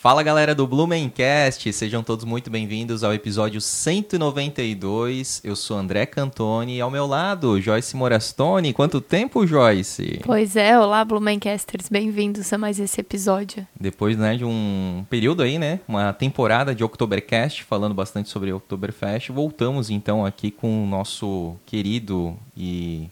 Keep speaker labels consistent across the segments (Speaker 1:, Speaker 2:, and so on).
Speaker 1: Fala galera do Blumencast, sejam todos muito bem-vindos ao episódio 192. Eu sou André Cantoni e ao meu lado, Joyce Morastoni. Quanto tempo, Joyce?
Speaker 2: Pois é, olá Blumencasters, bem-vindos a mais esse episódio.
Speaker 1: Depois né, de um período aí, né? Uma temporada de Oktobercast, falando bastante sobre Oktoberfest, voltamos então aqui com o nosso querido e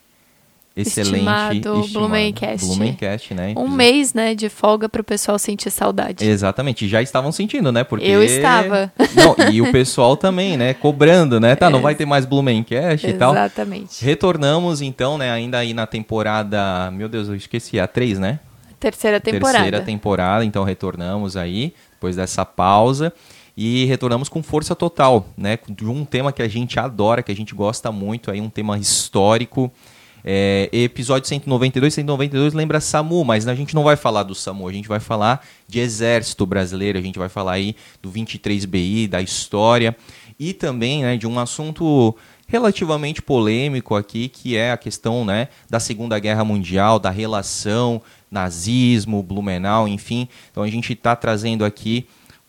Speaker 1: excelente
Speaker 2: estimado, Blumencast.
Speaker 1: Blumencast, né?
Speaker 2: Um mês, né, de folga para o pessoal sentir saudade.
Speaker 1: Exatamente, já estavam sentindo, né? Porque
Speaker 2: eu estava.
Speaker 1: Não, e o pessoal também, né, cobrando, né? Tá, não vai ter mais Blumencast e tal.
Speaker 2: Exatamente.
Speaker 1: Retornamos então, né, ainda aí na temporada, meu Deus, eu esqueci, a 3, né?
Speaker 2: Terceira temporada.
Speaker 1: Terceira temporada, então retornamos aí depois dessa pausa e retornamos com força total, né? De um tema que a gente adora, que a gente gosta muito, aí um tema histórico. É, episódio 192, 192 lembra SAMU, mas a gente não vai falar do SAMU, a gente vai falar de Exército Brasileiro, a gente vai falar aí do 23BI, da história e também né, de um assunto relativamente polêmico aqui, que é a questão né, da Segunda Guerra Mundial, da relação nazismo, Blumenau, enfim. Então a gente está trazendo aqui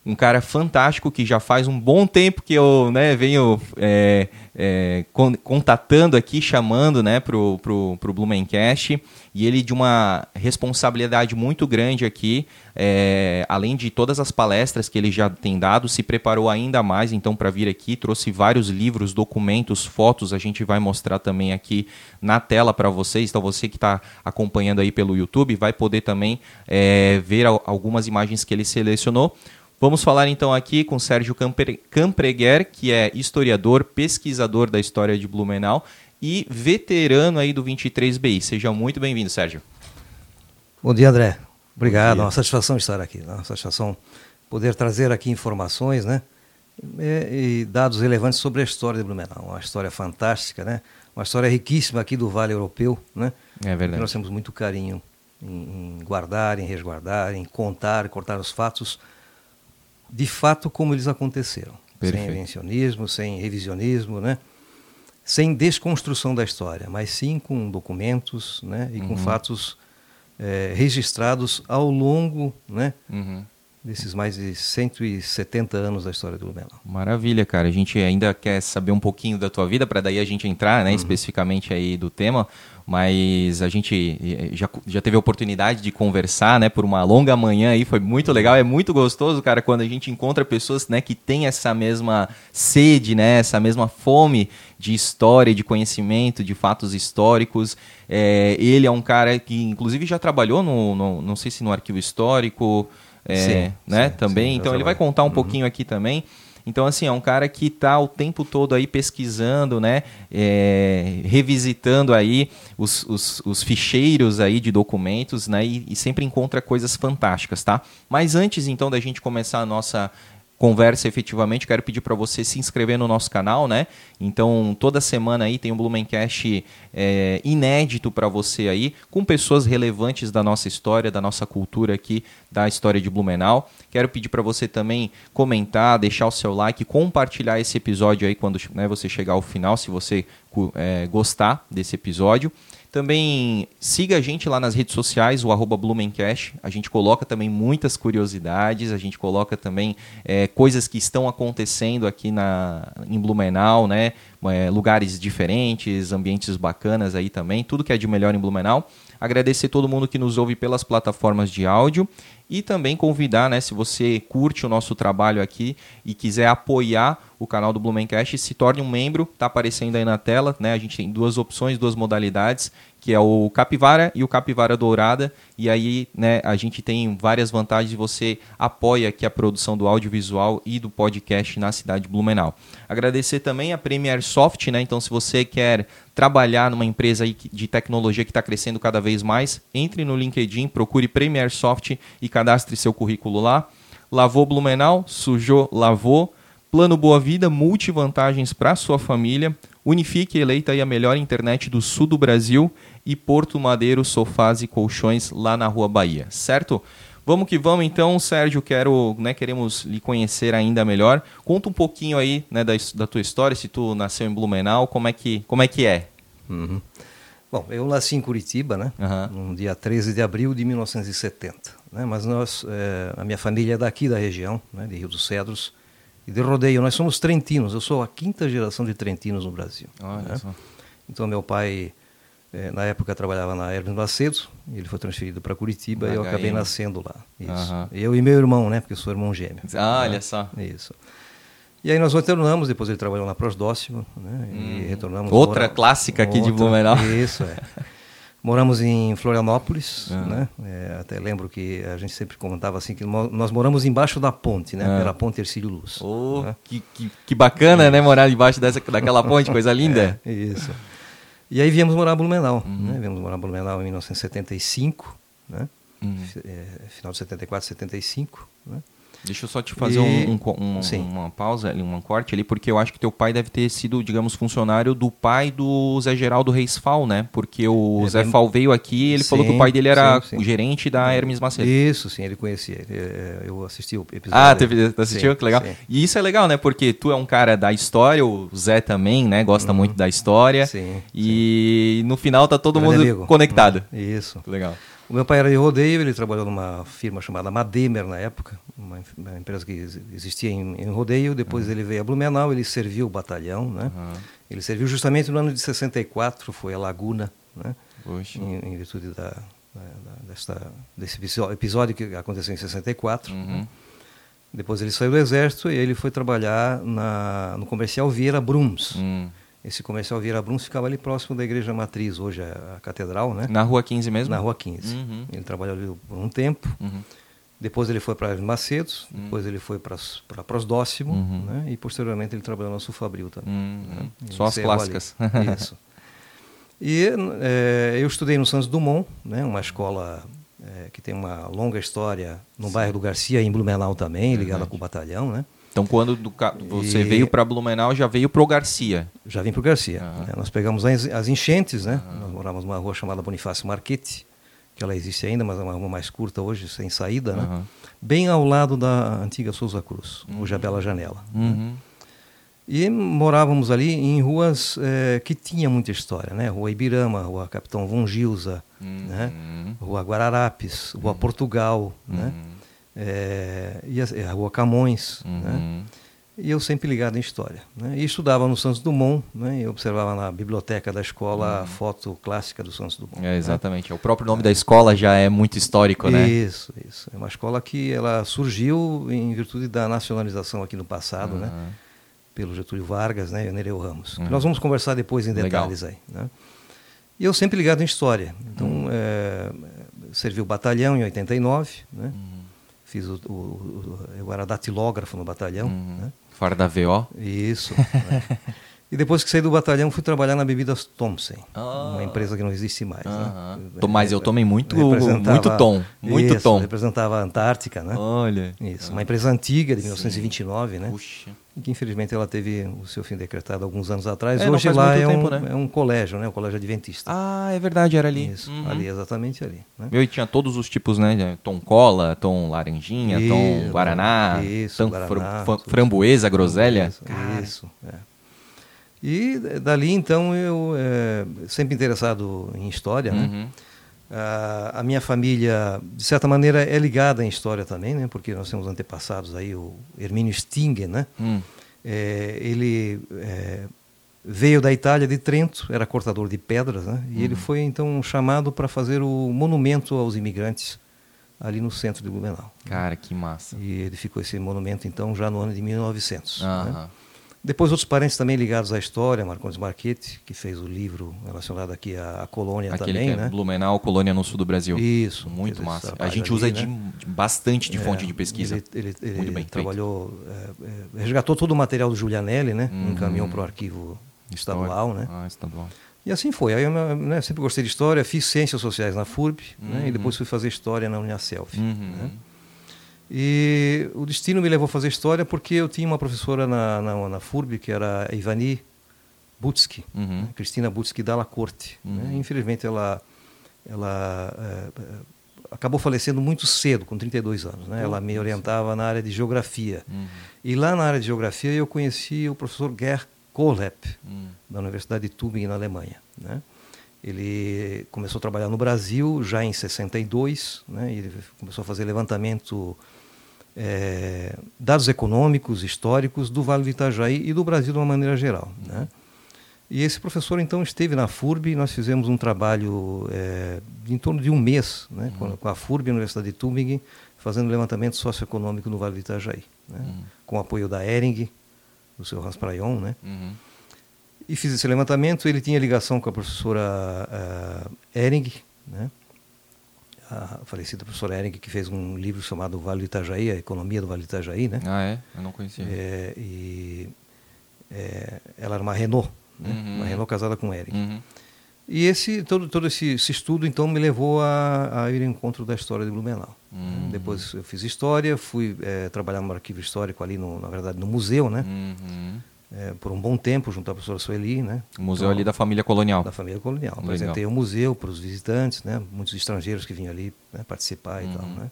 Speaker 1: um cara fantástico que já faz um bom tempo que eu né, venho é, é, contatando aqui, chamando né, pro, pro, pro Blumencast, e ele de uma responsabilidade muito grande aqui, é, além de todas as palestras que ele já tem dado, se preparou ainda mais então para vir aqui, trouxe vários livros, documentos, fotos, a gente vai mostrar também aqui na tela para vocês, então você que está acompanhando aí pelo YouTube vai poder também é, ver algumas imagens que ele selecionou. Vamos falar então aqui com Sérgio Campreguer, que é historiador, pesquisador da história de Blumenau e veterano aí do 23BI. Seja muito bem-vindo, Sérgio.
Speaker 3: Bom dia, André. Obrigado. É uma satisfação estar aqui. É uma satisfação poder trazer aqui informações, né? E, e dados relevantes sobre a história de Blumenau. Uma história fantástica, né? Uma história riquíssima aqui do Vale Europeu, né?
Speaker 1: É verdade.
Speaker 3: nós temos muito carinho em, em guardar, em resguardar, em contar, cortar os fatos de fato como eles aconteceram. Perfeito. Sem invencionismo, sem revisionismo, né? sem desconstrução da história, mas sim com documentos né? e uhum. com fatos é, registrados ao longo né? Uhum. desses mais de 170 anos da história do Blumenau.
Speaker 1: Maravilha, cara. A gente ainda quer saber um pouquinho da tua vida para daí a gente entrar né, uhum. especificamente aí do tema mas a gente eh, já, já teve a oportunidade de conversar, né, por uma longa manhã aí, foi muito legal, é muito gostoso, cara, quando a gente encontra pessoas, né, que têm essa mesma sede, né, essa mesma fome de história, de conhecimento, de fatos históricos. É, ele é um cara que, inclusive, já trabalhou no, no não sei se no arquivo histórico, é, sim, né, sim, também, sim, então ele vai contar um uhum. pouquinho aqui também. Então, assim, é um cara que está o tempo todo aí pesquisando, né? É, revisitando aí os, os, os, ficheiros aí de documentos, né? E, e sempre encontra coisas fantásticas, tá? Mas antes, então, da gente começar a nossa conversa efetivamente, quero pedir para você se inscrever no nosso canal, né? Então, toda semana aí tem um Blumencast é, inédito para você aí, com pessoas relevantes da nossa história, da nossa cultura aqui, da história de Blumenau. Quero pedir para você também comentar, deixar o seu like, compartilhar esse episódio aí quando né, você chegar ao final, se você é, gostar desse episódio. Também siga a gente lá nas redes sociais, o arroba Blumencast. A gente coloca também muitas curiosidades, a gente coloca também é, coisas que estão acontecendo aqui na, em Blumenau, né? É, lugares diferentes, ambientes bacanas aí também, tudo que é de melhor em Blumenau. Agradecer todo mundo que nos ouve pelas plataformas de áudio e também convidar, né, se você curte o nosso trabalho aqui e quiser apoiar o canal do Blumencast, se torne um membro, está aparecendo aí na tela, né? A gente tem duas opções, duas modalidades que é o capivara e o capivara dourada. E aí, né, a gente tem várias vantagens. Você apoia aqui a produção do audiovisual e do podcast na cidade de Blumenau. Agradecer também a Premier Soft, né? Então, se você quer trabalhar numa empresa de tecnologia que está crescendo cada vez mais, entre no LinkedIn, procure Premier Soft e cadastre seu currículo lá. Lavou Blumenau, sujou, lavou. Plano Boa Vida, multivantagens para sua família. Unifique eleita aí a melhor internet do sul do Brasil e Porto Madeiro Sofás e Colchões lá na Rua Bahia, certo? Vamos que vamos então, Sérgio, quero, né, queremos lhe conhecer ainda melhor. Conta um pouquinho aí, né, da, da tua história, se tu nasceu em Blumenau, como é que, como é que é?
Speaker 3: Uhum. Bom, eu nasci em Curitiba, né?
Speaker 1: Uhum.
Speaker 3: No dia 13 de abril de 1970. Né? Mas nós, é, a minha família é daqui da região, né? de Rio dos Cedros e de Rodeio. Nós somos trentinos. Eu sou a quinta geração de trentinos no Brasil.
Speaker 1: Olha
Speaker 3: né? Então, meu pai, é, na época, trabalhava na Hermes Macedo. Ele foi transferido para Curitiba e eu
Speaker 1: HM.
Speaker 3: acabei nascendo lá. Isso.
Speaker 1: Aham.
Speaker 3: Eu e meu irmão, né? Porque eu sou irmão gêmeo.
Speaker 1: Ah, olha
Speaker 3: né?
Speaker 1: só.
Speaker 3: Isso. E aí nós retornamos, depois ele trabalhou na Prosdóximo, né? E
Speaker 1: Hum.
Speaker 3: retornamos.
Speaker 1: Outra
Speaker 3: mora-
Speaker 1: clássica aqui de Blumenau.
Speaker 3: Isso, é. Moramos em Florianópolis,
Speaker 1: Ah.
Speaker 3: né? É, até lembro que a gente sempre comentava assim que nós moramos embaixo da ponte, né?
Speaker 1: Ah.
Speaker 3: Pela ponte Ercílio Luz.
Speaker 1: Oh,
Speaker 3: né?
Speaker 1: que, que, que bacana, né? Morar debaixo dessa, daquela ponte, coisa linda.
Speaker 3: É, isso. E aí viemos morar em Blumenau,
Speaker 1: Uhum.
Speaker 3: né? Viemos morar em Blumenau em 1975, né?
Speaker 1: Uhum.
Speaker 3: É, final de 74, 75, né?
Speaker 1: Deixa eu só te fazer
Speaker 3: E-
Speaker 1: um, um um-
Speaker 3: Sim.
Speaker 1: uma pausa, um corte ali, porque eu acho que teu pai deve ter sido, digamos, funcionário do pai do Zé Geraldo Reis Fal, né? Porque o
Speaker 3: É
Speaker 1: Zé
Speaker 3: bem-
Speaker 1: Fal veio aqui e ele falou que o
Speaker 3: Sim,
Speaker 1: pai dele era
Speaker 3: sim, sim.
Speaker 1: o gerente da Hermes Macedo.
Speaker 3: Isso, sim, ele conhecia. é, eu assisti o episódio.
Speaker 1: Ah, teve, assistiu?
Speaker 3: Sim,
Speaker 1: que legal.
Speaker 3: sim.
Speaker 1: E isso é legal, né? Porque tu é um cara da história, o Zé também, né? Gosta muito da história.
Speaker 3: Uhum. Sim,
Speaker 1: E no final tá todo
Speaker 3: Grande
Speaker 1: mundo
Speaker 3: amigo.
Speaker 1: conectado.
Speaker 3: Isso.
Speaker 1: Legal.
Speaker 3: O meu pai era de rodeio, ele trabalhou numa firma chamada Mademer na época, uma, uma empresa que ex- existia em, em rodeio. Depois ele veio a Blumenau, ele serviu o batalhão, né?
Speaker 1: Aham.
Speaker 3: Ele serviu justamente no ano de 64, foi a Laguna, né? Em, em virtude da, da- desta, desse episódio que aconteceu em 64.
Speaker 1: Uhum.
Speaker 3: né? Depois ele saiu do exército e ele foi trabalhar na, no comercial Vieira Brums.
Speaker 1: Hum.
Speaker 3: Esse comercial Vieira Brums ficava ali próximo da igreja matriz, hoje é a catedral, né?
Speaker 1: Na rua 15 mesmo?
Speaker 3: Na rua 15.
Speaker 1: Uhum.
Speaker 3: Ele trabalhou ali por um tempo.
Speaker 1: Uhum.
Speaker 3: Depois ele foi para Macedos, depois ele foi para Prosdóximo,
Speaker 1: Uhum.
Speaker 3: né? e posteriormente ele trabalhou na Sufabril também.
Speaker 1: Uhum.
Speaker 3: né?
Speaker 1: Só as clássicas.
Speaker 3: ali. Isso. E eh, eu estudei no Santos Dumont, né? uma escola eh, que tem uma longa história no bairro do Garcia, em Blumenau também, ligada com o batalhão. Né?
Speaker 1: Então, quando do você
Speaker 3: E-
Speaker 1: veio para Blumenau, já veio pro Garcia.
Speaker 3: Já vim para o Garcia. Né? Nós pegamos as, as enchentes, né? Nós morávamos numa rua chamada Bonifácio Marchetti, que ela existe ainda, mas é uma rua mais curta hoje, sem saída, né?
Speaker 1: Aham.
Speaker 3: Bem ao lado da antiga Souza Cruz, hoje a Bela Janela.
Speaker 1: Uhum.
Speaker 3: E morávamos ali em ruas eh, que tinha muita história, né? Rua Ibirama, Rua Capitão Von Gilza, né?
Speaker 1: Uhum.
Speaker 3: Rua Guararapes, Rua Portugal, né?
Speaker 1: Uhum.
Speaker 3: Eh, e a, a Rua Camões, né?
Speaker 1: Uhum.
Speaker 3: E eu sempre ligado em história. Né? E estudava no Santos Dumont, né? e observava na biblioteca da escola a foto clássica do Santos Dumont.
Speaker 1: Uhum. É,
Speaker 3: né?
Speaker 1: exatamente. O próprio nome da escola já é muito histórico, né?
Speaker 3: Isso, isso. É uma escola que ela surgiu em virtude da nacionalização aqui no passado, né?
Speaker 1: Aham.
Speaker 3: Pelo Getúlio Vargas né? e o Nereu Ramos.
Speaker 1: Uhum.
Speaker 3: Nós vamos conversar depois em
Speaker 1: Legal.
Speaker 3: detalhes aí. Né? E eu sempre ligado em história. Então,
Speaker 1: Uhum.
Speaker 3: é, servi o batalhão em 89, né? Fiz o, o- o- eu era datilógrafo no batalhão,
Speaker 1: Uhum.
Speaker 3: né?
Speaker 1: Fora da VO.
Speaker 3: Isso. né? E depois que saí do batalhão, fui trabalhar na Bebidas Thompson,
Speaker 1: Ah.
Speaker 3: uma empresa que não existe mais. Né?
Speaker 1: Mas eu tomei muito- muito tom, muito
Speaker 3: Isso,
Speaker 1: tom.
Speaker 3: Representava a Antártica, né?
Speaker 1: Olha.
Speaker 3: Isso, uma empresa antiga, de 1929, né?
Speaker 1: Puxa.
Speaker 3: Que infelizmente ela teve o seu fim decretado alguns anos atrás.
Speaker 1: É,
Speaker 3: Hoje lá é,
Speaker 1: tempo,
Speaker 3: um,
Speaker 1: né?
Speaker 3: é um colégio, né? O colégio adventista.
Speaker 1: Ah, é verdade, era ali.
Speaker 3: Isso,
Speaker 1: Uhum.
Speaker 3: ali, exatamente ali. Né?
Speaker 1: Meu, e tinha todos os tipos, né? Tom cola, tom laranjinha, tom
Speaker 3: Isso,
Speaker 1: guaraná,
Speaker 3: isso,
Speaker 1: tom
Speaker 3: guaraná,
Speaker 1: fran-
Speaker 3: tudo.
Speaker 1: framboesa, groselha.
Speaker 3: Isso, isso, é. E dali então eu é, sempre interessado em história, né?
Speaker 1: Uhum.
Speaker 3: Ah, a minha família, de certa maneira, é ligada em história também, né? Porque nós temos antepassados aí, o Hermínio Stingen, né?
Speaker 1: Hum.
Speaker 3: É, ele é, veio da Itália, de Trento, era cortador de pedras, né? E
Speaker 1: Uhum.
Speaker 3: ele foi então chamado para fazer o monumento aos imigrantes ali no centro de Blumenau.
Speaker 1: Cara, que massa.
Speaker 3: E edificou esse monumento então já no ano de 1900. né? Depois outros parentes também ligados à história, Marcondes Marchetti, que fez o livro relacionado aqui à, à colônia
Speaker 1: Aquele
Speaker 3: também,
Speaker 1: que é
Speaker 3: né?
Speaker 1: Blumenau, colônia no sul do Brasil.
Speaker 3: Isso.
Speaker 1: Muito massa. A gente
Speaker 3: ali,
Speaker 1: usa
Speaker 3: né?
Speaker 1: de, bastante de fonte
Speaker 3: É,
Speaker 1: de pesquisa.
Speaker 3: Ele, ele- ele
Speaker 1: Muito bem
Speaker 3: trabalhou, é, é, resgatou todo o material do Giulianelli, né?
Speaker 1: Uhum.
Speaker 3: Encaminhou para o arquivo estadual, né?
Speaker 1: Ah, estadual.
Speaker 3: E assim foi. Aí eu né, sempre gostei de história, fiz ciências sociais na FURB, né?
Speaker 1: Uhum.
Speaker 3: E depois fui fazer história na Uniaselv.
Speaker 1: Uhum.
Speaker 3: né? E o destino me levou a fazer história porque eu tinha uma professora na, na, na FURB, que era a Ivani Butsky,
Speaker 1: Uhum.
Speaker 3: né? Cristina Butsky Dalla Corte. né?
Speaker 1: Uhum.
Speaker 3: Infelizmente ela, ela é, é, acabou falecendo muito cedo, com 32 anos. Né? Ela me orientava na área de geografia.
Speaker 1: Uhum.
Speaker 3: E lá na área de geografia eu conheci o professor Gerd Kohlep,
Speaker 1: Uhum.
Speaker 3: da Universidade de Tübingen, na Alemanha. Né? Ele começou a trabalhar no Brasil já em 62, né? ele começou a fazer levantamento é, dados econômicos, históricos do Vale do Itajaí e do Brasil de uma maneira geral. Né? E esse professor então esteve na FURB, nós fizemos um trabalho é, em torno de um mês né, uhum. com a FURB, a Universidade de Tübingen, fazendo levantamento socioeconômico no Vale do Itajaí, né? uhum. com o apoio da Ering, do seu Hans Prayon, né? Uhum. E fiz esse levantamento, ele tinha ligação com a professora uh, Ering, né? A falecida professora Ering, que fez um livro chamado Vale do Itajaí, a economia do Vale do Itajaí, né?
Speaker 1: Ah, é? Eu não conhecia.
Speaker 3: É, e é, ela era uma Renault, né? uhum. uma Renault casada com Ering. Uhum. E esse, todo, todo esse, esse, estudo, então, me levou a, a, ir ao encontro da história de Blumenau. Uhum. Depois eu fiz história, fui é, trabalhar no arquivo histórico ali, no, na verdade, no museu, né? Uhum é, por um bom tempo junto à professora Sueli, né?
Speaker 1: O museu então, ali da família colonial.
Speaker 3: Da família colonial. Legal. Apresentei o museu para os visitantes, né? Muitos estrangeiros que vinham ali né? participar uhum. e tal, uhum. né?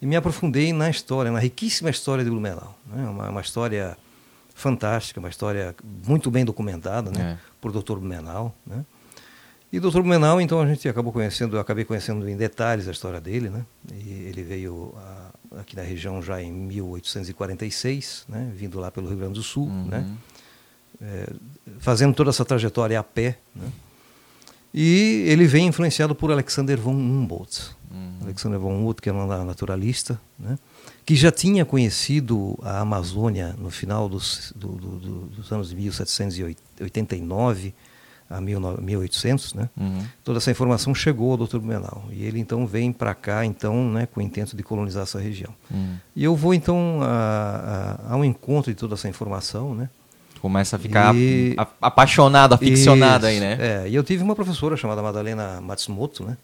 Speaker 3: E me aprofundei na história, na riquíssima história de Blumenau, né? Uma, uma história fantástica, uma história muito bem documentada, né? É. Por Dr. Blumenau, né? E Dr. Blumenau, então a gente acabou conhecendo, eu acabei conhecendo em detalhes a história dele, né? E ele veio a, aqui na região já em 1846, né? Vindo lá pelo Rio Grande do Sul, uhum. né? É, fazendo toda essa trajetória a pé, né? E ele vem influenciado por Alexander von Humboldt. Uhum. Alexander von Humboldt, que era um naturalista, né? que já tinha conhecido a Amazônia no final dos, do, do, do, dos anos de 1789, a 1800, né? Uhum. Toda essa informação chegou ao Dr. Blumenau e ele então vem para cá então, né, com o intento de colonizar essa região. Uhum. E eu vou então a, a, ao encontro de toda essa informação, né?
Speaker 1: Começa a ficar e... apaixonado, aficionado aí, né?
Speaker 3: É, e eu tive uma professora chamada Madalena Matsumoto, né?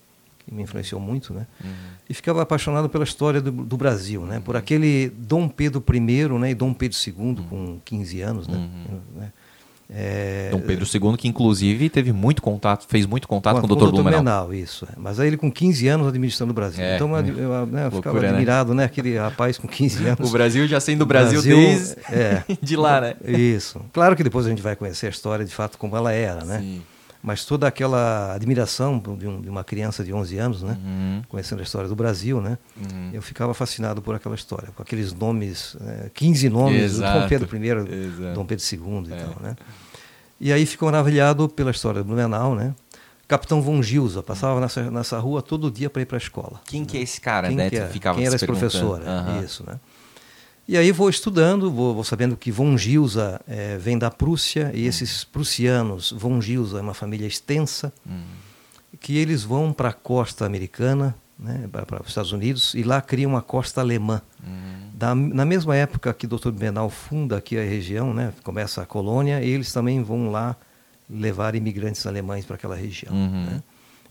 Speaker 3: Que me influenciou muito, né? Uhum. E ficava apaixonado pela história do, do Brasil, né? Por aquele Dom Pedro I, né? E Dom Pedro II uhum. com 15 anos, né? Uhum. né?
Speaker 1: É, Dom Pedro II, que inclusive teve muito contato, fez muito contato com, com o Dr. Blumenau. Blumenau.
Speaker 3: isso. Mas aí ele com 15 anos administrando o Brasil. É, então eu, eu, né, eu ficava né? admirado, né? Aquele rapaz com 15 anos.
Speaker 1: o Brasil já sendo o Brasil, Brasil desde é, de lá, né?
Speaker 3: Isso. Claro que depois a gente vai conhecer a história de fato como ela era, né? Sim. Mas toda aquela admiração de, um, de, uma criança de 11 anos, né? Uhum. Conhecendo a história do Brasil, né? Uhum. Eu ficava fascinado por aquela história, com aqueles nomes, né? 15 nomes, Exato. Dom Pedro I, Exato. Dom Pedro II e é. tal, né? E aí ficou maravilhado pela história do Blumenau, né? Capitão Von Gilza, passava nessa, nessa rua todo dia para ir para a escola.
Speaker 1: Quem né? que é esse cara,
Speaker 3: Quem
Speaker 1: né?
Speaker 3: Que é? Ficava Quem era esse professor? Uhum. Isso, né? E aí vou estudando, vou, vou sabendo que Von Gilza é, vem da Prússia, e esses prussianos, Von Gilza é uma família extensa, uhum. que eles vão para a costa americana, né, para os Estados Unidos, e lá criam uma costa alemã. Uhum. Da, na mesma época que o Dr. Benal funda aqui a região, né, começa a colônia, eles também vão lá levar imigrantes alemães para aquela região. Uhum. Né?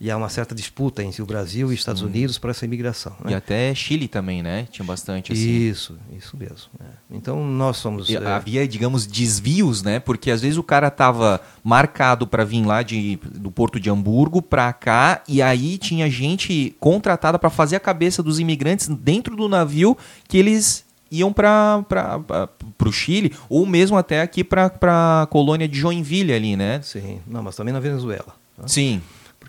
Speaker 3: E há uma certa disputa entre o Brasil e Estados Unidos para essa imigração. Né?
Speaker 1: E até Chile também, né? Tinha bastante assim.
Speaker 3: Isso, isso mesmo. É. Então nós somos.
Speaker 1: É... Havia, digamos, desvios, né? Porque às vezes o cara estava marcado para vir lá de, do Porto de Hamburgo para cá e aí tinha gente contratada para fazer a cabeça dos imigrantes dentro do navio que eles iam para o Chile ou mesmo até aqui para a colônia de Joinville ali, né?
Speaker 3: Sim, não, mas também na Venezuela.
Speaker 1: Tá? Sim.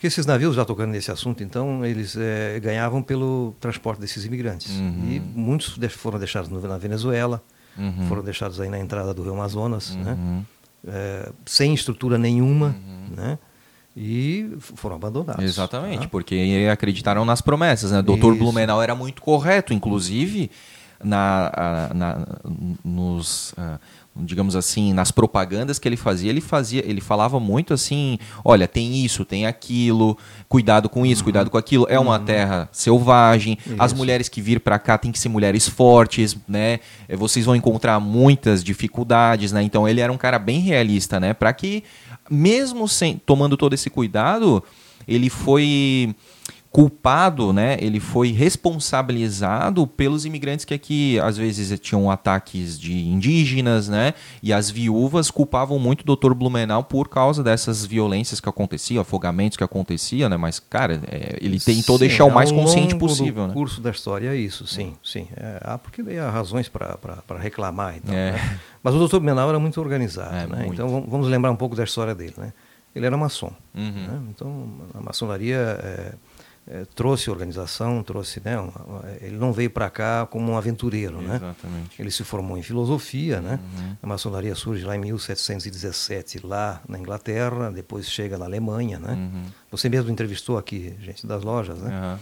Speaker 3: Porque esses navios, já tocando nesse assunto, então, eles é, ganhavam pelo transporte desses imigrantes. Uhum. E muitos foram deixados na Venezuela, uhum. foram deixados aí na entrada do Rio Amazonas, né? uhum. né? É, sem estrutura nenhuma, uhum. né? e foram abandonados.
Speaker 1: Exatamente, tá? porque acreditaram nas promessas. Né? Doutor Blumenau era muito correto, inclusive na, na nos uh, digamos assim, nas propagandas que ele fazia, ele fazia, ele falava muito assim, olha, tem isso, tem aquilo, cuidado com isso, uhum. cuidado com aquilo, é uma uhum. terra selvagem, isso. as mulheres que vir para cá têm que ser mulheres fortes, né? Eh, vocês vão encontrar muitas dificuldades, né? Então ele era um cara bem realista, né? Para que mesmo sem tomando todo esse cuidado, ele foi culpado, né? Ele foi responsabilizado pelos imigrantes que aqui às vezes tinham ataques de indígenas, né? E as viúvas culpavam muito o Dr. Blumenau por causa dessas violências que aconteciam, afogamentos que aconteciam, né? Mas cara, é, ele tentou sim, deixar o mais consciente possível, né?
Speaker 3: curso da história é isso, sim, sim. É, há porque há razões para reclamar, então. É. Né? Mas o Dr. Blumenau era muito organizado, é, né? Muito. Então vamos lembrar um pouco da história dele, né? ele era maçom.
Speaker 1: Uhum.
Speaker 3: Né? Então, a maçonaria é, é, trouxe organização, trouxe, né, uma, ele não veio para cá como um aventureiro, né?
Speaker 1: Exatamente.
Speaker 3: Ele se formou em filosofia, né?
Speaker 1: Uhum.
Speaker 3: A maçonaria surge lá em 1717 lá na Inglaterra, depois chega na Alemanha, né?
Speaker 1: Uhum.
Speaker 3: Você mesmo entrevistou aqui gente das lojas, né?
Speaker 1: Aham.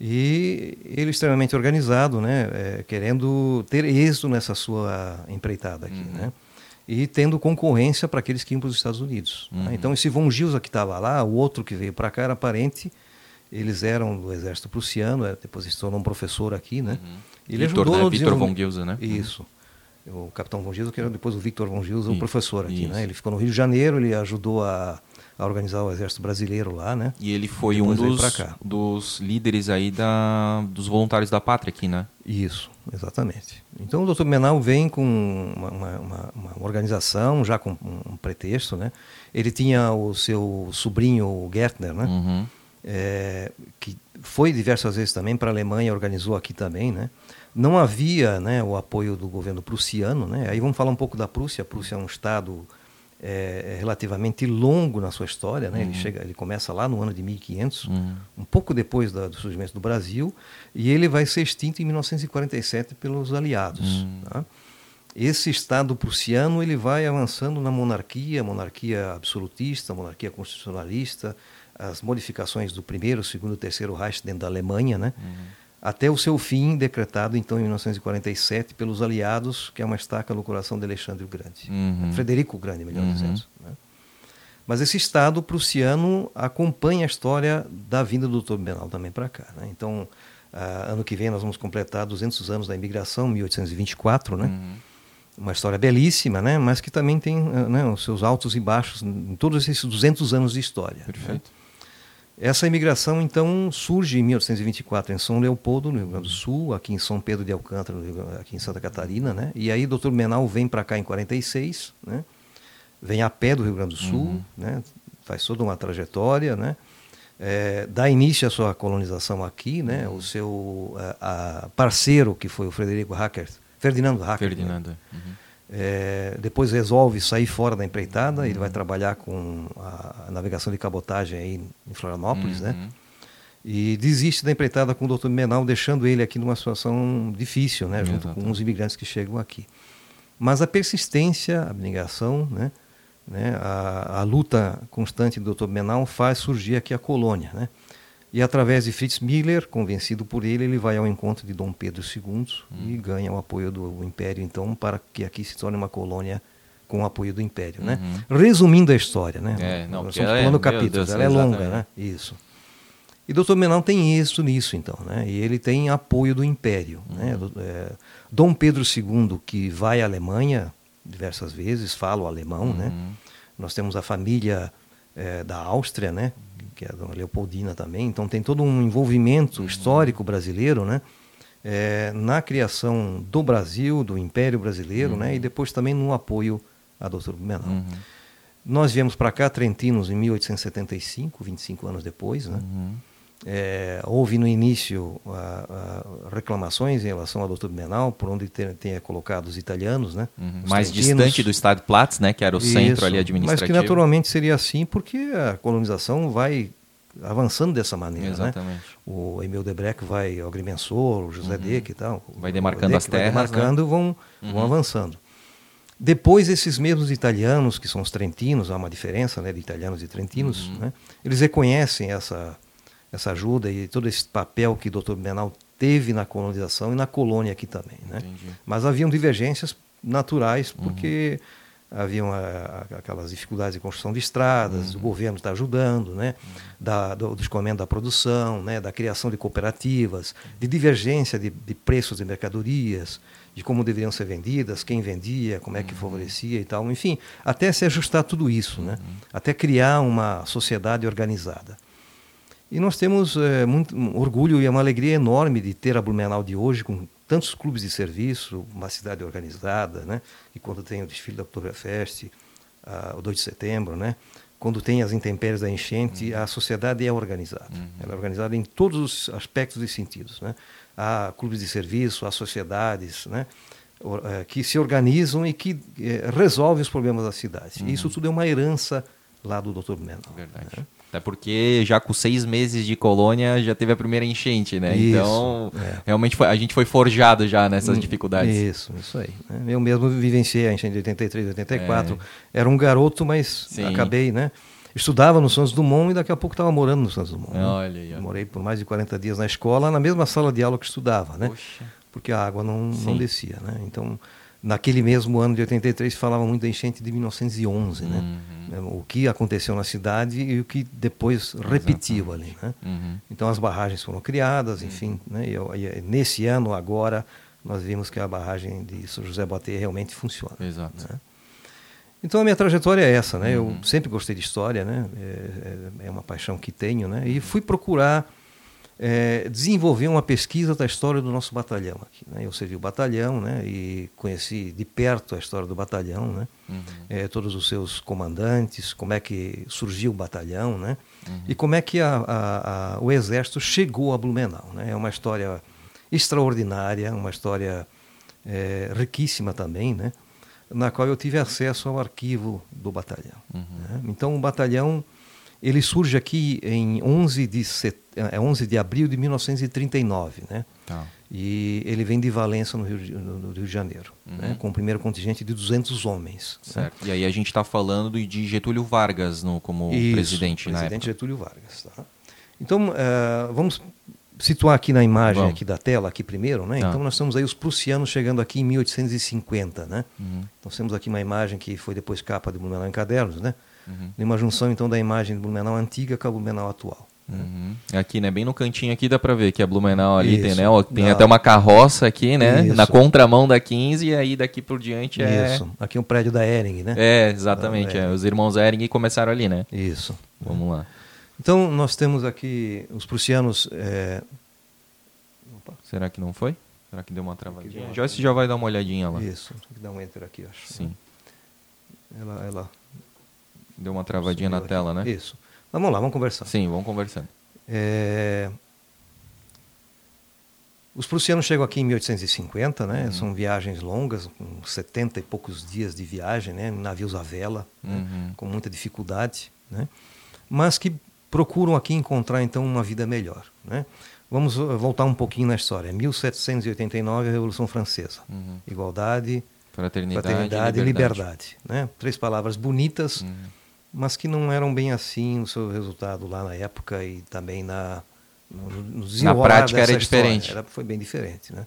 Speaker 3: E ele extremamente organizado, né? É, querendo ter êxito nessa sua empreitada aqui,
Speaker 1: Uhum.
Speaker 3: né? E tendo concorrência para aqueles que iam para os Estados Unidos. né?
Speaker 1: Uhum.
Speaker 3: Então esse Von Gilsa que estava lá, o outro que veio para cá era parente, eles eram do exército prussiano, é, depois se tornou um professor aqui, né? Ele
Speaker 1: Victor,
Speaker 3: ajudou
Speaker 1: né? Victor von Gilsa, né?
Speaker 3: Isso. O capitão Von Gilsa, que era depois o Victor Von Gilsa, o professor aqui,
Speaker 1: isso.
Speaker 3: né? Ele ficou no Rio de Janeiro, ele ajudou a, a organizar o exército brasileiro lá, né?
Speaker 1: E ele foi
Speaker 3: Depois
Speaker 1: um dos, dos líderes aí da, dos voluntários da pátria aqui, né?
Speaker 3: Isso, exatamente. Então o Dr. Menal vem com uma, uma- uma- organização, já com um pretexto, né? Ele tinha o seu sobrinho o Gertner, né?
Speaker 1: Uhum.
Speaker 3: É, que foi diversas vezes também para a Alemanha, organizou aqui também, né? Não havia né, o apoio do governo prussiano, né? Aí vamos falar um pouco da Prússia. A Prússia é um estado é, relativamente longo na sua história, né? Ele chega, ele começa lá no ano de 1500,
Speaker 1: Uhum.
Speaker 3: um pouco depois da- do surgimento do Brasil, e ele vai ser extinto em 1947 pelos aliados.
Speaker 1: Hum.
Speaker 3: tá? Esse Estado prussiano ele vai avançando na monarquia, monarquia absolutista, monarquia constitucionalista, as modificações do primeiro, segundo e terceiro Reich dentro da Alemanha, né? até o seu fim decretado então em 1947 pelos aliados, que é uma estaca no coração de Alexandre o Grande,
Speaker 1: Uhum.
Speaker 3: Frederico o Grande, melhor
Speaker 1: Uhum.
Speaker 3: dizendo. né? Mas esse Estado prussiano acompanha a história da vinda do Dr. Benal também para cá. Né? Então, ah, ano que vem nós vamos completar 200 anos da imigração, 1824, né?
Speaker 1: Uhum.
Speaker 3: Uma história belíssima, né? Mas que também tem ah, né, os seus altos e baixos em todos esses 200 anos de história. né? Essa imigração, então, surge em 1824 em São Leopoldo, no Rio Grande do Sul, aqui em São Pedro de Alcântara, aqui em Santa Catarina, né? E aí, Dr. Menal vem para cá em 46, né? Vem a pé do Rio Grande do Sul,
Speaker 1: Uhum.
Speaker 3: né? Faz toda uma trajetória, né? É, dá início à sua colonização aqui, né?
Speaker 1: Uhum.
Speaker 3: O seu a- a parceiro, que foi o Frederico Hacker, Ferdinando Hacker, né?
Speaker 1: Ferdinando. Uhum.
Speaker 3: É, depois resolve sair fora da empreitada, ele vai trabalhar com a, navegação de cabotagem aí em Florianópolis, né?
Speaker 1: Uhum.
Speaker 3: E desiste da empreitada com o Dr. Menal, deixando ele aqui numa situação difícil, né? Junto
Speaker 1: Exatamente.
Speaker 3: com os imigrantes que chegam aqui. Mas a persistência, a abnegação, né? né? A, a luta constante do Dr. Menal faz surgir aqui a colônia, né? E através de Fritz Miller, convencido por ele, ele vai ao encontro de Dom Pedro II e ganha o apoio do Império, então, para que aqui se torne uma colônia com o apoio do Império, né? Resumindo a história, né?
Speaker 1: É, não,
Speaker 3: Nós estamos
Speaker 1: ela é-
Speaker 3: capítulos,
Speaker 1: Deus,
Speaker 3: ela é longa, né? Isso. E Dr. Menal tem êxito nisso, então, né? E ele tem apoio do Império, né? Do- é, Dom Pedro II, que vai à Alemanha diversas vezes, fala o alemão, né? Nós temos a família é, da Áustria, né? Que é a Dona Leopoldina também. Então tem todo um envolvimento histórico brasileiro, né? É, na criação do Brasil, do Império Brasileiro, né? E depois também no apoio a Dr. Menal.
Speaker 1: Uhum.
Speaker 3: Nós viemos para cá, Trentinos, em 1875, 25 anos depois. Né?
Speaker 1: Uhum.
Speaker 3: É, houve no início a- a reclamações em relação ao Dr. Menal, por onde tenha colocado os italianos. Né?
Speaker 1: Uhum.
Speaker 3: Os
Speaker 1: Mais distante do estado Platz, né? Que era o centro
Speaker 3: Isso,
Speaker 1: ali
Speaker 3: Mas
Speaker 1: administrativo.
Speaker 3: que naturalmente seria assim, porque a colonização vai avançando dessa maneira. Né?
Speaker 1: Exatamente.
Speaker 3: O Emil Debreck vai ao Agrimensor, o José Deck e tal.
Speaker 1: Uhum. Vai demarcando as terras,
Speaker 3: Vai demarcando e vão, vão avançando. Depois, esses mesmos italianos, que são os trentinos, há uma diferença né, de italianos e trentinos,
Speaker 1: Uhum.
Speaker 3: né, eles reconhecem essa, essa ajuda e todo esse papel que o Dr. Benal teve na colonização e na colônia aqui também. Né?
Speaker 1: Entendi.
Speaker 3: Mas haviam divergências naturais,
Speaker 1: Uhum.
Speaker 3: porque haviam a- a- aquelas dificuldades de construção de estradas,
Speaker 1: Uhum.
Speaker 3: o governo está ajudando, né? da, do, do escoamento da produção, né? da criação de cooperativas, de divergência de, de preços de mercadorias, de como deveriam ser vendidas, quem vendia, como é
Speaker 1: Uhum.
Speaker 3: que favorecia e tal. Enfim, até se ajustar tudo isso, né?
Speaker 1: Uhum.
Speaker 3: até criar uma sociedade organizada. E nós temos eh, muito um orgulho e uma alegria enorme de ter a Blumenau de hoje com tantos clubes de serviço, uma cidade organizada, né? E quando tem o desfile da Oktoberfest, o 2 de setembro, né? Quando tem as intempéries da enchente, a sociedade é organizada. Ela é organizada em todos os aspectos e sentidos, né? Há clubes de serviço, há sociedades, né? Eh, que se organizam e que eh, resolvem os problemas da cidade. E Isso tudo é uma herança lá do Dr. Menal.
Speaker 1: Verdade. Né? Até porque já com seis meses de colônia já teve a primeira enchente, né? Isso, então, é. realmente foi, a gente foi forjado já nessas hum, dificuldades.
Speaker 3: Isso, isso aí. Né? Eu mesmo vivenciei a enchente de 83, 84. É. Era um garoto, mas Sim. acabei, né? Estudava no Santos Dumont e daqui a pouco estava morando no Santos Dumont. Né?
Speaker 1: Olha olha.
Speaker 3: Morei por mais de 40 dias na escola, na mesma sala de aula que estudava, né? Poxa. Porque a água não, não descia, né? Então, naquele mesmo ano de 83 falava muito da enchente de 1911, né? Uhum. O que aconteceu na cidade e o que depois repetiu ali, né? Uhum. Então as barragens foram criadas, uhum. enfim, né? E, e, nesse ano agora nós vimos que a barragem de São José Botei realmente funciona.
Speaker 1: Exato. Né?
Speaker 3: Então a minha trajetória é essa, né? Eu uhum. sempre gostei de história, né? É, é, é uma paixão que tenho, né? E fui procurar é, desenvolver uma pesquisa da história do nosso batalhão aqui. Né? Eu servi o batalhão né? e conheci de perto a história do batalhão, né? Uhum. É, todos os seus comandantes, como é que surgiu o batalhão né? Uhum. e como é que a, a, a, o exército chegou a Blumenau. Né? É uma história extraordinária, uma história é, riquíssima também, né? na qual eu tive acesso ao arquivo do batalhão. Uhum. Né? Então o batalhão ele surge aqui em 11 de, set... é 11 de abril de 1939, né? Tá. E ele vem de Valença, no Rio de, no Rio de Janeiro, uhum. né? com o primeiro contingente de 200 homens.
Speaker 1: Né? Certo. Né? E aí a gente está falando de Getúlio Vargas no, como Isso, presidente,
Speaker 3: na presidente Getúlio Vargas. Tá? Então, uh, vamos situar aqui na imagem aqui da tela, aqui primeiro, né? Tá. Então nós temos aí os prussianos chegando aqui em 1850, né? Uhum. Então temos aqui uma imagem que foi depois capa de Blumenau em Cadernos, né? Uhum. Uma junção então da imagem de Blumenau antiga com a Blumenau atual.
Speaker 1: Uhum. Aqui, né? Bem no cantinho aqui dá pra ver que a Blumenau ali Isso. tem, né? Tem até uma carroça aqui, né? Isso. Na contramão da 15 e aí daqui por diante é... Isso.
Speaker 3: Aqui é um prédio da Ering, né?
Speaker 1: É, exatamente. É. Os irmãos Ering começaram ali, né?
Speaker 3: Isso.
Speaker 1: Vamos lá.
Speaker 3: Então, nós temos aqui os prussianos... É...
Speaker 1: Será que não foi? Será que deu uma travadinha? Uma... Joyce já vai dar uma olhadinha lá.
Speaker 3: Isso. Tem que dar um enter aqui, acho.
Speaker 1: Sim.
Speaker 3: Ela... ela...
Speaker 1: Deu uma travadinha na tela, né?
Speaker 3: Isso. Mas vamos lá, vamos conversar.
Speaker 1: Sim, vamos conversando.
Speaker 3: É... Os prussianos chegam aqui em 1850, né? Uhum. São viagens longas, com 70 e poucos dias de viagem, né? Navios à vela, né? uhum. né? com muita dificuldade, né? Mas que procuram aqui encontrar então uma vida melhor, né? Vamos voltar um pouquinho na história. 1789, a Revolução Francesa. Uhum. Igualdade,
Speaker 1: fraternidade,
Speaker 3: fraternidade e liberdade. liberdade né? Três palavras bonitas, uhum mas que não eram bem assim o seu resultado lá na época e também na no, no
Speaker 1: na prática era diferente
Speaker 3: era, foi bem diferente né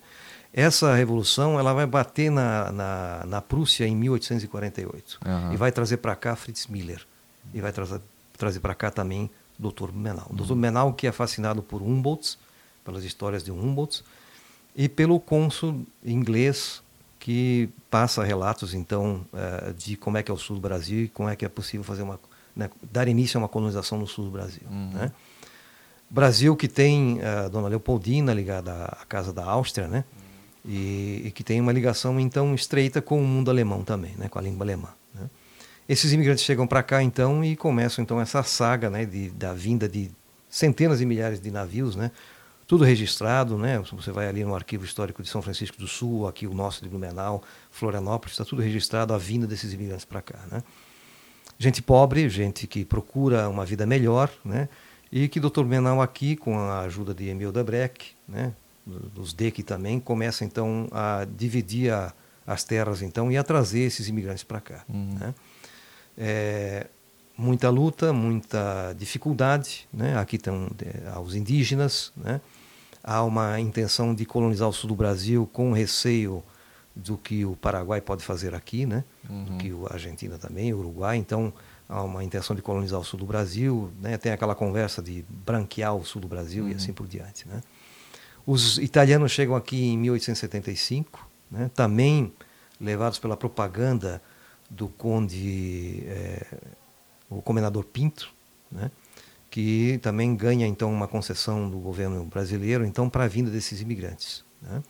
Speaker 3: essa revolução ela vai bater na, na, na Prússia em 1848 uhum. e vai trazer para cá Fritz Miller e vai trazer trazer para cá também Dr. Menal. Uhum. Dr. Menal que é fascinado por Humboldt, pelas histórias de Humboldt e pelo cônsul inglês que passa relatos então uh, de como é que é o sul do Brasil e como é que é possível fazer uma né, dar início a uma colonização no sul do Brasil. Uhum. Né? Brasil que tem a uh, Dona Leopoldina ligada à casa da Áustria, né? Uhum. E, e, que tem uma ligação então estreita com o mundo alemão também, né? Com a língua alemã. Né? Esses imigrantes chegam para cá então e começam então essa saga, né? De, da vinda de centenas de milhares de navios, né? Tudo registrado, né? Você vai ali no Arquivo Histórico de São Francisco do Sul, aqui o nosso de Blumenau, Florianópolis, está tudo registrado a vinda desses imigrantes para cá, né? Gente pobre, gente que procura uma vida melhor, né? E que Dr. Blumenau aqui, com a ajuda de Emil Debreck, né? Dos DEC também, começa então a dividir a, as terras então e a trazer esses imigrantes para cá, uhum. né? É, muita luta, muita dificuldade, né? Aqui estão é, os indígenas, né? Há uma intenção de colonizar o sul do Brasil com receio do que o Paraguai pode fazer aqui, né? Uhum. Do que a Argentina também, o Uruguai. Então, há uma intenção de colonizar o sul do Brasil, né? Tem aquela conversa de branquear o sul do Brasil uhum. e assim por diante, né? Os italianos chegam aqui em 1875, né? Também levados pela propaganda do conde, é, o comendador Pinto, né? Que também ganha então uma concessão do governo brasileiro então para a vinda desses imigrantes. Né?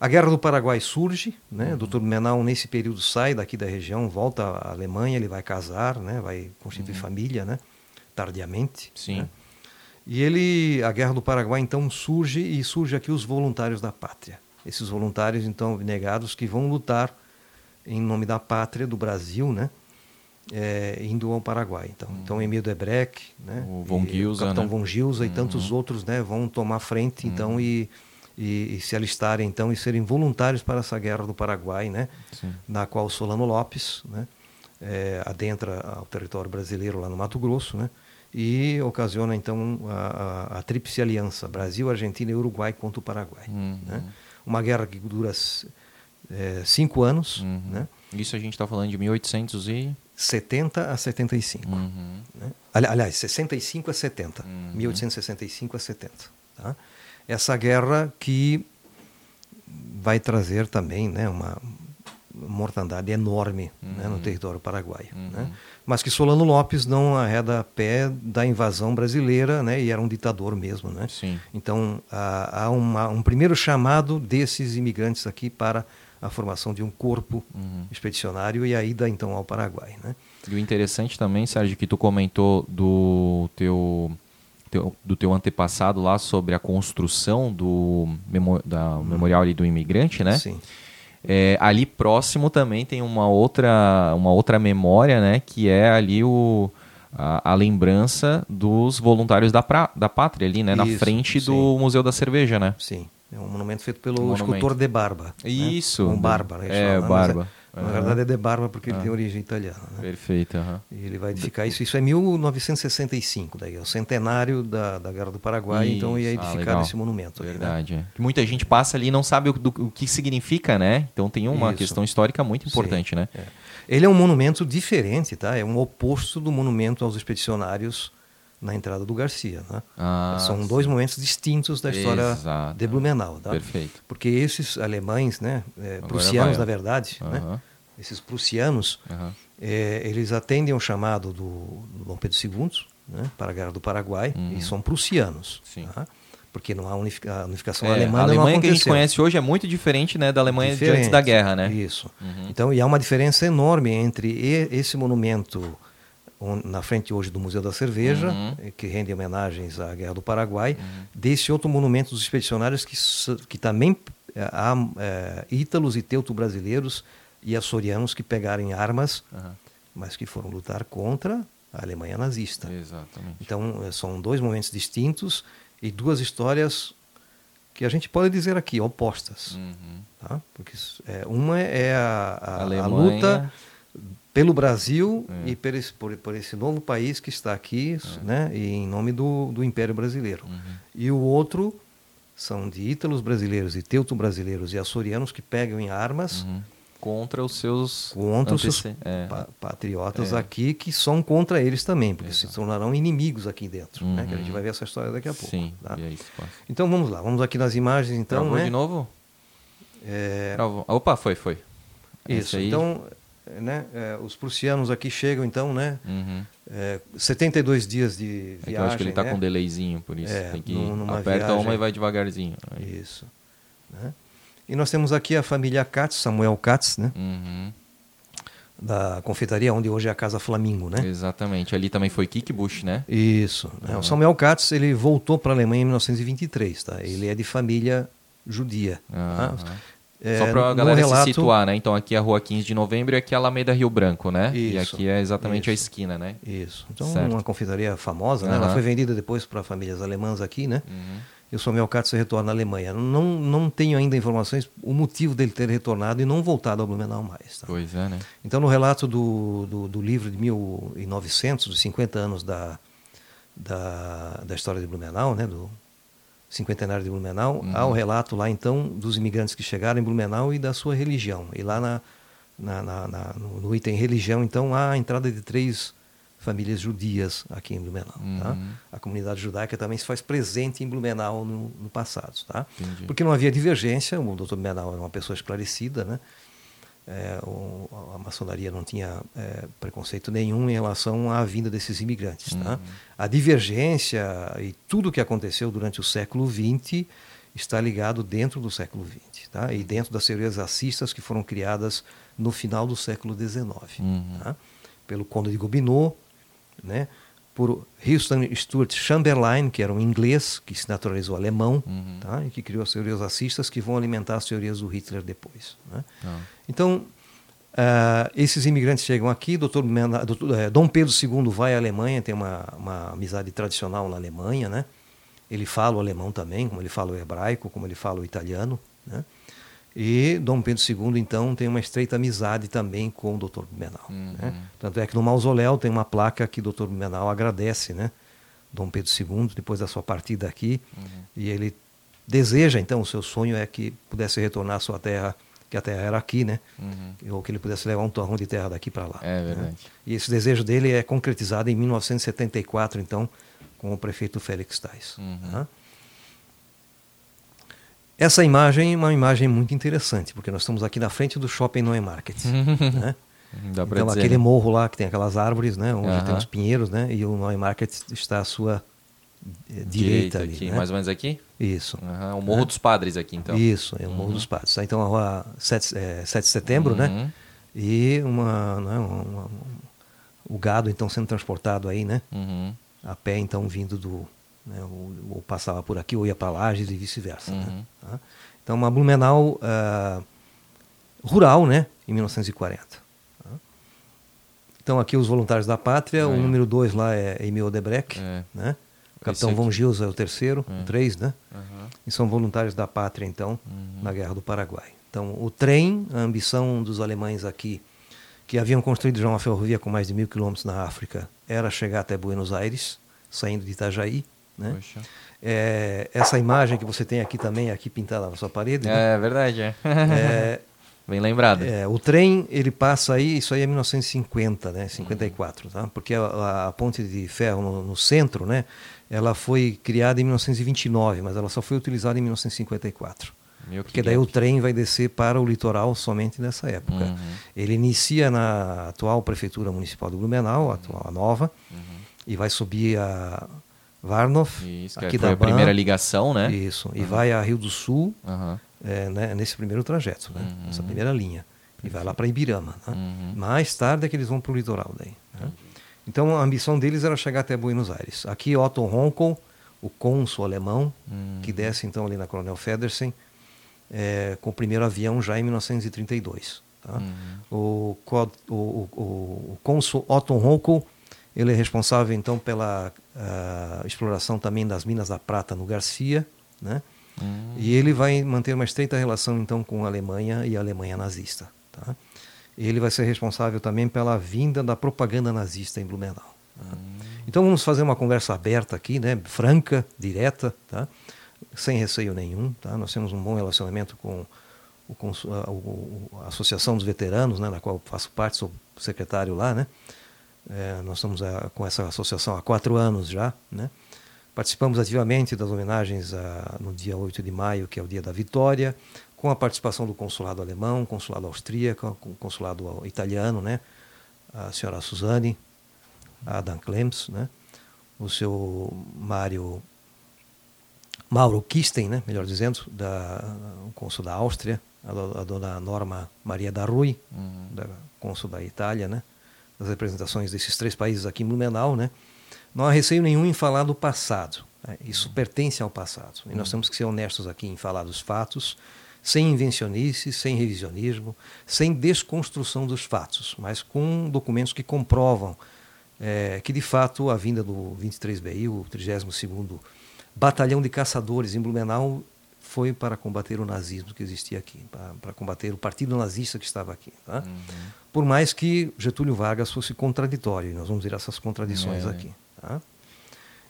Speaker 3: A Guerra do Paraguai surge, né? Uhum. O Dr. Menal nesse período sai daqui da região, volta à Alemanha, ele vai casar, né? Vai constituir uhum. família, né? Tardiamente.
Speaker 1: Sim. Né?
Speaker 3: E ele, a Guerra do Paraguai então surge e surge aqui os voluntários da pátria. Esses voluntários então abnegados que vão lutar em nome da pátria do Brasil, né? É, indo ao Paraguai. Então, hum. então Emílio Debreck, né,
Speaker 1: o Von Gilza,
Speaker 3: Capitão
Speaker 1: né?
Speaker 3: Von Gilza e tantos uhum. outros né, vão tomar frente então e, e, e, se alistarem então e serem voluntários para essa guerra do Paraguai, né, na qual Solano Lopes né, é, adentra ao território brasileiro lá no Mato Grosso, né, e ocasiona então a, a, a tríplice aliança Brasil, Argentina e Uruguai contra o Paraguai.
Speaker 1: Uhum.
Speaker 3: Né? Uma guerra que dura é, cinco anos.
Speaker 1: Uhum.
Speaker 3: Né?
Speaker 1: Isso a gente está falando de 1800 e
Speaker 3: 70 a 75.
Speaker 1: Uhum.
Speaker 3: Né? Aliás, 65 a 70.
Speaker 1: Uhum.
Speaker 3: 1865 a 70. Tá? Essa guerra que vai trazer também né, uma mortandade enorme né, no
Speaker 1: Uhum.
Speaker 3: território paraguaio.
Speaker 1: Uhum.
Speaker 3: Né? Mas que Solano Lopes não arreda pé da invasão brasileira né, e era um ditador mesmo. Né?
Speaker 1: Sim.
Speaker 3: Então há, há uma, um primeiro chamado desses imigrantes aqui para a formação de um corpo
Speaker 1: Uhum.
Speaker 3: expedicionário e a ida então ao Paraguai. Né?
Speaker 1: E o interessante também, Sérgio, que tu comentou do teu, teu- do teu antepassado lá sobre a construção do memo- da memorial ali do imigrante, né?
Speaker 3: Sim.
Speaker 1: É, ali próximo também tem uma outra, uma outra memória, né? Que é ali o, a, a lembrança dos voluntários da, pra, da pátria ali, né? Na
Speaker 3: Isso,
Speaker 1: frente do
Speaker 3: sim.
Speaker 1: Museu da Cerveja, né?
Speaker 3: Sim. É um monumento feito pelo
Speaker 1: Um monumento.
Speaker 3: escultor De Barba. né?
Speaker 1: Isso.
Speaker 3: Um Barba. né,
Speaker 1: É,
Speaker 3: mas
Speaker 1: Barba.
Speaker 3: Na
Speaker 1: Aham.
Speaker 3: verdade é De Barba porque ele
Speaker 1: Ah.
Speaker 3: tem origem italiana. Né?
Speaker 1: Perfeito. aham.
Speaker 3: E ele vai edificar isso. Isso é 1965, daí é o centenário da, da Guerra do Paraguai, então ia
Speaker 1: Isso. Ah,
Speaker 3: edificar
Speaker 1: legal.
Speaker 3: esse monumento. aí, né?
Speaker 1: Verdade. é. Que Muita gente passa ali e não sabe o, do- o que significa, né? Então tem uma
Speaker 3: Isso.
Speaker 1: questão histórica muito importante,
Speaker 3: Sim,
Speaker 1: né?
Speaker 3: é. Ele é um monumento diferente, tá? É um oposto do monumento aos expedicionários na entrada do Garcia, né?
Speaker 1: Ah,
Speaker 3: São
Speaker 1: sim.
Speaker 3: dois momentos distintos da história
Speaker 1: Exato.
Speaker 3: de Blumenau, tá?
Speaker 1: Perfeito.
Speaker 3: Porque esses alemães, né, é, prussianos na verdade, né? Esses prussianos, é, eles atendem ao chamado do, do Dom Pedro II, né, para a Guerra do Paraguai,
Speaker 1: Uhum.
Speaker 3: e são prussianos,
Speaker 1: Sim.
Speaker 3: tá? Porque não há unifica- a unificação
Speaker 1: É,
Speaker 3: alemã
Speaker 1: a Alemanha que a gente conhece hoje é muito diferente né, da Alemanha de
Speaker 3: Diferente.
Speaker 1: antes da guerra, né?
Speaker 3: Isso.
Speaker 1: Uhum.
Speaker 3: Então, e há uma diferença enorme entre esse monumento on- na frente hoje do Museu da Cerveja,
Speaker 1: Uhum.
Speaker 3: eh, que rende homenagens à Guerra do Paraguai, desse outro monumento dos expedicionários que, que também eh, há eh, ítalos e teuto-brasileiros e açorianos que pegaram armas,
Speaker 1: Aham.
Speaker 3: mas que foram lutar contra a Alemanha nazista.
Speaker 1: Exatamente.
Speaker 3: Então, são dois momentos distintos e duas histórias que a gente pode dizer aqui, opostas.
Speaker 1: Uhum.
Speaker 3: Tá? Porque é, uma é a, a- a luta pelo Brasil
Speaker 1: É.
Speaker 3: e por esse, por, por esse novo país que está aqui, né, e em nome do, do Império Brasileiro.
Speaker 1: Uhum.
Speaker 3: E o outro são de ítalos brasileiros e teuto-brasileiros e açorianos que pegam em armas
Speaker 1: Uhum. Contra os seus
Speaker 3: contra os seus
Speaker 1: é.
Speaker 3: pa- patriotas
Speaker 1: É.
Speaker 3: aqui que são contra eles também, porque se
Speaker 1: Exato.
Speaker 3: tornarão inimigos aqui dentro, né, que a gente
Speaker 1: Uhum.
Speaker 3: vai ver essa história daqui a pouco.
Speaker 1: Sim,
Speaker 3: tá?
Speaker 1: se passa.
Speaker 3: Então vamos lá, vamos aqui nas imagens então,
Speaker 1: Travou
Speaker 3: né?
Speaker 1: de novo?
Speaker 3: É.
Speaker 1: Opa, foi, foi.
Speaker 3: Isso.
Speaker 1: aí-
Speaker 3: Então, né, é, os prussianos aqui chegam, então, né,
Speaker 1: Uhum.
Speaker 3: é, 72 dias de
Speaker 1: É
Speaker 3: viagem.
Speaker 1: eu acho que ele está
Speaker 3: né?
Speaker 1: com um delayzinho, por isso.
Speaker 3: É,
Speaker 1: Tem que aperta
Speaker 3: viagem.
Speaker 1: uma e vai devagarzinho. Aí.
Speaker 3: Isso. né? E nós temos aqui a família Katz, Samuel Katz, né,
Speaker 1: Uhum.
Speaker 3: da confeitaria, onde hoje é a Casa Flamingo, né?
Speaker 1: Exatamente. Ali também foi Kickbush, né?
Speaker 3: Isso. né?
Speaker 1: Aham.
Speaker 3: O Samuel Katz, ele voltou para a Alemanha em 1923, tá? Ele é de família judia. Tá? É,
Speaker 1: Só para a galera
Speaker 3: relato-
Speaker 1: se situar, né? Então aqui é a rua 15 de novembro e aqui é a Alameda Rio Branco, né? e
Speaker 3: Isso,
Speaker 1: aqui é exatamente a
Speaker 3: isso.
Speaker 1: esquina, né?
Speaker 3: Isso. Então,
Speaker 1: Certo.
Speaker 3: uma confeitaria famosa, né?
Speaker 1: Aham.
Speaker 3: Ela foi vendida depois para famílias alemãs aqui, né?
Speaker 1: Uhum.
Speaker 3: E o Samuel Katz retorna à Alemanha. Não, não tenho ainda informações o motivo dele ter retornado e não voltado ao Blumenau mais. tá?
Speaker 1: Pois é, né?
Speaker 3: Então, no relato do, do, do livro de 1900, dos 50 anos da, da, da história de Blumenau, né? do cinquentenário de Blumenau,
Speaker 1: Uhum.
Speaker 3: há o relato lá, então, dos imigrantes que chegaram em Blumenau e da sua religião. E lá na, na, na- na- no, no item religião, então, há a entrada de três famílias judias aqui em Blumenau. Tá?
Speaker 1: Uhum.
Speaker 3: A comunidade judaica também se faz presente em Blumenau no, no passado. Tá?
Speaker 1: Entendi.
Speaker 3: Porque não havia divergência, o doutor Blumenau era uma pessoa esclarecida, né? É, o- a maçonaria não tinha é, preconceito nenhum em relação à vinda desses imigrantes. Tá?
Speaker 1: Uhum.
Speaker 3: A divergência e tudo o que aconteceu durante o século XX está ligado dentro do século XX tá? e dentro das teorias racistas que foram criadas no final do século XIX.
Speaker 1: Uhum.
Speaker 3: Tá? Pelo Conde de Gobineau, né? por Houston Stuart Chamberlain, que era um inglês que se naturalizou alemão
Speaker 1: Uhum.
Speaker 3: tá? e que criou as teorias racistas que vão alimentar as teorias do Hitler depois. Né?
Speaker 1: Tá.
Speaker 3: Então, Uh, esses imigrantes chegam aqui, é, Dom Pedro II vai à Alemanha, tem uma, uma amizade tradicional na Alemanha, né? Ele fala o alemão também, como ele fala o hebraico, como ele fala o italiano, né? E Dom Pedro II, então, tem uma estreita amizade também com o Dr. Blumenau. Uhum. Né? Tanto é que no mausoléu tem uma placa que o Dr. Blumenau agradece, né? Dom Pedro II, depois da sua partida aqui, uhum. e ele deseja, então, o seu sonho é que pudesse retornar à sua terra que a terra era aqui, né? Uhum. Ou que ele pudesse levar um torrão de terra daqui para lá.
Speaker 1: É né? verdade. Né?
Speaker 3: E esse desejo dele é concretizado em 1974, então, com o prefeito Félix Tais. Uhum. Né? Essa imagem é uma imagem muito interessante, porque nós estamos aqui na frente do Shopping Noé Market. né? então, dizer, aquele né? morro lá que tem aquelas árvores, né? onde uhum. tem os pinheiros, né? e o Noé Market está à sua direita, direita ali,
Speaker 1: aqui,
Speaker 3: né?
Speaker 1: mais ou menos aqui?
Speaker 3: Isso.
Speaker 1: Uhum, o Morro é. dos Padres aqui, então.
Speaker 3: Isso, é o Morro uhum. dos Padres. Então a rua 7, é, 7 de setembro, né? uhum. né? E uma, né, uma, uma, o gado então sendo transportado aí, né? Uhum. A pé então vindo do, né, ou, ou, passava por aqui ou ia para Lages e vice-versa. Né? Uhum. Tá? Então uma Blumenau uh, rural, né? Em 1940. Tá? Então aqui os voluntários da pátria, o número 2 lá é Emil Odebrecht, é. né? Capitão Von Gils é o terceiro, é. três, né? Uhum. E são voluntários da pátria, então, uhum. na Guerra do Paraguai. Então, o trem, a ambição dos alemães aqui, que haviam construído já uma ferrovia com mais de mil quilômetros na África, era chegar até Buenos Aires, saindo de Itajaí. Né? É, essa imagem que você tem aqui também, aqui pintada na sua parede.
Speaker 1: Né? É verdade, é. é Bem lembrado.
Speaker 3: É, o trem, ele passa aí, isso aí é 1950, né? 54, tá? Porque a, a ponte de ferro no, no centro, né? Ela foi criada em 1929, mas ela só foi utilizada em 1954. Meu porque daí o trem vai descer para o litoral somente nessa época. Uhum. Ele inicia na atual prefeitura municipal de Blumenau, a atual a nova, uhum. e vai subir a Varnov,
Speaker 1: Isso, aqui da a primeira ligação, né?
Speaker 3: Isso, uhum. e vai a Rio do Sul, é, né, nesse primeiro trajeto, né? Uhum. nessa primeira linha. E vai lá para Ibirama. Né? Uhum. Mais tarde é que eles vão para o litoral daí. Né? Então a ambição deles era chegar até Buenos Aires. Aqui Otto Ronkel, o cônsul alemão, hum. que desce então ali na Coronel Federsen, é, com o primeiro avião já em 1932. Tá? Hum. O, o, o, cônsul Otto Ronkel, ele é responsável então pela uh, exploração também das minas da prata no Garcia, né? Hum. E ele vai manter uma estreita relação então com a Alemanha e a Alemanha nazista. Tá? Ele vai ser responsável também pela vinda da propaganda nazista em Blumenau. Tá? Então vamos fazer uma conversa aberta aqui, né, franca, direta, tá? sem receio nenhum. Tá? Nós temos um bom relacionamento com, o, com a, a, Associação dos Veteranos, né, na qual faço parte, sou secretário lá. Né? É, nós estamos a, com essa associação há quatro anos já. Né? Participamos ativamente das homenagens a, no dia 8 de maio, que é o dia da vitória com a participação do consulado alemão, consulado austríaco, consulado italiano, né? a senhora Suzane, a Adam Klems, né? o seu Mário Mauro Kisten, né? melhor dizendo, da, o cônsul da Áustria, a, a dona Norma Maria da Rui, uhum. da cônsul da Itália, né? das representações desses três países aqui em Blumenau, né? não há receio nenhum em falar do passado. Né? Isso uhum. pertence ao passado. E nós uhum. temos que ser honestos aqui em falar dos fatos, sem invencionice, sem revisionismo, sem desconstrução dos fatos, mas com documentos que comprovam é, que, de fato, a vinda do 23BI, o 32º Batalhão de Caçadores em Blumenau, foi para combater o nazismo que existia aqui, para, para combater o partido nazista que estava aqui. Tá? Uhum. Por mais que Getúlio Vargas fosse contraditório, e nós vamos ver essas contradições é. aqui. Tá?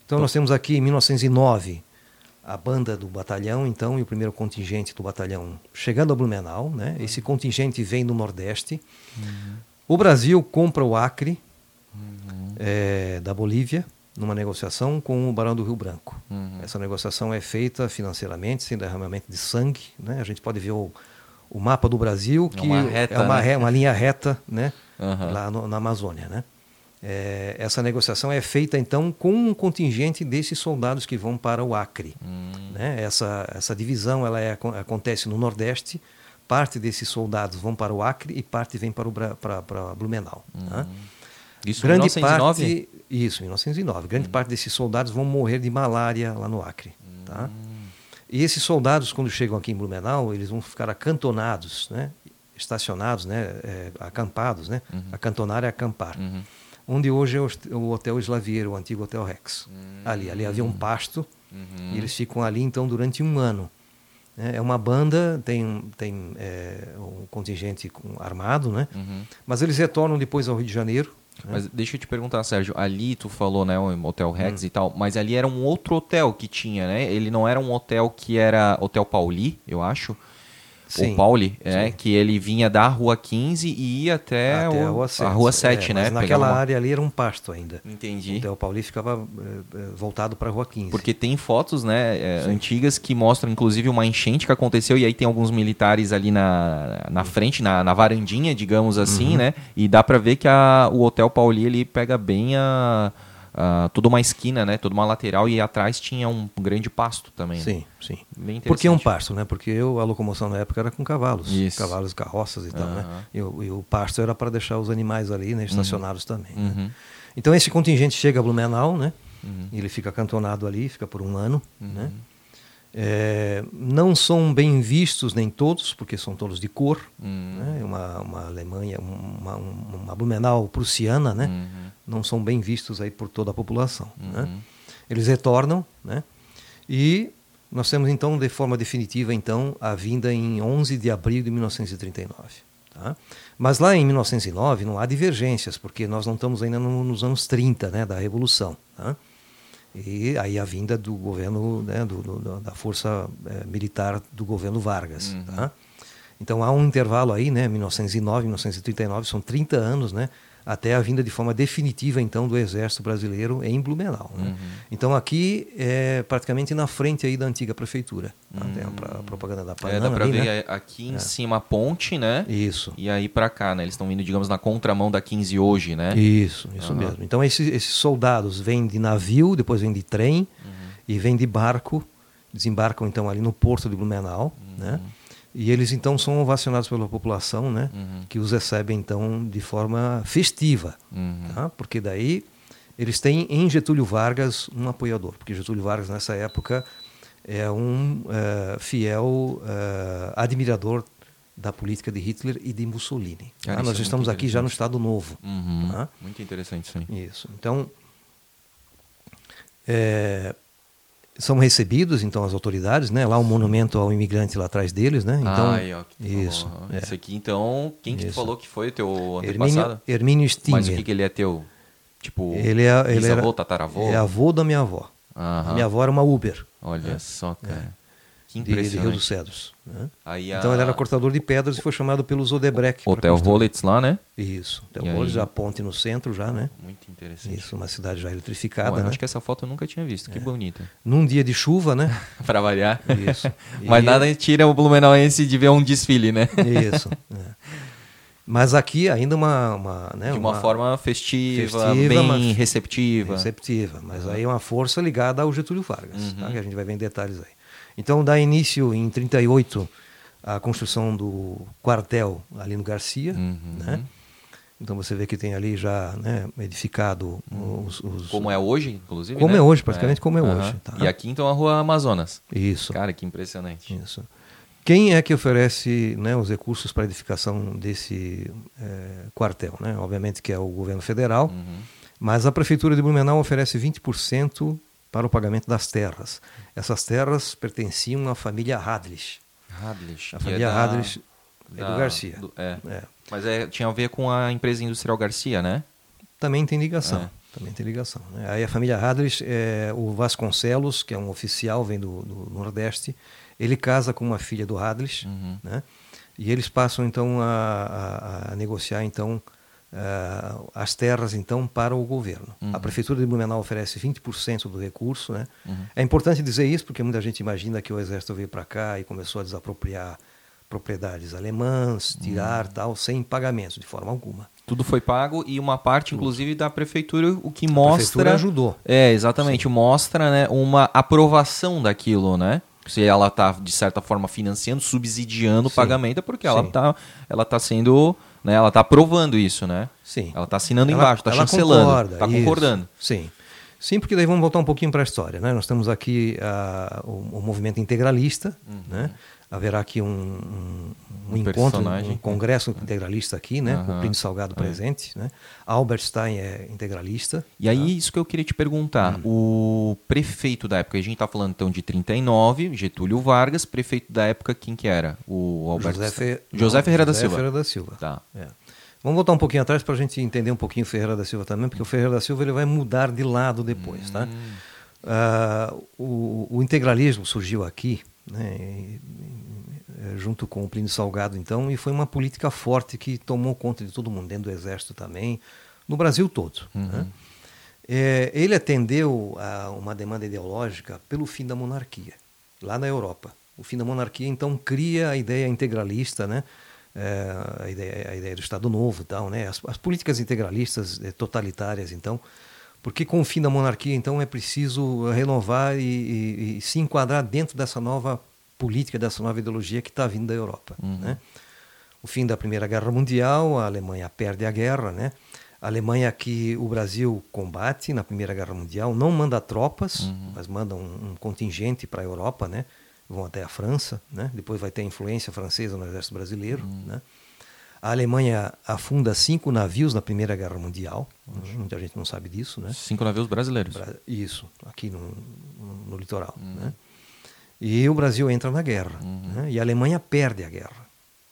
Speaker 3: Então, nós temos aqui, em 1909, a banda do batalhão, então, e o primeiro contingente do batalhão chegando a Blumenau. Né? Esse contingente vem do Nordeste. Uhum. O Brasil compra o Acre uhum. é, da Bolívia numa negociação com o Barão do Rio Branco. Uhum. Essa negociação é feita financeiramente, sem derramamento de sangue. Né? A gente pode ver o, o mapa do Brasil, é que é uma, reta, é uma, né? uma linha reta né? lá no, na Amazônia. Né? É, essa negociação é feita então com um contingente desses soldados que vão para o Acre. Hum. Né? Essa, essa divisão ela é, acontece no Nordeste. Parte desses soldados vão para o Acre e parte vem para, o, para, para Blumenau. Hum. Né?
Speaker 1: Isso em 1909? Parte,
Speaker 3: isso, em 1909. Grande hum. parte desses soldados vão morrer de malária lá no Acre. Tá? E esses soldados, quando chegam aqui em Blumenau, eles vão ficar acantonados né? estacionados, né, é, acampados, né,
Speaker 1: Uhum.
Speaker 3: acantonar é acampar.
Speaker 1: Uhum.
Speaker 3: Onde hoje é o, Hotel Slavier, o antigo Hotel Rex.
Speaker 1: Hum.
Speaker 3: Ali, ali havia um pasto
Speaker 1: Uhum.
Speaker 3: e eles ficam ali então durante um ano. né. É uma banda, tem, tem é, um contingente armado, né?
Speaker 1: Uhum.
Speaker 3: Mas eles retornam depois ao Rio de Janeiro. né.
Speaker 1: Mas deixa eu te perguntar, Sérgio, ali tu falou, né, o Hotel Rex
Speaker 3: Hum.
Speaker 1: e tal, mas ali era um outro hotel que tinha, né? Ele não era um hotel que era Hotel Pauli, eu acho.
Speaker 3: Sim.
Speaker 1: Ou Pauli, é, que ele vinha da Rua 15 e ia até,
Speaker 3: Até
Speaker 1: o-
Speaker 3: a Rua 7.
Speaker 1: a Rua 7,
Speaker 3: É,
Speaker 1: né?
Speaker 3: Mas naquela
Speaker 1: uma-
Speaker 3: área ali era um pasto ainda.
Speaker 1: Entendi.
Speaker 3: O Hotel Pauli ficava eh, eh, voltado para a Rua 15.
Speaker 1: Porque tem fotos, né, é, antigas que mostram, inclusive, uma enchente que aconteceu e aí tem alguns militares ali na, na frente, na, na varandinha, digamos assim,
Speaker 3: Uhum.
Speaker 1: né? E dá pra ver que a, o Hotel Pauli, ele pega bem a, a- toda uma esquina, né? Toda uma lateral e atrás tinha um grande pasto também. né?
Speaker 3: Sim, sim.
Speaker 1: Bem
Speaker 3: Por que um pasto, né? Porque eu, a locomoção na época era com cavalos.
Speaker 1: Isso.
Speaker 3: Cavalos carroças e tal, né?
Speaker 1: Aham.
Speaker 3: E, o- e o pasto era para deixar os animais ali, né? Estacionados também. né?
Speaker 1: Uhum.
Speaker 3: Então esse contingente chega a Blumenau, né?
Speaker 1: Uhum.
Speaker 3: Ele fica acantonado ali, fica por um ano, né? É, não são bem vistos nem todos, porque são todos de cor.
Speaker 1: Uhum.
Speaker 3: Né? Uma, uma Alemanha, uma, uma Blumenau prussiana, né?
Speaker 1: Uhum.
Speaker 3: Não são bem vistos aí por toda a população. Né?
Speaker 1: Uhum.
Speaker 3: Eles retornam, né? E nós temos então de forma definitiva então a vinda em 11 de abril de 1939. Tá? Mas lá em 1909 não há divergências, porque nós não estamos ainda no- nos anos 30 né, da Revolução. Tá? E aí a vinda do governo, né, do, do- da força eh, militar do governo Vargas.
Speaker 1: Uhum.
Speaker 3: Tá? Então há um intervalo aí, né, 1909, 1939, são 30 anos, né, até a vinda de forma definitiva então do Exército Brasileiro em Blumenau. né?
Speaker 1: Uhum.
Speaker 3: Então aqui é praticamente na frente aí da antiga prefeitura. tá? Tem a, a propaganda da
Speaker 1: É,
Speaker 3: Panama
Speaker 1: dá pra
Speaker 3: ali,
Speaker 1: ver
Speaker 3: né?
Speaker 1: aqui em
Speaker 3: É.
Speaker 1: cima a ponte, né?
Speaker 3: Isso.
Speaker 1: E aí pra cá, né? Eles estão vindo, digamos, na contramão da 15 hoje, né?
Speaker 3: Isso, isso
Speaker 1: Aham.
Speaker 3: mesmo. Então esses, esses soldados vêm de navio, depois vêm de trem
Speaker 1: Uhum.
Speaker 3: e vêm de barco, desembarcam então ali no porto de Blumenau, né? E eles então são ovacionados pela população, né?
Speaker 1: Uhum.
Speaker 3: Que os recebe então de forma festiva,
Speaker 1: Uhum.
Speaker 3: tá? Porque daí eles têm em Getúlio Vargas um apoiador, porque Getúlio Vargas nessa época é um eh, fiel eh, admirador da política de Hitler e de Mussolini.
Speaker 1: Cara,
Speaker 3: tá? Nós
Speaker 1: é
Speaker 3: estamos aqui já no. Estado Novo.
Speaker 1: Uhum.
Speaker 3: tá?
Speaker 1: Muito interessante aí.
Speaker 3: Isso. Então, é, são recebidos então as autoridades, né? Lá um monumento ao imigrante lá atrás deles, né? Então,
Speaker 1: ó, que
Speaker 3: isso. é.
Speaker 1: Esse aqui, então, quem que tu
Speaker 3: Isso.
Speaker 1: falou que foi teu antepassado?
Speaker 3: Hermínio, Hermínio Stinger.
Speaker 1: Mas o que, que ele é teu? Tipo,
Speaker 3: Ele é, ele
Speaker 1: bisavô,
Speaker 3: era,
Speaker 1: tataravô?
Speaker 3: É avô da minha avó.
Speaker 1: Aham.
Speaker 3: Minha avó era uma Uber
Speaker 1: Olha
Speaker 3: É.
Speaker 1: só, cara. Que
Speaker 3: de, de Rio dos Cedros. né?
Speaker 1: A...
Speaker 3: Então ele era cortador de pedras e foi chamado pelos Odebrecht.
Speaker 1: Hotel. Rollets lá, né?
Speaker 3: Isso. Hotel? Rollets, a ponte no centro já, né?
Speaker 1: Muito interessante.
Speaker 3: Isso, uma cidade já eletrificada, né?
Speaker 1: Acho que essa foto eu nunca tinha visto. Que bonita.
Speaker 3: Num dia de chuva, né?
Speaker 1: pra variar.
Speaker 3: Isso.
Speaker 1: Mas
Speaker 3: E-
Speaker 1: nada tira o Blumenauense de ver um desfile, né?
Speaker 3: Isso. é. Mas aqui ainda uma, uma, né,
Speaker 1: De uma, forma festiva,
Speaker 3: festiva,
Speaker 1: bem
Speaker 3: mas-
Speaker 1: receptiva.
Speaker 3: receptiva, mas aí é uma força ligada ao Getúlio Vargas,
Speaker 1: Uhum.
Speaker 3: tá? que a gente vai ver em detalhes aí. Então dá início em 38 a construção do quartel ali no Garcia,
Speaker 1: Uhum.
Speaker 3: né? Então você vê que tem ali já né, edificado os, os-
Speaker 1: Como é hoje, inclusive.
Speaker 3: Como
Speaker 1: né?
Speaker 3: é hoje, praticamente como é
Speaker 1: Aham.
Speaker 3: hoje, tá?
Speaker 1: E aqui então a rua Amazonas.
Speaker 3: Isso.
Speaker 1: Cara, que impressionante.
Speaker 3: Isso. Quem é que oferece né, os recursos para a edificação desse eh, quartel? Né? Obviamente que é o governo federal,
Speaker 1: Uhum.
Speaker 3: mas a prefeitura de Blumenau oferece 20% para o pagamento das terras. Essas terras pertenciam à família Hadlich.
Speaker 1: Hadlich.
Speaker 3: A
Speaker 1: que
Speaker 3: família
Speaker 1: é da-
Speaker 3: Hadlich é
Speaker 1: da-
Speaker 3: do Garcia.
Speaker 1: do- é.
Speaker 3: É.
Speaker 1: Mas é, tinha a ver com a empresa industrial Garcia, né?
Speaker 3: Também tem ligação.
Speaker 1: É.
Speaker 3: Também tem ligação. né? Aí a família Hadlich, é, o Vasconcelos, que é um oficial, vem do, do Nordeste, ele casa com uma filha do Hadlich,
Speaker 1: Uhum.
Speaker 3: né? E eles passam então a, a- a negociar então ah, as terras então para o governo.
Speaker 1: Uhum.
Speaker 3: A prefeitura de Blumenau oferece 20% do recurso, né?
Speaker 1: Uhum.
Speaker 3: É importante dizer isso porque muita gente imagina que o exército veio para cá e começou a desapropriar propriedades alemãs, tirar
Speaker 1: Uhum.
Speaker 3: tal sem pagamento de forma alguma.
Speaker 1: Tudo foi pago e uma parte, inclusive, da prefeitura, o que
Speaker 3: A
Speaker 1: mostra.
Speaker 3: prefeitura ajudou.
Speaker 1: É, exatamente. Mostra né, uma aprovação daquilo, né? Se ela está, de certa forma, financiando, subsidiando o
Speaker 3: Sim.
Speaker 1: pagamento, é porque ela
Speaker 3: Sim.
Speaker 1: está ela tá sendo. Né, ela está aprovando isso, né?
Speaker 3: Sim.
Speaker 1: Ela está assinando
Speaker 3: Ela-
Speaker 1: embaixo, está
Speaker 3: ela
Speaker 1: chancelando,
Speaker 3: concorda,
Speaker 1: está concordando.
Speaker 3: Sim. Sim, porque daí vamos voltar um pouquinho para a história. Né? Nós temos aqui ah, o, o movimento integralista,
Speaker 1: Uhum.
Speaker 3: né? Haverá aqui um, um, um, um encontro, um congresso integralista aqui, né? Uhum. Com o Plínio Salgado é. presente, né? Albert Stein é integralista.
Speaker 1: E aí, tá? isso que eu queria te perguntar. Hum. O prefeito da época, a gente está falando então de 39, Getúlio Vargas, prefeito da época, quem que era? O Albert
Speaker 3: José, Fe...
Speaker 1: José Ferreira José da Silva.
Speaker 3: Ferreira da Silva.
Speaker 1: Tá.
Speaker 3: É. Vamos voltar um pouquinho atrás para a gente entender um pouquinho o Ferreira da Silva também, porque o Ferreira da Silva ele vai mudar de lado depois, hum. tá? Uh, o, o integralismo surgiu aqui, né? É, junto com o Plínio Salgado, então, e foi uma política forte que tomou conta de todo mundo, dentro do Exército também, no Brasil todo. Uhum. Né? É, ele atendeu a uma demanda ideológica pelo fim da monarquia, lá na Europa. O fim da monarquia, então, cria a ideia integralista, né? É, a, ideia, a ideia do Estado Novo e tal, né? As, as políticas integralistas totalitárias, então, porque com o fim da monarquia, então, é preciso renovar e, e, e se enquadrar dentro dessa nova política, dessa nova ideologia que está vindo da Europa. Uhum. Né? O fim da Primeira Guerra Mundial, a Alemanha perde a guerra, né? A Alemanha que o Brasil combate na Primeira Guerra Mundial não manda tropas, uhum. mas manda um, um contingente para a Europa, né? Vão até a França, né? Depois vai ter influência francesa no exército brasileiro, uhum. né? A Alemanha afunda cinco navios na Primeira Guerra Mundial. Muita gente não sabe disso, né?
Speaker 1: Cinco navios brasileiros.
Speaker 3: Isso, aqui no, no, no litoral, uhum. né? E o Brasil entra na guerra. Uhum. Né? E a Alemanha perde a guerra.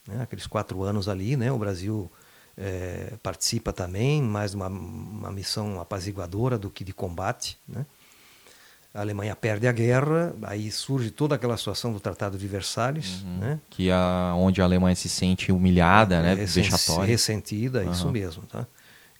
Speaker 3: Né? Aqueles quatro anos ali, né? o Brasil é, participa também, mais uma, uma missão apaziguadora do que de combate. Né? A Alemanha perde a guerra, aí surge toda aquela situação do Tratado de Versalhes. Uhum. Né?
Speaker 1: Que é onde a Alemanha se sente humilhada, né? vexatória.
Speaker 3: Ressentida, uhum. isso mesmo. Tá?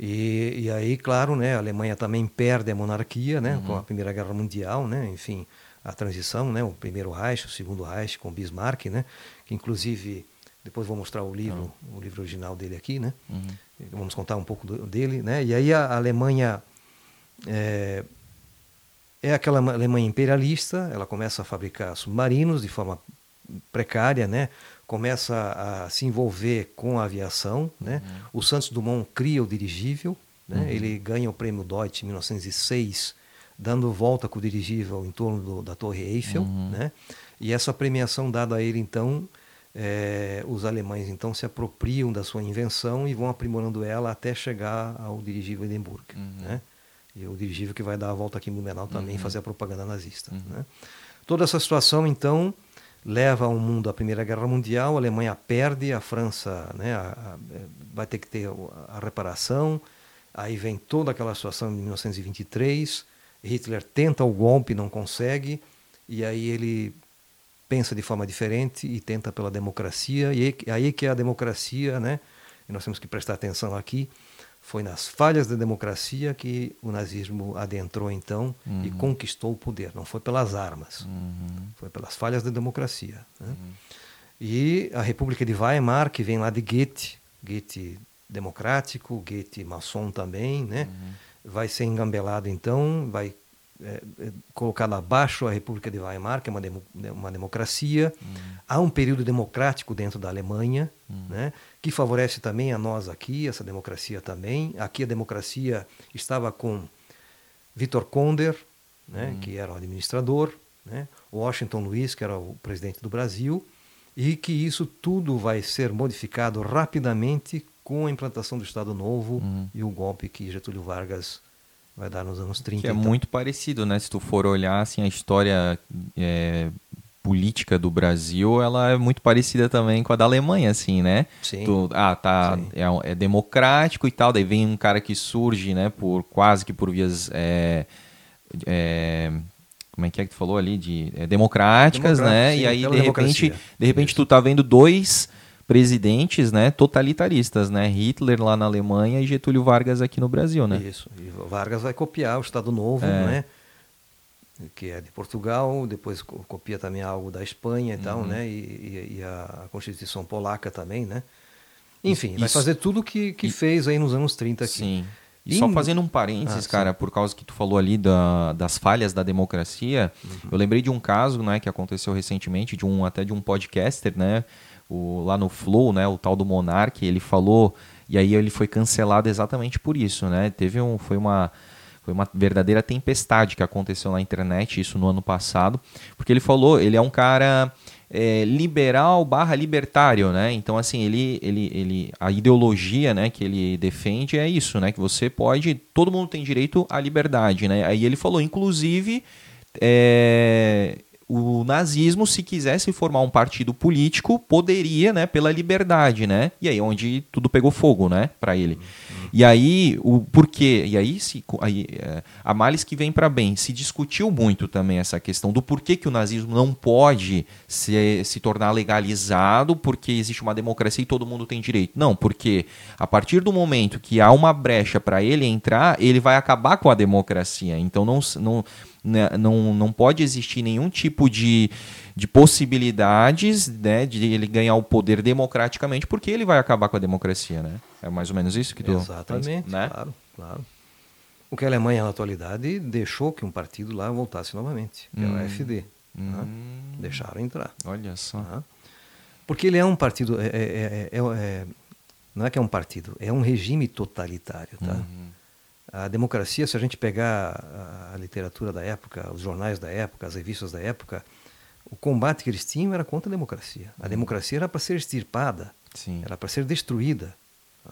Speaker 3: E, e, aí, claro, né, a Alemanha também perde a monarquia né, uhum. com a Primeira Guerra Mundial, né, enfim, a transição, né, o primeiro Reich, o segundo Reich com Bismarck, né, que inclusive depois vou mostrar o livro, uhum. o livro original dele aqui, né? Uhum. Vamos contar um pouco do, dele, né? E aí a Alemanha é, é aquela Alemanha imperialista, ela começa a fabricar submarinos de forma precária, né? Começa a se envolver com a aviação, né? Uhum. O Santos Dumont cria o dirigível, né? Uhum. Ele ganha o prêmio Deutsch em 1906 dando volta com o dirigível em torno do, da Torre Eiffel, uhum. né? E essa premiação dada a ele, então, é, os alemães então se apropriam da sua invenção e vão aprimorando ela até chegar ao dirigível Hindenburg, uhum. né? E o dirigível que vai dar a volta aqui em Blumenau também, uhum. fazer a propaganda nazista. Uhum. Né? Toda essa situação, então, leva ao mundo à Primeira Guerra Mundial, a Alemanha perde, a França né, a, a, vai ter que ter a, a reparação, aí vem toda aquela situação de 1923, Hitler tenta o golpe, não consegue, e aí ele pensa de forma diferente e tenta pela democracia, e aí que é a democracia, né? E nós temos que prestar atenção aqui, foi nas falhas da democracia que o nazismo adentrou então uhum. e conquistou o poder. Não foi pelas armas, uhum. foi pelas falhas da democracia. Né? Uhum. E a República de Weimar, que vem lá de Goethe, Goethe democrático, Goethe maçom também, né? Vai ser engambelado então, vai é, é, colocado abaixo a República de Weimar, que é uma, demo, uma democracia. Uhum. Há um período democrático dentro da Alemanha, uhum. né, que favorece também a nós aqui, essa democracia também. Aqui a democracia estava com Vitor Konder, né, uhum. que era o administrador, né, Washington Luiz, que era o presidente do Brasil, e que isso tudo vai ser modificado rapidamente com a implantação do Estado Novo uhum. e o golpe que Getúlio Vargas vai dar nos anos 30.
Speaker 1: Que é então. muito parecido, né? Se tu for olhar assim, a história é, política do Brasil, ela é muito parecida também com a da Alemanha, assim, né?
Speaker 3: Sim.
Speaker 1: Tu, ah, tá, é, é, democrático e tal, daí vem um cara que surge, né, por quase que por vias... É, é, como é que é que tu falou ali? De, é, democráticas, né? Sim, e aí, de repente, de repente tu tá vendo dois presidentes né, totalitaristas, né? Hitler lá na Alemanha e Getúlio Vargas aqui no Brasil, né?
Speaker 3: Isso. E Vargas vai copiar o Estado Novo, é. né? Que é de Portugal, depois copia também algo da Espanha e uhum. tal, né? E, e, e, a Constituição Polaca também, né? Enfim, Isso. vai fazer tudo que, que e... fez aí nos anos 30 aqui.
Speaker 1: Sim. E só fazendo um parênteses, ah, cara, por causa que tu falou ali da, das falhas da democracia, uhum. eu lembrei de um caso, né, que aconteceu recentemente, de um até de um podcaster, né, o, lá no Flow, né, o tal do Monark, ele falou, e aí ele foi cancelado exatamente por isso, né? Teve um, foi uma foi uma verdadeira tempestade que aconteceu na internet, isso no ano passado, porque ele falou, ele é um cara é, liberal barra libertário, né? Então, assim, ele, ele, ele, a ideologia né, que ele defende é isso, né? Que você pode, todo mundo tem direito à liberdade, né? Aí ele falou, inclusive, é, o nazismo, se quisesse formar um partido político, poderia, né, pela liberdade, né? E aí onde tudo pegou fogo, né, para ele. E aí o porquê? E aí se aí, é, a males que vem para bem, se discutiu muito também essa questão do porquê que o nazismo não pode se, se tornar legalizado, porque existe uma democracia e todo mundo tem direito. Não, porque a partir do momento que há uma brecha para ele entrar, ele vai acabar com a democracia. Então não não não, não pode existir nenhum tipo de, de possibilidades né, de ele ganhar o poder democraticamente, porque ele vai acabar com a democracia, né? É mais ou menos isso que tu
Speaker 3: Exatamente, né? claro, claro. O que a Alemanha, na atualidade, deixou que um partido lá voltasse novamente, que hum. é o AfD. Né? Hum. Né? Deixaram entrar.
Speaker 1: Olha só. Né?
Speaker 3: Porque ele é um partido, é, é, é, é, não é que é um partido, é um regime totalitário, tá? Uhum. A democracia, se a gente pegar a, literatura da época, os jornais da época, as revistas da época, o combate que eles tinham era contra a democracia. A democracia era para ser extirpada, Sim. era para ser destruída.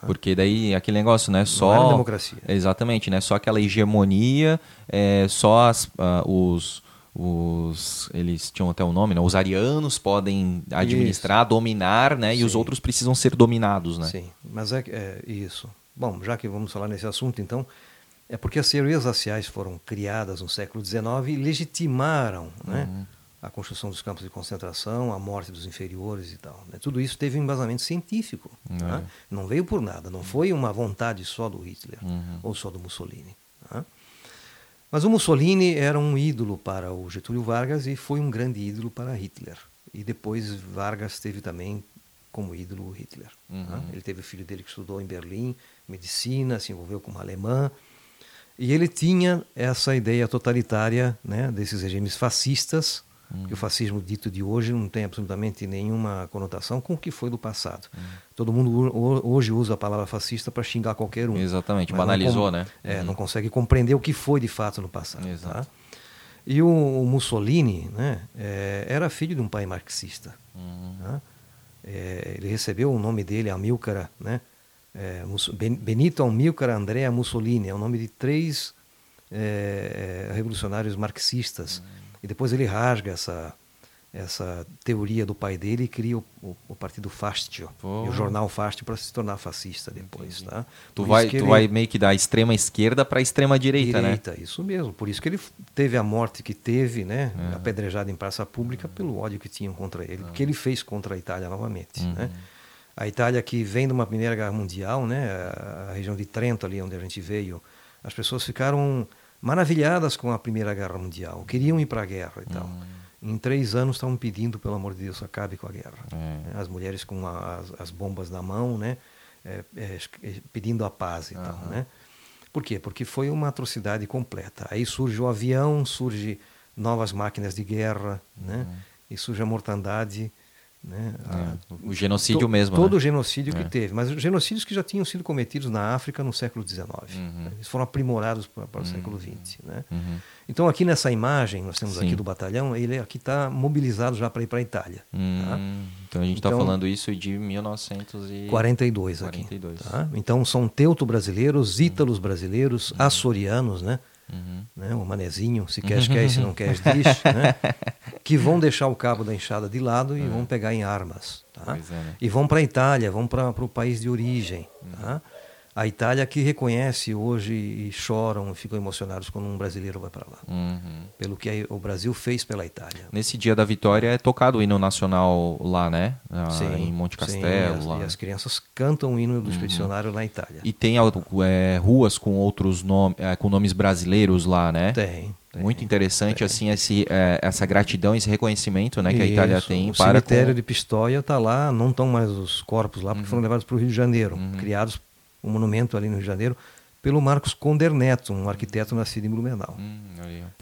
Speaker 1: Porque daí aquele negócio, né? Só
Speaker 3: Não era democracia.
Speaker 1: Exatamente, né? Só aquela hegemonia, é, só as, uh, os os eles tinham até o um nome, né? Os arianos podem administrar, isso. dominar, né? Sim. E os outros precisam ser dominados, né?
Speaker 3: Sim, mas é, é isso. Bom, já que vamos falar nesse assunto, então, é porque as teorias raciais foram criadas no século XIX e legitimaram né, uhum. a construção dos campos de concentração, a morte dos inferiores e tal. Né? Tudo isso teve um embasamento científico. Uhum. Né? Não veio por nada, não foi uma vontade só do Hitler uhum. ou só do Mussolini. Né? Mas o Mussolini era um ídolo para o Getúlio Vargas e foi um grande ídolo para Hitler. E depois Vargas teve também como ídolo Hitler. Né? Ele teve o filho dele que estudou em Berlim, medicina, se envolveu com uma alemã. E ele tinha essa ideia totalitária né, desses regimes fascistas, hum. que o fascismo dito de hoje não tem absolutamente nenhuma conotação com o que foi do passado. Hum. Todo mundo hoje usa a palavra fascista para xingar qualquer um.
Speaker 1: Exatamente, banalizou, né?
Speaker 3: É, hum. não consegue compreender o que foi de fato no passado. Tá? Exato. Tá? E o, o Mussolini né, é, era filho de um pai marxista. Tá? É, ele recebeu o nome dele, Amilcara, né, é, Benito Amilcar Andrea Mussolini, é o nome de três é, é, revolucionários marxistas. Uhum. E depois ele rasga essa, essa teoria do pai dele e cria o, o, o partido Fastio, e o jornal Fastio para se tornar fascista depois. Tá?
Speaker 1: Tu, vai, tu ele... vai meio que da extrema esquerda para a extrema direita,
Speaker 3: direita, né? isso mesmo. Por isso que ele teve a morte que teve, né? É. apedrejado em praça pública pelo ódio que tinham contra ele, porque ele fez contra a Itália novamente. Uhum. Né? A Itália que vem de uma Primeira Guerra Mundial, né, a região de Trento ali onde a gente veio, as pessoas ficaram maravilhadas com a Primeira Guerra Mundial, queriam ir para a guerra e tal. Hum. Em três anos estavam pedindo, pelo amor de Deus, acabe com a guerra. É. As mulheres com as, as, bombas na mão, né, é, é, é pedindo a paz e uhum. tal, né. Por quê? Porque foi uma atrocidade completa. Aí surge o avião, surge novas máquinas de guerra, né, uhum. né, e surge a mortandade né?
Speaker 1: É, o genocídio to, mesmo.
Speaker 3: Todo
Speaker 1: né?
Speaker 3: o genocídio que é. teve. Mas genocídios que já tinham sido cometidos na África no século XIX. Uhum. Eles foram aprimorados para, para o uhum. século XX. Né? Uhum. Então, aqui nessa imagem, nós temos Sim. aqui do batalhão, ele aqui está mobilizado já para ir para a Itália. Tá?
Speaker 1: Hum, então, a gente está então, falando isso de 1942
Speaker 3: aqui. Tá? Então, são teuto-brasileiros, ítalos brasileiros, uhum. açorianos, né? Uhum. Né, o manezinho, se queres, queres, se não queres, diz, né, que vão deixar o cabo da enxada de lado e é. vão pegar em armas. Tá? É, né? E vão para a Itália, vão para o país de origem. Uhum. Tá? A Itália que reconhece hoje e choram, ficam emocionados quando um brasileiro vai para lá. Uhum. Pelo que o Brasil fez pela Itália.
Speaker 1: Nesse dia da vitória é tocado o hino nacional lá, né? Ah, sim, em Monte Castelo.
Speaker 3: Sim, e,
Speaker 1: as,
Speaker 3: e as crianças cantam o hino do uhum. expedicionário na Itália.
Speaker 1: E tem é, ruas com outros nomes, é, com nomes brasileiros lá, né?
Speaker 3: Tem.
Speaker 1: Tem, Muito interessante tem. assim esse, é, essa gratidão, esse reconhecimento né, que Isso. a Itália tem
Speaker 3: o
Speaker 1: para
Speaker 3: cemitério com... de Pistoia está lá, não estão mais os corpos lá porque uhum. foram levados para o Rio de Janeiro, uhum. criados um monumento ali no Rio de Janeiro, pelo Marcos Conder Neto, um arquiteto nascido em Blumenau. Hum,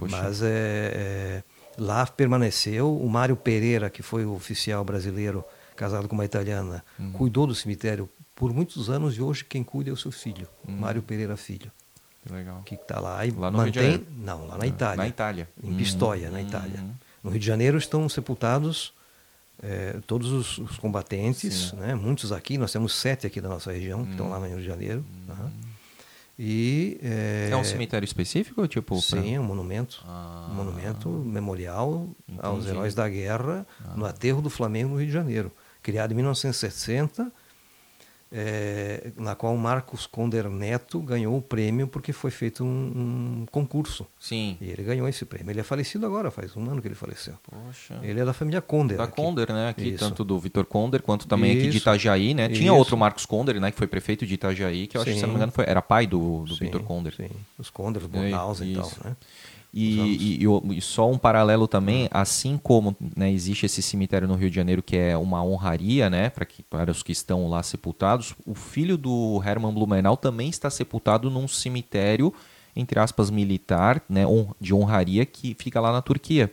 Speaker 3: Mas é, é, lá permaneceu o Mário Pereira, que foi o oficial brasileiro casado com uma italiana, hum. cuidou do cemitério por muitos anos e hoje quem cuida é o seu filho, hum. Mário Pereira Filho.
Speaker 1: Que legal.
Speaker 3: Que está lá e lá no mantém, Rio de Janeiro. não, lá na Itália.
Speaker 1: Na Itália.
Speaker 3: Em Pistoia, na hum, Itália. Hum. No Rio de Janeiro estão sepultados é, todos os, os combatentes,
Speaker 1: Sim.
Speaker 3: né? muitos aqui, nós temos sete aqui da nossa região, que estão lá no Rio de Janeiro. tá? E, é,
Speaker 1: É um cemitério específico? Tipo,
Speaker 3: Sim, um monumento.
Speaker 1: Ah.
Speaker 3: um monumento memorial aos
Speaker 1: Entendi. Ah.
Speaker 3: heróis da guerra no aterro do Flamengo no Rio de Janeiro. Criado em 1960, é, na qual Marcos Conder Neto ganhou o prêmio porque foi feito um, um concurso.
Speaker 1: Sim.
Speaker 3: E ele ganhou esse prêmio. Ele é falecido agora, faz um ano que ele faleceu.
Speaker 1: Poxa.
Speaker 3: Ele é da família Conder.
Speaker 1: Da
Speaker 3: aqui.
Speaker 1: Conder, né? Aqui,
Speaker 3: Isso.
Speaker 1: tanto do Vitor Conder quanto também aqui de
Speaker 3: Isso.
Speaker 1: Itajaí, né? Tinha
Speaker 3: Isso.
Speaker 1: outro Marcos Conder, né? Que foi prefeito de Itajaí, que eu acho que, se
Speaker 3: Sim.
Speaker 1: não me engano, foi, era pai do, do
Speaker 3: Sim,
Speaker 1: Vitor Conder.
Speaker 3: Sim, os Conder, os Bonhausen e tal,
Speaker 1: isso.
Speaker 3: né?
Speaker 1: E, e- e só um paralelo também, assim como né, existe esse cemitério no Rio de Janeiro que é uma honraria, né, para que para os que estão lá sepultados, o filho do Herman Blumenau também está sepultado num cemitério entre aspas militar, né, de honraria que fica lá na Turquia.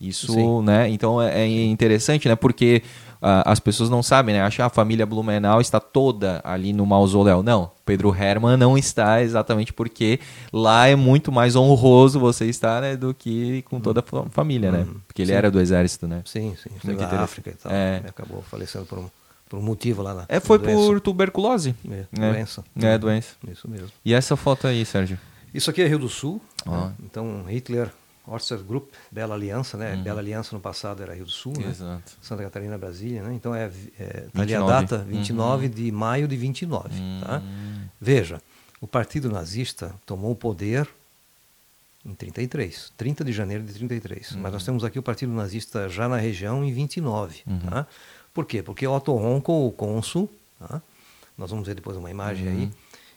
Speaker 1: Isso,
Speaker 3: Sim.
Speaker 1: né? Então é, é interessante, né? Porque as pessoas não sabem, né? Acham que a família Blumenau está toda ali no mausoléu. Não, Pedro Hermann não está exatamente porque lá é muito mais honroso você estar, né? Do que com toda a fa- família, né? Porque ele
Speaker 3: Sim.
Speaker 1: era do exército, né?
Speaker 3: Sim, sim.
Speaker 1: Muito
Speaker 3: da. África e tal.
Speaker 1: É.
Speaker 3: Acabou falecendo por um, por um motivo lá na
Speaker 1: É, foi
Speaker 3: doença.
Speaker 1: por tuberculose.
Speaker 3: É,
Speaker 1: né?
Speaker 3: doença.
Speaker 1: É, doença.
Speaker 3: Isso mesmo.
Speaker 1: E essa foto aí, Sérgio?
Speaker 3: Isso aqui é Rio do Sul.
Speaker 1: Ah.
Speaker 3: né? Então, Hitler, Orser Group, Bela Aliança, né?
Speaker 1: Uhum.
Speaker 3: Bela Aliança no passado era Rio do Sul, né? Santa Catarina, Brasília, né? Então, é, é tá ali a
Speaker 1: 29.
Speaker 3: data, 29 de maio de 29, tá?
Speaker 1: Hum.
Speaker 3: Veja, o Partido Nazista tomou o poder em 33, 30 de janeiro de 33. Mas nós temos aqui o Partido Nazista já na região em 29. Tá? Por quê? Porque Otto Ronco, o cônsul, tá? nós vamos ver depois uma imagem aí,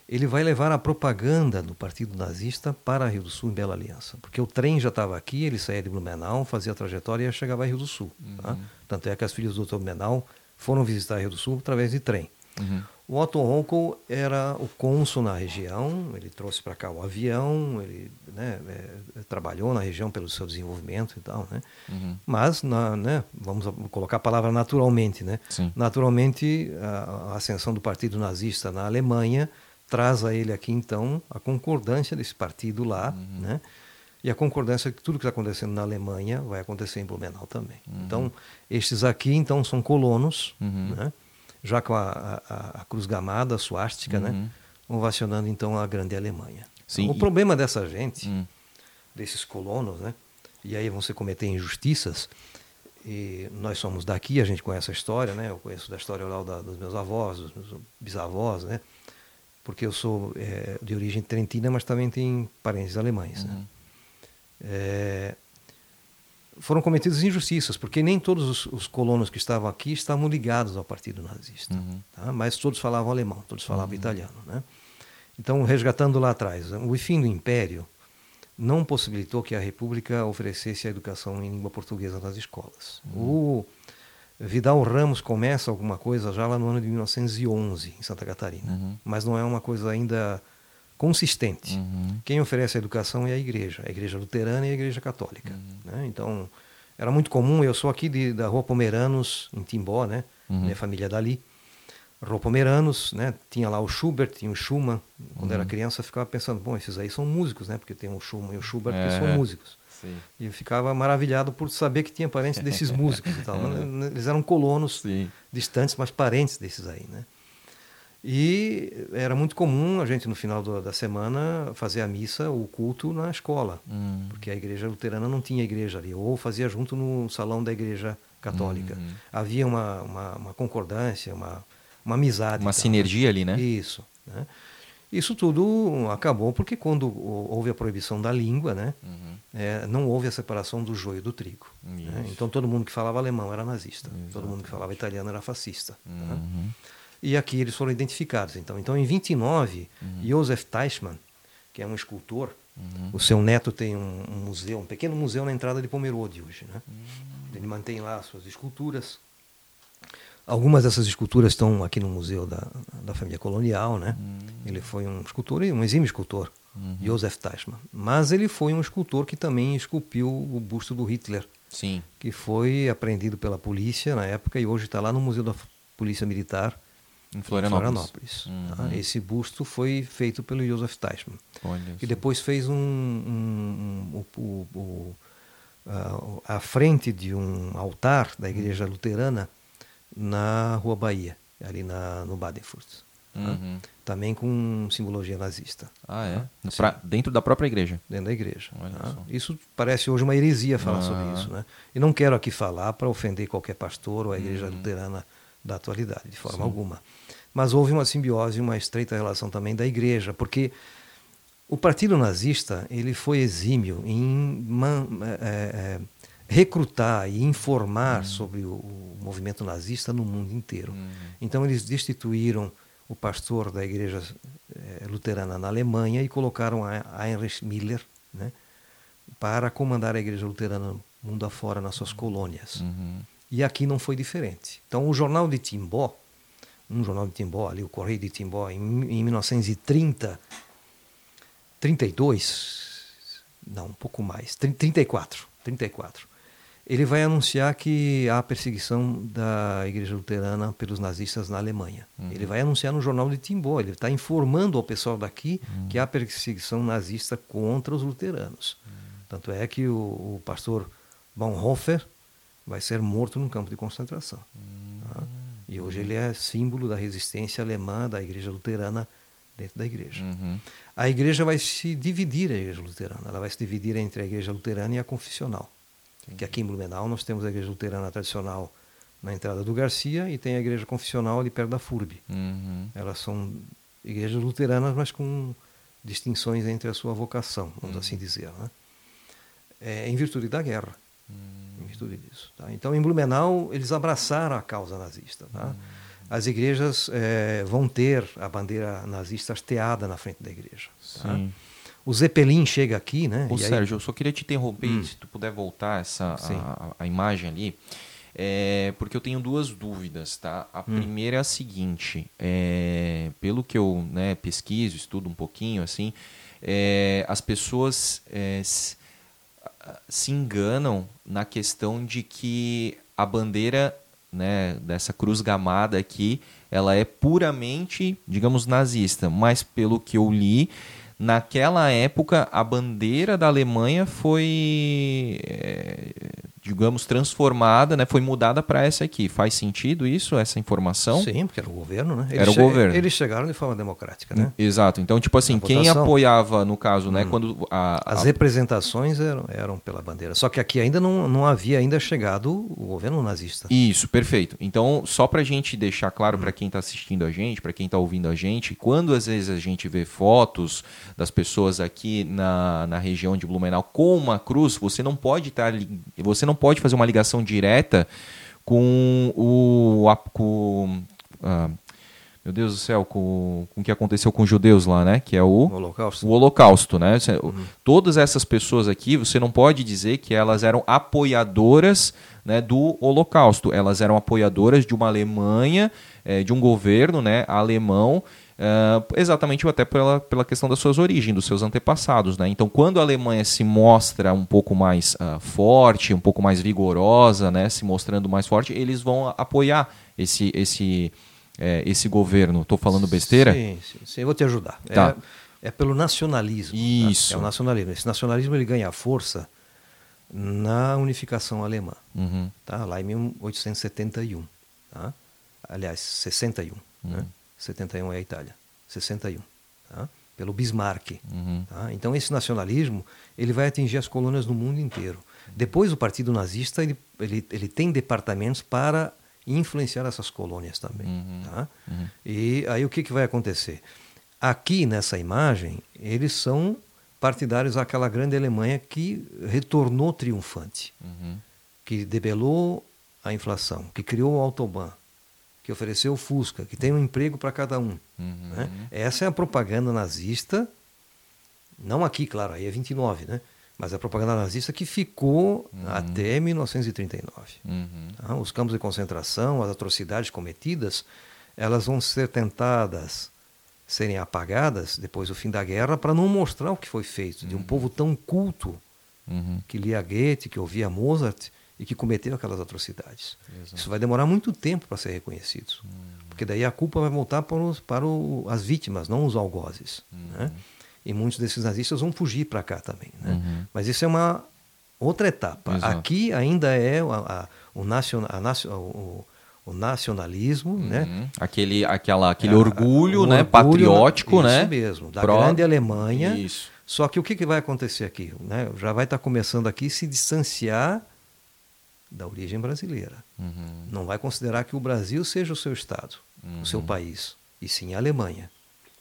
Speaker 3: ele vai levar a propaganda do Partido Nazista para Rio do Sul em Bela Aliança. Porque o trem já estava aqui, ele saía de Blumenau, fazia a trajetória e chegava a Rio do Sul. Tá? Tanto é que as filhas do Dr. Blumenau foram visitar Rio do Sul através de trem.
Speaker 1: Uhum.
Speaker 3: O Otto Ronco era o cônsul na região, ele trouxe para cá o avião, ele né, é, trabalhou na região pelo seu desenvolvimento e tal, né?
Speaker 1: Uhum.
Speaker 3: Mas, na, né, vamos colocar a palavra naturalmente, né?
Speaker 1: Sim.
Speaker 3: Naturalmente, a, a ascensão do partido nazista na Alemanha traz a ele aqui, então, a concordância desse partido lá,
Speaker 1: Uhum.
Speaker 3: né? E a concordância que tudo que está acontecendo na Alemanha vai acontecer em Blumenau também. Então, estes aqui, então, são colonos,
Speaker 1: Uhum.
Speaker 3: né? já com a, a- a cruz gamada, a suástica,
Speaker 1: Uhum.
Speaker 3: né? ovacionando, então, a grande Alemanha.
Speaker 1: Sim,
Speaker 3: o
Speaker 1: e-
Speaker 3: problema dessa gente,
Speaker 1: Hum.
Speaker 3: desses colonos, né? E aí vão se cometer injustiças. E nós somos daqui, a gente conhece a história, né? Eu conheço da história oral da- dos meus avós, dos meus bisavós, né? Porque eu sou eh, de origem trentina, mas também tenho parentes alemães, né?
Speaker 1: Uhum.
Speaker 3: É, foram cometidas injustiças, porque nem todos os, os colonos que estavam aqui estavam ligados ao partido nazista,
Speaker 1: Uhum.
Speaker 3: tá? mas todos falavam alemão, todos falavam italiano. Né? Então, resgatando lá atrás, o fim do Império não possibilitou que a República oferecesse a educação em língua portuguesa nas escolas. O Vidal Ramos começa alguma coisa já lá no ano de 1911, em Santa Catarina,
Speaker 1: Uhum.
Speaker 3: mas não é uma coisa ainda consistente.
Speaker 1: Uhum.
Speaker 3: Quem oferece a educação é a igreja, a igreja luterana e a igreja católica.
Speaker 1: Uhum.
Speaker 3: né? Então, era muito comum, eu sou aqui de, da Rua Pomeranos, em Timbó, né?
Speaker 1: Uhum.
Speaker 3: minha família é dali. Rua Pomeranos, né? tinha lá o Schubert, tinha o Schumann. Quando
Speaker 1: Uhum.
Speaker 3: era criança, eu ficava pensando, bom, esses aí são músicos, né? porque tem o Schumann e o Schubert, que
Speaker 1: É.
Speaker 3: são músicos.
Speaker 1: Sim.
Speaker 3: E eu ficava maravilhado por saber que tinha parentes desses músicos e tal. Mas, Eles eram colonos
Speaker 1: Sim.
Speaker 3: distantes, mas parentes desses aí, né? E era muito comum a gente, no final do- da semana, fazer a missa, o culto na escola,
Speaker 1: Hum.
Speaker 3: porque a igreja luterana não tinha igreja ali, ou fazia junto no salão da igreja católica.
Speaker 1: Uhum.
Speaker 3: Havia uma, uma, uma concordância, uma, uma amizade.
Speaker 1: Uma sinergia ali, né?
Speaker 3: Isso. Né? Isso tudo acabou porque quando houve a proibição da língua, né?
Speaker 1: Uhum.
Speaker 3: É, não houve a separação do joio do trigo. né? Então todo mundo que falava alemão era nazista, todo
Speaker 1: Exatamente.
Speaker 3: mundo que falava italiano era fascista. né?
Speaker 1: Uhum.
Speaker 3: E aqui eles foram identificados. Então, então em 29, Josef Teichmann, que é um escultor,
Speaker 1: Uhum.
Speaker 3: o seu neto tem um, um museu, um pequeno museu na entrada de Pomerode hoje. Né? Ele mantém lá as suas esculturas. Algumas dessas esculturas estão aqui no museu da, da família colonial, né? Ele foi um escultor, e um exímio escultor, Josef Teichmann. Mas ele foi um escultor que também esculpiu o busto do Hitler,
Speaker 1: Sim.
Speaker 3: que foi apreendido pela polícia na época e hoje está lá no Museu da Polícia Militar
Speaker 1: Em Florianópolis.
Speaker 3: Florianópolis,
Speaker 1: Uhum.
Speaker 3: tá? Esse busto foi feito pelo Josef Teichmann
Speaker 1: Olha
Speaker 3: que depois fez um, um- um- o uh, à frente de um altar da igreja luterana na Rua Bahia, ali na, no Badenfurt. Tá? Uhum. Também com simbologia nazista.
Speaker 1: Ah, é? Tá? Pra, dentro da própria igreja?
Speaker 3: Dentro da igreja. Tá? Isso parece hoje uma heresia falar ah. sobre isso. Né? E não quero aqui falar para ofender qualquer pastor ou a igreja uhum. luterana da atualidade, de forma Sim. alguma. Mas houve uma simbiose, uma estreita relação também da igreja, porque o partido nazista ele foi exímio em man, é, é, recrutar e informar uhum. sobre o, o, movimento nazista no mundo inteiro. Uhum. Então eles destituíram o pastor da igreja é, luterana na Alemanha e colocaram a Heinrich Miller né, para comandar a igreja luterana mundo afora nas suas colônias. Uhum. E aqui não foi diferente. Então o jornal de Timbó, um jornal de Timbó, ali o Correio de Timbó, em, em 1930 32, não, um pouco mais, 34, 34. Ele vai anunciar que há perseguição da Igreja Luterana pelos nazistas na Alemanha. Uhum. Ele vai anunciar no jornal de Timbó, ele está informando ao pessoal daqui uhum. que há perseguição nazista contra os luteranos. Uhum. Tanto é que o, o, pastor Bonhoeffer vai ser morto num campo de concentração. Tá? E hoje ele é símbolo da resistência alemã da Igreja Luterana dentro da igreja. Uhum. A igreja vai se dividir, a igreja luterana. Ela vai se dividir entre a igreja luterana e a confissional. Entendi. Que aqui em Blumenau nós temos a igreja luterana tradicional na entrada do Garcia e tem a igreja confissional ali perto da FURB. Uhum. Elas são igrejas luteranas, mas com distinções entre a sua vocação, vamos uhum. assim dizer. Né? É, em virtude da guerra. Uhum. Em virtude disso. Tá? Então, em Blumenau, eles abraçaram a causa nazista. Tá? Uhum as igrejas é, vão ter a bandeira nazista hasteada na frente da igreja. Tá? O Zeppelin chega aqui, né?
Speaker 1: Ô, Sérgio, aí... eu só queria te interromper, hum. se tu puder voltar essa, a, a, imagem ali, é, porque eu tenho duas dúvidas, tá? A hum. primeira é a seguinte, é, pelo que eu né, pesquiso, estudo um pouquinho, assim, é, as pessoas é, se, se enganam na questão de que a bandeira né, dessa cruz gamada aqui, ela é puramente, digamos, nazista. Mas pelo que eu li, naquela época a bandeira da Alemanha foi é, digamos, transformada, né? Foi mudada para essa aqui. Faz sentido isso, essa informação?
Speaker 3: Sim, porque era o governo, né?
Speaker 1: Eles era o governo.
Speaker 3: Eles chegaram de forma democrática, né?
Speaker 1: Exato. Então, tipo assim, quem apoiava, no caso, né? Hum. Quando a,
Speaker 3: As representações eram, eram pela bandeira. Só que aqui ainda não, não havia ainda chegado o governo nazista.
Speaker 1: Isso, perfeito. Então, só para a gente deixar claro hum. para quem está assistindo a gente, para quem está ouvindo a gente, quando às vezes a gente vê fotos das pessoas aqui na, na região de Blumenau com uma cruz, você não pode estar, tá, você não não pode fazer uma ligação direta com o. Com, ah, meu Deus do céu, com, com o que aconteceu com os judeus lá, né? Que é o, o
Speaker 3: Holocausto.
Speaker 1: O Holocausto, né? Uhum. Todas essas pessoas aqui, você não pode dizer que elas eram apoiadoras né, do Holocausto. Elas eram apoiadoras de uma Alemanha, é, de um governo né, alemão Uh, exatamente até pela, pela questão das suas origens, dos seus antepassados. Né? Então, quando a Alemanha se mostra um pouco mais uh, forte, um pouco mais vigorosa, né? se mostrando mais forte, eles vão apoiar esse, esse, é, esse governo. Estou falando besteira?
Speaker 3: Sim, sim, sim, eu vou te ajudar. Tá. É, é pelo nacionalismo.
Speaker 1: Isso.
Speaker 3: Tá? É o nacionalismo. Esse nacionalismo ele ganha força na unificação alemã, uhum. tá? lá em 1871. Tá? Aliás, 61. Né? Uhum. Né? 71 é a Itália, 61, tá? pelo Bismarck. Uhum. Tá? Então esse nacionalismo ele vai atingir as colônias no mundo inteiro. Depois o Partido Nazista ele, ele, ele tem departamentos para influenciar essas colônias também. Uhum. Tá? Uhum. E aí o que, que vai acontecer? Aqui nessa imagem eles são partidários daquela grande Alemanha que retornou triunfante, uhum. que debelou a inflação, que criou o Autobahn, que ofereceu o Fusca, que tem um emprego para cada um. Uhum. Né? Essa é a propaganda nazista, não aqui, claro, aí é 29, né? mas a propaganda nazista que ficou uhum. até 1939. Uhum. Tá? Os campos de concentração, as atrocidades cometidas, elas vão ser tentadas serem apagadas depois do fim da guerra para não mostrar o que foi feito de um uhum. povo tão culto uhum. que lia Goethe, que ouvia Mozart e que cometeu aquelas atrocidades. Exato. Isso vai demorar muito tempo para ser reconhecido, hum. porque daí a culpa vai voltar para, os, para o, as vítimas, não os algozes. Hum. Né? E muitos desses nazistas vão fugir para cá também. Né? Uhum. Mas isso é uma outra etapa. Exato. Aqui ainda é a, a, o, nacion, a, o, o nacionalismo, uhum. né?
Speaker 1: Aquele, aquela, aquele orgulho, né? Patriótico,
Speaker 3: isso
Speaker 1: né?
Speaker 3: Isso mesmo, da Pro... grande Alemanha. Isso. Só que o que, que vai acontecer aqui? Né? Já vai estar começando aqui se distanciar da origem brasileira. Uhum. Não vai considerar que o Brasil seja o seu estado, uhum. o seu uhum. país, e sim a Alemanha.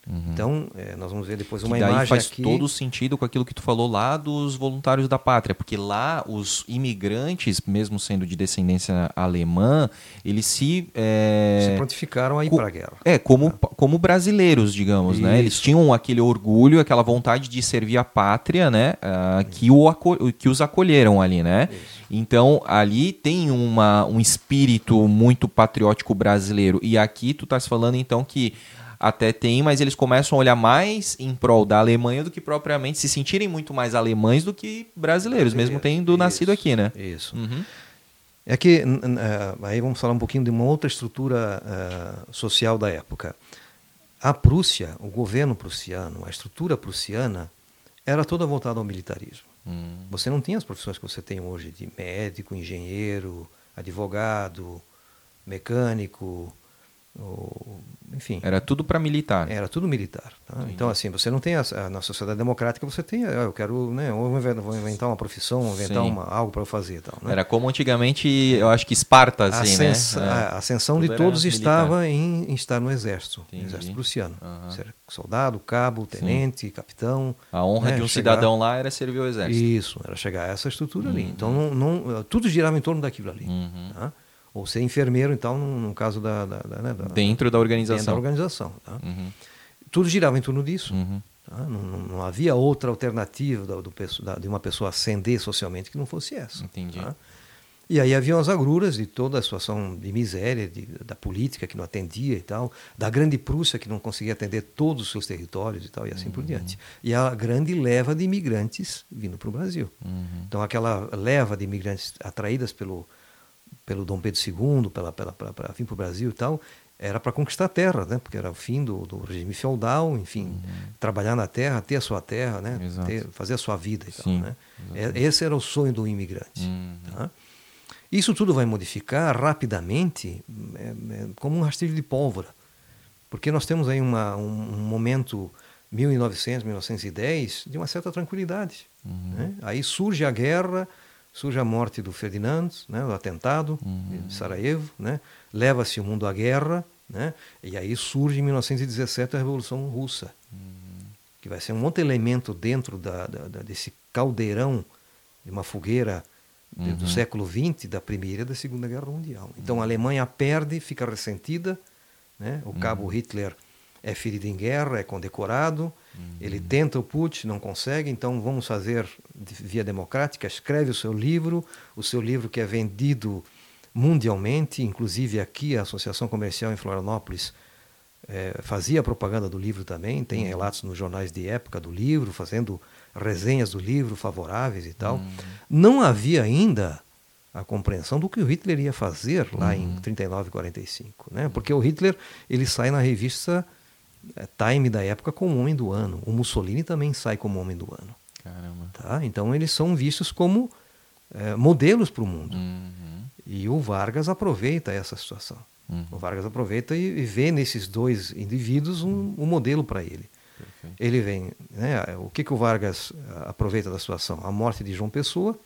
Speaker 3: Uhum. Então, é, nós vamos ver depois uma
Speaker 1: que daí
Speaker 3: imagem
Speaker 1: faz
Speaker 3: aqui.
Speaker 1: todo sentido com aquilo que tu falou lá dos voluntários da pátria, porque lá os imigrantes, mesmo sendo de descendência alemã, eles se
Speaker 3: é, se prontificaram a ir para a guerra.
Speaker 1: É como ah. como brasileiros, digamos, Isso. né? Eles tinham aquele orgulho, aquela vontade de servir a pátria, né? Uh, que o que os acolheram ali, né? Isso. Então ali tem uma, um espírito muito patriótico brasileiro e aqui tu estás falando então que até tem, mas eles começam a olhar mais em prol da Alemanha do que propriamente se sentirem muito mais alemães do que brasileiros, mesmo tendo isso, nascido aqui, né?
Speaker 3: Isso. Uhum. É que uh, aí vamos falar um pouquinho de uma outra estrutura uh, social da época. A Prússia, o governo prussiano, a estrutura prussiana era toda voltada ao militarismo. Hum. Você não tinha as profissões que você tem hoje de médico, engenheiro, advogado, mecânico, ou, enfim.
Speaker 1: Era tudo para militar.
Speaker 3: Era tudo militar. Tá? Então, assim, você não tem, a, na sociedade democrática, você tem, ah, eu quero, né, vou inventar uma profissão, inventar uma, algo para eu fazer. Tal, né?
Speaker 1: Era como antigamente, eu acho que Esparta, assim,
Speaker 3: né? A ascensão tudo de todos estava em, em, estar no exército, no exército prussiano. Uhum. Ser soldado, cabo, tenente, Sim. capitão.
Speaker 1: A honra né, de um chegar... cidadão lá era servir o exército.
Speaker 3: Isso, era chegar a essa estrutura uhum. ali. Então, não, não, tudo girava em torno daquilo ali. Uhum. Tá? Ou ser enfermeiro, então, no, caso da, da, da, né, da,
Speaker 1: Dentro da organização. Dentro
Speaker 3: da organização. Tá? Uhum. Tudo girava em torno disso. Uhum. Tá? Não, não, havia outra alternativa do, do, de uma pessoa ascender socialmente que não fosse essa.
Speaker 1: Entendi.
Speaker 3: Tá? E aí haviam as agruras de toda a situação de miséria, de, da política que não atendia e tal, da grande Prússia que não conseguia atender todos os seus territórios e tal, e assim uhum. por diante. E a grande leva de imigrantes vindo para o Brasil. Uhum. Então aquela leva de imigrantes atraídas pelo, pelo Dom Pedro II, para vir para o Brasil e tal, era para conquistar a terra, né? porque era o fim do, do regime feudal, enfim, uhum. trabalhar na terra, ter a sua terra, né? Ter, fazer a sua vida e Sim, tal. Né? É, esse era o sonho do imigrante. Uhum. Tá? Isso tudo vai modificar rapidamente, é, é, como um rastilho de pólvora, porque nós temos aí uma, um, um momento 1900, 1910 de uma certa tranquilidade. Uhum. Né? Aí surge a guerra, surge a morte do Ferdinand, né, o atentado uhum. de Sarajevo, né, leva-se o mundo à guerra, né, e aí surge em 1917 a Revolução Russa, uhum. que vai ser um outro elemento dentro da, da, da, desse caldeirão de uma fogueira uhum. do século XX, da Primeira e da Segunda Guerra Mundial. Então a Alemanha perde, fica ressentida, né, o cabo uhum. Hitler é ferido em guerra, é condecorado, uhum. ele tenta o putsch, não consegue, então vamos fazer via democrática, escreve o seu livro, o seu livro que é vendido mundialmente, inclusive aqui a Associação Comercial em Florianópolis é, fazia propaganda do livro também, tem uhum. relatos nos jornais de época do livro, fazendo resenhas do livro favoráveis e tal. Uhum. Não havia ainda a compreensão do que o Hitler ia fazer lá uhum. em 39 e 45, né? Porque o Hitler ele sai na revista Time da época como homem do ano. O Mussolini também sai como homem do ano.
Speaker 1: Caramba.
Speaker 3: Tá? Então eles são vistos como é, modelos para o mundo. Uhum. E o Vargas aproveita essa situação. Uhum. O Vargas aproveita e, e, vê nesses dois indivíduos um, um modelo para ele. Perfeito. Ele vem. Né, o que, que o Vargas aproveita da situação? A morte de João Pessoa,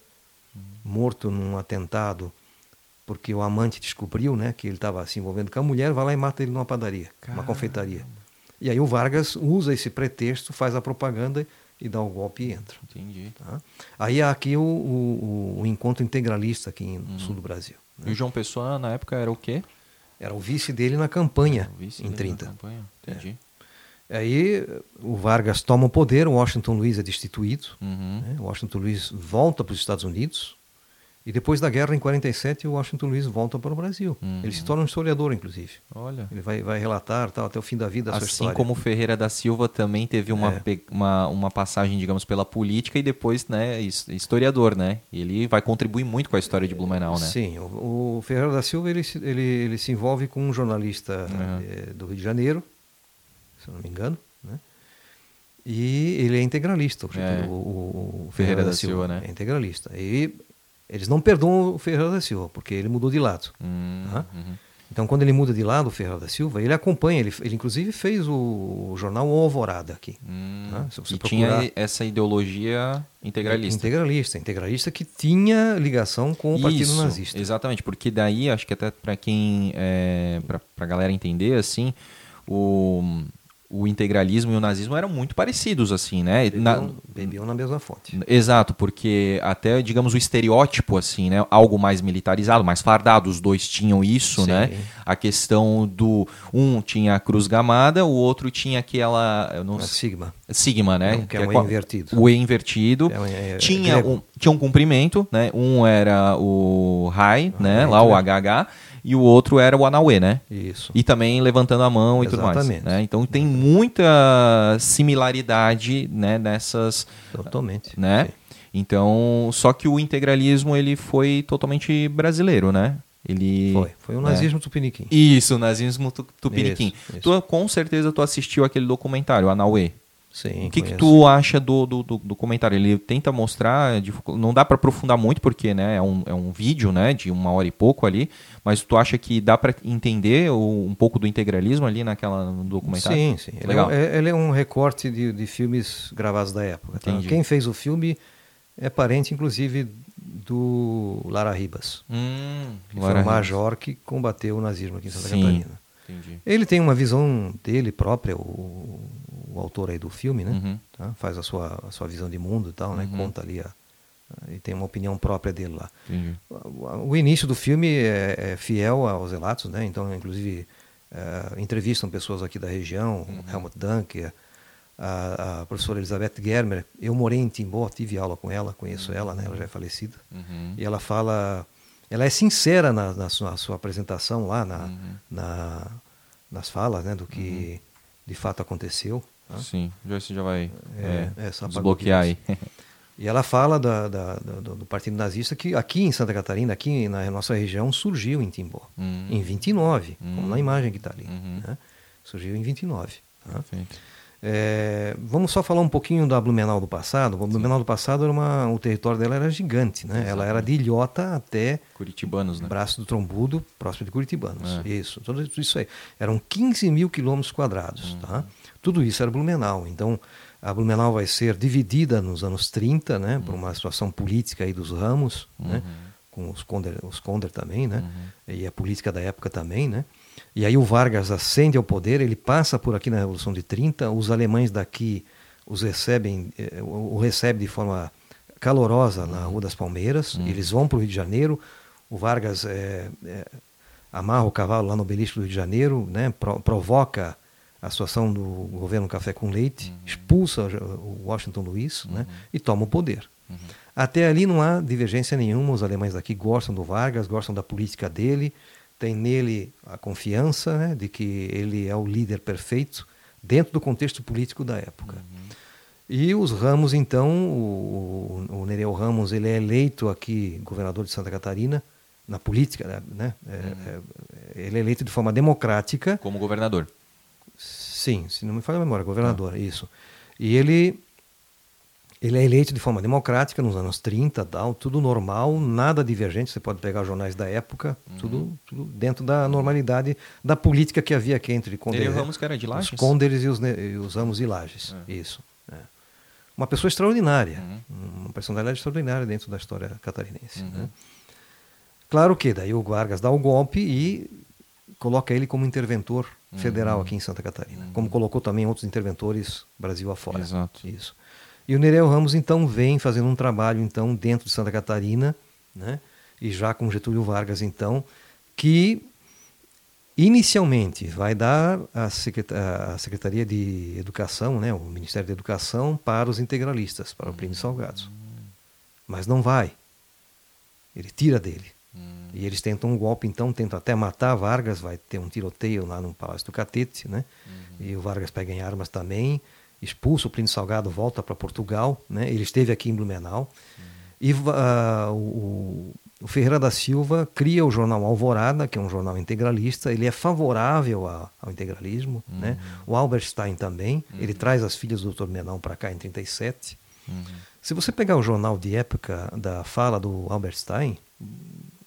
Speaker 3: uhum. morto num atentado porque o amante descobriu né, que ele estava se envolvendo com a mulher, vai lá e mata ele numa padaria, Caramba. uma confeitaria. E aí o Vargas usa esse pretexto, faz a propaganda e dá o golpe e entra.
Speaker 1: Entendi.
Speaker 3: Tá? Aí há aqui o, o, o, encontro integralista aqui no uhum. sul do Brasil.
Speaker 1: Né? E o João Pessoa, na época, era o quê?
Speaker 3: Era o vice dele na campanha, em 30. Na campanha.
Speaker 1: Entendi.
Speaker 3: É. Aí o Vargas toma o poder, o Washington Luiz é destituído, uhum. né? o Washington Luiz volta para os Estados Unidos, e depois da guerra, em 47, o Washington Luiz volta para o Brasil. Uhum. Ele se torna um historiador, inclusive.
Speaker 1: Olha.
Speaker 3: Ele vai, vai relatar tal, até o fim da vida a
Speaker 1: assim
Speaker 3: sua história.
Speaker 1: Assim como Ferreira da Silva também teve uma, é. uma, uma passagem, digamos, pela política e depois né, historiador, né? Ele vai contribuir muito com a história de Blumenau, né?
Speaker 3: Sim. O, o Ferreira da Silva, ele, ele, ele se envolve com um jornalista uhum. do Rio de Janeiro, se eu não me engano, né? E ele é integralista, o,
Speaker 1: É.
Speaker 3: o- o
Speaker 1: Ferreira da Silva, né?
Speaker 3: É integralista. E eles não perdoam o Ferreira da Silva, porque ele mudou de lado.
Speaker 1: Hum,
Speaker 3: Tá?
Speaker 1: uhum.
Speaker 3: Então, quando ele muda de lado, o Ferreira da Silva, ele acompanha, ele, ele inclusive fez o, jornal O Alvorada aqui.
Speaker 1: Hum.
Speaker 3: Ah, se você
Speaker 1: e
Speaker 3: procurar-
Speaker 1: tinha essa ideologia integralista.
Speaker 3: Integralista, integralista que tinha ligação com o Partido
Speaker 1: Isso,
Speaker 3: Nazista.
Speaker 1: Exatamente, porque daí acho que até para quem é, para a galera entender assim, o, o integralismo e o nazismo eram muito parecidos assim, né? Na-
Speaker 3: Bebiam, bebiam na mesma fonte.
Speaker 1: Exato, porque até, digamos, o estereótipo, assim, né? Algo mais militarizado, mais fardado, os dois tinham isso,
Speaker 3: Sim.
Speaker 1: né? A questão do. Um tinha a cruz gamada, o outro tinha aquela. Eu não.
Speaker 3: Sigma.
Speaker 1: Sigma, né?
Speaker 3: É um- que é um E
Speaker 1: qual-
Speaker 3: invertido.
Speaker 1: O E invertido.
Speaker 3: É um- é-
Speaker 1: tinha, um, tinha um comprimento, né? Um era o high, né?
Speaker 3: High,
Speaker 1: Lá o
Speaker 3: né?
Speaker 1: HH. E o outro era o Anauê, né?
Speaker 3: Isso.
Speaker 1: E também levantando a mão e tudo mais.
Speaker 3: Exatamente.
Speaker 1: Né? Então tem muita similaridade né, nessas,
Speaker 3: Totalmente.
Speaker 1: né?
Speaker 3: Sim.
Speaker 1: Então, só que o integralismo ele foi totalmente brasileiro, né? Ele
Speaker 3: Foi. Foi o
Speaker 1: né?
Speaker 3: nazismo tupiniquim.
Speaker 1: Isso, o nazismo tu- tupiniquim.
Speaker 3: Isso, isso.
Speaker 1: Tu, com certeza tu assistiu aquele documentário, Anauê.
Speaker 3: Sim,
Speaker 1: o que, que tu acha do, do, do documentário? Ele tenta mostrar, de- não dá para aprofundar muito porque né, é, um, é um vídeo né, de uma hora e pouco ali, mas tu acha que dá para entender o- um pouco do integralismo ali naquela, no documentário?
Speaker 3: Sim, sim. Ele é,
Speaker 1: Legal.
Speaker 3: um, é- ele é um recorte de, de filmes gravados da época. tá? Quem fez o filme é parente, inclusive, do Lara Ribas,
Speaker 1: Hum,
Speaker 3: que
Speaker 1: Lara
Speaker 3: foi
Speaker 1: Ribas.
Speaker 3: major que combateu o nazismo aqui em Santa
Speaker 1: Sim.
Speaker 3: Catarina.
Speaker 1: Entendi.
Speaker 3: Ele tem uma visão dele própria, o, o autor aí do filme, né?
Speaker 1: Uhum.
Speaker 3: Tá? Faz a sua, a sua visão de mundo e tal, né?
Speaker 1: Uhum.
Speaker 3: Conta ali, a, e tem uma opinião própria dele lá. O o início do filme é, é fiel aos relatos, né? Então, inclusive, eh, entrevistam pessoas aqui da região,
Speaker 1: Uhum.
Speaker 3: Helmut Dunker, a, a professora Elizabeth Germer. Eu morei em Timbó, tive aula com ela, conheço ela, né? Ela já é falecida.
Speaker 1: Uhum.
Speaker 3: E ela fala, ela é sincera na, na sua, na sua apresentação lá, na,
Speaker 1: Uhum.
Speaker 3: na- nas falas, né? Do que de fato aconteceu. Tá?
Speaker 1: Sim, já você já vai
Speaker 3: É,
Speaker 1: é,
Speaker 3: é,
Speaker 1: desbloquear aí.
Speaker 3: E ela fala da- da- do, do Partido Nazista que aqui em Santa Catarina, aqui na nossa região, surgiu em Timbó.
Speaker 1: Hum.
Speaker 3: Em 29,
Speaker 1: Hum.
Speaker 3: como na imagem que está ali.
Speaker 1: Uhum.
Speaker 3: né? Surgiu em 29. tá? É, vamos só falar um pouquinho da Blumenau do passado. A Blumenau do passado, era uma, o território dela era gigante. Né? Ela era de Ilhota até
Speaker 1: Curitibanos, né?
Speaker 3: Braço do Trombudo, próximo de Curitibanos.
Speaker 1: É.
Speaker 3: Isso, tudo isso aí. Eram 15 mil quilômetros quadrados.
Speaker 1: Uhum.
Speaker 3: Tá? Tudo isso era Blumenau. Então, a Blumenau vai ser dividida nos anos 30, né, por uma situação política aí dos ramos, né,
Speaker 1: Uhum.
Speaker 3: com os Conder, os Conder também, né,
Speaker 1: Uhum.
Speaker 3: e a política da época também. Né. E aí o Vargas ascende ao poder, ele passa por aqui na Revolução de 30, os alemães daqui os recebem, eh, o recebe de forma calorosa na Rua das Palmeiras,
Speaker 1: Uhum.
Speaker 3: eles vão para o Rio de Janeiro, o Vargas eh, eh, amarra o cavalo lá no obelisco do Rio de Janeiro, né, pro- provoca a situação do governo Café com Leite,
Speaker 1: Uhum.
Speaker 3: expulsa o Washington Luiz né, e toma o poder.
Speaker 1: Uhum.
Speaker 3: Até ali não há divergência nenhuma, os alemães daqui gostam do Vargas, gostam da política dele, tem nele a confiança né, de que ele é o líder perfeito dentro do contexto político da época. E os Ramos, então, o, o, Nereu Ramos, ele é eleito aqui governador de Santa Catarina, na política, né? É, é, ele é eleito de forma democrática,
Speaker 1: Como governador.
Speaker 3: Sim, se não me falha a memória, governador, isso. E ele, ele é eleito de forma democrática nos anos 30, tal, tudo normal, nada divergente, você pode pegar jornais da época, tudo, tudo dentro da normalidade da política que havia aqui entre Conde-
Speaker 1: Nereu Ramos, que era de
Speaker 3: os? Conderes e os, e os Ramos e Lages.
Speaker 1: É.
Speaker 3: Isso. é. Uma pessoa extraordinária,
Speaker 1: Uhum.
Speaker 3: uma personalidade extraordinária dentro da história catarinense.
Speaker 1: Uhum.
Speaker 3: né? Claro que daí o Vargas dá o golpe e coloca ele como interventor federal
Speaker 1: Uhum.
Speaker 3: aqui em Santa Catarina, como colocou também outros interventores Brasil afora.
Speaker 1: Exato.
Speaker 3: Isso. E o Nereu Ramos então vem fazendo um trabalho então dentro de Santa Catarina, né? E já com Getúlio Vargas então, que inicialmente vai dar a, secreta- a Secretaria de Educação, né, o Ministério da Educação para os integralistas, para o Plínio Salgados. Mas não vai. Ele tira dele. E eles tentam um golpe, então, tentam até matar Vargas, vai ter um tiroteio lá no Palácio do Catete, né? E o Vargas pega em armas também, expulsa o Plínio Salgado, volta para Portugal, né? Ele esteve aqui em Blumenau. E va- ah, o, o Ferreira da Silva cria o jornal Alvorada, que é um jornal integralista, ele é favorável a, ao integralismo. Uhum. Né? O Albert Stein também, uhum. ele traz as filhas do Dr. Menão para cá em 37. Uhum. Se você pegar o jornal de época da fala do Albert Stein,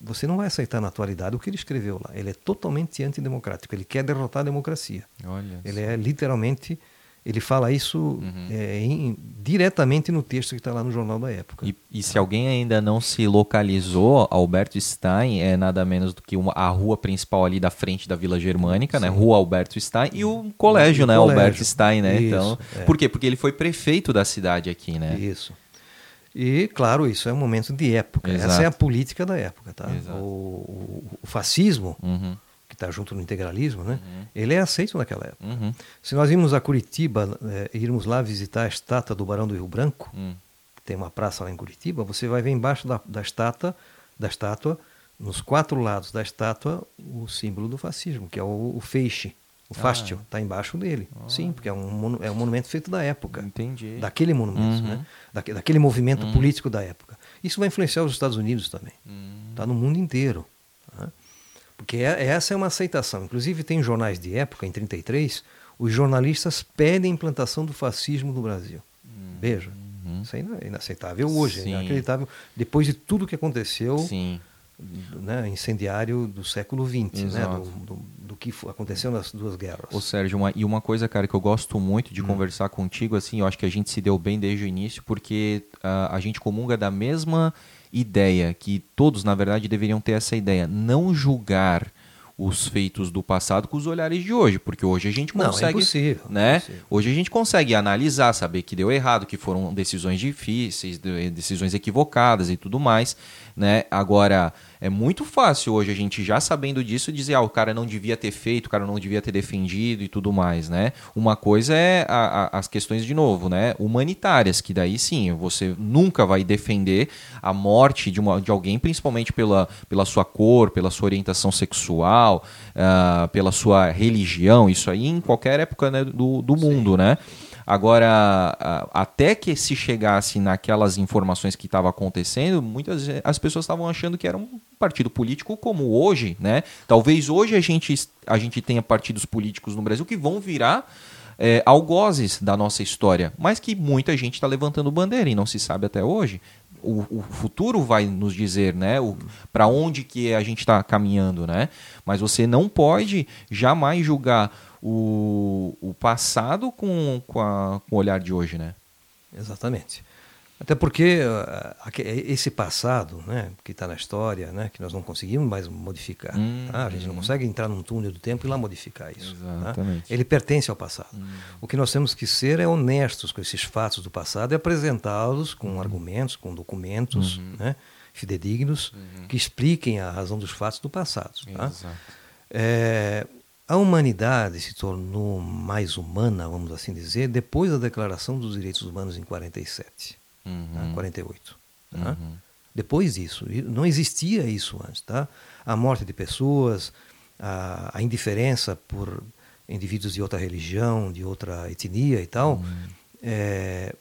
Speaker 3: você não vai aceitar na atualidade o que ele escreveu lá. Ele é totalmente antidemocrático, ele quer derrotar a democracia.
Speaker 1: Olha
Speaker 3: ele é literalmente ele fala isso uhum. é, em, diretamente no texto que está lá no jornal da época.
Speaker 1: E, e, se alguém ainda não se localizou, Alberto Stein é nada menos do que uma, a rua principal ali da frente da Vila Germânica, né? Rua Alberto Stein, e o colégio, e né? Colégio. Alberto Stein, né? Isso, então, é. Por quê? Porque ele foi prefeito da cidade aqui, né?
Speaker 3: Isso. E, claro, isso é um momento de época. Exato. Essa é a política da época, tá? O, o, fascismo... Uhum que está junto no integralismo, né? Uhum. Ele é aceito naquela época. Uhum. Se nós irmos a Curitiba, é, irmos lá visitar a estátua do Barão do Rio Branco, uhum. que tem uma praça lá em Curitiba, você vai ver embaixo da, da estátua, da estátua, nos quatro lados da estátua, o símbolo do fascismo, que é o, o feixe. O ah, fástio está é. embaixo dele. Ah. Sim, porque é um, é um monumento feito da época.
Speaker 1: Entendi.
Speaker 3: Daquele monumento, né? Da, daquele movimento uhum. político da época. Isso vai influenciar os Estados Unidos também. Está no mundo inteiro. Porque é, essa é uma aceitação. Inclusive, tem jornais de época, em 33, os jornalistas pedem a implantação do fascismo no Brasil. Uhum. Veja, isso é inaceitável hoje, é Sim. é inacreditável. Depois de tudo que aconteceu, né, incendiário do século XX, né, do, do, do, que aconteceu nas duas guerras.
Speaker 1: Ô Sérgio, uma, e uma coisa, cara, que eu gosto muito de hum. conversar contigo, assim, eu acho que a gente se deu bem desde o início, porque uh, a gente comunga da mesma ideia, que todos, na verdade, deveriam ter essa ideia, não julgar os feitos do passado com os olhares de hoje, porque hoje a gente consegue, não, é
Speaker 3: impossível,
Speaker 1: né?
Speaker 3: É impossível.
Speaker 1: Hoje a gente consegue analisar, saber que deu errado, que foram decisões difíceis, decisões equivocadas e tudo mais, né? Agora é muito fácil hoje a gente já sabendo disso dizer, ah, o cara não devia ter feito, o cara não devia ter defendido e tudo mais, né? Uma coisa é a, a, as questões de novo, né? Humanitárias, que daí sim, você nunca vai defender a morte de, uma, de alguém, principalmente pela, pela sua cor, pela sua orientação sexual, uh, pela sua religião, isso aí em qualquer época né, do, do mundo, sim. né? Agora, até que se chegasse naquelas informações que estavam acontecendo, muitas as pessoas estavam achando que era um partido político como hoje, né? Talvez hoje a gente, a gente tenha partidos políticos no Brasil que vão virar é, algozes da nossa história, mas que muita gente está levantando bandeira e não se sabe até hoje. O, o futuro vai nos dizer, né, para onde que a gente está caminhando, né? Mas você não pode jamais julgar o, o passado com, com, a, com o olhar de hoje, né?
Speaker 3: Exatamente. Até porque uh, esse passado, né, que está na história, né, que nós não conseguimos mais modificar, hum, tá? a gente não consegue entrar num túnel do tempo e lá modificar isso. Tá? Ele pertence ao passado. Hum. O que nós temos que ser é honestos com esses fatos do passado e apresentá-los com hum. argumentos, com documentos uhum. né, fidedignos uhum. que expliquem a razão dos fatos do passado. Tá? É, a humanidade se tornou mais humana, vamos assim dizer, depois da Declaração dos Direitos Humanos em 47, uhum. tá? 48. Tá? Uhum. Depois disso, não existia isso antes, tá? A morte de pessoas, a, a indiferença por indivíduos de outra religião, de outra etnia e tal, uhum. é,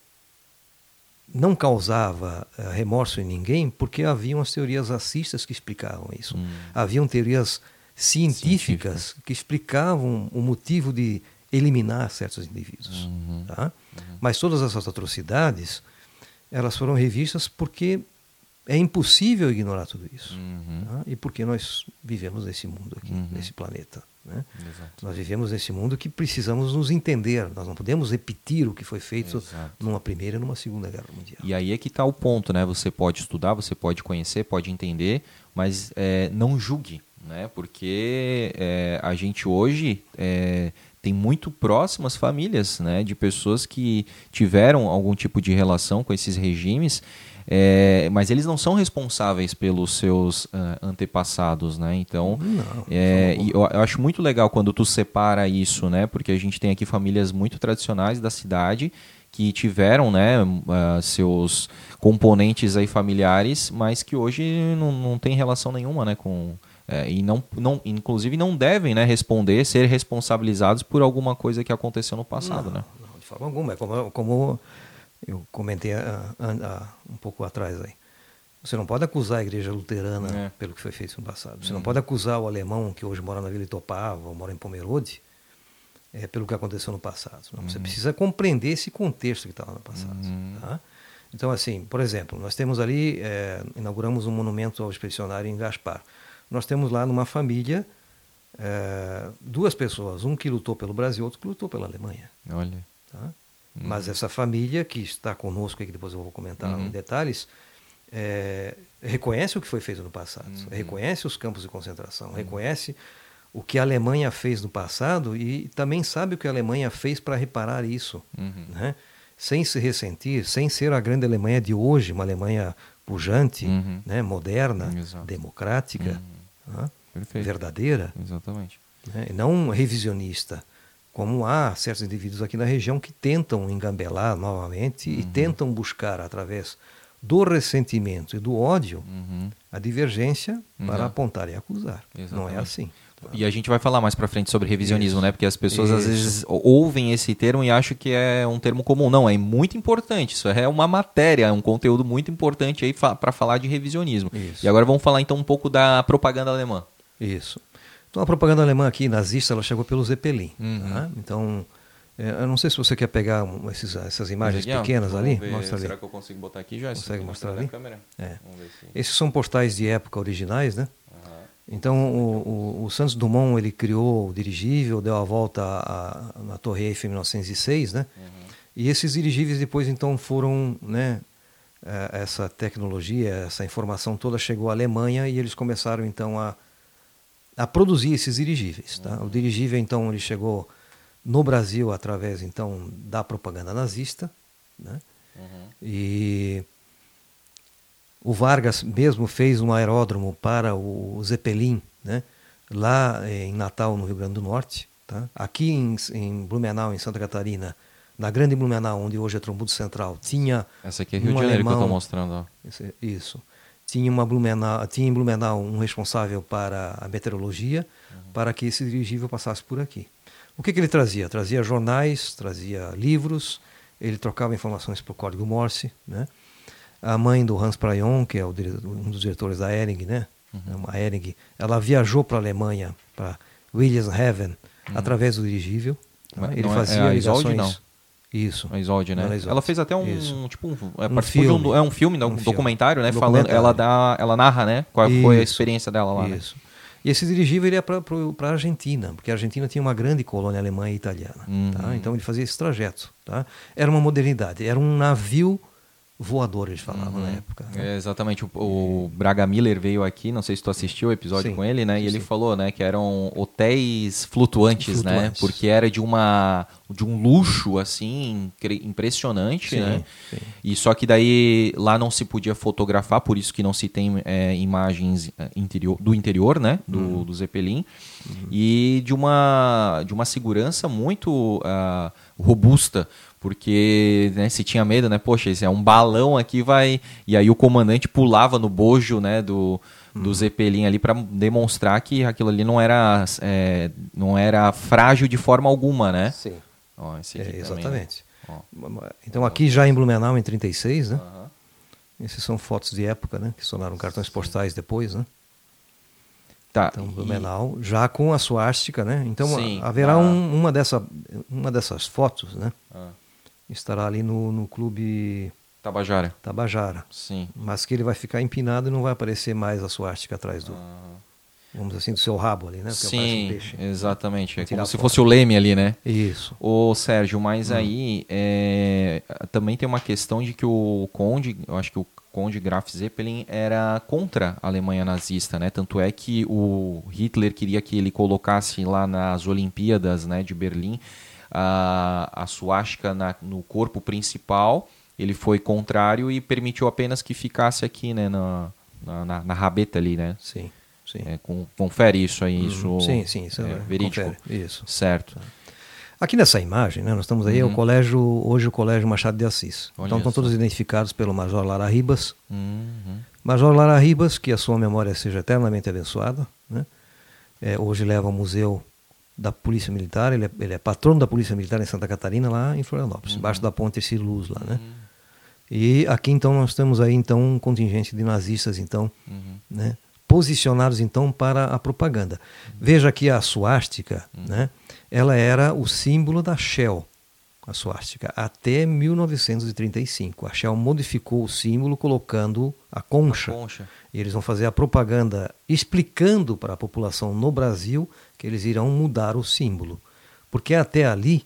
Speaker 3: não causava uh, remorso em ninguém, porque haviam as teorias racistas que explicavam isso. Uhum. Haviam teorias científicas Científica. que explicavam o motivo de eliminar certos indivíduos. Uhum. Tá? Uhum. Mas todas essas atrocidades, elas foram revistas porque é impossível ignorar tudo isso. Uhum. Tá? E porque nós vivemos nesse mundo aqui, uhum. nesse planeta. Né? Nós vivemos nesse mundo que precisamos nos entender. Nós não podemos repetir o que foi feito Exato. numa primeira e numa segunda guerra mundial.
Speaker 1: E aí é que está o ponto, né? Você pode estudar, você pode conhecer, pode entender, mas é, não julgue né? Porque é, a gente hoje é, tem muito próximas famílias, né? De pessoas que tiveram algum tipo de relação com esses regimes, é, mas eles não são responsáveis pelos seus uh, antepassados, né? Então, não, é, eu, eu, acho muito legal quando tu separa isso, né? Porque a gente tem aqui famílias muito tradicionais da cidade que tiveram, né, uh, seus componentes aí familiares, mas que hoje não, não tem relação nenhuma, né, com é, e não, não, inclusive não devem né, responder, ser responsabilizados por alguma coisa que aconteceu no passado.
Speaker 3: Não,
Speaker 1: né?
Speaker 3: não de forma alguma. É como, como eu comentei a, a, a, um pouco atrás aí. Você não pode acusar a igreja luterana é. pelo que foi feito no passado. Você uhum. não pode acusar o alemão que hoje mora na Vila Itopava ou mora em Pomerode é, pelo que aconteceu no passado. Não, uhum. Você precisa compreender esse contexto que estava no passado. Uhum. Tá? Então, assim, por exemplo, nós temos ali, é, inauguramos um monumento ao expedicionário em Gaspar. Nós temos lá numa família é, duas pessoas, um que lutou pelo Brasil, outro que lutou pela Alemanha.
Speaker 1: Olha.
Speaker 3: Tá? Uhum. Mas essa família que está conosco, que depois eu vou comentar uhum. em detalhes, é, reconhece o que foi feito no passado, uhum. reconhece os campos de concentração, uhum. reconhece o que a Alemanha fez no passado e também sabe o que a Alemanha fez para reparar isso, uhum. né? sem se ressentir, sem ser a grande Alemanha de hoje, uma Alemanha pujante, uhum. né? moderna, Exato. democrática. Né? verdadeira,
Speaker 1: Exatamente.
Speaker 3: Né? e não revisionista como há certos indivíduos aqui na região que tentam engambelar novamente e tentam buscar através do ressentimento e do ódio uhum. a divergência para apontar e acusar. Exatamente. Não é assim.
Speaker 1: E a gente vai falar mais para frente sobre revisionismo, Isso. né? Porque as pessoas Isso. às vezes ouvem esse termo e acham que é um termo comum. Não, é muito importante. Isso é uma matéria, é um conteúdo muito importante aí para falar de revisionismo. Isso. E agora vamos falar então um pouco da propaganda alemã.
Speaker 3: Isso. Então a propaganda alemã aqui nazista, ela chegou pelo Zeppelin. Uhum. Tá? Então é, eu não sei se você quer pegar esses, essas imagens pequenas ali.
Speaker 1: Ver, Mostra ali. Será que eu consigo botar aqui já?
Speaker 3: Consegue mostrar ali? É. Esses são postais de época originais, né? Uhum. Então o, o, o, Santos Dumont ele criou o dirigível, deu a volta à, na Torre Eiffel em 1906, né? Uhum. E esses dirigíveis depois então foram, né? É, essa tecnologia, essa informação toda chegou à Alemanha e eles começaram então a, a produzir esses dirigíveis. Tá? Uhum. O dirigível então ele chegou no Brasil através então da propaganda nazista, né? Uhum. E o Vargas mesmo fez um aeródromo para o Zeppelin, né? Lá em Natal, no Rio Grande do Norte, tá? Aqui em, em Blumenau, em Santa Catarina, na Grande Blumenau, onde hoje é Trombudo Central, tinha
Speaker 1: essa aqui é Rio um de Janeiro alemão, que eu estou mostrando. Ó.
Speaker 3: Isso. Tinha uma Blumenau, tinha em Blumenau um responsável para a meteorologia, uhum. para que esse dirigível passasse por aqui. O que, que ele trazia? Trazia jornais, trazia livros, ele trocava informações por código Morse. Né? A mãe do Hans Prayon, que é o, um dos diretores da Ering, né? Uhum. a Ering, ela viajou para a Alemanha, para Wilhelmshaven, uhum. através do dirigível.
Speaker 1: Tá? Ele não é- fazia é, ligações... não.
Speaker 3: Isso.
Speaker 1: A Isolde, né? Isolde. Ela fez até um, Isso. tipo, um, é, um filme. Um, é um filme, um, um documentário, né? Falando, ela dá, ela narra, né? Qual Isso. foi a experiência dela lá. Né? Isso. Né?
Speaker 3: E esse dirigível ele ia para a Argentina, porque a Argentina tinha uma grande colônia alemã e italiana. Uhum. Tá? Então ele fazia esse trajeto. Tá? Era uma modernidade, era um navio voador, eles falavam uhum. na época.
Speaker 1: Né? É, exatamente. O, o, Braga Miller veio aqui, não sei se tu assistiu o episódio sim, com ele, né? E sim. ele falou, né, que eram hotéis flutuantes, né? flutuantes, né? Porque era de uma de um luxo assim impressionante, sim, né? E só que daí lá não se podia fotografar, por isso que não se tem é, imagens é, interior, do interior, né? Do, uhum. do Zeppelin uhum. e de uma de uma segurança muito uh, robusta porque né, se tinha medo, né? Poxa, esse é um balão aqui, vai. E aí o comandante pulava no bojo, né? Do, do uhum. Zeppelin ali para demonstrar que aquilo ali não era, é, não era frágil de forma alguma, né?
Speaker 3: Sim. Ó, é, também, exatamente. Né? Então aqui já em Blumenau em 36, né? Uhum. Esses são fotos de época, né? Que sonaram cartões postais depois, né? Tá, então, Blumenau, e... já com a suástica, né? Então Sim, haverá ah. um, uma, dessa, uma dessas fotos, né? Ah estará ali no, no clube
Speaker 1: Tabajara.
Speaker 3: Tabajara.
Speaker 1: Sim.
Speaker 3: Mas que ele vai ficar empinado e não vai aparecer mais a suástica atrás do. Ah. Vamos assim, do seu rabo ali, né?
Speaker 1: Porque Sim, um peixe, exatamente. É como se fosse o leme ali, né?
Speaker 3: Isso.
Speaker 1: Ô, Sérgio, mas hum. aí é, também tem uma questão de que o Conde, eu acho que o Conde Graf Zeppelin era contra a Alemanha nazista, né? Tanto é que o Hitler queria que ele colocasse lá nas Olimpíadas né, de Berlim a, a suástica na, no corpo principal, ele foi contrário e permitiu apenas que ficasse aqui, né, na, na, na rabeta ali, né?
Speaker 3: Sim, sim.
Speaker 1: É, com, confere isso aí, uhum. isso
Speaker 3: sim, sim, isso é,
Speaker 1: é verídico.
Speaker 3: Confere, isso.
Speaker 1: Certo.
Speaker 3: Aqui nessa imagem, né, nós estamos aí, uhum. o colégio, hoje o Colégio Machado de Assis. Olha então estão todos identificados pelo Major Lara Ribas. Uhum. Major Lara Ribas, que a sua memória seja eternamente abençoada, né? É, hoje leva ao museu da Polícia Militar, ele é, ele é patrono da Polícia Militar em Santa Catarina, lá em Florianópolis, uhum. embaixo da ponte Cirluz lá, né? Uhum. E aqui então nós temos aí então um contingente de nazistas então, uhum. né, posicionados então para a propaganda. Uhum. Veja aqui a suástica, uhum. né? Ela era o símbolo da Shell, a suástica, até 1935. A Shell modificou o símbolo colocando a concha. A concha. E eles vão fazer a propaganda explicando para a população no Brasil que eles irão mudar o símbolo. Porque até ali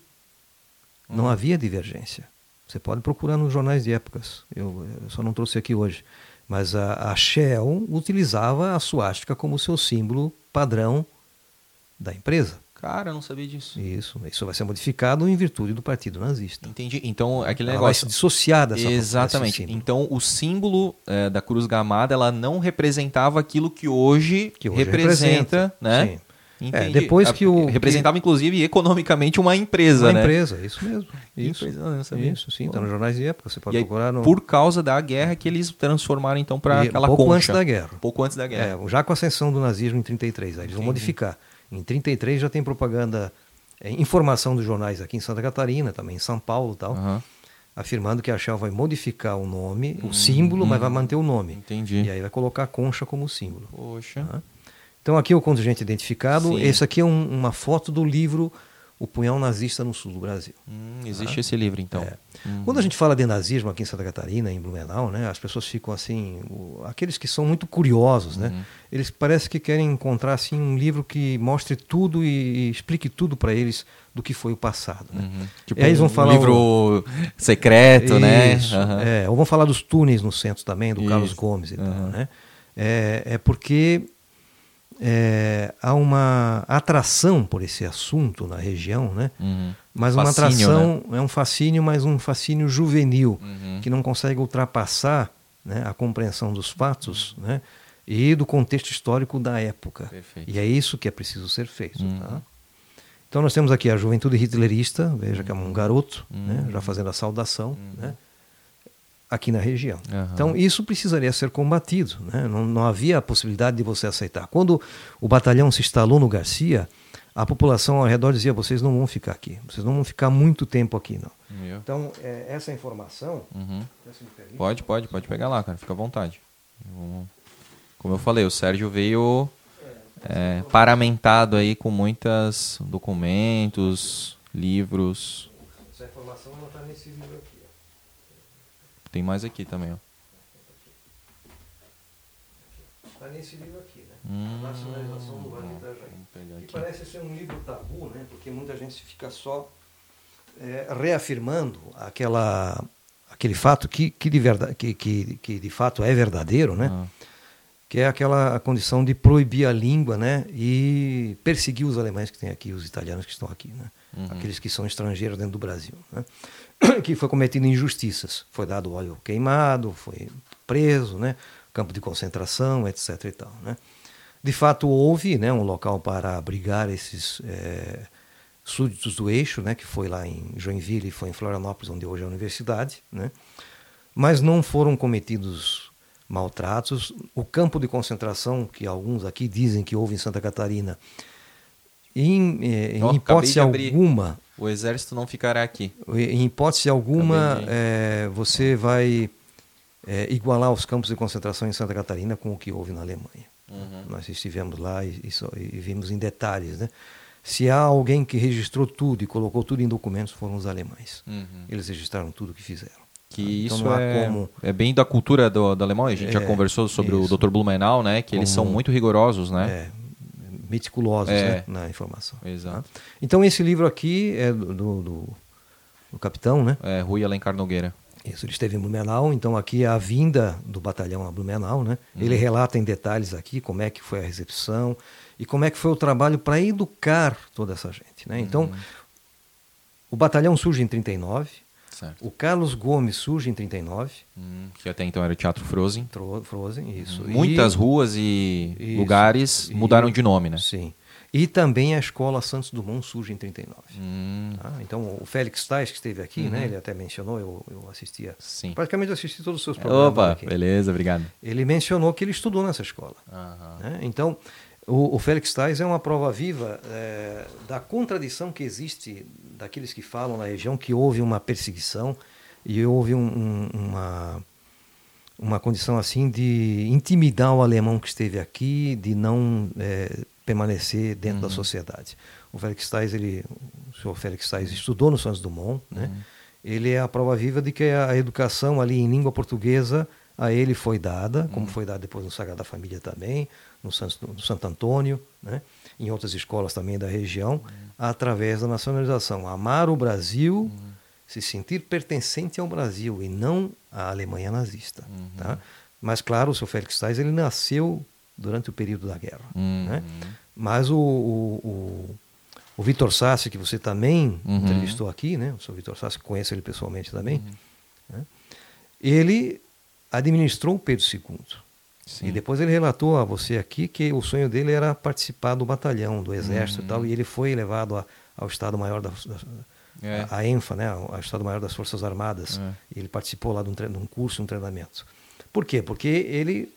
Speaker 3: não hum. havia divergência. Você pode procurar nos jornais de épocas. Eu, eu só não trouxe aqui hoje. Mas a, a Shell utilizava a suástica como seu símbolo padrão da empresa.
Speaker 1: Cara, eu não sabia disso.
Speaker 3: Isso, isso vai ser modificado em virtude do partido nazista.
Speaker 1: Entendi. Então, aquele
Speaker 3: ela
Speaker 1: negócio.
Speaker 3: Vai se dissociar dessa
Speaker 1: Exatamente. Então, o símbolo é, da Cruz Gamada ela não representava aquilo que hoje, que hoje representa, representa, né? Sim.
Speaker 3: É, depois que o
Speaker 1: representava inclusive economicamente uma empresa,
Speaker 3: uma
Speaker 1: né?
Speaker 3: empresa, isso mesmo. Isso, empresa, isso, sim, está nos jornais de época. Você pode
Speaker 1: e
Speaker 3: procurar. No...
Speaker 1: Por causa da guerra que eles transformaram então para aquela
Speaker 3: pouco
Speaker 1: concha.
Speaker 3: antes da guerra.
Speaker 1: Pouco antes da guerra.
Speaker 3: É, já com a ascensão do nazismo em 33, aí eles vão modificar. Em 33 já tem propaganda, é, informação dos jornais aqui em Santa Catarina, também em São Paulo, tal. Uhum afirmando que a Shell vai modificar o nome, o hum, símbolo, hum, mas vai manter o nome.
Speaker 1: Entendi.
Speaker 3: E aí vai colocar a concha como símbolo.
Speaker 1: Poxa. Tá?
Speaker 3: Então aqui é o contingente identificado. Sim. Esse aqui é um, uma foto do livro O Punhal Nazista no Sul do Brasil.
Speaker 1: Hum, existe ah. esse livro, então. É.
Speaker 3: Uhum. Quando a gente fala de nazismo aqui em Santa Catarina, em Blumenau, né, as pessoas ficam assim, o, aqueles que são muito curiosos, né, uhum. eles parecem que querem encontrar assim um livro que mostre tudo e, e explique tudo para eles do que foi o passado. Né? Uhum.
Speaker 1: Tipo aí eles vão um falar livro o... secreto, né?
Speaker 3: Isso, né? É, ou vão falar dos túneis no centro também, do Isso. Carlos Gomes e tal, né? É, é porque é, há uma atração por esse assunto na região, né? Uhum. Mas uma atração, né? é um fascínio, mas um fascínio juvenil, uhum. que não consegue ultrapassar né, a compreensão dos fatos né, e do contexto histórico da época. Perfeito. E é isso que é preciso ser feito. Uhum. Tá? Então nós temos aqui a juventude hitlerista, veja que é um garoto, né, uhum. já fazendo a saudação, uhum. né? Aqui na região. Uhum. Então, isso precisaria ser combatido. Né? Não, não, havia a possibilidade de você aceitar. Quando o batalhão se instalou no Garcia, a população ao redor dizia: vocês não vão ficar aqui, vocês não vão ficar muito tempo aqui, não. Meu. Então, é, essa informação.
Speaker 1: Uhum. Pode, pode, pode pegar lá, cara, fica à vontade. Como eu falei, o Sérgio veio é, paramentado aí com muitos documentos, livros.
Speaker 3: Essa informação não está nesse livro aqui.
Speaker 1: Tem mais aqui também, ó.
Speaker 3: Está nesse livro aqui, né? Hum, a nacionalização do Vale do Itajaí. Que parece ser um livro tabu, né? Porque muita gente fica só é, reafirmando aquela, aquele fato que, que, de verdade, que, que, que de fato é verdadeiro, né? Ah. Que é aquela condição de proibir a língua, né? E perseguir os alemães que tem aqui, os italianos que estão aqui, né? Uhum. Aqueles que são estrangeiros dentro do Brasil, né? que foi cometido injustiças. Foi dado óleo queimado, foi preso, né? campo de concentração, etc. E tal, né? De fato, houve né, um local para abrigar esses é, súditos do eixo, né, que foi lá em Joinville e foi em Florianópolis, onde hoje é a universidade. Né? Mas não foram cometidos maltratos. O campo de concentração, que alguns aqui dizem que houve em Santa Catarina, em, eh, em hipótese alguma,
Speaker 1: o exército não ficará aqui.
Speaker 3: Em hipótese alguma, é, você vai é, igualar os campos de concentração em Santa Catarina com o que houve na Alemanha. Uhum. Nós estivemos lá e, e, e, vimos em detalhes. Né? Se há alguém que registrou tudo e colocou tudo em documentos, foram os alemães. Uhum. Eles registraram tudo o que fizeram.
Speaker 1: Que então, isso é, como... é bem da cultura do, do alemão. A gente é, já conversou sobre isso. o Dr. Blumenau, né? Que como... eles são muito rigorosos, né?
Speaker 3: É, meticulosos é. né, na informação.
Speaker 1: Exato.
Speaker 3: Tá? Então esse livro aqui é do, do, do, capitão, né?
Speaker 1: É, Rui Alencar Nogueira.
Speaker 3: Isso, ele esteve em Blumenau, então aqui é a vinda do batalhão a Blumenau, né? Uhum. Ele relata em detalhes aqui como é que foi a recepção e como é que foi o trabalho para educar toda essa gente, né? Então, uhum. o batalhão surge em 39, Certo. O Carlos Gomes surge em 39.
Speaker 1: Hum, que até então era o Teatro Frozen.
Speaker 3: Frozen, isso.
Speaker 1: Muitas e... ruas e isso, lugares mudaram de nome, né?
Speaker 3: Sim. E também a Escola Santos Dumont surge em 39. Hum. Tá? Então, o Félix Tais, que esteve aqui, né, uhum. né, ele até mencionou, eu, eu assistia.
Speaker 1: Sim.
Speaker 3: Praticamente assisti todos os seus programas.
Speaker 1: Opa, aqui. beleza, obrigado.
Speaker 3: Ele mencionou que ele estudou nessa escola. Né? Então, o, o Félix Tais é uma prova viva é, da contradição que existe daqueles que falam na região que houve uma perseguição e houve um, um, uma uma condição assim de intimidar o alemão que esteve aqui, de não é, permanecer dentro uhum. da sociedade. O Félix Tais, ele, o senhor Félix Tais estudou no Santos Dumont, né? Uhum. Ele é a prova viva de que a educação ali em língua portuguesa a ele foi dada, uhum. como foi dada depois no Sagrada Família também, no Santo, no Santo Antônio, né? em outras escolas também da região, uhum. através da nacionalização. Amar o Brasil uhum se sentir pertencente ao Brasil e não à Alemanha nazista. Uhum. Tá? Mas, claro, o seu Félix Tais ele nasceu durante o período da guerra. Uhum. Né? Mas o, o, o, o Vitor Sassi, que você também uhum. entrevistou aqui, né? o seu Vitor Sassi, conhece ele pessoalmente também, uhum. né? ele administrou o Pedro II. Sim. E depois ele relatou a você aqui que o sonho dele era participar do batalhão, do exército e tal, uhum. e ele foi levado a, ao Estado-Maior da, da é. a, ENFA, né, a Estado-Maior das Forças Armadas. É. Ele participou lá de um, de um curso, um treinamento. Por quê? Porque ele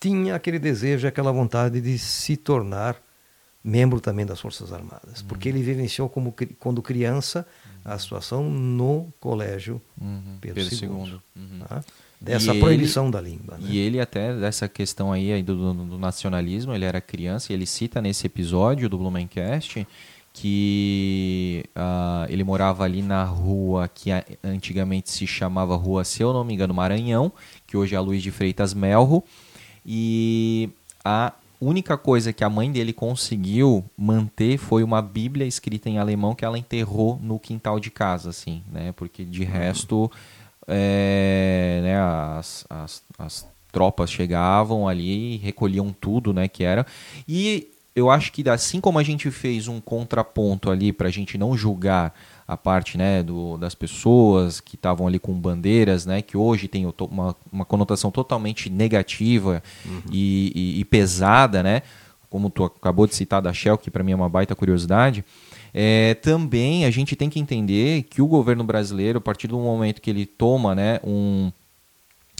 Speaker 3: tinha aquele desejo, aquela vontade de se tornar membro também das Forças Armadas, uhum. porque ele vivenciou como quando criança a situação no colégio uhum. Pedro, Pedro II, II. Uhum. Tá? Dessa e proibição
Speaker 1: ele,
Speaker 3: da língua. Né?
Speaker 1: E ele até dessa questão aí do, do, do, nacionalismo, ele era criança e ele cita nesse episódio do Blumencast que uh, ele morava ali na rua que antigamente se chamava Rua, se eu não me engano, Maranhão, que hoje é a Luiz de Freitas Melro, e a única coisa que a mãe dele conseguiu manter foi uma Bíblia escrita em alemão que ela enterrou no quintal de casa, assim, né? Porque de uhum. É, né, as, as, as tropas chegavam ali, recolhiam tudo, né, que era. E eu acho que assim como a gente fez um contraponto ali para a gente não julgar a parte né, do, das pessoas que estavam ali com bandeiras, né, que hoje tem uma, uma conotação totalmente negativa uhum. e, e, e, pesada, né, como tu acabou de citar da Shell, que para mim é uma baita curiosidade, é, também a gente tem que entender que o governo brasileiro, a partir do momento que ele toma né, um,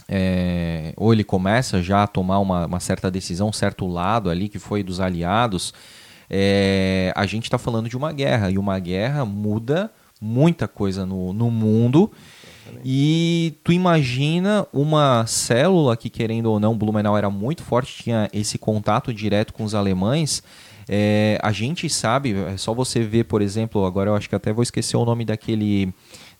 Speaker 1: é, ou ele começa já a tomar uma, uma, certa decisão, um certo lado ali que foi dos aliados, é, a gente está falando de uma guerra e uma guerra muda muita coisa no, no mundo. E tu imagina uma célula que, querendo ou não, Blumenau era muito forte, tinha esse contato direto com os alemães. É, a gente sabe, é só você ver, por exemplo, agora eu acho que até vou esquecer o nome daquele,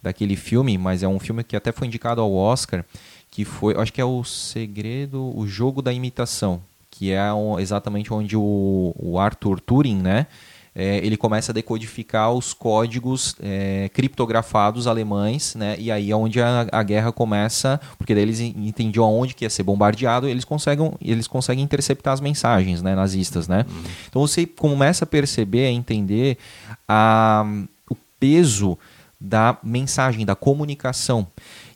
Speaker 1: daquele filme, mas é um filme que até foi indicado ao Oscar, que foi, acho que é o segredo, o jogo da imitação, que é exatamente onde o, o Arthur Turing, né, é, ele começa a decodificar os códigos é, criptografados alemães, né, e aí é onde a, a, guerra começa, porque daí eles entendiam aonde que ia ser bombardeado, e eles conseguem, eles conseguem interceptar as mensagens, né, nazistas, né. Uhum. Então você começa a perceber, a entender a, o peso da mensagem, da comunicação.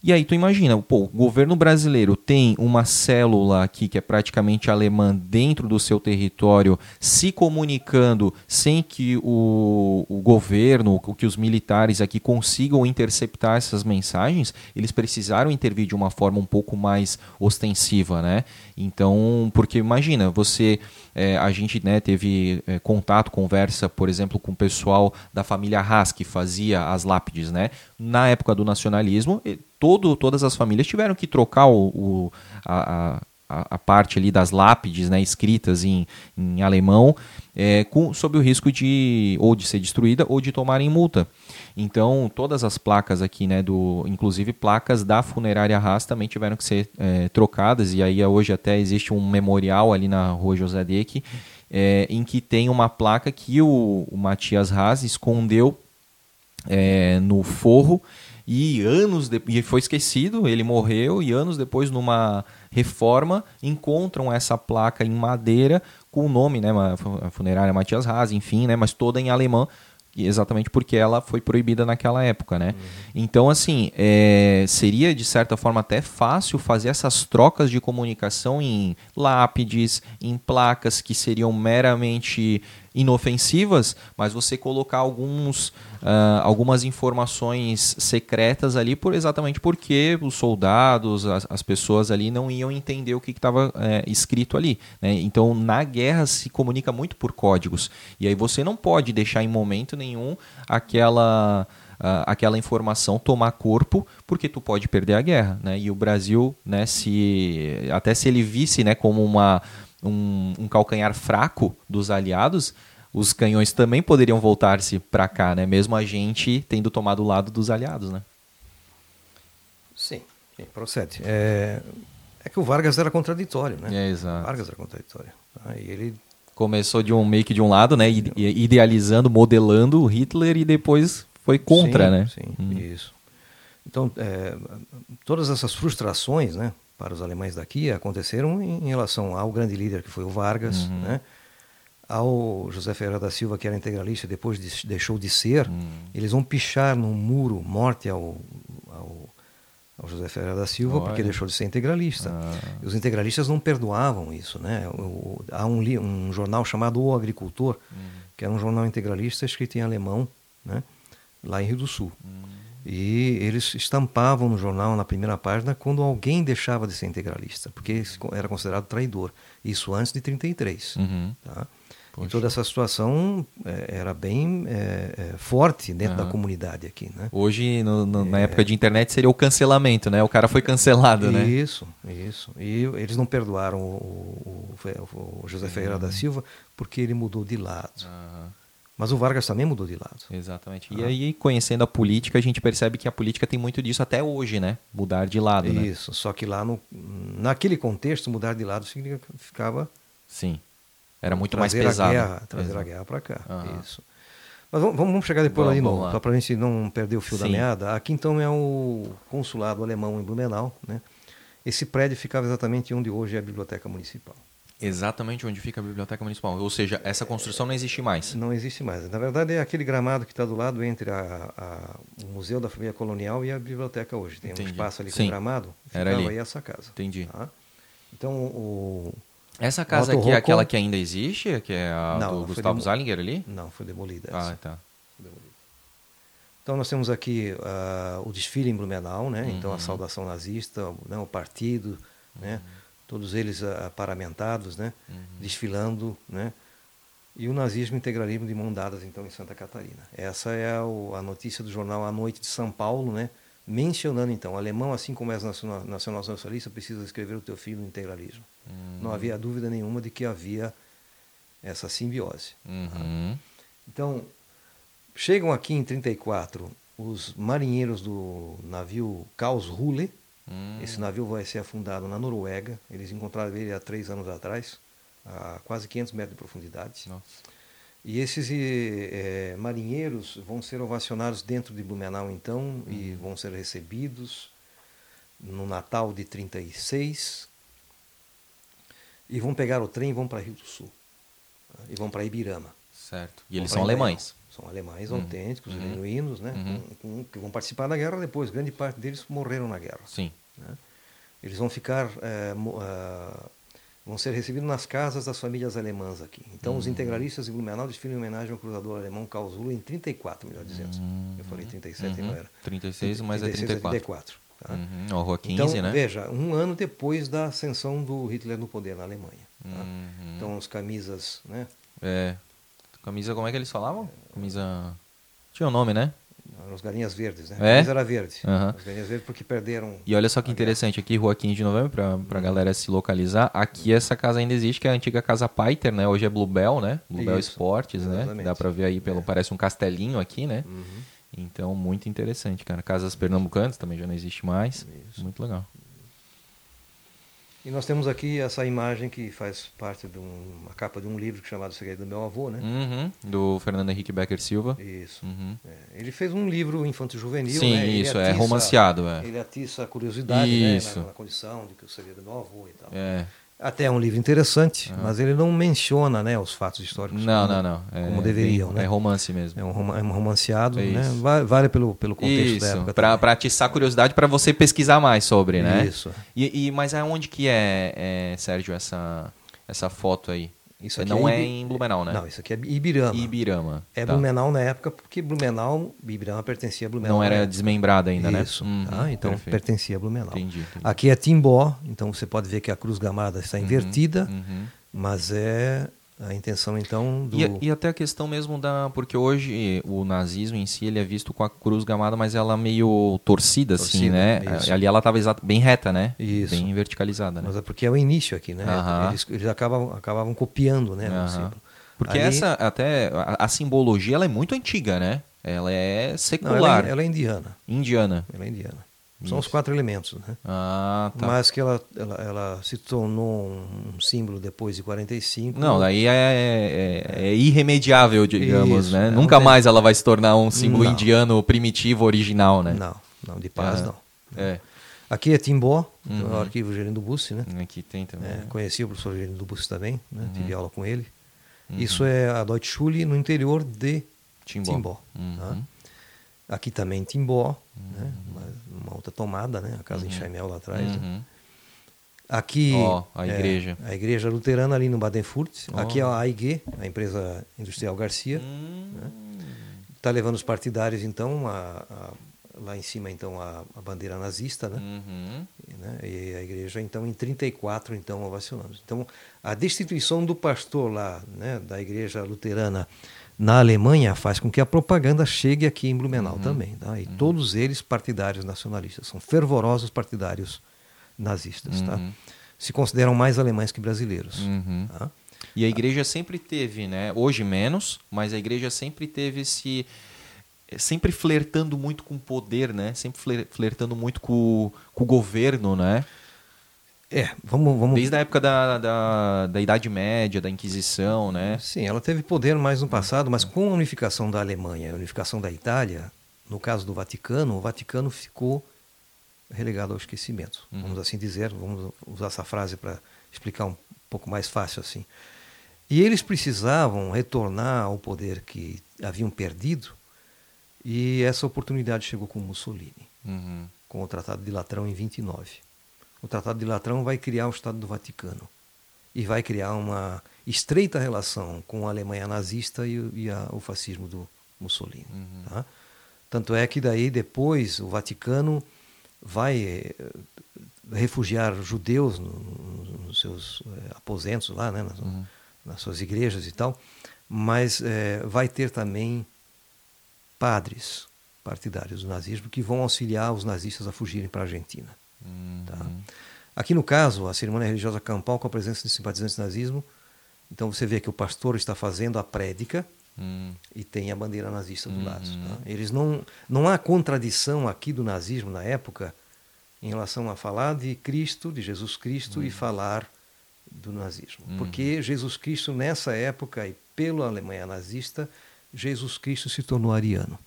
Speaker 1: E aí tu imagina, pô, o governo brasileiro tem uma célula aqui que é praticamente alemã dentro do seu território, se comunicando sem que o, o governo, que os militares aqui consigam interceptar essas mensagens, eles precisaram intervir de uma forma um pouco mais ostensiva, né? Então, porque imagina, você é, a gente né, teve é, contato, conversa, por exemplo, com o pessoal da família Haas, que fazia as lápides. Né? Na época do nacionalismo, todo, todas as famílias tiveram que trocar o, o a, a, a, parte ali das lápides né, escritas em, em alemão, é, com, sob o risco de ou de ser destruída ou de tomarem multa. Então, todas as placas aqui, né, do, inclusive placas da funerária Haas também tiveram que ser é, trocadas, e aí hoje até existe um memorial ali na rua José Deck, é, em que tem uma placa que o, o Matias Haas escondeu é, no forro e anos depois foi esquecido, ele morreu e anos depois numa reforma encontram essa placa em madeira com o nome, né, a funerária Matias Haas, enfim, né, mas toda em alemão exatamente porque ela foi proibida naquela época, né? Uhum. Então, assim, é, seria de certa forma até fácil fazer essas trocas de comunicação em lápides, em placas que seriam meramente inofensivas, mas você colocar alguns, uh, algumas informações secretas ali, por exatamente porque os soldados, as, as pessoas ali não iam entender o que estava é, escrito ali. Né? Então, na guerra se comunica muito por códigos. E aí você não pode deixar em momento nenhum aquela uh, aquela informação tomar corpo, porque tu pode perder a guerra, né? E o Brasil, né, se até se ele visse, né, como uma um, um calcanhar fraco dos aliados, os canhões também poderiam voltar-se para cá, né? Mesmo a gente tendo tomado o lado dos aliados, né?
Speaker 3: Sim, sim procede. É, é que o Vargas era contraditório, né?
Speaker 1: É, exato.
Speaker 3: O Vargas era contraditório. Aí ele
Speaker 1: começou de um meio que de um lado, né, idealizando, modelando o Hitler e depois foi contra,
Speaker 3: sim,
Speaker 1: né?
Speaker 3: Sim, hum. isso. Então, é, todas essas frustrações, né, para os alemães daqui aconteceram em relação ao grande líder que foi o Vargas, uhum. né, ao José Ferreira da Silva que era integralista depois de, deixou de ser, uhum. eles vão pichar num muro morte ao, ao ao José Ferreira da Silva, Olha. porque deixou de ser integralista. Ah. Os integralistas não perdoavam isso. Né? O, há um, um, jornal chamado O Agricultor, hum. que era um jornal integralista escrito em alemão, né? lá em Rio do Sul. Hum. E eles estampavam no jornal, na primeira página, quando alguém deixava de ser integralista, porque era considerado traidor. Isso antes de 1933. Uhum. Tá? Poxa. E toda essa situação é, era bem é, é, forte dentro uhum. da comunidade aqui, né?
Speaker 1: Hoje, no, no, na época de internet, seria o cancelamento, né? O cara foi cancelado,
Speaker 3: isso,
Speaker 1: né?
Speaker 3: Isso, isso. E eles não perdoaram o, o, o José Ferreira uhum. da Silva porque ele mudou de lado. Uhum. Mas o Vargas também mudou de lado.
Speaker 1: Exatamente. E aí, conhecendo a política, a gente percebe que a política tem muito disso até hoje, né? Mudar de lado,
Speaker 3: Isso.
Speaker 1: né?
Speaker 3: Isso. Só que lá, no, naquele contexto, mudar de lado significava...
Speaker 1: Sim era muito mais pesado. A
Speaker 3: guerra, trazer Exato. a guerra para cá. Isso. Mas vamos, vamos chegar depois vamos, ali, no, só para a gente não perder o fio Sim. da meada. Aqui então é o consulado alemão em Blumenau. Né? Esse prédio ficava exatamente onde hoje é a biblioteca municipal.
Speaker 1: Exatamente onde fica a biblioteca municipal. Ou seja, essa construção não existe mais.
Speaker 3: Não existe mais. Na verdade, é aquele gramado que está do lado entre a, a, o Museu da Família Colonial e a biblioteca hoje. Tem Entendi. um espaço ali com Sim. gramado.
Speaker 1: Ficava Era ali.
Speaker 3: aí essa casa.
Speaker 1: Entendi.
Speaker 3: Tá? Então, o,
Speaker 1: essa casa aqui é aquela que ainda existe? Que é a não, do Gustavo Zalinger ali?
Speaker 3: Não, foi demolida
Speaker 1: essa. Ah, tá.
Speaker 3: Então nós temos aqui uh, o desfile em Blumenau, né? Uhum. Então a uhum. saudação nazista, né? o partido, uhum. né? Todos eles uh, paramentados, né? Uhum. Desfilando, né? E o nazismo e o integralismo de mão dadas então em Santa Catarina. Essa é a notícia do jornal A Noite de São Paulo, né? mencionando então, o alemão, assim como é nacional, nacional socialista, precisa escrever o teu filho no integralismo. Uhum. Não havia dúvida nenhuma de que havia essa simbiose.
Speaker 1: Uhum.
Speaker 3: Tá? Então, chegam aqui em 34 os marinheiros do navio Karlsruhe. Uhum. Esse navio vai ser afundado na Noruega. Eles encontraram ele há três anos atrás, a quase 500 metros de profundidade.
Speaker 1: Nossa.
Speaker 3: E esses é, marinheiros vão ser ovacionados dentro de Blumenau, então, uhum. e vão ser recebidos no Natal de 36. E vão pegar o trem e vão para Rio do Sul. Tá? E vão para Ibirama.
Speaker 1: Certo. E eles são alemães.
Speaker 3: São alemães uhum. autênticos, uhum. genuínos, né? Uhum. Com, com, que vão participar da guerra depois. Grande parte deles morreram na guerra.
Speaker 1: Sim.
Speaker 3: Né? Eles vão ficar é, vão ser recebidos nas casas das famílias alemãs aqui. Então, uhum. os integralistas de Blumenau desfilam em homenagem ao cruzador alemão Karlsruhe em 34, melhor dizendo. Uhum. Eu falei 37 uhum. não era.
Speaker 1: 36, mas 36 é 34. 34
Speaker 3: tá?
Speaker 1: uhum. Rua 15,
Speaker 3: então,
Speaker 1: né?
Speaker 3: veja, um ano depois da ascensão do Hitler no poder na Alemanha. Tá? Uhum. Então, as camisas, né?
Speaker 1: É. Camisa, como é que eles falavam? Camisa... Tinha um nome, né?
Speaker 3: As galinhas verdes, né?
Speaker 1: É?
Speaker 3: Mas era verde.
Speaker 1: Uhum.
Speaker 3: As galinhas verdes porque perderam.
Speaker 1: E olha só que interessante, aqui, Rua 15 de Novembro, para a uhum. galera se localizar. Aqui essa casa ainda existe, que é a antiga Casa Paiter, né? Hoje é Bluebell, né? Bluebell Isso. Esportes, né? Exatamente. né? Dá para ver aí pelo. É. Parece um castelinho aqui, né? Uhum. Então, muito interessante, cara. Casas pernambucanas também já não existe mais. Isso. Muito legal.
Speaker 3: E nós temos aqui essa imagem que faz parte de uma capa de um livro chamado Segredo do Meu Avô, né?
Speaker 1: Uhum, do Fernando Henrique Becker Silva.
Speaker 3: Isso. Uhum. É, ele fez um livro infanto-juvenil,
Speaker 1: Sim,
Speaker 3: né?
Speaker 1: isso, é atiça, é romanceado. É.
Speaker 3: Ele atiça a curiosidade,
Speaker 1: isso.
Speaker 3: né? Na, na, condição de que o segredo do meu avô e tal.
Speaker 1: É.
Speaker 3: Até é um livro interessante, uhum. mas ele não menciona né, os fatos históricos
Speaker 1: não,
Speaker 3: como,
Speaker 1: não, não. É,
Speaker 3: como deveriam.
Speaker 1: Bem,
Speaker 3: né?
Speaker 1: É romance mesmo.
Speaker 3: É um, é um romanceado, é né? Vale, pelo, pelo contexto
Speaker 1: Isso,
Speaker 3: da época.
Speaker 1: Para atiçar curiosidade para você pesquisar mais sobre, né?
Speaker 3: Isso.
Speaker 1: E, e, mas aonde que é, é, Sérgio, essa, essa foto aí? Isso aqui não é, é, em Blumenau, né?
Speaker 3: Não, isso aqui é Ibirama.
Speaker 1: Ibirama.
Speaker 3: É tá. Blumenau na época, porque Blumenau, Ibirama pertencia a Blumenau.
Speaker 1: Não era desmembrada ainda,
Speaker 3: isso,
Speaker 1: né?
Speaker 3: Isso, uhum, tá? então perfeito. pertencia a Blumenau.
Speaker 1: Entendi, entendi,
Speaker 3: Aqui é Timbó, então você pode ver que a cruz gamada está uhum, invertida,
Speaker 1: uhum,
Speaker 3: mas é a intenção então do...
Speaker 1: e, e, até a questão mesmo da porque hoje o nazismo em si ele é visto com a cruz gamada mas ela meio torcida, assim, torcida assim né? isso. ali ela estava bem reta né?
Speaker 3: Isso.
Speaker 1: bem verticalizada né?
Speaker 3: mas é porque é o início aqui né? Eles, eles acabam acabavam copiando né
Speaker 1: porque ali... essa até a, a, simbologia ela é muito antiga né? Ela é secular
Speaker 3: Não, ela, é, ela é indiana.
Speaker 1: Indiana.
Speaker 3: Ela é indiana são os quatro elementos, né?
Speaker 1: Ah, tá.
Speaker 3: Mas que ela, ela, ela, se tornou um símbolo depois de 45.
Speaker 1: Não, daí é, é, é, é irremediável, digamos, Isso, né? É, Nunca mais ela vai se tornar um símbolo não. indiano primitivo, original, né?
Speaker 3: Não, não, de paz
Speaker 1: é.
Speaker 3: não.
Speaker 1: É.
Speaker 3: Aqui é Timbó, uhum. o arquivo Gerino do Bussi, né?
Speaker 1: Aqui tem também.
Speaker 3: É, conheci o professor Gerino do Bussi também, né? Uhum. tive aula com ele. Uhum. Isso é a Deutsche Schule no interior de Timbó. Timbó
Speaker 1: uhum. tá?
Speaker 3: Aqui também Timbó. Né? uma, uma, outra tomada, né? a casa uhum. em Chaimel lá atrás. Né?
Speaker 1: Uhum.
Speaker 3: Aqui
Speaker 1: oh, a igreja.
Speaker 3: É, a igreja luterana ali no Badenfurt. Oh. Aqui é a AIG, a empresa industrial Garcia. Está
Speaker 1: hum.
Speaker 3: né? levando os partidários então a, a, lá em cima então a, a bandeira nazista, né?
Speaker 1: Uhum.
Speaker 3: né? E a igreja então em 34 então ovacionando. Então a destituição do pastor lá, né, da igreja luterana na Alemanha faz com que a propaganda chegue aqui em Blumenau uhum. também. Tá? E uhum. todos eles partidários nacionalistas, são fervorosos partidários nazistas. Tá?
Speaker 1: Uhum.
Speaker 3: Se consideram mais alemães que brasileiros.
Speaker 1: Uhum.
Speaker 3: Tá?
Speaker 1: E a igreja sempre teve, né? hoje menos, mas a igreja sempre teve esse. Sempre flertando muito com o poder, né? Sempre flertando muito com, com o governo, né?
Speaker 3: É, vamos, vamos...
Speaker 1: Desde a época da, da, da, Idade Média, da Inquisição, né?
Speaker 3: Sim, ela teve poder mais no passado, mas com a unificação da Alemanha, a unificação da Itália, no caso do Vaticano, o Vaticano ficou relegado ao esquecimento, uhum. vamos assim dizer, vamos usar essa frase para explicar um pouco mais fácil assim. E eles precisavam retornar ao poder que haviam perdido, e essa oportunidade chegou com Mussolini,
Speaker 1: uhum.
Speaker 3: com o Tratado de Latrão em 29 o Tratado de Latrão vai criar o Estado do Vaticano e vai criar uma estreita relação com a Alemanha nazista e, e a, o fascismo do Mussolini.
Speaker 1: Uhum.
Speaker 3: Tá? Tanto é que daí depois o Vaticano vai eh, refugiar judeus no, nos seus eh, aposentos lá, né, nas,
Speaker 1: uhum.
Speaker 3: nas, suas igrejas e tal, mas eh, vai ter também padres partidários do nazismo que vão auxiliar os nazistas a fugirem para a Argentina. Tá? Aqui no caso, a cerimônia religiosa campal com a presença de simpatizantes do nazismo, então você vê que o pastor está fazendo a prédica
Speaker 1: hum.
Speaker 3: e tem a bandeira nazista do
Speaker 1: uhum.
Speaker 3: lado. Tá? Eles não, não há contradição aqui do nazismo na época em relação a falar de Cristo, de Jesus Cristo e uhum. falar do nazismo,
Speaker 1: uhum.
Speaker 3: porque Jesus Cristo nessa época e pela Alemanha nazista, Jesus Cristo se tornou ariano.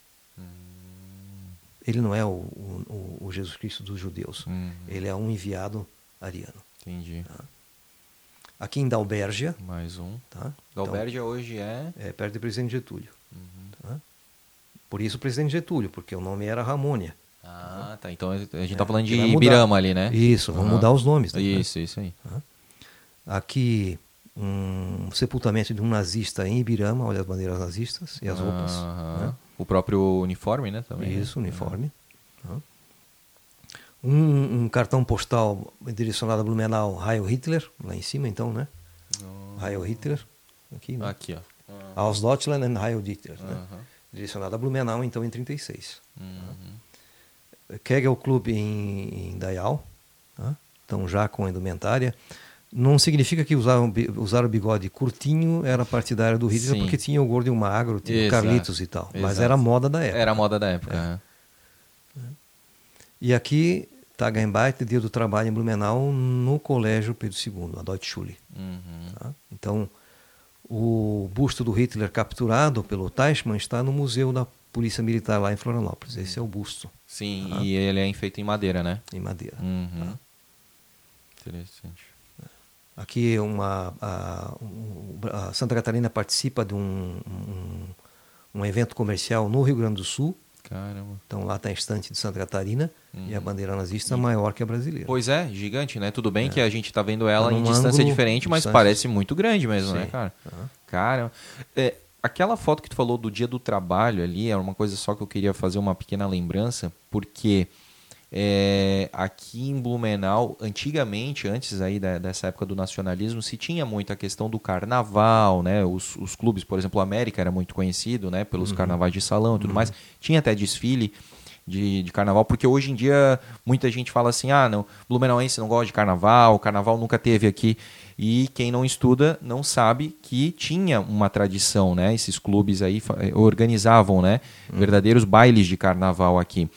Speaker 3: Ele não é o, o, o Jesus Cristo dos judeus.
Speaker 1: Uhum.
Speaker 3: Ele é um enviado ariano.
Speaker 1: Entendi.
Speaker 3: Tá? Aqui em Dalbergia.
Speaker 1: Mais um.
Speaker 3: Tá?
Speaker 1: Dalbergia então, hoje é.
Speaker 3: É perto de Presidente Getúlio.
Speaker 1: Uhum.
Speaker 3: Tá? Por isso Presidente Getúlio, porque o nome era Ramônia.
Speaker 1: Ah, tá. Então a gente está é, falando de Ibirama ali, né?
Speaker 3: Isso, vamos uhum. mudar os nomes.
Speaker 1: Né? Isso, isso aí.
Speaker 3: Tá? Aqui um sepultamento de um nazista em Ibirama, olha as bandeiras nazistas e as roupas. Né?
Speaker 1: O próprio uniforme, né? Também,
Speaker 3: Isso, né? uniforme. Um, um, cartão postal direcionado a Blumenau, Heil Hitler, lá em cima então, né? Oh. Heil Hitler. Aqui, né?
Speaker 1: Aqui ó.
Speaker 3: Uhum. Aus Deutschland and Heil Hitler. Né? Direcionado a Blumenau, então, em 36.
Speaker 1: Uhum.
Speaker 3: Kegel Club em, em Dayal, tá? então já com indumentária. Não significa que usar, usar o bigode curtinho era partidário do Hitler, Sim. porque tinha o gordo e o magro, tinha o Carlitos e tal. Exato. Mas era a moda da época.
Speaker 1: Era a moda da época.
Speaker 3: É. É. E aqui, Tagenbait, Dia do Trabalho em Blumenau, no Colégio Pedro II, a Deutsche Schule.
Speaker 1: Uhum.
Speaker 3: Tá? Então, o busto do Hitler capturado pelo Teichmann está no Museu da Polícia Militar lá em Florianópolis. Esse é o busto.
Speaker 1: Sim, tá? e ele é feito em madeira, né?
Speaker 3: Em madeira.
Speaker 1: Uhum.
Speaker 3: Tá?
Speaker 1: Interessante.
Speaker 3: Aqui uma, a, a, Santa Catarina participa de um, um, um, evento comercial no Rio Grande do Sul.
Speaker 1: Caramba.
Speaker 3: Então lá está a estante de Santa Catarina
Speaker 1: uhum.
Speaker 3: e a bandeira nazista é maior que a brasileira.
Speaker 1: Pois é, gigante, né? Tudo bem é. que a gente está vendo ela tá em distância diferente, mas parece muito grande mesmo, né, Sim. né, cara?
Speaker 3: Uhum.
Speaker 1: Cara, é, aquela foto que tu falou do dia do trabalho ali é uma coisa só que eu queria fazer uma pequena lembrança, porque é, aqui em Blumenau, antigamente, antes aí da, dessa época do nacionalismo, se tinha muito a questão do carnaval, né? Os, os clubes, por exemplo, o América era muito conhecido, né? Pelos uhum. carnavais de salão e tudo uhum. mais. Tinha até desfile de, de, carnaval, porque hoje em dia muita gente fala assim, ah, não, Blumenauense não gosta de carnaval, o carnaval nunca teve aqui. E quem não estuda não sabe que tinha uma tradição, né? Esses clubes aí organizavam, né? Uhum. Verdadeiros bailes de carnaval aqui.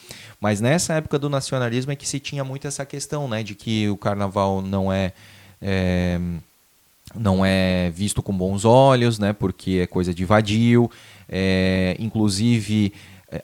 Speaker 1: Mas nessa época do nacionalismo é que se tinha muito essa questão, né, de que o carnaval não é, é não é visto com bons olhos, né, porque é coisa de vadio, é, inclusive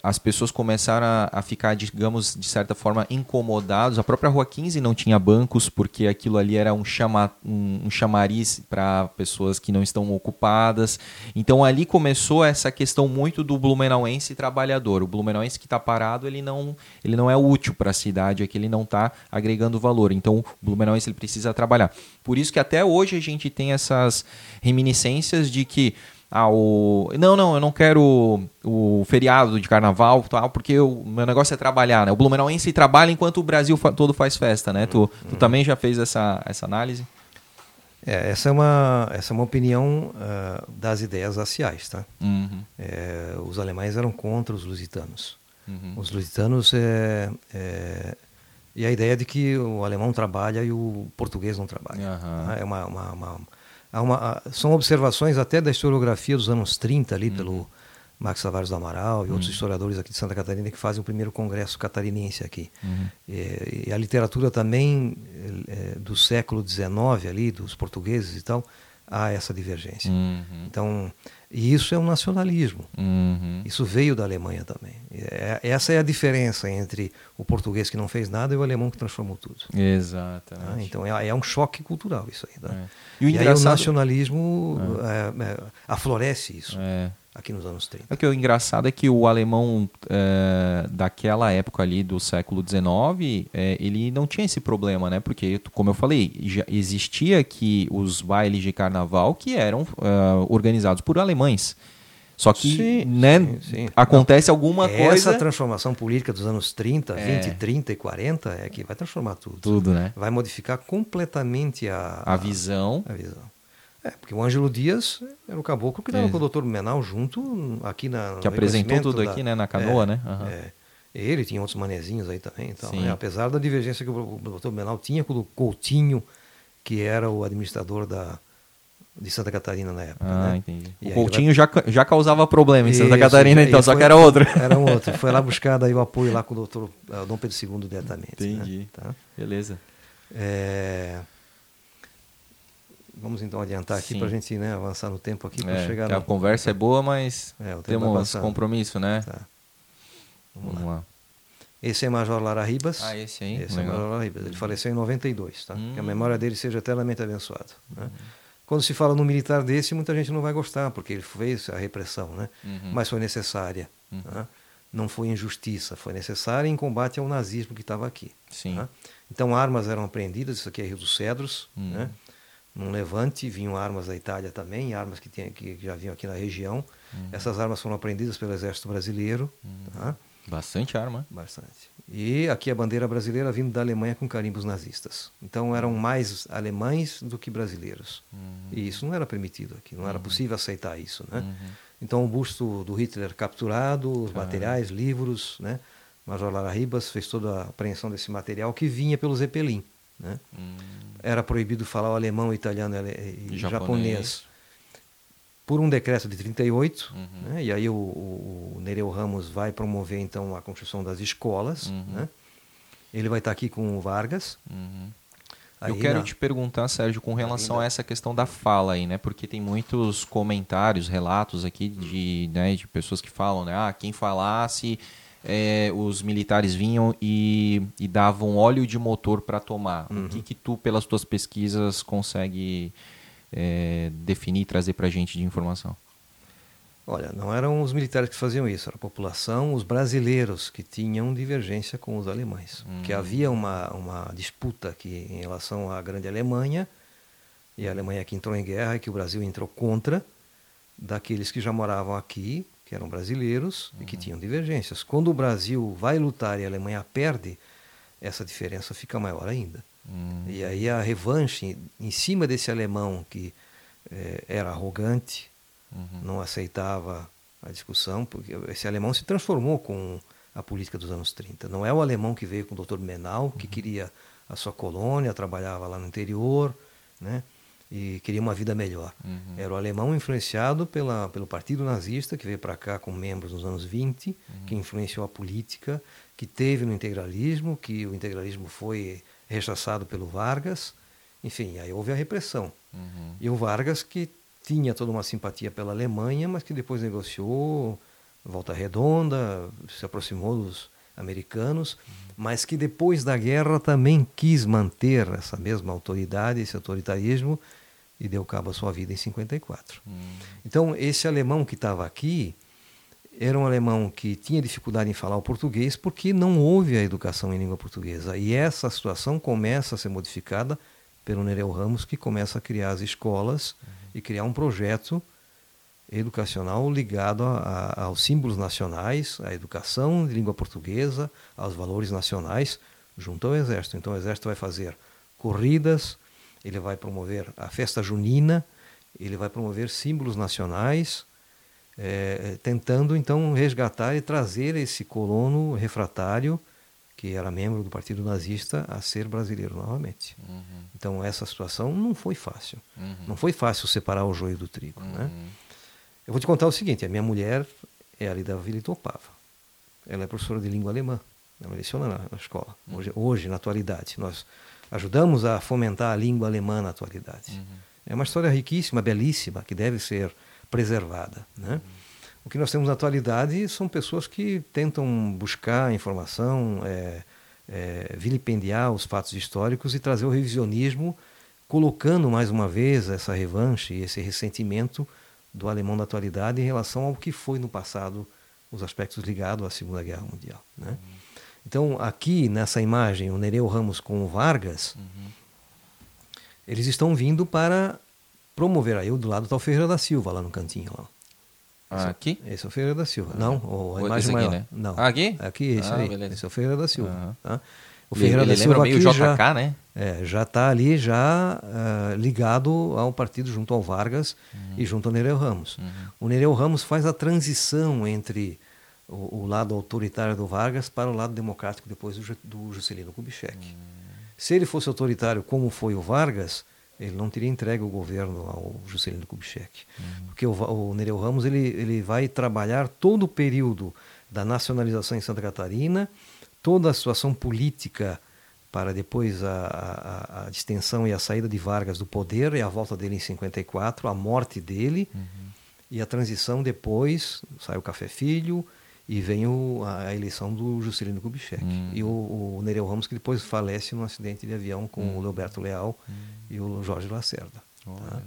Speaker 1: as pessoas começaram a, a, ficar, digamos, de certa forma incomodados. A própria Rua 15 não tinha bancos, porque aquilo ali era um, chama, um, um chamariz para pessoas que não estão ocupadas. Então ali começou essa questão muito do blumenauense trabalhador. O blumenauense que está parado, ele não, ele não é útil para a cidade, é que ele não está agregando valor. Então o blumenauense ele precisa trabalhar. Por isso que até hoje a gente tem essas reminiscências de que ah, o... Não, não, eu não quero o feriado de carnaval, tal, porque o meu negócio é trabalhar, né? O Blumenauense trabalha enquanto o Brasil todo faz festa, né? Tu, tu uhum. também já fez essa, essa análise?
Speaker 3: É, essa é uma, essa é uma opinião uh, das ideias raciais, tá? Uhum. É, os alemães eram contra os lusitanos. Uhum. Os lusitanos é, é, e a ideia de que o alemão trabalha e o português não trabalha. Uhum. É uma, uma, uma uma, são observações até da historiografia dos anos 30 ali, uhum. pelo Max Tavares do Amaral e uhum. outros historiadores aqui de Santa Catarina que fazem o primeiro congresso catarinense aqui. Uhum. E, e, a literatura também é, do século XIX ali, dos portugueses e tal, há essa divergência. Uhum. Então, e isso é um nacionalismo. Uhum. Isso veio da Alemanha também. É, essa é a diferença entre o português que não fez nada e o alemão que transformou tudo.
Speaker 1: Exato.
Speaker 3: Ah, então é, é, um choque cultural isso aí. Tá? É. E, o, e aí o nacionalismo é. É, é, aflorece isso. É aqui nos anos 30.
Speaker 1: O que é engraçado é que o alemão é, daquela época ali do século XIX, é, ele não tinha esse problema, né? Porque, como eu falei, já existia aqui os bailes de carnaval que eram é, organizados por alemães. Só que sim, né, sim, sim. acontece alguma
Speaker 3: essa
Speaker 1: coisa.
Speaker 3: Essa transformação política dos anos 30, é. 20, 30 e 40 é que vai transformar tudo.
Speaker 1: Tudo, né?
Speaker 3: Vai modificar completamente a,
Speaker 1: a, a visão.
Speaker 3: A visão. É, porque o Ângelo Dias era o caboclo que estava é. com o doutor Menal junto aqui na.
Speaker 1: Que apresentou tudo da, aqui, né? Na canoa, é, né? Uhum. É.
Speaker 3: Ele tinha outros manezinhos aí também. Então, né? Apesar da divergência que o doutor Menal tinha com o Coutinho, que era o administrador da, de Santa Catarina na época. Ah, né? entendi.
Speaker 1: E o Coutinho já, já causava problema em Santa Isso, Catarina, então, só que era outro.
Speaker 3: Era um outro. Foi lá buscar daí o apoio lá com o doutor uh, Dom Pedro II diretamente.
Speaker 1: Né? Entendi. Né? Tá? Beleza. É...
Speaker 3: Vamos então adiantar aqui para a gente né, avançar no tempo aqui para é, chegar. No...
Speaker 1: A conversa é boa, mas é, temos compromisso, né? Tá.
Speaker 3: Vamos, Vamos lá. lá. Esse é Major Lara Ribas.
Speaker 1: Ah, esse aí.
Speaker 3: Esse Legal. é Major Lara Ribas. Ele faleceu em 92, tá? Hum. Que a memória dele seja eternamente abençoada. Né? Hum. Quando se fala num militar desse, muita gente não vai gostar, porque ele fez a repressão, né? Uhum. Mas foi necessária. Uhum. Né? Não foi injustiça, foi necessária em combate ao nazismo que estava aqui. Sim. Né? Então armas eram apreendidas, isso aqui é Rio dos Cedros, uhum. né? Num levante, vinham armas da Itália também, armas que, tinha, que já vinham aqui na região. Uhum. Essas armas foram apreendidas pelo Exército Brasileiro. Uhum. Tá?
Speaker 1: Bastante arma.
Speaker 3: Bastante. E aqui a bandeira brasileira vindo da Alemanha com carimbos nazistas. Então eram mais alemães do que brasileiros. Uhum. E isso não era permitido aqui, não era uhum. possível aceitar isso. Né? Uhum. Então o busto do Hitler capturado, os materiais, livros, né? Major Lara Ribas fez toda a apreensão desse material que vinha pelo Zeppelin. Né? Hum. Era proibido falar o alemão, o italiano e japonês. japonês. Por um decreto de 38, uhum. né? e aí o, o, Nereu Ramos vai promover então a construção das escolas. Uhum. Né? Ele vai estar aqui com o Vargas.
Speaker 1: Uhum. Aí, Eu quero te perguntar, Sérgio, com relação a essa questão da fala aí, né? Porque tem muitos comentários, relatos aqui de, né, de pessoas que falam, né? Ah, quem falasse é, os militares vinham e, e, davam óleo de motor para tomar. Uhum. O que, que tu, pelas tuas pesquisas, consegue é, definir e trazer para a gente de informação?
Speaker 3: Olha, não eram os militares que faziam isso, era a população, os brasileiros que tinham divergência com os alemães. Uhum. Que havia uma, uma disputa aqui em relação à grande Alemanha, e a Alemanha que entrou em guerra e que o Brasil entrou contra, daqueles que já moravam aqui que eram brasileiros uhum. e que uhum. tinham divergências. Quando o Brasil vai lutar e a Alemanha perde, essa diferença fica maior ainda. Hum. E aí a revanche em, cima desse alemão que é, era arrogante, uhum. não aceitava a discussão, porque esse alemão se transformou com a política dos anos 30. Não é o alemão que veio com o Dr. Menal, que uhum. queria a sua colônia, trabalhava lá no interior, né? E queria uma vida melhor. Uhum. Era o alemão influenciado pela, pelo Partido Nazista, que veio para cá com membros nos anos 20, uhum. que influenciou a política, que teve no integralismo, que o integralismo foi rechaçado pelo Vargas. Enfim, aí houve a repressão. Uhum. E o Vargas, que tinha toda uma simpatia pela Alemanha, mas que depois negociou volta redonda, se aproximou dos americanos, uhum. mas que depois da guerra também quis manter essa mesma autoridade, esse autoritarismo, e deu cabo à sua vida em 54. Uhum. Então, esse alemão que estava aqui era um alemão que tinha dificuldade em falar o português porque não houve a educação em língua portuguesa. E essa situação começa a ser modificada pelo Nereu Ramos, que começa a criar as escolas uhum. e criar um projeto educacional ligado a, a, aos símbolos nacionais, à educação de língua portuguesa, aos valores nacionais, junto ao Exército. Então o Exército vai fazer corridas, ele vai promover a festa junina, ele vai promover símbolos nacionais, é, tentando então resgatar e trazer esse colono refratário que era membro do Partido Nazista, a ser brasileiro novamente. Uhum. Então essa situação não foi fácil. Uhum. Não foi fácil separar o joio do trigo. Né? Uhum. Né? Eu vou te contar o seguinte: a minha mulher é ali da Vila Itopava. Ela é professora de língua alemã. Ela leciona na, na escola. Uhum. Hoje, hoje, na atualidade, nós ajudamos a fomentar a língua alemã na atualidade. Uhum. É uma história riquíssima, belíssima, que deve ser preservada. Né? Uhum. O que nós temos na atualidade são pessoas que tentam buscar informação, é, é, vilipendiar os fatos históricos e trazer o revisionismo, colocando mais uma vez essa revanche e esse ressentimento do alemão da atualidade em relação ao que foi no passado os aspectos ligados à Segunda Guerra Mundial. Né? Uhum. Então, aqui nessa imagem, o Nereu Ramos com o Vargas, uhum. eles estão vindo para promover. Aí do lado está o Ferreira da Silva, lá no cantinho. Lá.
Speaker 1: Ah, aqui?
Speaker 3: Esse é o Ferreira da Silva. Ah. Não, a imagem maior. Aqui, né? Não.
Speaker 1: Ah, aqui?
Speaker 3: Aqui, esse ah, aí. Beleza. Esse é o Ferreira da Silva. Uhum. Tá?
Speaker 1: O Ferreira ele, da Silva meio JK,
Speaker 3: já,
Speaker 1: né?
Speaker 3: É, já está ali já uh, ligado ao partido junto ao Vargas uhum. e junto ao Nereu Ramos. Uhum. O Nereu Ramos faz a transição entre o, o, lado autoritário do Vargas para o lado democrático depois do, do Juscelino Kubitschek. Uhum. Se ele fosse autoritário como foi o Vargas, ele não teria entregue o governo ao Juscelino Kubitschek. Uhum. Porque o, o Nereu Ramos ele, ele vai trabalhar todo o período da nacionalização em Santa Catarina, toda a situação política para depois a, a, a distensão e a saída de Vargas do poder e a volta dele em 54, a morte dele uhum. e a transição depois, sai o Café Filho, e vem o, a, eleição do Juscelino Kubitschek. Hum. E o, o Nereu Ramos, que depois falece num acidente de avião com hum. o Leoberto Leal hum. e o Jorge Lacerda. Tá?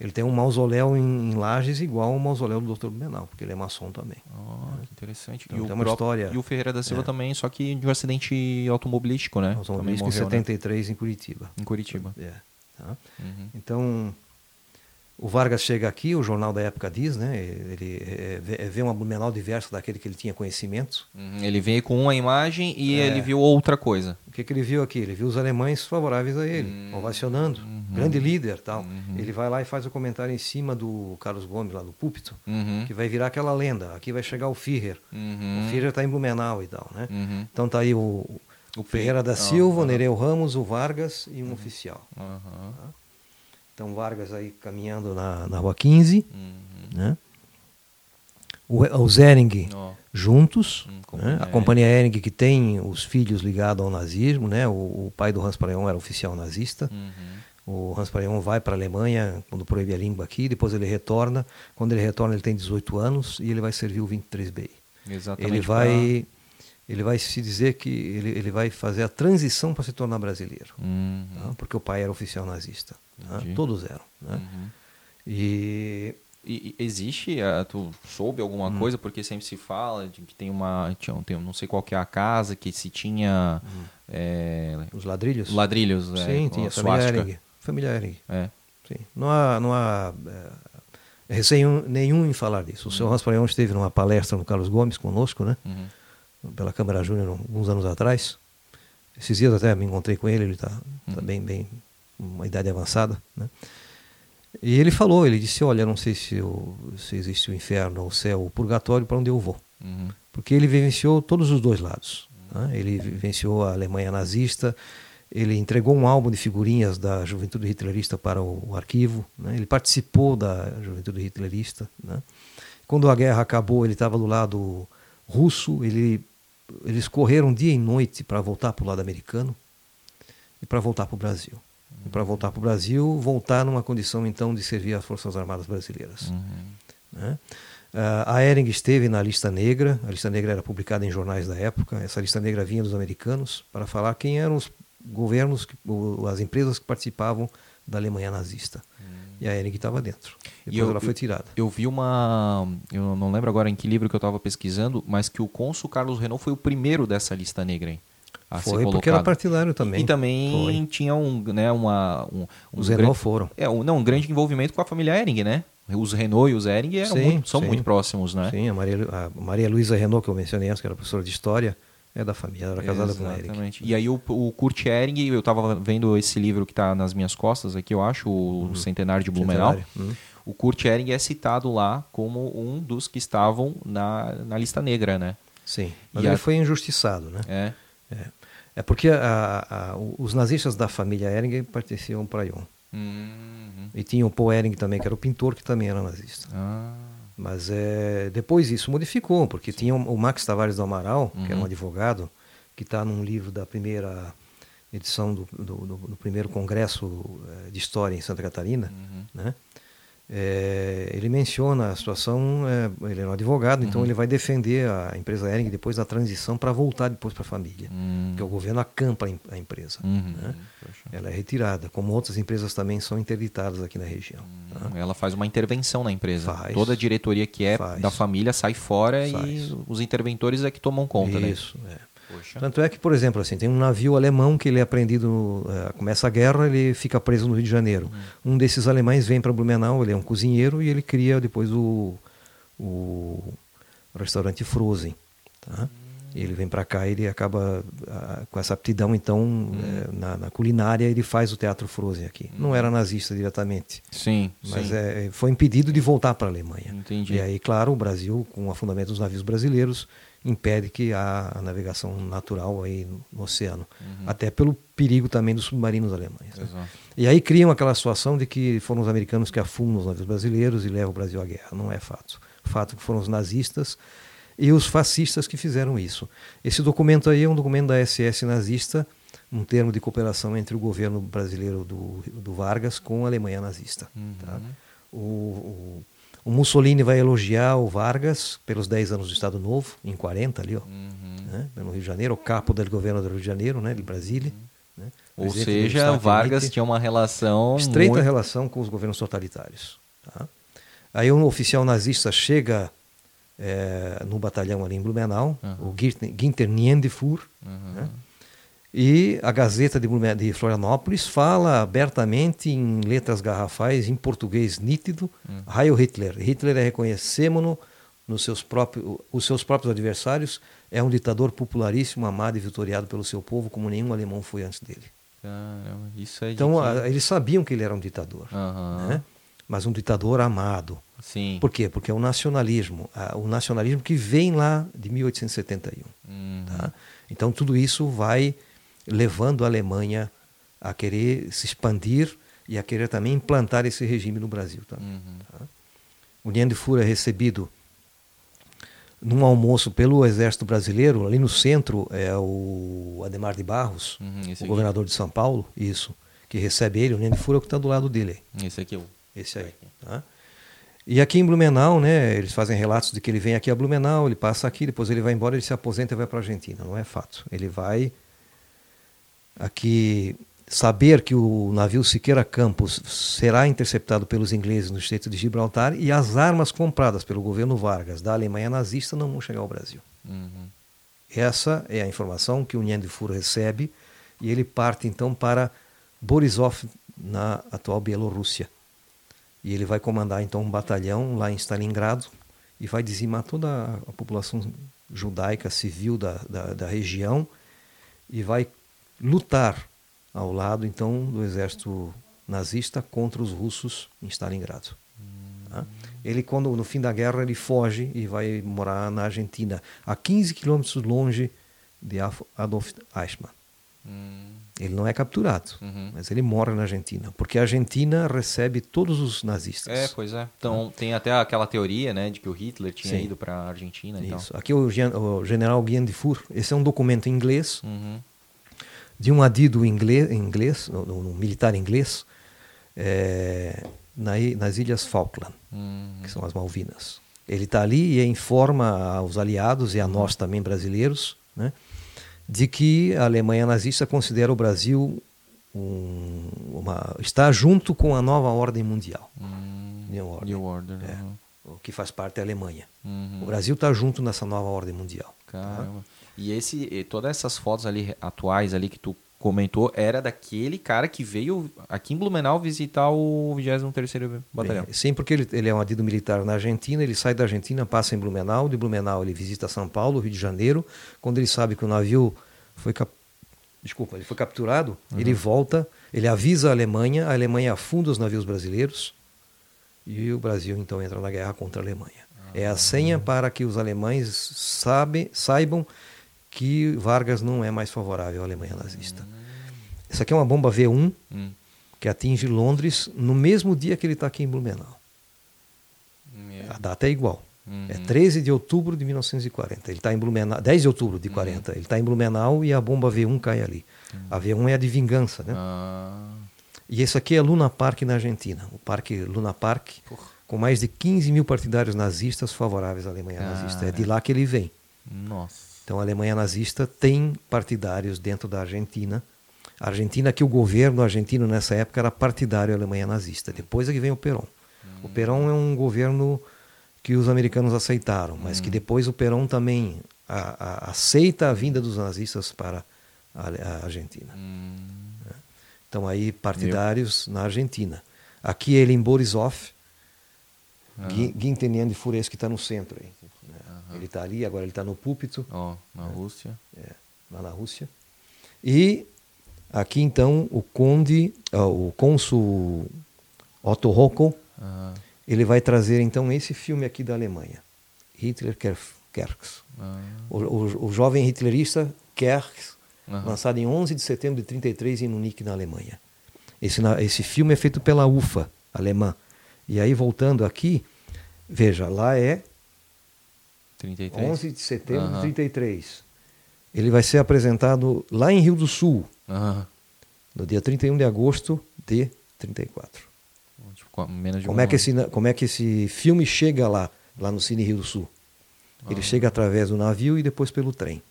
Speaker 3: Ele tem um mausoléu em, em Lages igual ao mausoléu do Dr. Blumenau, porque ele é maçom também.
Speaker 1: Oh, que interessante.
Speaker 3: Então, e, o uma história,
Speaker 1: e o Ferreira da Silva é. também, só que de um acidente automobilístico, né?
Speaker 3: Automobilístico em 73 né? em Curitiba.
Speaker 1: Em Curitiba.
Speaker 3: É. Tá? Uhum. Então, o Vargas chega aqui, o jornal da época diz, né? Ele é, vê uma Blumenau diversa daquele que ele tinha conhecimento.
Speaker 1: Uhum, ele veio com uma imagem e é. ele viu outra coisa.
Speaker 3: O que, que ele viu aqui? Ele viu os alemães favoráveis a ele, uhum. ovacionando, uhum. grande líder, tal. Uhum. Ele vai lá e faz o comentário em cima do Carlos Gomes lá do púlpito, que vai virar aquela lenda. Aqui vai chegar o Führer. O Führer está em Blumenau e tal, né? Então tá aí o, o Ferreira da Silva, o Nereu Ramos, o Vargas e um oficial. Tá? Então Vargas aí caminhando na, na Rua 15, uhum. né? O, o Zering oh. juntos, hum, né? a Companhia Ering que tem os filhos ligados ao nazismo, né? O, o pai do Hans Pareon era oficial nazista. Uhum. O Hans Pareon vai para a Alemanha quando proíbe a língua aqui, depois ele retorna. Quando ele retorna, ele tem 18 anos e ele vai servir o 23B. Exatamente. Ele vai ele vai se dizer que ele, ele vai fazer a transição para se tornar brasileiro, uhum. tá? porque o pai era oficial nazista, tá? todos eram. Né? Uhum.
Speaker 1: E... e, existe, uh, tu soube alguma uhum. coisa, porque sempre se fala de que tem uma, tinha, tem, não sei qual que é a casa, que se tinha...
Speaker 3: É, Os ladrilhos?
Speaker 1: Ladrilhos,
Speaker 3: é, Sim,
Speaker 1: é,
Speaker 3: tinha, família Ering. Família Ering. É. Sim. Não há, não há é, receio nenhum em falar disso. O uhum. senhor Hans Pareon esteve numa palestra no Carlos Gomes conosco, né? Uhum pela Câmara Júnior alguns anos atrás. Esses dias até me encontrei com ele, ele está tá bem, bem, uma idade avançada, né? E ele falou, ele disse, olha, não sei se, eu, se existe o inferno, o céu, o purgatório, para onde eu vou.
Speaker 1: Uhum.
Speaker 3: Porque ele vivenciou todos os dois lados. Né? Ele vivenciou a Alemanha nazista, ele entregou um álbum de figurinhas da Juventude Hitlerista para o, o arquivo, né? ele participou da Juventude Hitlerista. Né? Quando a guerra acabou, ele estava do lado russo, ele, eles correram dia e noite para voltar para o lado americano e para voltar para o Brasil. E para voltar para o Brasil, voltar numa condição então de servir às Forças Armadas Brasileiras.
Speaker 1: Uhum.
Speaker 3: Né? Uh, a Ering esteve na lista negra, a lista negra era publicada em jornais da época, essa lista negra vinha dos americanos para falar quem eram os governos, as empresas que participavam da Alemanha nazista. Hum. E a Ering estava dentro. Depois eu, ela foi tirada.
Speaker 1: Eu, eu, vi uma. Eu não lembro agora em que livro que eu estava pesquisando, mas que o cônsul Carlos Renault foi o primeiro dessa lista negra, hein?
Speaker 3: Foi porque era partidário também.
Speaker 1: E, também foi. tinha um, né, uma, um,
Speaker 3: Os Renault foram.
Speaker 1: É, um, não, um grande envolvimento com a família Ering, né? Os Renault e os Ering eram sim, muito, são sim. muito próximos, né?
Speaker 3: Sim, a Maria, a Maria Luísa Renault, que eu mencionei antes, que era professora de História, é da família, ela era casada Exatamente. com o Eric.
Speaker 1: E aí o, o Kurt Ehring, eu estava vendo esse livro que está nas minhas costas aqui, eu acho, o uhum. Centenário de Blumenau. Uhum. O Kurt Ehring é citado lá como um dos que estavam na, na lista negra, né?
Speaker 3: Sim, mas e ele a... foi injustiçado, né?
Speaker 1: É.
Speaker 3: É, é porque a, a, os nazistas da família Ehring pertenciam para Ion.
Speaker 1: Uhum.
Speaker 3: E tinha o Paul Ehring também, que era o pintor, que também era nazista.
Speaker 1: Ah.
Speaker 3: Mas é, depois isso modificou, porque Sim. tinha o Max Tavares do Amaral, uhum. que era um advogado, que está num livro da primeira edição do, do, do, do, primeiro congresso eh, de história em Santa Catarina,
Speaker 1: uhum.
Speaker 3: né? É, ele menciona a situação, é, ele é um advogado, então uhum. então ele vai defender a empresa Ering depois da transição para voltar depois para a família,
Speaker 1: uhum.
Speaker 3: porque o governo acampa a empresa.
Speaker 1: Uhum.
Speaker 3: Né? Ela é retirada, como outras empresas também são interditadas aqui na região.
Speaker 1: Tá? Ela faz uma intervenção na empresa.
Speaker 3: Faz,
Speaker 1: Toda a diretoria que é
Speaker 3: faz,
Speaker 1: da família sai fora
Speaker 3: faz.
Speaker 1: e os interventores é que tomam conta.
Speaker 3: Isso,
Speaker 1: né?
Speaker 3: é. Poxa. Tanto é que, por exemplo, assim, tem um navio alemão que ele é apreendido, uh, começa a guerra, ele fica preso no Rio de Janeiro. Uhum. Um desses alemães vem para Blumenau, ele é um cozinheiro e ele cria depois o, o restaurante Frozen. Tá? Uhum. Ele vem para cá e ele acaba uh, com essa aptidão, então, uhum. uh, na, na, culinária, ele faz o teatro Frozen aqui. Não uhum. era nazista diretamente.
Speaker 1: Sim.
Speaker 3: Mas
Speaker 1: sim.
Speaker 3: É, foi impedido de voltar para a Alemanha.
Speaker 1: Entendi.
Speaker 3: E aí, claro, o Brasil, com o afundamento dos navios brasileiros, impede que a navegação natural aí no oceano.
Speaker 1: Uhum.
Speaker 3: Até pelo perigo também dos submarinos alemães. Né? E aí criam aquela situação de que foram os americanos que afundam os navios brasileiros e levam o Brasil à guerra. Não é fato. Fato que foram os nazistas e os fascistas que fizeram isso. Esse documento aí é um documento da SS nazista, um termo de cooperação entre o governo brasileiro do, do Vargas com a Alemanha nazista.
Speaker 1: Uhum.
Speaker 3: Tá? o, o o Mussolini vai elogiar o Vargas pelos 10 anos do Estado Novo, em 40 ali, ó,
Speaker 1: uhum.
Speaker 3: né, no Rio de Janeiro, o capo do governo do Rio de Janeiro, né, de Brasília. Uhum. Né,
Speaker 1: Ou seja, Vargas tinha uma relação
Speaker 3: estreita
Speaker 1: muito...
Speaker 3: relação com os governos totalitários. Tá? Aí um oficial nazista chega é, no batalhão ali em Blumenau, uhum. o Ginter Niendefur, né, e a Gazeta de, Florianópolis fala abertamente, em letras garrafais, em português nítido, hum. Heil Hitler. Hitler é reconhecemos-no nos seus próprios, os seus próprios adversários, é um ditador popularíssimo, amado e vitoriado pelo seu povo, como nenhum alemão foi antes dele.
Speaker 1: Caramba, isso é
Speaker 3: então, a, eles sabiam que ele era um ditador,
Speaker 1: uhum.
Speaker 3: né? mas um ditador amado.
Speaker 1: Sim.
Speaker 3: Por quê? Porque é o nacionalismo, o nacionalismo que vem lá de 1871.
Speaker 1: Uhum.
Speaker 3: Tá? Então, tudo isso vai levando a Alemanha a querer se expandir e a querer também implantar esse regime no Brasil. Também,
Speaker 1: uhum.
Speaker 3: tá? O Nian de Fura é recebido num almoço pelo Exército Brasileiro, ali no centro é o Ademar de Barros,
Speaker 1: uhum,
Speaker 3: o governador de São Paulo, isso, que recebe ele, o Nian de Fura é que está do lado dele.
Speaker 1: Esse aqui é o...
Speaker 3: Esse aí. Tá? E aqui em Blumenau, né, eles fazem relatos de que ele vem aqui a Blumenau, ele passa aqui, depois ele vai embora, ele se aposenta e vai para a Argentina. Não é fato. Ele vai aqui saber que o navio Siqueira Campos será interceptado pelos ingleses no Estreito de Gibraltar e as armas compradas pelo governo Vargas da Alemanha nazista não vão chegar ao Brasil.
Speaker 1: Uhum.
Speaker 3: Essa é a informação que o Nian de Furo recebe e ele parte então para Borisov, na atual Bielorrússia. E ele vai comandar então um batalhão lá em Stalingrado e vai dizimar toda a população judaica civil da, da, da região e vai lutar ao lado então do exército nazista contra os russos em Stalingrado. Tá? Ele quando no fim da guerra ele foge e vai morar na Argentina, a 15 quilômetros longe de Adolf Eichmann. Hum. Ele não é capturado, uhum. mas ele mora na Argentina, porque a Argentina recebe todos os nazistas.
Speaker 1: É, pois é. Então ah. tem até aquela teoria, né, de que o Hitler tinha Sim. ido para a Argentina. Isso.
Speaker 3: Aqui o, o general Guillain de Four. Esse é um documento em inglês uhum. De um adido inglês, inglês no, no militar inglês, é, na, nas ilhas Falkland, uhum. que são as Malvinas. Ele está ali e informa aos aliados e a nós também brasileiros, né? de que a Alemanha nazista considera o Brasil um, uma, está junto com a nova ordem mundial.
Speaker 1: Hum, New Order. New Order
Speaker 3: é, uhum. O que faz parte da Alemanha. Uhum. O Brasil está junto nessa nova ordem mundial.
Speaker 1: Caramba. Tá? E, esse, e todas essas fotos ali atuais ali que tu comentou era daquele cara que veio aqui em Blumenau visitar o 23º Batalhão.
Speaker 3: Sim, porque ele, ele é um adido militar na Argentina, ele sai da Argentina, passa em Blumenau, de Blumenau ele visita São Paulo, Rio de Janeiro, quando ele sabe que o navio foi cap... desculpa, ele foi capturado, uhum. ele volta, ele avisa a Alemanha, a Alemanha afunda os navios brasileiros e o Brasil então entra na guerra contra a Alemanha. É a senha para que os alemães sabe, saibam que Vargas não é mais favorável à Alemanha nazista. Isso aqui é uma bomba V1 hum. que atinge Londres no mesmo dia que ele está aqui em Blumenau. A data é igual. Uhum. É 13 de outubro de 1940. Ele está em Blumenau. 10 de outubro de 40. Uhum. Ele está em Blumenau e a bomba V1 cai ali. Uhum. A V1 é a de vingança, né? Ah. E esse aqui é Luna Park na Argentina. O parque Luna Park, Porra. com mais de 15 mil partidários nazistas favoráveis à Alemanha nazista. É de lá que ele vem.
Speaker 1: Nossa.
Speaker 3: Então a Alemanha nazista tem partidários dentro da Argentina. A Argentina, que o governo argentino nessa época era partidário à Alemanha nazista. Depois é que vem o Perón. O Perón é um governo que os americanos aceitaram, mas que depois o Perón também a, a, aceita a vinda dos nazistas para a, a Argentina. Hum. Então aí partidários na Argentina. Aqui ele em Borisov, ah. Guintenian de Fures que está no centro aí. Ele está ali, agora ele está no púlpito.
Speaker 1: Oh, na né? Rússia.
Speaker 3: É, lá na Rússia. E aqui então o conde, uh, o cônsul Otto Rocco, uhum. ele vai trazer então esse filme aqui da Alemanha, Hitler Kerks. Uhum. O, o, o, jovem hitlerista Kerks, uhum. lançado em 11 de setembro de 33 em Munique, na Alemanha. Esse, esse filme é feito pela UFA alemã. E aí voltando aqui, veja, lá é 33. 11 de setembro de uhum. 33. Ele vai ser apresentado lá em Rio do Sul, uhum. no dia 31 de agosto de 34. Tipo, menos de como, um é que esse, como é que esse filme chega lá, lá no Cine Rio do Sul? Ele chega através do navio e depois pelo trem.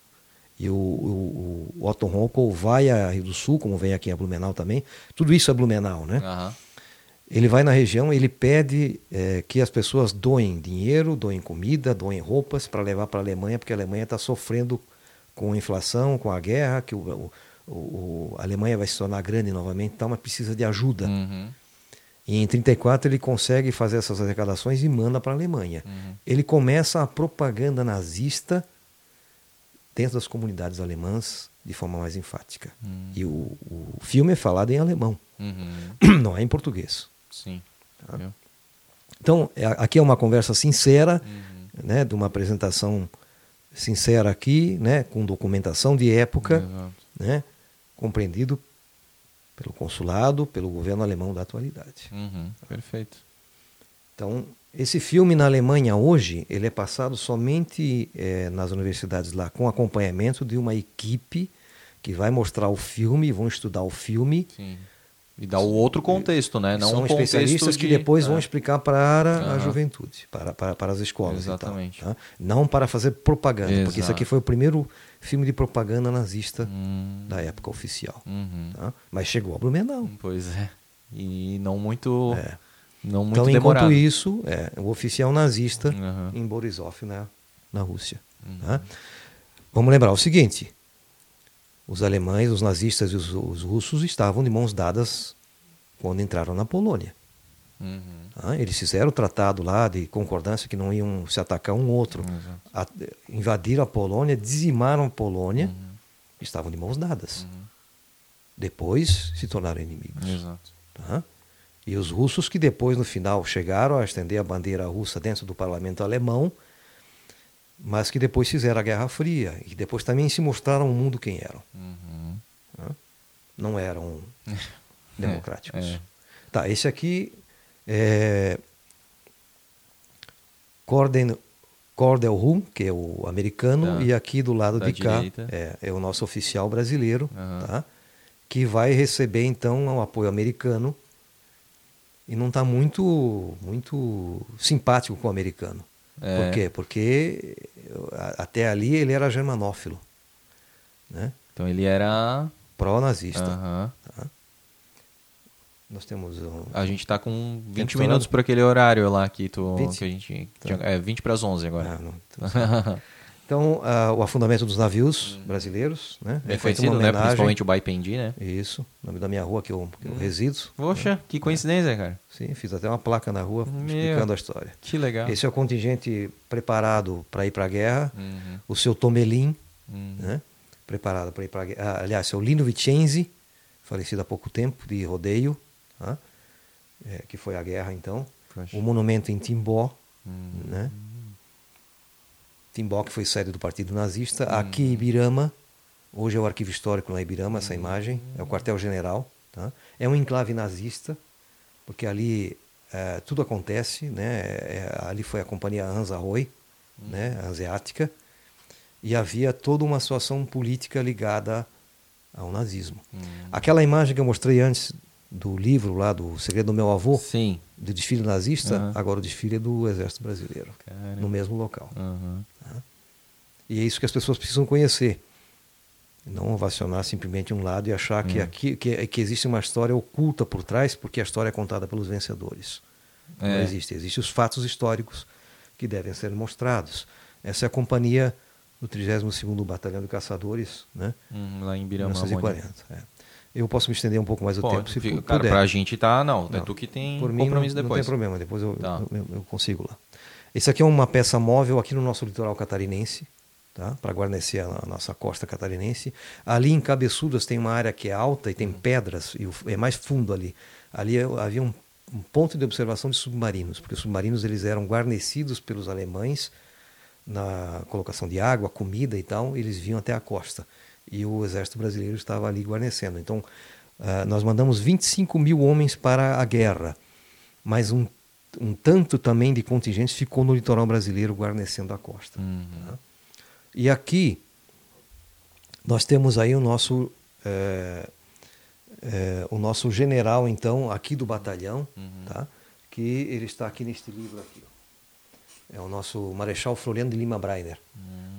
Speaker 3: E o, o, o Otto Ronco vai a Rio do Sul, como vem aqui a Blumenau também. Tudo isso é Blumenau, né? Uhum. Ele vai na região, ele pede é, que as pessoas doem dinheiro, doem comida, doem roupas para levar para a Alemanha, porque a Alemanha está sofrendo com a inflação, com a guerra, que o, o, o, a Alemanha vai se tornar grande novamente, então, mas precisa de ajuda. Uhum. E em 34 ele consegue fazer essas arrecadações e manda para a Alemanha. Uhum. Ele começa a propaganda nazista dentro das comunidades alemãs de forma mais enfática. Uhum. E o, o, filme é falado em alemão, uhum. não é em português.
Speaker 1: Sim. Tá?
Speaker 3: Então, é, aqui é uma conversa sincera, uhum. né, de uma apresentação sincera aqui, né, com documentação de época, né, compreendido pelo consulado, pelo governo alemão da atualidade.
Speaker 1: Uhum. Perfeito.
Speaker 3: Então, esse filme na Alemanha hoje, ele é passado somente é, nas universidades lá, com acompanhamento de uma equipe que vai mostrar o filme, vão estudar o filme.
Speaker 1: Sim e dá o outro contexto, né?
Speaker 3: Não São um especialistas de... que depois é. vão explicar para uhum. a juventude, para, para, para as escolas.
Speaker 1: Exatamente.
Speaker 3: Tal, tá? Não para fazer propaganda, Exato. porque isso aqui foi o primeiro filme de propaganda nazista hum. da época oficial. Uhum. Tá? Mas chegou a Blumenau.
Speaker 1: Pois é. E não muito. É. Não muito
Speaker 3: então,
Speaker 1: demorado.
Speaker 3: enquanto isso, é, o oficial nazista uhum. em Borisov, na, na Rússia. Tá? Vamos lembrar o seguinte: os alemães, os nazistas e os, os russos estavam de mãos dadas quando entraram na Polônia. Uhum. Ah, eles fizeram o tratado lá de concordância que não iam se atacar um outro. A, invadiram a Polônia, dizimaram a Polônia, uhum. estavam de mãos dadas. Uhum. Depois se tornaram inimigos.
Speaker 1: Exato.
Speaker 3: Tá? E os russos que depois, no final, chegaram a estender a bandeira russa dentro do parlamento alemão, mas que depois fizeram a Guerra Fria e depois também se mostraram ao mundo quem eram.
Speaker 1: Uhum.
Speaker 3: Não eram democráticos.
Speaker 1: é.
Speaker 3: Tá, esse aqui é Corden, Cordell Rum, que é o americano,
Speaker 1: Tá.
Speaker 3: e aqui do lado
Speaker 1: Da
Speaker 3: de cá
Speaker 1: direita.
Speaker 3: é, é o nosso oficial brasileiro,
Speaker 1: Aham.
Speaker 3: tá? que vai receber então o apoio americano e não está muito, muito simpático com o americano.
Speaker 1: É.
Speaker 3: Por quê? Porque até ali ele era germanófilo, né?
Speaker 1: Então ele era.
Speaker 3: pró-nazista.
Speaker 1: Aham.
Speaker 3: Nós temos um,
Speaker 1: A gente tá com 20
Speaker 3: Tempo
Speaker 1: minutos por aquele horário lá que, tu,
Speaker 3: 20?
Speaker 1: que a gente.
Speaker 3: Tá.
Speaker 1: É 20 para as 11 agora.
Speaker 3: Ah, não, então, Então, ah, o afundamento dos navios brasileiros, né?
Speaker 1: é
Speaker 3: feito
Speaker 1: conhecido, né? Principalmente o Baipendi, né?
Speaker 3: Isso, nome da minha rua que eu, que eu resido.
Speaker 1: Poxa, que coincidência, cara.
Speaker 3: Sim, fiz até uma placa na rua
Speaker 1: Meu.
Speaker 3: explicando a história.
Speaker 1: Que legal.
Speaker 3: Esse é o contingente preparado para ir para a guerra.
Speaker 1: Uhum.
Speaker 3: O seu Tomelin,
Speaker 1: Uhum.
Speaker 3: né? preparado para ir para a guerra. Ah, aliás, seu Lino Vicenzi, falecido há pouco tempo, de rodeio, tá? É, que foi a guerra então.
Speaker 1: Poxa.
Speaker 3: O monumento em Timbó,
Speaker 1: Uhum.
Speaker 3: né? Timbó, que foi sede do Partido Nazista.
Speaker 1: Uhum.
Speaker 3: Aqui em Ibirama, hoje é o arquivo histórico lá em Ibirama, essa imagem, é o quartel-general. Tá? É um enclave nazista, porque ali eh, tudo acontece, né? É, ali foi a companhia Hansa Roy, né? Hanseática, e havia toda uma situação política ligada ao nazismo.
Speaker 1: Uhum.
Speaker 3: Aquela imagem que eu mostrei antes do livro lá, do Segredo do Meu Avô,
Speaker 1: Sim.
Speaker 3: do desfile nazista,
Speaker 1: Aham.
Speaker 3: agora o desfile é do Exército Brasileiro,
Speaker 1: Caramba.
Speaker 3: no mesmo local.
Speaker 1: Uhum.
Speaker 3: E é isso que as pessoas precisam conhecer. Não ovacionar simplesmente um lado e achar que,
Speaker 1: Hum.
Speaker 3: aqui, que, que existe uma história oculta por trás, porque a história é contada pelos vencedores. Não
Speaker 1: É.
Speaker 3: existe. Existem os fatos históricos que devem ser mostrados. Essa é a companhia do 32º Batalhão de Caçadores, né?
Speaker 1: Uhum, lá em Birama.
Speaker 3: 1940. é. Eu posso me estender um pouco mais o tempo, se
Speaker 1: fica,
Speaker 3: puder.
Speaker 1: pra gente tá. Não, é
Speaker 3: Não.
Speaker 1: tu que tem
Speaker 3: Por mim,
Speaker 1: compromisso
Speaker 3: não,
Speaker 1: depois.
Speaker 3: não tem problema, depois eu,
Speaker 1: Tá.
Speaker 3: eu, eu consigo lá. Esse aqui é uma peça móvel aqui no nosso litoral catarinense, tá? para guarnecer a, a nossa costa catarinense. Ali em Cabeçudas tem uma área que é alta e tem
Speaker 1: Hum.
Speaker 3: pedras, e o- é mais fundo ali. Ali é- havia um, um ponto de observação de submarinos, porque os submarinos eles eram guarnecidos pelos alemães na colocação de água, comida e tal, eles vinham até a costa. E o exército brasileiro estava ali guarnecendo. Então, ah, nós mandamos 25 mil homens para a guerra, mas um, um tanto também de contingentes ficou no litoral brasileiro guarnecendo a costa.
Speaker 1: Uhum.
Speaker 3: tá? E aqui nós temos aí o nosso eh, eh, o nosso general então aqui do batalhão,
Speaker 1: Uhum.
Speaker 3: tá? Que ele está aqui neste livro aqui. ó. É o nosso Marechal Floriano de Lima Breiner.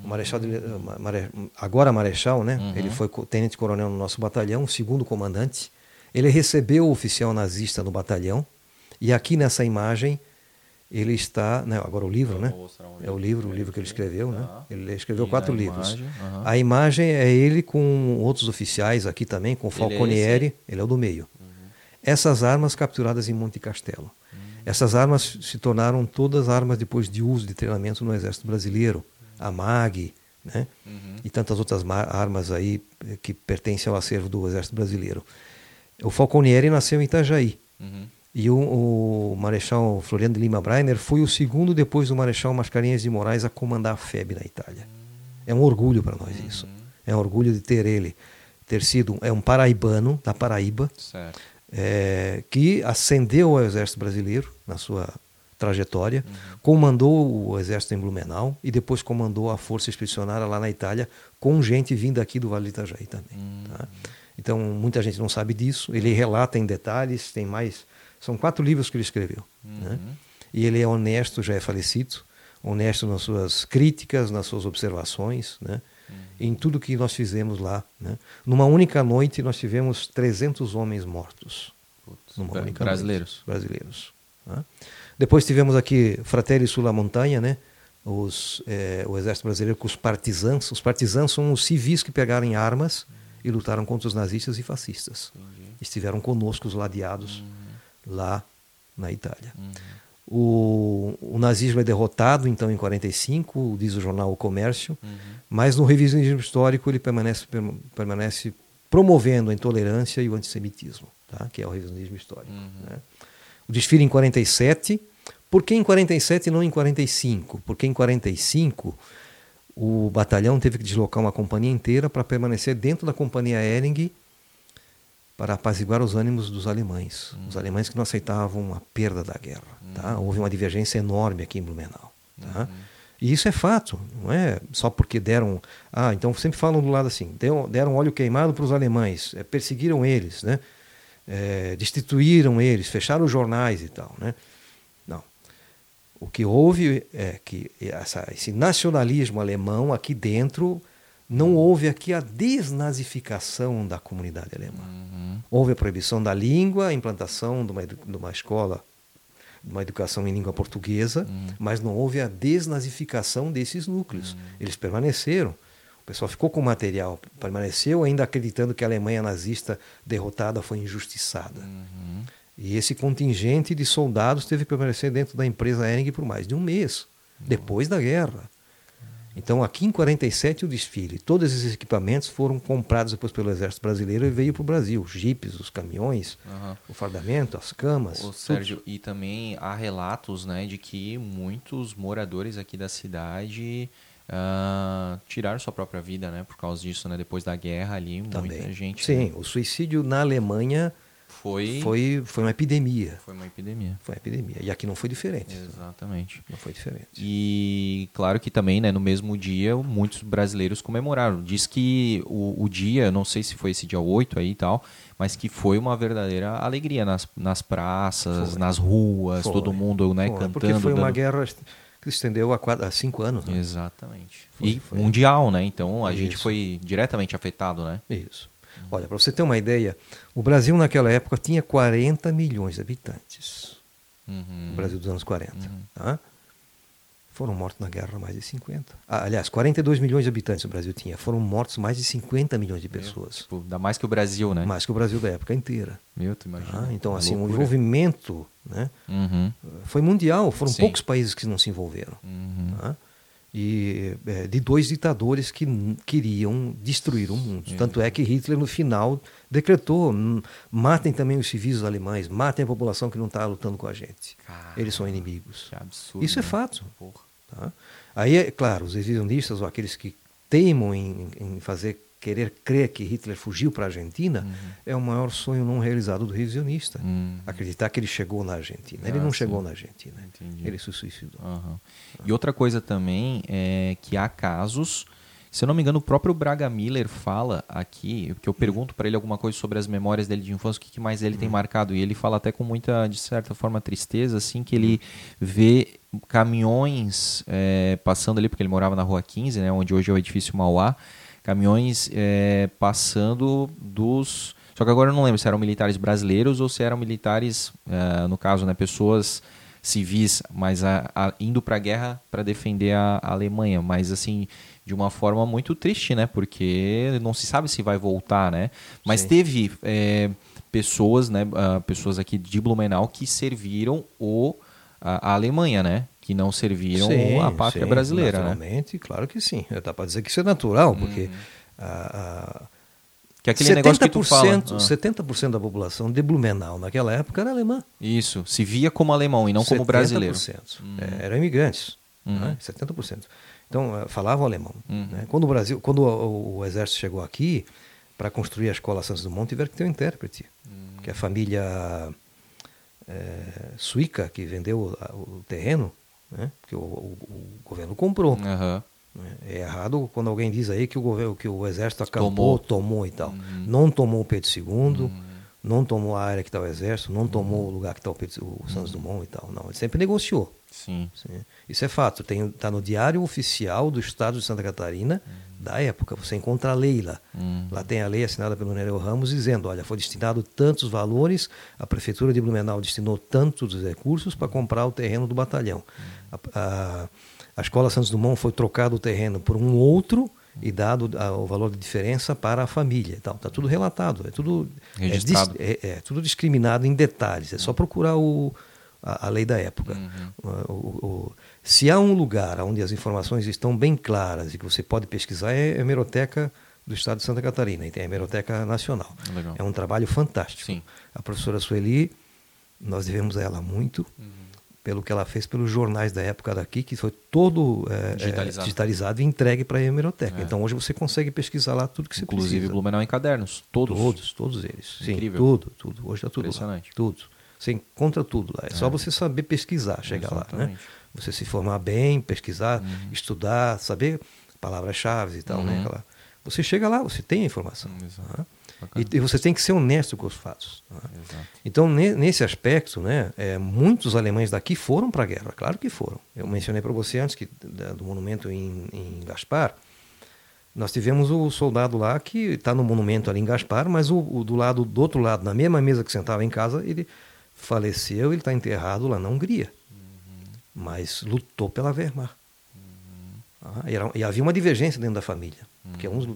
Speaker 3: O Marechal de, eh, Ma- Mare- agora Marechal, né?
Speaker 1: Uhum.
Speaker 3: Ele foi co- tenente-coronel no nosso batalhão, segundo comandante. Ele recebeu o oficial nazista no batalhão. E aqui nessa imagem ele está, né, agora o livro, né? É o
Speaker 1: livro
Speaker 3: o livro que ele escreveu, né?
Speaker 1: Tá.
Speaker 3: Ele escreveu quatro livros. A imagem é ele com outros oficiais aqui também, com
Speaker 1: é
Speaker 3: Falconieri, ele é o do meio.
Speaker 1: Uhum.
Speaker 3: Essas armas capturadas em Monte Castelo. Essas armas se tornaram todas armas depois de uso de treinamento no Exército Brasileiro. A MAG, né?
Speaker 1: Uhum.
Speaker 3: E tantas outras ma- armas aí eh, que pertencem ao acervo do Exército Brasileiro. O Falconieri nasceu em Itajaí.
Speaker 1: Uhum.
Speaker 3: E o, o Marechal Floriano de Lima Breiner foi o segundo depois do Marechal Mascarenhas de Moraes a comandar a FEB na Itália. É um orgulho para nós isso. É um orgulho de ter ele, ter sido é um paraibano da Paraíba, é, que ascendeu ao Exército Brasileiro na sua trajetória, comandou o Exército em Blumenau e depois comandou a Força Expedicionária lá na Itália, com gente vinda aqui do Vale do Itajaí também. tá? Então, muita gente não sabe disso. Ele relata em detalhes, tem mais. São quatro livros que ele escreveu. né? E ele é honesto, já é falecido, honesto nas suas críticas, nas suas observações, né? em tudo que nós fizemos lá. Né? Numa única noite, nós tivemos 300 homens mortos.
Speaker 1: Putz, brasileiros.
Speaker 3: noite. Brasileiros. tá? Depois tivemos aqui Fratelli sulla Montanha, né? Os, eh, o exército brasileiro com os partisãs. Os partisãs são os civis que pegaram em armas e lutaram contra os nazistas e fascistas. Estiveram conosco, os ladeados, lá na Itália. O, o nazismo é derrotado, então, em 45, diz o jornal O Comércio, mas no revisionismo histórico ele permanece, permanece promovendo a intolerância e o antissemitismo, tá? que é o revisionismo histórico. Uhum. Né? O desfile em 47, por que em 47 e não em 45? Porque em 45 o batalhão teve que deslocar uma companhia inteira para permanecer dentro da companhia Ering para apaziguar os ânimos dos alemães. Uhum. Os alemães que não aceitavam a perda da guerra. Tá? Houve uma divergência enorme aqui em Blumenau. Tá? Uhum. E isso é fato, não é só porque deram. Ah, então sempre falam do lado assim: deram, deram óleo queimado para os alemães, é, perseguiram eles, né? É, destituíram eles, fecharam os jornais e tal. Né? Não. O que houve é que essa, esse nacionalismo alemão aqui dentro não houve aqui a desnazificação da comunidade alemã. Uhum. Houve a proibição da língua, a implantação de uma, de uma escola uma educação em língua portuguesa, uhum. mas não houve a desnazificação desses núcleos. Uhum. Eles permaneceram. O pessoal ficou com o material, permaneceu ainda acreditando que a Alemanha nazista derrotada foi injustiçada. Uhum. E esse contingente de soldados teve que permanecer dentro da empresa Ering por mais de um mês, depois da guerra. Então, aqui em 47, o desfile, todos esses equipamentos foram comprados depois pelo Exército Brasileiro e veio para o Brasil. Os jipes, os caminhões, uhum. o fardamento, as camas.
Speaker 1: Ô, Sérgio, e também há relatos né, de que muitos moradores aqui da cidade uh, tiraram sua própria vida né, por causa disso. Né, depois da guerra ali, também. muita gente...
Speaker 3: Sim, né? o suicídio na Alemanha foi... foi foi uma epidemia.
Speaker 1: Foi uma epidemia.
Speaker 3: Foi uma epidemia. E aqui não foi diferente.
Speaker 1: Exatamente.
Speaker 3: Não foi diferente.
Speaker 1: E claro que também, né, no mesmo dia, muitos brasileiros comemoraram. Diz que o, o dia, não sei se foi esse dia 8 aí e tal, mas que foi uma verdadeira alegria nas, nas praças, foi. nas ruas, foi. todo mundo né, foi. cantando.
Speaker 3: Porque foi uma dando... guerra que se estendeu há, quatro, cinco anos. Né?
Speaker 1: Exatamente. e mundial, né? Então a Isso. gente foi diretamente afetado, né?
Speaker 3: Isso. Olha, para você ter uma ideia, o Brasil naquela época tinha 40 milhões de habitantes. Uhum. O Brasil dos anos 40. Uhum. Tá? Foram mortos na guerra mais de 50. Ah, aliás, 42 milhões de habitantes o Brasil tinha. Foram mortos mais de 50 milhões de pessoas.
Speaker 1: Tipo, dá mais que o Brasil, né?
Speaker 3: Mais que o Brasil da época inteira.
Speaker 1: Meu, tu imagina.
Speaker 3: Ah, então, assim, o envolvimento né, uhum. foi mundial. Foram Sim. poucos países que não se envolveram. Uhum. Tá? e é, de dois ditadores que queriam destruir o mundo. Sim. Tanto é que Hitler no final decretou: matem também os civis alemães, matem a população que não está lutando com a gente. Caramba, Eles são inimigos.
Speaker 1: Absurdo,
Speaker 3: Isso é né? fato. Tá? Aí é claro, os revisionistas ou aqueles que teimam em, em fazer querer crer que Hitler fugiu para a Argentina uhum. é o maior sonho não realizado do revisionista. Uhum. Acreditar que ele chegou na Argentina. Ah, ele não sim. chegou na Argentina. Entendi. Ele se suicidou. Uhum.
Speaker 1: E outra coisa também é que há casos. Se eu não me engano, o próprio Braga Miller fala aqui, que eu pergunto para ele alguma coisa sobre as memórias dele de infância, o que, mais ele tem uhum. marcado. E ele fala até com muita, de certa forma, tristeza, assim, que ele vê caminhões é, passando ali, porque ele morava na Rua 15, né, onde hoje é o edifício Mauá, caminhões é, passando dos. Só que agora eu não lembro se eram militares brasileiros ou se eram militares, é, no caso, né, pessoas civis, mas a, a, indo para a guerra para defender a, a, Alemanha. Mas assim, de uma forma muito triste, né? Porque não se sabe se vai voltar, né? Mas Sim. teve é, pessoas, né? Uh, pessoas aqui de Blumenau que serviram o, a, Alemanha, né? que não serviram sim, a pátria sim, brasileira,
Speaker 3: né? naturalmente,
Speaker 1: né?
Speaker 3: claro que sim. Dá para dizer que isso é natural, porque a,
Speaker 1: a que é aquele 70%, negócio que tu fala.
Speaker 3: Ah. 70% da população de Blumenau naquela época era alemã.
Speaker 1: Isso, se via como alemão e não como brasileiro. 70%.
Speaker 3: Uhum. É, eram imigrantes, uhum. né? 70%. Então, eh, falavam alemão. Uhum. Né? Quando o Brasil, quando o, o, exército chegou aqui, para construir a escola Santos Dumont, tiveram que ter um intérprete. Uhum. Que a família é, suíca, que vendeu o, o terreno, né? porque o, o, o governo comprou. Uhum. É errado quando alguém diz aí que o governo, que o exército acampou, tomou, tomou e tal. Uhum. Não tomou o Pedro II, uhum. não tomou a área que está o exército, não tomou uhum. o lugar que está o, o Santos. Dumont e tal. Não, ele sempre negociou.
Speaker 1: Sim. Sim.
Speaker 3: Isso é fato. Está no diário oficial do Estado de Santa Catarina da época. Você encontra a lei lá. Lá tem a lei assinada pelo Nereu Ramos dizendo: olha, foi destinado tantos valores, a Prefeitura de Blumenau destinou tantos recursos para comprar o terreno do batalhão. A, a, a Escola Santos Dumont foi trocado o terreno por um outro e dado o valor de diferença para a família. Está tudo relatado, é tudo, é, é, é, tudo discriminado em detalhes. É só procurar o, a, a lei da época. Uhum. O, o, se há um lugar onde as informações estão bem claras e que você pode pesquisar, é a hemeroteca do estado de Santa Catarina, e tem a Hemeroteca Nacional.
Speaker 1: Legal.
Speaker 3: É um trabalho fantástico.
Speaker 1: Sim.
Speaker 3: A professora Sueli, nós devemos a ela muito, pelo que ela fez pelos jornais da época daqui, que foi todo é, é,
Speaker 1: Digitalizado.
Speaker 3: digitalizado e entregue para a Hemeroteca.
Speaker 1: É.
Speaker 3: Então hoje você consegue pesquisar lá tudo que você
Speaker 1: Inclusive
Speaker 3: precisa.
Speaker 1: Blumenau em cadernos. Todos.
Speaker 3: Todos, todos eles. Sim,
Speaker 1: Incrível.
Speaker 3: tudo, tudo. Hoje está tudo lá.
Speaker 1: Impressionante.
Speaker 3: Tudo. Você encontra tudo lá. É, só você saber pesquisar, chegar lá. Né?
Speaker 1: Exatamente.
Speaker 3: Você se formar bem, pesquisar,
Speaker 1: Uhum.
Speaker 3: estudar, saber palavras-chave e tal, né?
Speaker 1: Uhum.
Speaker 3: Aquela- Você chega lá, você tem a informação.
Speaker 1: Exato.
Speaker 3: tá? E, e você tem que ser honesto com os fatos.
Speaker 1: Exato.
Speaker 3: Então, ne- nesse aspecto, né, é, muitos alemães daqui foram para a guerra, claro que foram. Eu mencionei para você antes que da- do monumento em, em Gaspar, nós tivemos o soldado lá que está no monumento ali em Gaspar, mas o, o do lado do outro lado, na mesma mesa que sentava em casa, ele faleceu, ele está enterrado lá na Hungria, mas lutou pela Wehrmacht. Ah, e, era- e havia uma divergência dentro da família, porque uns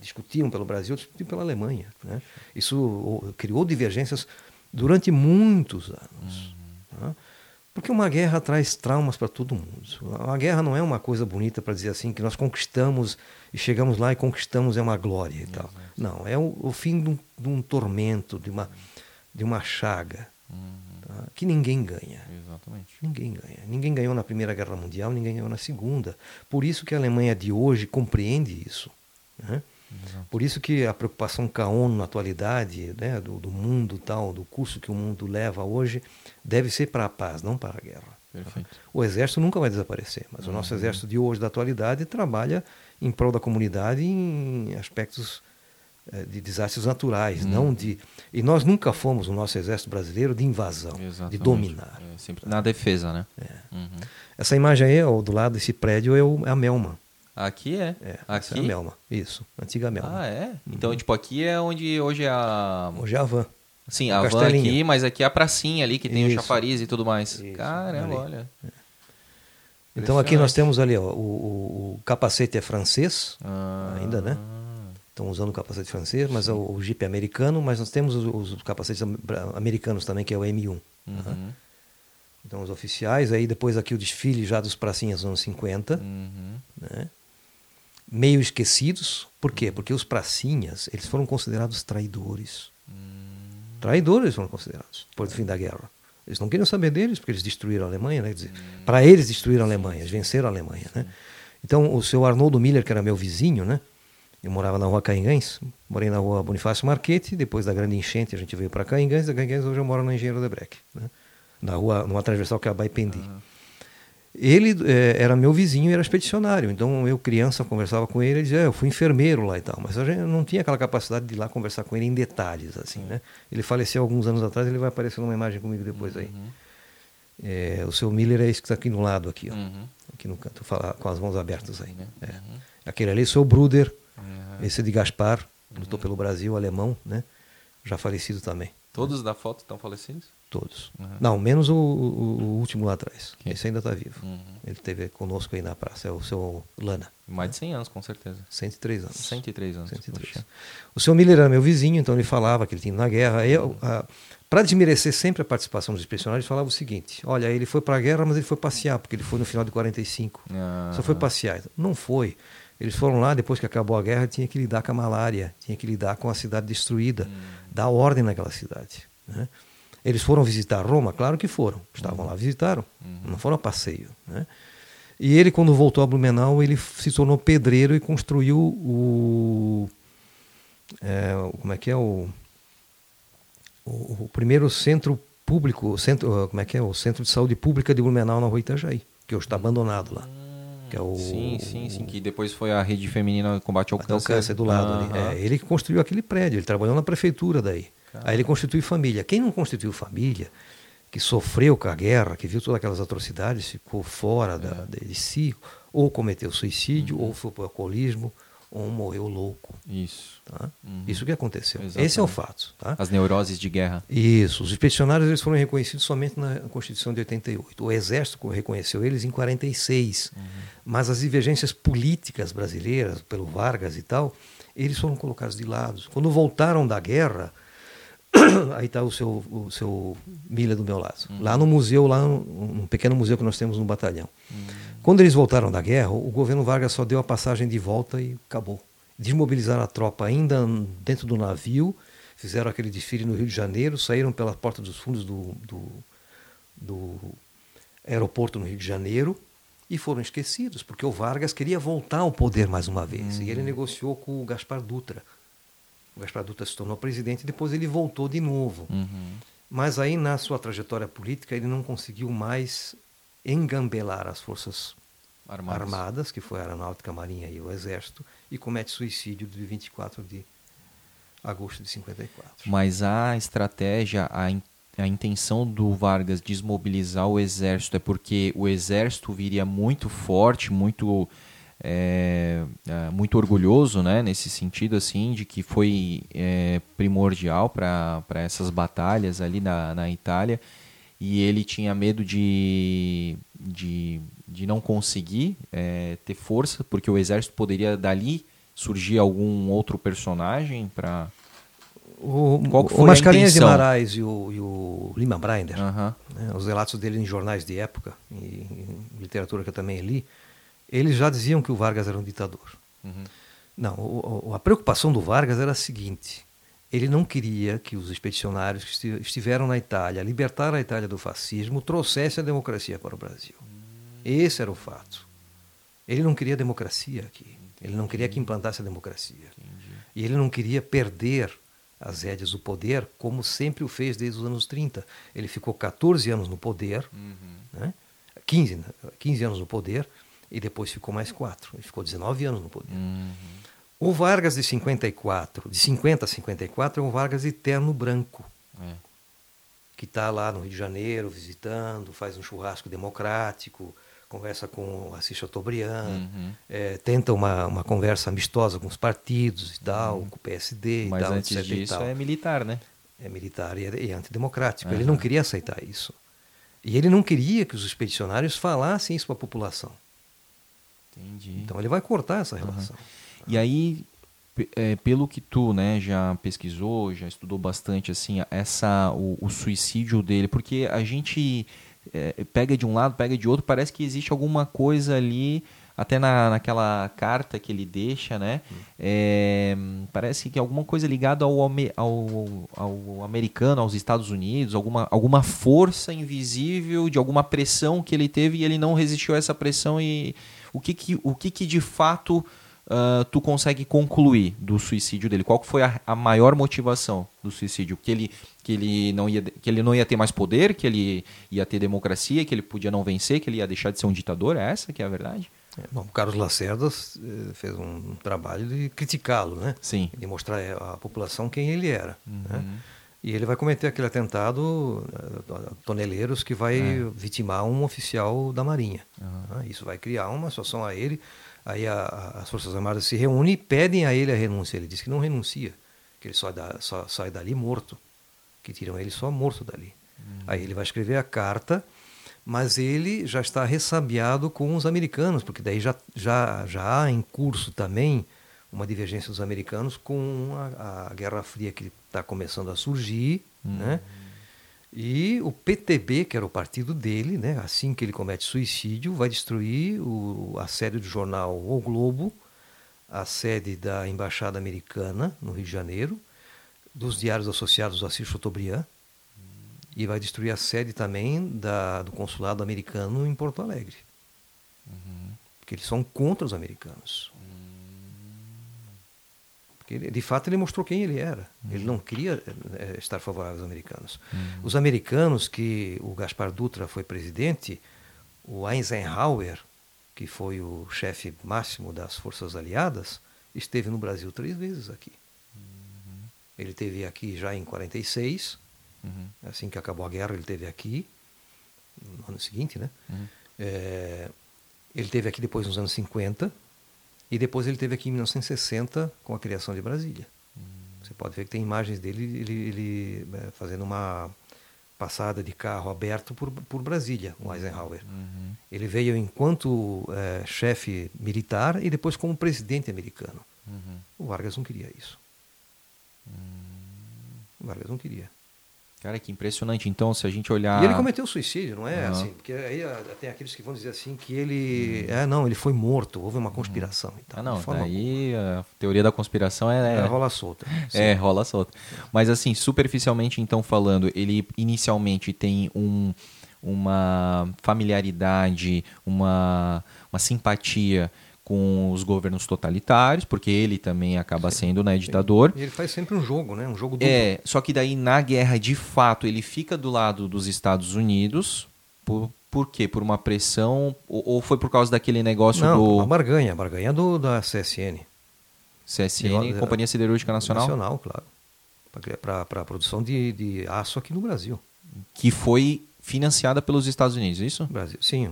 Speaker 3: discutiam pelo Brasil, discutiam pela Alemanha. né? Isso criou divergências durante muitos anos. tá? Porque uma guerra traz traumas para todo mundo. A guerra não é uma coisa bonita para dizer assim que nós conquistamos e chegamos lá e conquistamos é uma glória e tal. Não, é o, o fim de um, de um tormento, de uma, de uma chaga tá? que ninguém ganha.
Speaker 1: Exatamente.
Speaker 3: Ninguém ganha. Ninguém ganhou na Primeira Guerra Mundial, ninguém ganhou na Segunda. Por isso que a Alemanha de hoje compreende isso. né? Por isso que a preocupação com a ONU na atualidade, né, do, do mundo tal, do curso que o mundo leva hoje, deve ser para a paz, não para a guerra.
Speaker 1: Perfeito.
Speaker 3: O exército nunca vai desaparecer, mas o nosso exército de hoje, da atualidade, trabalha em prol da comunidade em aspectos eh, de desastres naturais, não de. E nós nunca fomos, o nosso exército brasileiro, de invasão, de
Speaker 1: Exatamente.
Speaker 3: dominar.
Speaker 1: É, sempre na defesa, né?
Speaker 3: É.
Speaker 1: Uhum.
Speaker 3: Essa imagem aí, ó, do lado desse prédio, é, o- é a Melma.
Speaker 1: Aqui é.
Speaker 3: É, essa é
Speaker 1: aqui.
Speaker 3: a Melma. Isso, antiga Melma.
Speaker 1: Ah, é? Então, tipo, aqui é onde hoje é a.
Speaker 3: Hoje é a Van.
Speaker 1: Sim,
Speaker 3: o
Speaker 1: a van aqui, mas aqui é a pracinha ali que tem o
Speaker 3: Isso.
Speaker 1: chafariz e tudo mais.
Speaker 3: Isso,
Speaker 1: Caramba,
Speaker 3: ali.
Speaker 1: olha.
Speaker 3: Então aqui nós temos ali, ó, o, o- o capacete é francês,
Speaker 1: Ah.
Speaker 3: ainda, né? Estão usando o capacete francês, mas é o, o Jeep é americano, mas nós temos os, os capacetes americanos também, que é o M1.
Speaker 1: Uhum.
Speaker 3: Então os oficiais, aí depois aqui o desfile já dos pracinhas dos anos 50,
Speaker 1: Uhum.
Speaker 3: né? Meio esquecidos. Por quê? Porque os pracinhas, eles foram considerados traidores. Traidores foram considerados depois do fim da guerra. Eles não queriam saber deles, porque eles destruíram a Alemanha, né? Dizer, para eles destruíram a Alemanha, eles venceram a Alemanha, né? Então, o seu Arnoldo Miller, que era meu vizinho, né? Eu morava na rua Caingães, morei na rua Bonifácio Marchetti, depois da grande enchente a gente veio para Caingães, da Caingães hoje eu moro na Engenheiro de Breck, né? na rua, numa transversal que é a Baipendi. Ele eh, era meu vizinho e era expedicionário, então eu criança conversava com ele, ele dizia, "É, eu fui enfermeiro lá e tal, mas a gente não tinha aquela capacidade de ir lá conversar com ele em detalhes, assim, né? Ele faleceu alguns anos atrás, ele vai aparecer numa imagem comigo depois aí. Eh, o seu Miller é esse que está aqui no lado, aqui, ó,
Speaker 1: Uhum.
Speaker 3: aqui no canto, fala, com as mãos abertas aí.
Speaker 1: Né?
Speaker 3: É. Aquele ali, seu Bruder,
Speaker 1: Uhum.
Speaker 3: esse de Gaspar, lutou pelo Brasil, alemão, né? Já falecido também,
Speaker 1: Todos da foto estão falecidos?
Speaker 3: Todos.
Speaker 1: Uhum.
Speaker 3: Não, menos o, o- o último lá atrás.
Speaker 1: Quem?
Speaker 3: Esse ainda está vivo.
Speaker 1: Uhum.
Speaker 3: Ele esteve conosco aí na praça, é o seu Lana,
Speaker 1: Mais de 100 anos, com certeza.
Speaker 3: 103 anos.
Speaker 1: 103 anos.
Speaker 3: 103.
Speaker 1: Poxa.
Speaker 3: O seu Miller era meu vizinho, então ele falava que ele tinha ido na guerra. Para desmerecer sempre a participação dos expedicionários, falava o seguinte: olha, ele foi para a guerra, mas ele foi passear, porque ele foi no final de 45.
Speaker 1: Ah.
Speaker 3: Só foi passear. Não foi. Eles foram lá, depois que acabou a guerra, tinha que lidar com a malária, tinha que lidar com a cidade destruída,
Speaker 1: Hum.
Speaker 3: dar ordem naquela cidade. né? Eles foram visitar Roma? Claro que foram. Estavam lá, visitaram. Não foram a passeio. né? E ele, quando voltou a Blumenau, ele se tornou pedreiro e construiu o. é, como é que é? O, o, o primeiro centro público, centro, como é que é? O Centro de Saúde Pública de Blumenau, na rua Itajaí, que hoje está abandonado lá. Que é o,
Speaker 1: Sim, sim, sim. Que depois foi a rede feminina de combate ao câncer.
Speaker 3: câncer do lado ali. É, ele que construiu aquele prédio, ele trabalhou na prefeitura daí. Aí ele constituiu família. Quem não constituiu família, que sofreu com a guerra, que viu todas aquelas atrocidades, ficou fora da,
Speaker 1: É.
Speaker 3: de si, ou cometeu suicídio,
Speaker 1: Uhum.
Speaker 3: ou foi para o alcoolismo, ou morreu louco.
Speaker 1: Isso.
Speaker 3: tá?
Speaker 1: Uhum.
Speaker 3: Isso que aconteceu.
Speaker 1: Exatamente.
Speaker 3: Esse é o fato. Tá?
Speaker 1: As neuroses de guerra.
Speaker 3: Isso. Os expedicionários eles foram reconhecidos somente na Constituição de 88. O Exército reconheceu eles em 46. Mas as divergências políticas brasileiras, pelo Vargas e tal, eles foram colocados de lado. Quando voltaram da guerra, aí está o seu, o seu Milha do meu lado. Lá no museu, lá um, um pequeno museu que nós temos no batalhão. Quando eles voltaram da guerra, o governo Vargas só deu a passagem de volta e acabou. desmobilizaram a tropa ainda dentro do navio, fizeram aquele desfile no Rio de Janeiro, saíram pela porta dos fundos do, do, do aeroporto no Rio de Janeiro e foram esquecidos, porque o Vargas queria voltar ao poder mais uma vez. Uhum. E ele negociou com o Gaspar Dutra. O Gaspar Dutra se tornou presidente e depois ele voltou de novo. Uhum. Mas aí, na sua trajetória política, ele não conseguiu mais engambelar as forças armadas, armadas que foi a Aeronáutica, a Marinha e o Exército, e comete suicídio de 24 de agosto de 54.
Speaker 1: Mas a estratégia, a, a intenção do Vargas desmobilizar o exército é porque o exército viria muito forte, muito é, é, muito orgulhoso, né, nesse sentido assim, de que foi é, primordial para essas batalhas ali na, na Itália. E ele tinha medo de, de, de não conseguir é, ter força, porque o exército poderia dali surgir algum outro personagem para
Speaker 3: o, o Mascarenhas de Marais e o, e o Lima Brinder, né, os relatos dele em jornais de época, e em literatura que eu também li, eles já diziam que o Vargas era um ditador. Uhum. Não, o, a preocupação do Vargas era a seguinte: ele não queria que os expedicionários que estiveram na Itália, libertaram a Itália do fascismo, trouxessem a democracia para o Brasil. Hum. Esse era o fato. Ele não queria democracia aqui. Entendi. Ele não queria que implantasse a democracia. Entendi. E ele não queria perder as rédeas do poder, como sempre o fez desde os anos 30. Ele ficou 14 anos no poder, uhum. né? 15, 15 anos no poder, e depois ficou mais 4. Ele ficou 19 anos no poder. Uhum. O Vargas de 54, de 50 a 54, é um Vargas eterno branco. É. Que está lá no Rio de Janeiro visitando, faz um churrasco democrático, conversa com Assis Chateaubriand, uhum. é, tenta uma, uma conversa amistosa com os partidos e tal, uhum. com o PSD
Speaker 1: Mas
Speaker 3: e tal.
Speaker 1: antes disso é militar, né?
Speaker 3: É militar e, é, e antidemocrático. Ele não queria aceitar isso. E ele não queria que os expedicionários falassem isso para a população. Entendi. Então ele vai cortar essa relação.
Speaker 1: E aí, é, pelo que tu né, já pesquisou, já estudou bastante assim, essa, o, o suicídio dele, porque a gente é, pega de um lado, pega de outro, parece que existe alguma coisa ali, até na, naquela carta que ele deixa, né? É, parece que alguma coisa ligada ao, ao, ao americano, aos Estados Unidos, alguma, alguma força invisível de alguma pressão que ele teve e ele não resistiu a essa pressão e o que, que, o que, que de fato uh, tu consegue concluir do suicídio dele? Qual foi a, a, maior motivação do suicídio? Que ele, que, ele não ia, que ele não ia ter mais poder, que ele ia ter democracia, que ele podia não vencer, que ele ia deixar de ser um ditador? É essa que é a verdade?
Speaker 3: É, bom, Carlos Lacerda eh, fez um trabalho de criticá-lo, né?
Speaker 1: Sim.
Speaker 3: De mostrar à população quem ele era. Uhum. Né? E ele vai cometer aquele atentado uh, toneleiros que vai é. vitimar um oficial da Marinha. Uhum. Isso vai criar uma situação a ele Aí a, a, as Forças Armadas se reúnem e pedem a ele a renúncia. Ele diz que não renuncia, que ele só, dá, só sai dali morto, que tiram ele só morto dali. Uhum. Aí ele vai escrever a carta, mas ele já está ressabiado com os americanos, porque daí já, já, já há em curso também uma divergência dos americanos com a, a Guerra Fria que está começando a surgir, uhum. né? E o PTB, que era o partido dele, né, assim que ele comete suicídio, vai destruir o, a sede do jornal O Globo, a sede da Embaixada Americana, no Rio de Janeiro, dos diários associados a Assis Chateaubriand, e vai destruir a sede também da, do consulado americano em Porto Alegre. Uhum. Porque eles são contra os americanos. Ele, de fato, ele mostrou quem ele era. Uhum. Ele não queria é, estar favorável aos americanos. Uhum. Os americanos que o Gaspar Dutra foi presidente, o Eisenhower, que foi o chefe máximo das forças aliadas, esteve no Brasil três vezes aqui. Uhum. Ele teve aqui já em 46, uhum. assim que acabou a guerra, ele teve aqui no ano seguinte, né? É, ele teve aqui depois nos anos 50 e depois ele teve aqui em 1960 com a criação de Brasília. Hum. Você pode ver que tem imagens dele ele, ele é, fazendo uma passada de carro aberto por, por Brasília, o Eisenhower. Uhum. Ele veio enquanto é, chefe militar e depois como presidente americano. Uhum. O Vargas não queria isso. Uhum. O Vargas não queria.
Speaker 1: Cara, que impressionante. Então, se a gente olhar.
Speaker 3: E ele cometeu suicídio, não é? Uhum. Assim, porque aí ah, tem aqueles que vão dizer assim que ele. Uhum. É, não, ele foi morto, houve uma conspiração e tal.
Speaker 1: Ah, não, daí a teoria da conspiração é.
Speaker 3: é rola solta.
Speaker 1: Sim. É, rola solta. Mas assim, superficialmente, então, falando, ele inicialmente tem um, uma familiaridade, uma, uma simpatia com os governos totalitários, porque ele também acaba sim, sendo né, ditador.
Speaker 3: E ele faz sempre um jogo, né? Um jogo duplo.
Speaker 1: É, só que daí na guerra, de fato, ele fica do lado dos Estados Unidos. Por, por quê? Por uma pressão? Ou, ou foi por causa daquele negócio
Speaker 3: Não,
Speaker 1: do.
Speaker 3: a barganha, a barganha do, da CSN.
Speaker 1: CSN, Companhia Siderúrgica Nacional?
Speaker 3: Nacional, claro. Para a produção de, de aço aqui no Brasil.
Speaker 1: Que foi financiada pelos Estados Unidos, é isso?
Speaker 3: Brasil, sim,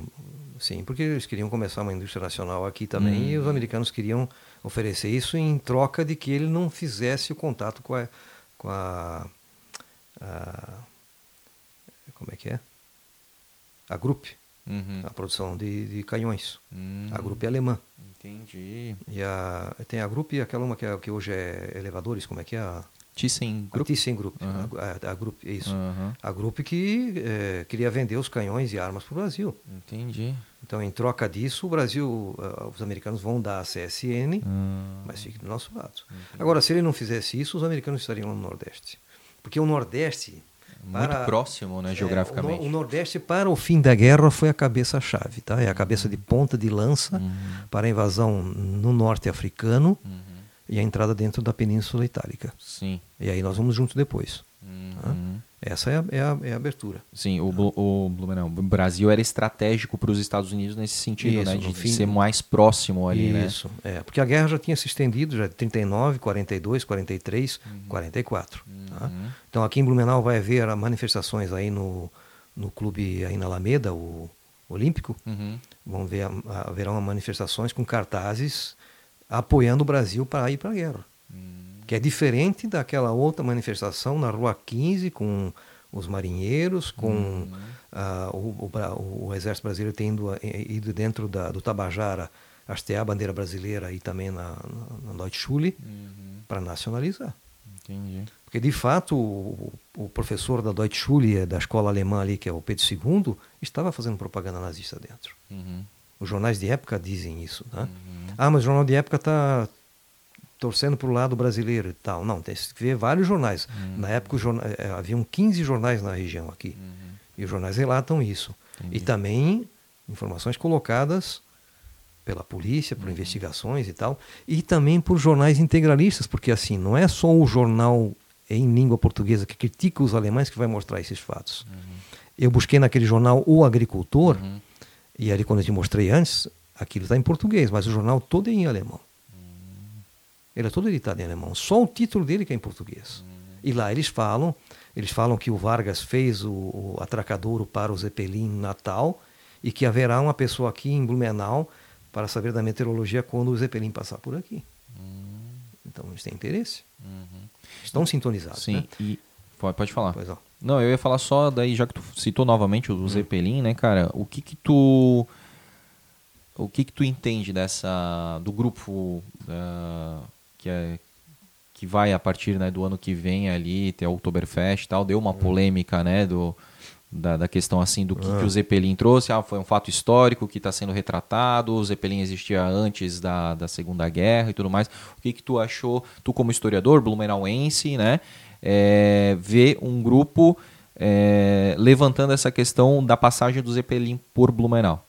Speaker 3: Sim, porque eles queriam começar uma indústria nacional aqui também hum. e os americanos queriam oferecer isso em troca de que ele não fizesse o contato com a, com a, a como é que é? A Grupo, uhum. a produção de, de canhões. Uhum. A Grupo é alemã.
Speaker 1: Entendi.
Speaker 3: E a, tem a Grupo e aquela uma que, é, que hoje é elevadores, como é que é? A,
Speaker 1: Thyssen
Speaker 3: Group? A Thyssen Group, uhum. a, a, a Group, isso. Uhum. A Group que é, queria vender os canhões e armas para o Brasil.
Speaker 1: Entendi.
Speaker 3: Então, em troca disso, o Brasil, uh, os americanos vão dar a CSN, uhum. mas fique do nosso lado. Agora, se ele não fizesse isso, os americanos estariam no Nordeste. Porque o Nordeste...
Speaker 1: Muito para, próximo, né, geograficamente.
Speaker 3: É, o, o, Nordeste, para o fim da guerra, foi a cabeça-chave. Tá? É a cabeça de ponta de lança uhum. para a invasão no norte africano uhum e a entrada dentro da Península Itálica.
Speaker 1: Sim.
Speaker 3: E aí nós vamos junto depois. Uhum. Tá? Essa é a, é, a, é a, abertura.
Speaker 1: Sim, o, o, o Brasil era estratégico para os Estados Unidos nesse sentido, Isso, né? De, fim, ser mais próximo ali,
Speaker 3: né? Isso, né? é. Porque a guerra já tinha se estendido, já de 39, 42, 43, uhum. 44. Tá? Uhum. Então aqui em Blumenau vai haver manifestações aí no, no clube aí na Alameda, o Olímpico. Uhum. Vão ver, haverão manifestações com cartazes apoiando o Brasil para ir para a guerra. Hum. Que é diferente daquela outra manifestação na Rua 15 com os marinheiros, com hum. uh, o, o, o, Exército Brasileiro tendo eh, ido dentro da, do Tabajara hastear a bandeira brasileira e também na, na, na Deutsche Schule uhum. para nacionalizar.
Speaker 1: Entendi.
Speaker 3: Porque, de fato, o, o, professor da Deutsche Schule, da escola alemã ali, que é o Pedro II, estava fazendo propaganda nazista dentro. Uhum. Os jornais de época dizem isso. Né? Uhum. Ah, mas o jornal de época está torcendo para o lado brasileiro e tal. Não, tem que ver vários jornais. Uhum. Na época jornal, é, haviam 15 jornais na região aqui. Uhum. E os jornais relatam isso. Entendi. E também informações colocadas pela polícia, por uhum. investigações e tal. E também por jornais integralistas, porque assim, não é só o jornal em língua portuguesa que critica os alemães que vai mostrar esses fatos. Uhum. Eu busquei naquele jornal O Agricultor uhum. E ali, quando eu te mostrei antes, aquilo está em português, mas o jornal todo é em alemão. Hum. Ele é todo editado em alemão. Só o título dele que é em português. Hum. E lá eles falam, eles falam que o Vargas fez o, o atracadouro para o Zeppelin Natal e que haverá uma pessoa aqui em Blumenau para saber da meteorologia quando o Zeppelin passar por aqui. Hum. Então eles têm interesse. Uhum. Estão sintonizados.
Speaker 1: Sim,
Speaker 3: né?
Speaker 1: e pode, pode falar.
Speaker 3: Pois não.
Speaker 1: Não, eu ia falar só daí, já que tu citou novamente o hum. Zeppelin, né, cara? O que que tu... O que que tu entende dessa... Do grupo uh, que é que vai a partir né, do ano que vem ali ter a Oktoberfest e tal, deu uma hum. polêmica, né, do, da, da questão assim do que, que, o ah. Zeppelin trouxe. Ah, foi um fato histórico que está sendo retratado. O Zeppelin existia antes da, da Segunda Guerra e tudo mais. O que que tu achou, tu como historiador, blumenauense, né? É, ver um grupo é, levantando essa questão da passagem do Zeppelin por Blumenau?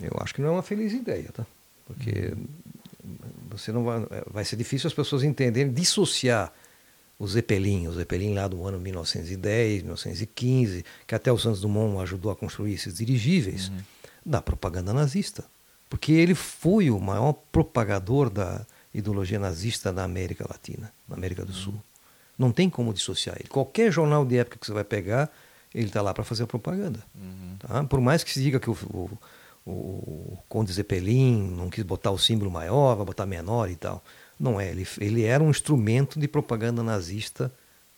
Speaker 3: Eu acho que não é uma feliz ideia, tá? Porque você não vai, vai ser difícil as pessoas entenderem, dissociar o Zeppelin, o Zeppelin lá do ano 1910, 1915, que até o Santos Dumont ajudou a construir esses dirigíveis, uhum. da propaganda nazista. Porque ele foi o maior propagador da, ideologia nazista na América Latina, na América do Sul. Não tem como dissociar ele. Qualquer jornal de época que você vai pegar, ele está lá para fazer a propaganda. Uhum. Tá? Por mais que se diga que o, o, o, Conde Zeppelin não quis botar o símbolo maior, vai botar menor e tal. Não é. Ele, ele era um instrumento de propaganda nazista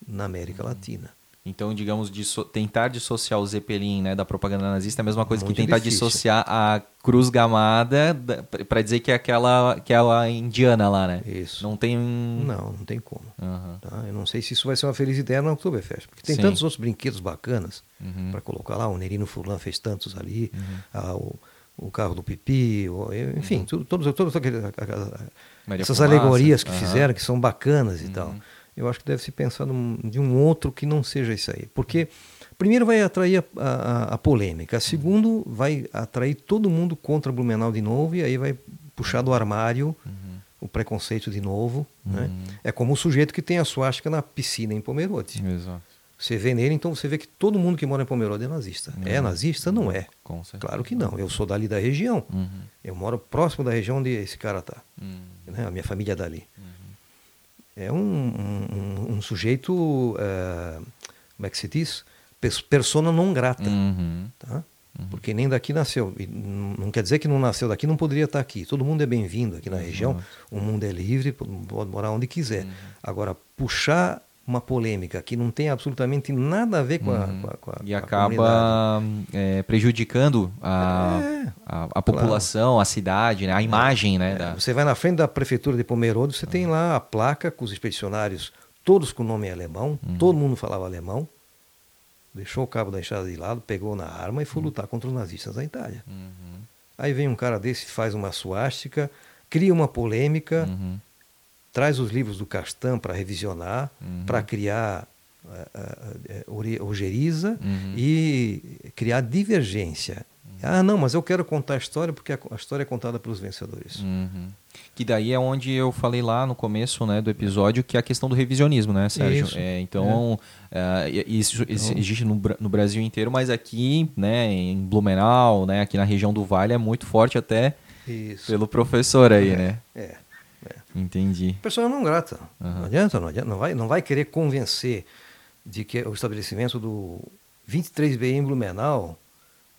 Speaker 3: na América uhum. Latina.
Speaker 1: Então, digamos, disso, tentar dissociar o Zeppelin né, da propaganda nazista é a mesma coisa
Speaker 3: Muito
Speaker 1: que tentar
Speaker 3: difícil.
Speaker 1: dissociar a cruz gamada para dizer que é aquela, aquela indiana lá, né?
Speaker 3: Isso.
Speaker 1: Não tem...
Speaker 3: Não, não tem como.
Speaker 1: Aham.
Speaker 3: tá? Eu não sei se isso vai ser uma feliz ideia no Oktoberfest, porque tem
Speaker 1: Sim.
Speaker 3: tantos outros brinquedos bacanas
Speaker 1: Uhum.
Speaker 3: para colocar lá. O Nerino Furlan fez tantos ali, ah, o, o carro do Pipi, o- enfim, tudo, todos, todos a-
Speaker 1: Maria
Speaker 3: essas
Speaker 1: Fumaça.
Speaker 3: alegorias que fizeram, que são bacanas e tal. Eu acho que deve se pensar num- de um outro que não seja isso aí. Porque, primeiro, vai atrair a, a- a polêmica. Segundo, vai atrair todo mundo contra Blumenau de novo e aí vai puxar do armário o preconceito de novo. Né? É como o sujeito que tem a suástica na piscina em Pomerode.
Speaker 1: Exato.
Speaker 3: Você vê nele, então você vê que todo mundo que mora em Pomerode é nazista. É nazista? Não é. Claro que não. Eu sou dali da região.
Speaker 1: Uhum.
Speaker 3: Eu moro próximo da região onde esse cara está.
Speaker 1: Uhum.
Speaker 3: Né? A minha família é dali. É um, um- um- sujeito, eh, como é que se diz? Pers- Persona non grata.
Speaker 1: Uhum.
Speaker 3: Tá? Porque nem daqui nasceu. E não quer dizer que não nasceu daqui, não poderia estar aqui. Todo mundo é bem-vindo aqui na região. O mundo é livre, pode morar onde quiser. Agora, puxar uma polêmica que não tem absolutamente nada a ver com a, com a, com a-
Speaker 1: E
Speaker 3: com a comunidade.
Speaker 1: acaba é, prejudicando a,
Speaker 3: É,
Speaker 1: a, população, a cidade, né? a imagem, né? da-
Speaker 3: É, Você vai na frente da prefeitura de Pomerode, você tem lá a placa com os expedicionários, todos com nome em alemão, todo mundo falava alemão. Deixou o cabo da enxada de lado, pegou na arma e foi lutar contra os nazistas da Itália.
Speaker 1: Uhum.
Speaker 3: Aí vem um cara desse, faz uma suástica, cria uma polêmica,
Speaker 1: Uhum.
Speaker 3: Traz os livros do Castan para revisionar,
Speaker 1: Uhum.
Speaker 3: para criar eh, ori- ojeriza
Speaker 1: Uhum.
Speaker 3: e criar divergência. Ah, não, mas eu quero contar a história porque a, a história é contada pelos vencedores.
Speaker 1: Uhum. Que daí é onde eu falei lá no começo né, do episódio que é a questão do revisionismo, né, Sérgio?
Speaker 3: Isso.
Speaker 1: É, então, é, e- isso isso existe no, no Brasil inteiro, mas aqui, né, em Blumenau, né, aqui na região do Vale, é muito forte até
Speaker 3: Isso.
Speaker 1: pelo professor aí, né?
Speaker 3: É. é.
Speaker 1: Entendi.
Speaker 3: Pessoa não grata.
Speaker 1: Aham.
Speaker 3: Não adianta, não adianta. Não vai, não vai querer convencer de que o estabelecimento do 23B em Blumenau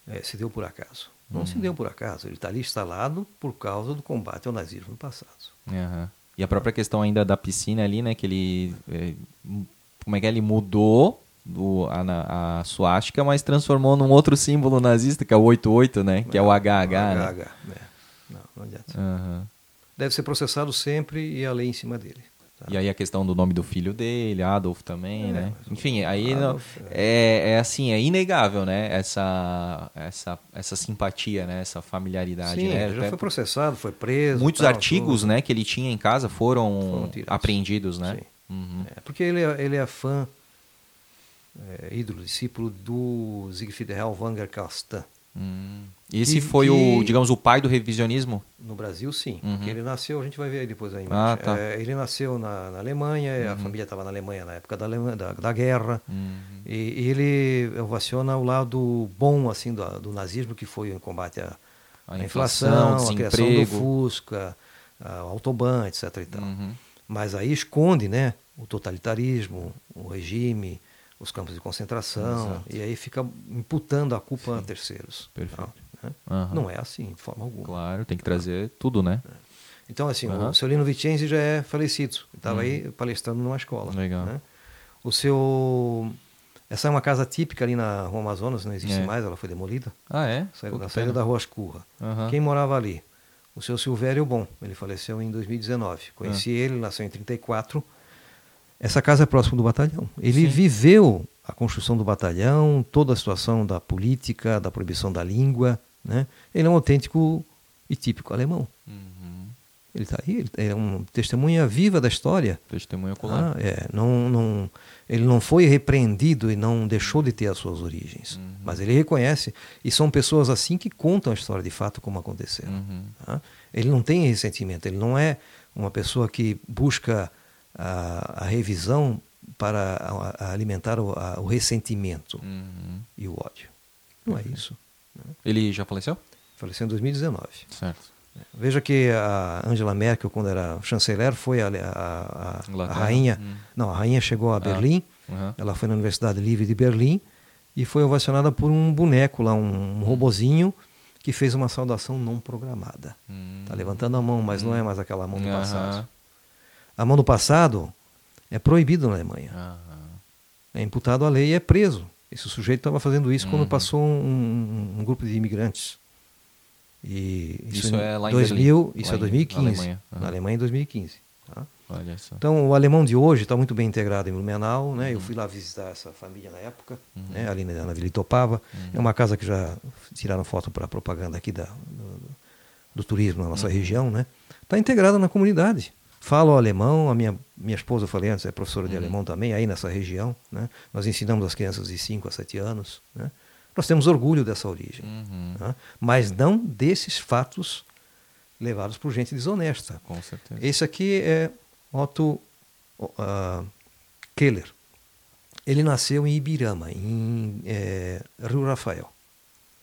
Speaker 3: eh, se deu por acaso. Não
Speaker 1: Uhum.
Speaker 3: se deu por acaso. Ele está ali instalado por causa do combate ao nazismo no passado.
Speaker 1: Aham. E a própria questão ainda da piscina ali, né, que ele, é, como é que é, ele mudou do, a, a suástica, mas transformou num outro símbolo nazista, que é o 88, né, que é o HH, né?
Speaker 3: HH, é. Não, não adianta.
Speaker 1: Aham.
Speaker 3: Deve ser processado sempre e a lei em cima dele. tá?
Speaker 1: E aí a questão do nome do filho dele, Adolf também,
Speaker 3: É,
Speaker 1: né? Enfim, aí não-
Speaker 3: Adolf,
Speaker 1: é, é assim, é inegável, né? Essa, essa, essa simpatia, né? Essa familiaridade,
Speaker 3: Sim,
Speaker 1: né?
Speaker 3: ele já
Speaker 1: Até
Speaker 3: foi processado, foi preso.
Speaker 1: Muitos
Speaker 3: tal,
Speaker 1: artigos,
Speaker 3: tudo.
Speaker 1: né, que ele tinha em casa foram,
Speaker 3: Foram
Speaker 1: apreendidos, né?
Speaker 3: Sim.
Speaker 1: Uhum.
Speaker 3: É, porque ele é, ele é fã, é, ídolo, discípulo do Siegfried Hellwanger Castan.
Speaker 1: Hum. Esse
Speaker 3: Que-
Speaker 1: foi o,
Speaker 3: que-
Speaker 1: digamos, o pai do revisionismo?
Speaker 3: No Brasil, sim.
Speaker 1: Uhum.
Speaker 3: Porque ele nasceu, a gente vai ver depois a imagem.
Speaker 1: Ah, tá. Uhum.
Speaker 3: É, ele nasceu na, na Alemanha, a família estava na Alemanha na época da, Alemanha, da, da guerra.
Speaker 1: Uhum.
Speaker 3: E, e ele ovaciona o lado bom assim do, do nazismo, que foi o combate à,
Speaker 1: A inflação,
Speaker 3: inflação, a criação do. Fusca, a- o Autobahn, etc. E tal.
Speaker 1: Uhum.
Speaker 3: Mas aí esconde né, o totalitarismo, o regime, os campos de concentração,
Speaker 1: Exato.
Speaker 3: e aí fica imputando a culpa a terceiros.
Speaker 1: Perfeito.
Speaker 3: Não, né?
Speaker 1: Aham.
Speaker 3: Não é assim, de forma alguma.
Speaker 1: Claro, tem que trazer tudo, né?
Speaker 3: Então, assim,
Speaker 1: Aham.
Speaker 3: o seu Lino Vicenzi já é falecido. Estava aí palestrando numa escola.
Speaker 1: Legal.
Speaker 3: né? O seu... Essa é uma casa típica ali na Rua Amazonas, não existe
Speaker 1: É.
Speaker 3: mais, ela foi demolida.
Speaker 1: Ah, é?
Speaker 3: Saiu, na saída da Rua Escurra.
Speaker 1: Aham.
Speaker 3: Quem morava ali? O seu Silvério Bom. Ele faleceu em 2019.
Speaker 1: Ah.
Speaker 3: Conheci ele, nasceu em 34. Essa casa é próximo do batalhão. Ele
Speaker 1: Sim.
Speaker 3: viveu a construção do batalhão, toda a situação da política, da proibição da língua. Né? Ele é um autêntico e típico alemão.
Speaker 1: Uhum.
Speaker 3: Ele está aí, ele é uma testemunha viva da história.
Speaker 1: Testemunho ocular.
Speaker 3: Ah, é, não, não, ele não foi repreendido e não deixou de ter as suas origens.
Speaker 1: Uhum.
Speaker 3: Mas ele reconhece. E são pessoas assim que contam a história de fato como aconteceu.
Speaker 1: Uhum.
Speaker 3: tá? Ele não tem ressentimento, ele não é uma pessoa que busca a, a revisão para a- a alimentar o, a- o ressentimento
Speaker 1: Uhum.
Speaker 3: e o ódio. Não é isso.
Speaker 1: Ele já faleceu?
Speaker 3: Faleceu em 2019.
Speaker 1: Certo.
Speaker 3: Veja que a Angela Merkel, quando era chanceler, foi a, a- a- a rainha.
Speaker 1: Hum.
Speaker 3: Não, a rainha chegou a Berlim.
Speaker 1: Uhum.
Speaker 3: Ela foi na Universidade Livre de Berlim e foi ovacionada por um boneco lá, um, um robozinho que fez uma saudação não programada.
Speaker 1: Hum.
Speaker 3: Está levantando a mão, mas não é mais aquela mão do
Speaker 1: Aham.
Speaker 3: passado. A mão do passado é proibido na Alemanha.
Speaker 1: Aham.
Speaker 3: é imputado à lei e é preso. Esse sujeito estava fazendo isso
Speaker 1: Uhum.
Speaker 3: quando passou um, um- um grupo de imigrantes. E
Speaker 1: Isso
Speaker 3: em
Speaker 1: é lá em
Speaker 3: 2000,
Speaker 1: Berlim,
Speaker 3: isso
Speaker 1: lá
Speaker 3: é
Speaker 1: em-
Speaker 3: 2015.
Speaker 1: na Alemanha. Uhum.
Speaker 3: Na Alemanha em 2015. tá?
Speaker 1: Olha só.
Speaker 3: Então, o alemão de hoje está muito bem integrado em Blumenau. Né?
Speaker 1: Uhum.
Speaker 3: Eu fui lá visitar essa família na época, né? ali na, na Vila Itopava.
Speaker 1: Uhum.
Speaker 3: É uma casa que já tiraram foto para propaganda aqui da, do, do turismo na nossa
Speaker 1: Uhum.
Speaker 3: região. Né? Está integrada na comunidade. Fala o alemão, a minha, minha esposa, eu falei antes, é professora de
Speaker 1: Uhum.
Speaker 3: alemão também, aí nessa região. Né? Nós ensinamos as crianças de 5 a 7 anos. Né? Nós temos orgulho dessa origem.
Speaker 1: Uhum.
Speaker 3: tá? Mas não desses fatos levados por gente desonesta.
Speaker 1: Com certeza.
Speaker 3: Esse aqui é Otto ah, Keller. Ele nasceu em Ibirama, em eh, Rio Rafael,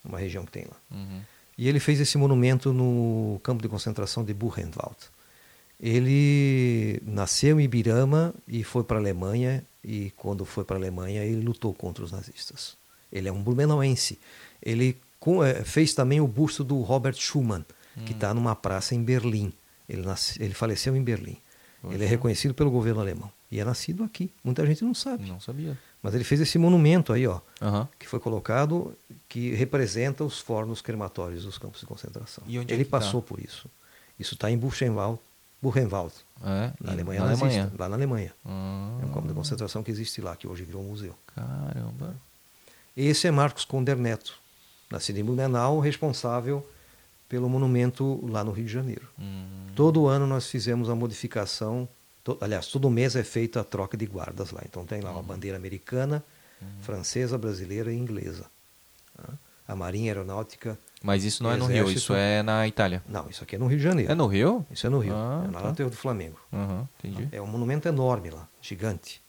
Speaker 3: uma região que tem lá.
Speaker 1: Uhum.
Speaker 3: E ele fez esse monumento no campo de concentração de Buchenwald. Ele nasceu em Ibirama e foi para a Alemanha, e quando foi para a Alemanha ele lutou contra os nazistas. Ele é um blumenauense. Ele eh, fez também o busto do Robert Schumann, que está numa praça em Berlim. Ele, nasce- ele faleceu em Berlim. Ele é reconhecido pelo governo alemão. E é nascido aqui. Muita gente não sabe.
Speaker 1: Não sabia.
Speaker 3: Mas ele fez esse monumento aí, ó,
Speaker 1: Aham.
Speaker 3: que foi colocado, que representa os fornos crematórios dos campos de concentração.
Speaker 1: E onde é
Speaker 3: ele
Speaker 1: tá?
Speaker 3: passou por isso. Isso está em Buchenwald, Buchenwald
Speaker 1: É,
Speaker 3: na Alemanha
Speaker 1: na
Speaker 3: nazista,
Speaker 1: Alemanha.
Speaker 3: lá na Alemanha.
Speaker 1: Ah,
Speaker 3: É um campo de concentração que existe lá, que hoje virou um museu.
Speaker 1: Caramba.
Speaker 3: Esse é Marcos Conder Neto, nascido em Blumenau, responsável pelo monumento lá no Rio de Janeiro.
Speaker 1: Hum,
Speaker 3: Todo ano nós fizemos a modificação, to- aliás, todo mês é feita a troca de guardas lá. Então tem lá uma bandeira americana, francesa, brasileira e inglesa. A Marinha Aeronáutica.
Speaker 1: Mas isso não é no Rio,
Speaker 3: Exército.
Speaker 1: isso é na Itália.
Speaker 3: Não, isso aqui é no Rio de Janeiro.
Speaker 1: É no Rio?
Speaker 3: Isso é no Rio.
Speaker 1: Ah,
Speaker 3: é lá
Speaker 1: tá.
Speaker 3: do Flamengo.
Speaker 1: Aham, entendi.
Speaker 3: É um monumento enorme lá, gigante.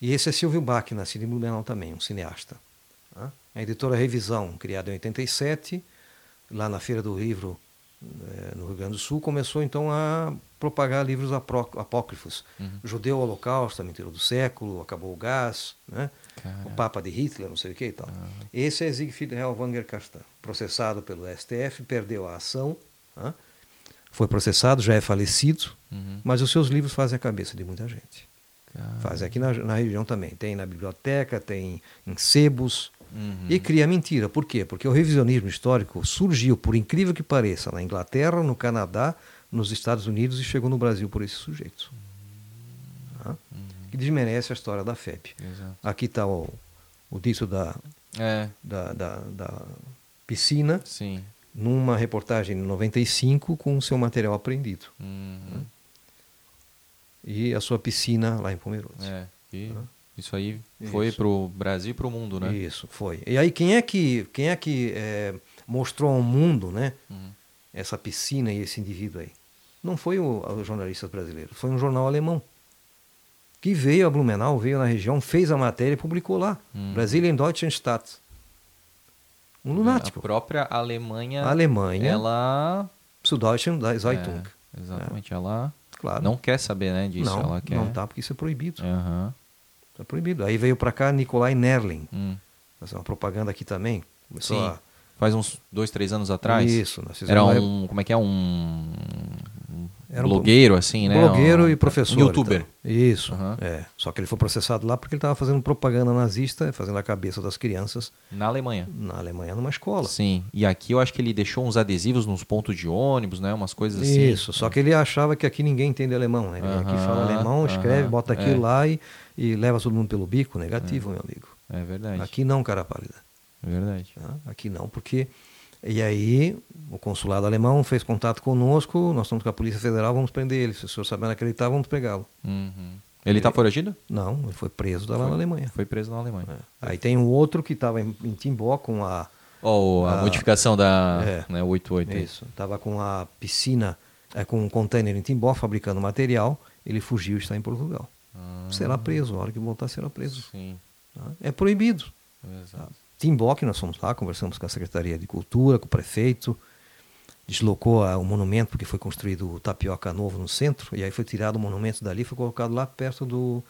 Speaker 3: E esse é Silvio Bach, nascido em Blumenau também, um cineasta. A editora Revisão, criada em 87, lá na Feira do Livro, eh, no Rio Grande do Sul, começou então a propagar livros apócrifos.
Speaker 1: Uhum.
Speaker 3: Judeu Holocausto, a mentira do século, Acabou o Gás, né?
Speaker 1: Cara.
Speaker 3: o Papa de Hitler, não sei o que e tal. Esse é Siegfried Hellwanger Castan, processado pelo STF, perdeu a ação, tá? foi processado, já é falecido,
Speaker 1: Uhum.
Speaker 3: mas os seus livros fazem a cabeça de muita gente.
Speaker 1: Cara.
Speaker 3: Fazem aqui na, na região também. Tem na biblioteca, tem em sebos.
Speaker 1: Uhum.
Speaker 3: E cria mentira. Por quê? Porque o revisionismo histórico surgiu, por incrível que pareça, na Inglaterra, no Canadá, nos Estados Unidos e chegou no Brasil por esse sujeito. Tá? Que desmerece a história da FEB.
Speaker 1: Exato.
Speaker 3: Aqui está o, o dito da,
Speaker 1: É,
Speaker 3: da, da, da piscina,
Speaker 1: sim.
Speaker 3: numa reportagem em 95, com o seu material apreendido.
Speaker 1: Uhum.
Speaker 3: E a sua piscina lá em Pomerode.
Speaker 1: É, e
Speaker 3: Tá?
Speaker 1: isso aí foi
Speaker 3: Isso.
Speaker 1: pro Brasil e pro mundo, né?
Speaker 3: Isso, foi. E aí quem é que, quem é que eh, mostrou ao mundo né,
Speaker 1: Uhum.
Speaker 3: essa piscina e esse indivíduo aí? Não foi o, os jornalistas brasileiros, foi um jornal alemão. Que veio a Blumenau, veio na região, fez a matéria e publicou lá.
Speaker 1: Hum.
Speaker 3: Brasília em Deutschlandstadt. Um lunático.
Speaker 1: A própria Alemanha,
Speaker 3: A Alemanha,
Speaker 1: ela
Speaker 3: Süddeutsche Zeitung.
Speaker 1: É, exatamente, ela
Speaker 3: Claro.
Speaker 1: não quer saber, né, disso,
Speaker 3: não,
Speaker 1: ela quer.
Speaker 3: não tá, porque isso é proibido.
Speaker 1: Aham.
Speaker 3: Tá proibido. Aí veio para cá Nikolai Nerlin.
Speaker 1: Hum.
Speaker 3: Fazer uma propaganda aqui também. Começou
Speaker 1: Sim.
Speaker 3: a...
Speaker 1: Faz uns dois, três anos atrás.
Speaker 3: Isso,
Speaker 1: Era um, como é que é um
Speaker 3: Era um
Speaker 1: blogueiro assim, né?
Speaker 3: blogueiro
Speaker 1: Um-
Speaker 3: e professor.
Speaker 1: Um youtuber.
Speaker 3: então. Isso.
Speaker 1: Aham.
Speaker 3: É. Só que ele foi processado lá porque ele estava fazendo propaganda nazista, fazendo a cabeça das crianças
Speaker 1: Na Alemanha.
Speaker 3: na Alemanha numa escola.
Speaker 1: Sim. E aqui eu acho que ele deixou uns adesivos nos pontos de ônibus, né? Umas coisas assim.
Speaker 3: Isso. Só que ele achava que aqui ninguém entende alemão, né? Ele aqui
Speaker 1: Aham,
Speaker 3: fala alemão, escreve,
Speaker 1: aham,
Speaker 3: bota aquilo
Speaker 1: é.
Speaker 3: lá e, e leva todo mundo pelo bico. Negativo, meu amigo.
Speaker 1: É verdade.
Speaker 3: Aqui não, cara pálida.
Speaker 1: É verdade.
Speaker 3: tá? Aqui não, porque. E aí, o consulado alemão fez contato conosco, nós estamos com a Polícia Federal, vamos prender ele. Se o senhor sabe acreditar, vamos pegá-lo.
Speaker 1: Uhum. Ele tá foragido?
Speaker 3: Não, ele foi preso lá na Alemanha.
Speaker 1: Foi preso na Alemanha.
Speaker 3: É. Aí tem um outro que estava em, em Timbó com a.
Speaker 1: Ó, a
Speaker 3: Ah,
Speaker 1: modificação da
Speaker 3: é.
Speaker 1: né, 88. aí.
Speaker 3: Isso. Estava com a piscina, é, com um container em Timbó fabricando material. Ele fugiu e está em Portugal.
Speaker 1: Ah,
Speaker 3: Será preso, a hora que voltar será preso.
Speaker 1: Sim.
Speaker 3: tá? É proibido.
Speaker 1: Exato.
Speaker 3: Timbó, que nós fomos lá, conversamos com a Secretaria de Cultura, com o prefeito, deslocou a- o monumento, porque foi construído o Tapioca Novo no centro, e aí foi tirado o monumento dali e foi colocado lá perto do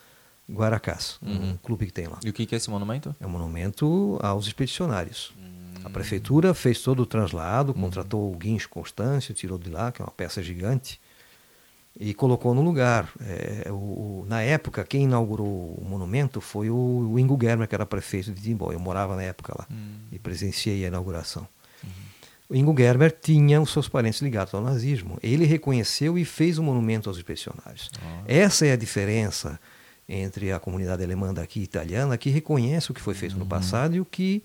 Speaker 3: Guaracás,
Speaker 1: Uhum.
Speaker 3: um clube que tem lá.
Speaker 1: E o que que é esse monumento?
Speaker 3: É um monumento aos expedicionários.
Speaker 1: Hum.
Speaker 3: A prefeitura fez todo o translado, contratou o guincho Constâncio, tirou de lá, que é uma peça gigante. E colocou no lugar. É, o, na época, quem inaugurou o monumento foi o, o Ingo Germer, que era prefeito de Timbó. Eu morava na época lá hum. e presenciei a inauguração. Uhum. O Ingo Germer tinha os seus parentes ligados ao nazismo. Ele reconheceu e fez o monumento aos expedicionários. Oh. Essa é a diferença entre a comunidade alemã daqui e italiana, que reconhece o que foi feito uhum. no passado e o que,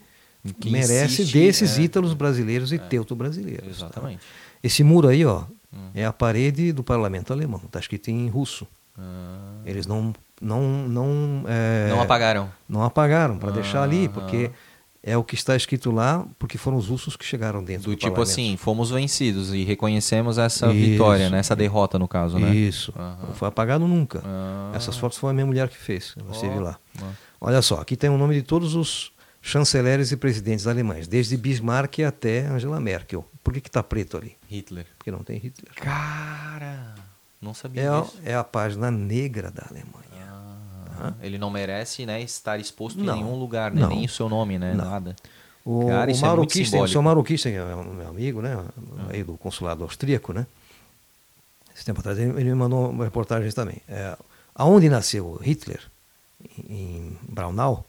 Speaker 3: que merece insiste, desses é, ítalos brasileiros e é, teuto-brasileiros.
Speaker 1: Tá? Exatamente.
Speaker 3: Tá? Esse muro aí, ó, hum. é a parede do parlamento alemão. Está escrito em russo.
Speaker 1: Ah.
Speaker 3: Eles não não não é,
Speaker 1: não apagaram.
Speaker 3: Não apagaram para ah, deixar ali, porque ah. é o que está escrito lá, porque foram os russos que chegaram dentro do, do
Speaker 1: tipo parlamento. assim, fomos vencidos e reconhecemos essa Isso. vitória, né? essa derrota no caso, né?
Speaker 3: Isso. Não foi apagado nunca.
Speaker 1: Ah.
Speaker 3: Essas fotos foi a minha mulher que fez. Você oh. viu lá. Olha só, aqui tem o nome de todos os chanceleres e presidentes alemães, desde Bismarck até Angela Merkel. Por que está preto ali?
Speaker 1: Hitler.
Speaker 3: Porque não tem Hitler.
Speaker 1: Cara, não sabia
Speaker 3: é
Speaker 1: disso.
Speaker 3: A, é a página negra da Alemanha.
Speaker 1: Ah, tá? Ele não merece né, estar exposto não, em nenhum lugar, né? nem o seu nome, né? Não. Nada.
Speaker 3: O, Cara, o Mauro é Kirsten, o seu Mauro Kirsten, é meu amigo, né? Ah. Aí do consulado austríaco, né? Esse tempo atrás ele, me mandou uma reportagem também. É, aonde nasceu Hitler? Em Braunau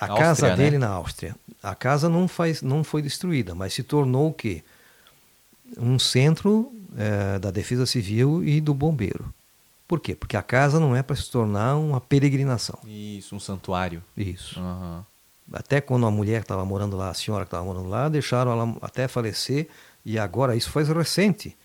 Speaker 3: a Áustria, casa né? dele na Áustria. A casa não, faz, não foi destruída, mas se tornou o quê? Um centro é, da defesa civil e do bombeiro. Por quê? Porque a casa não é para se tornar uma peregrinação.
Speaker 1: Isso, um santuário.
Speaker 3: Isso.
Speaker 1: Uhum.
Speaker 3: Até quando a mulher estava morando lá, a senhora que estava morando lá, deixaram ela até falecer. E agora, isso foi recente.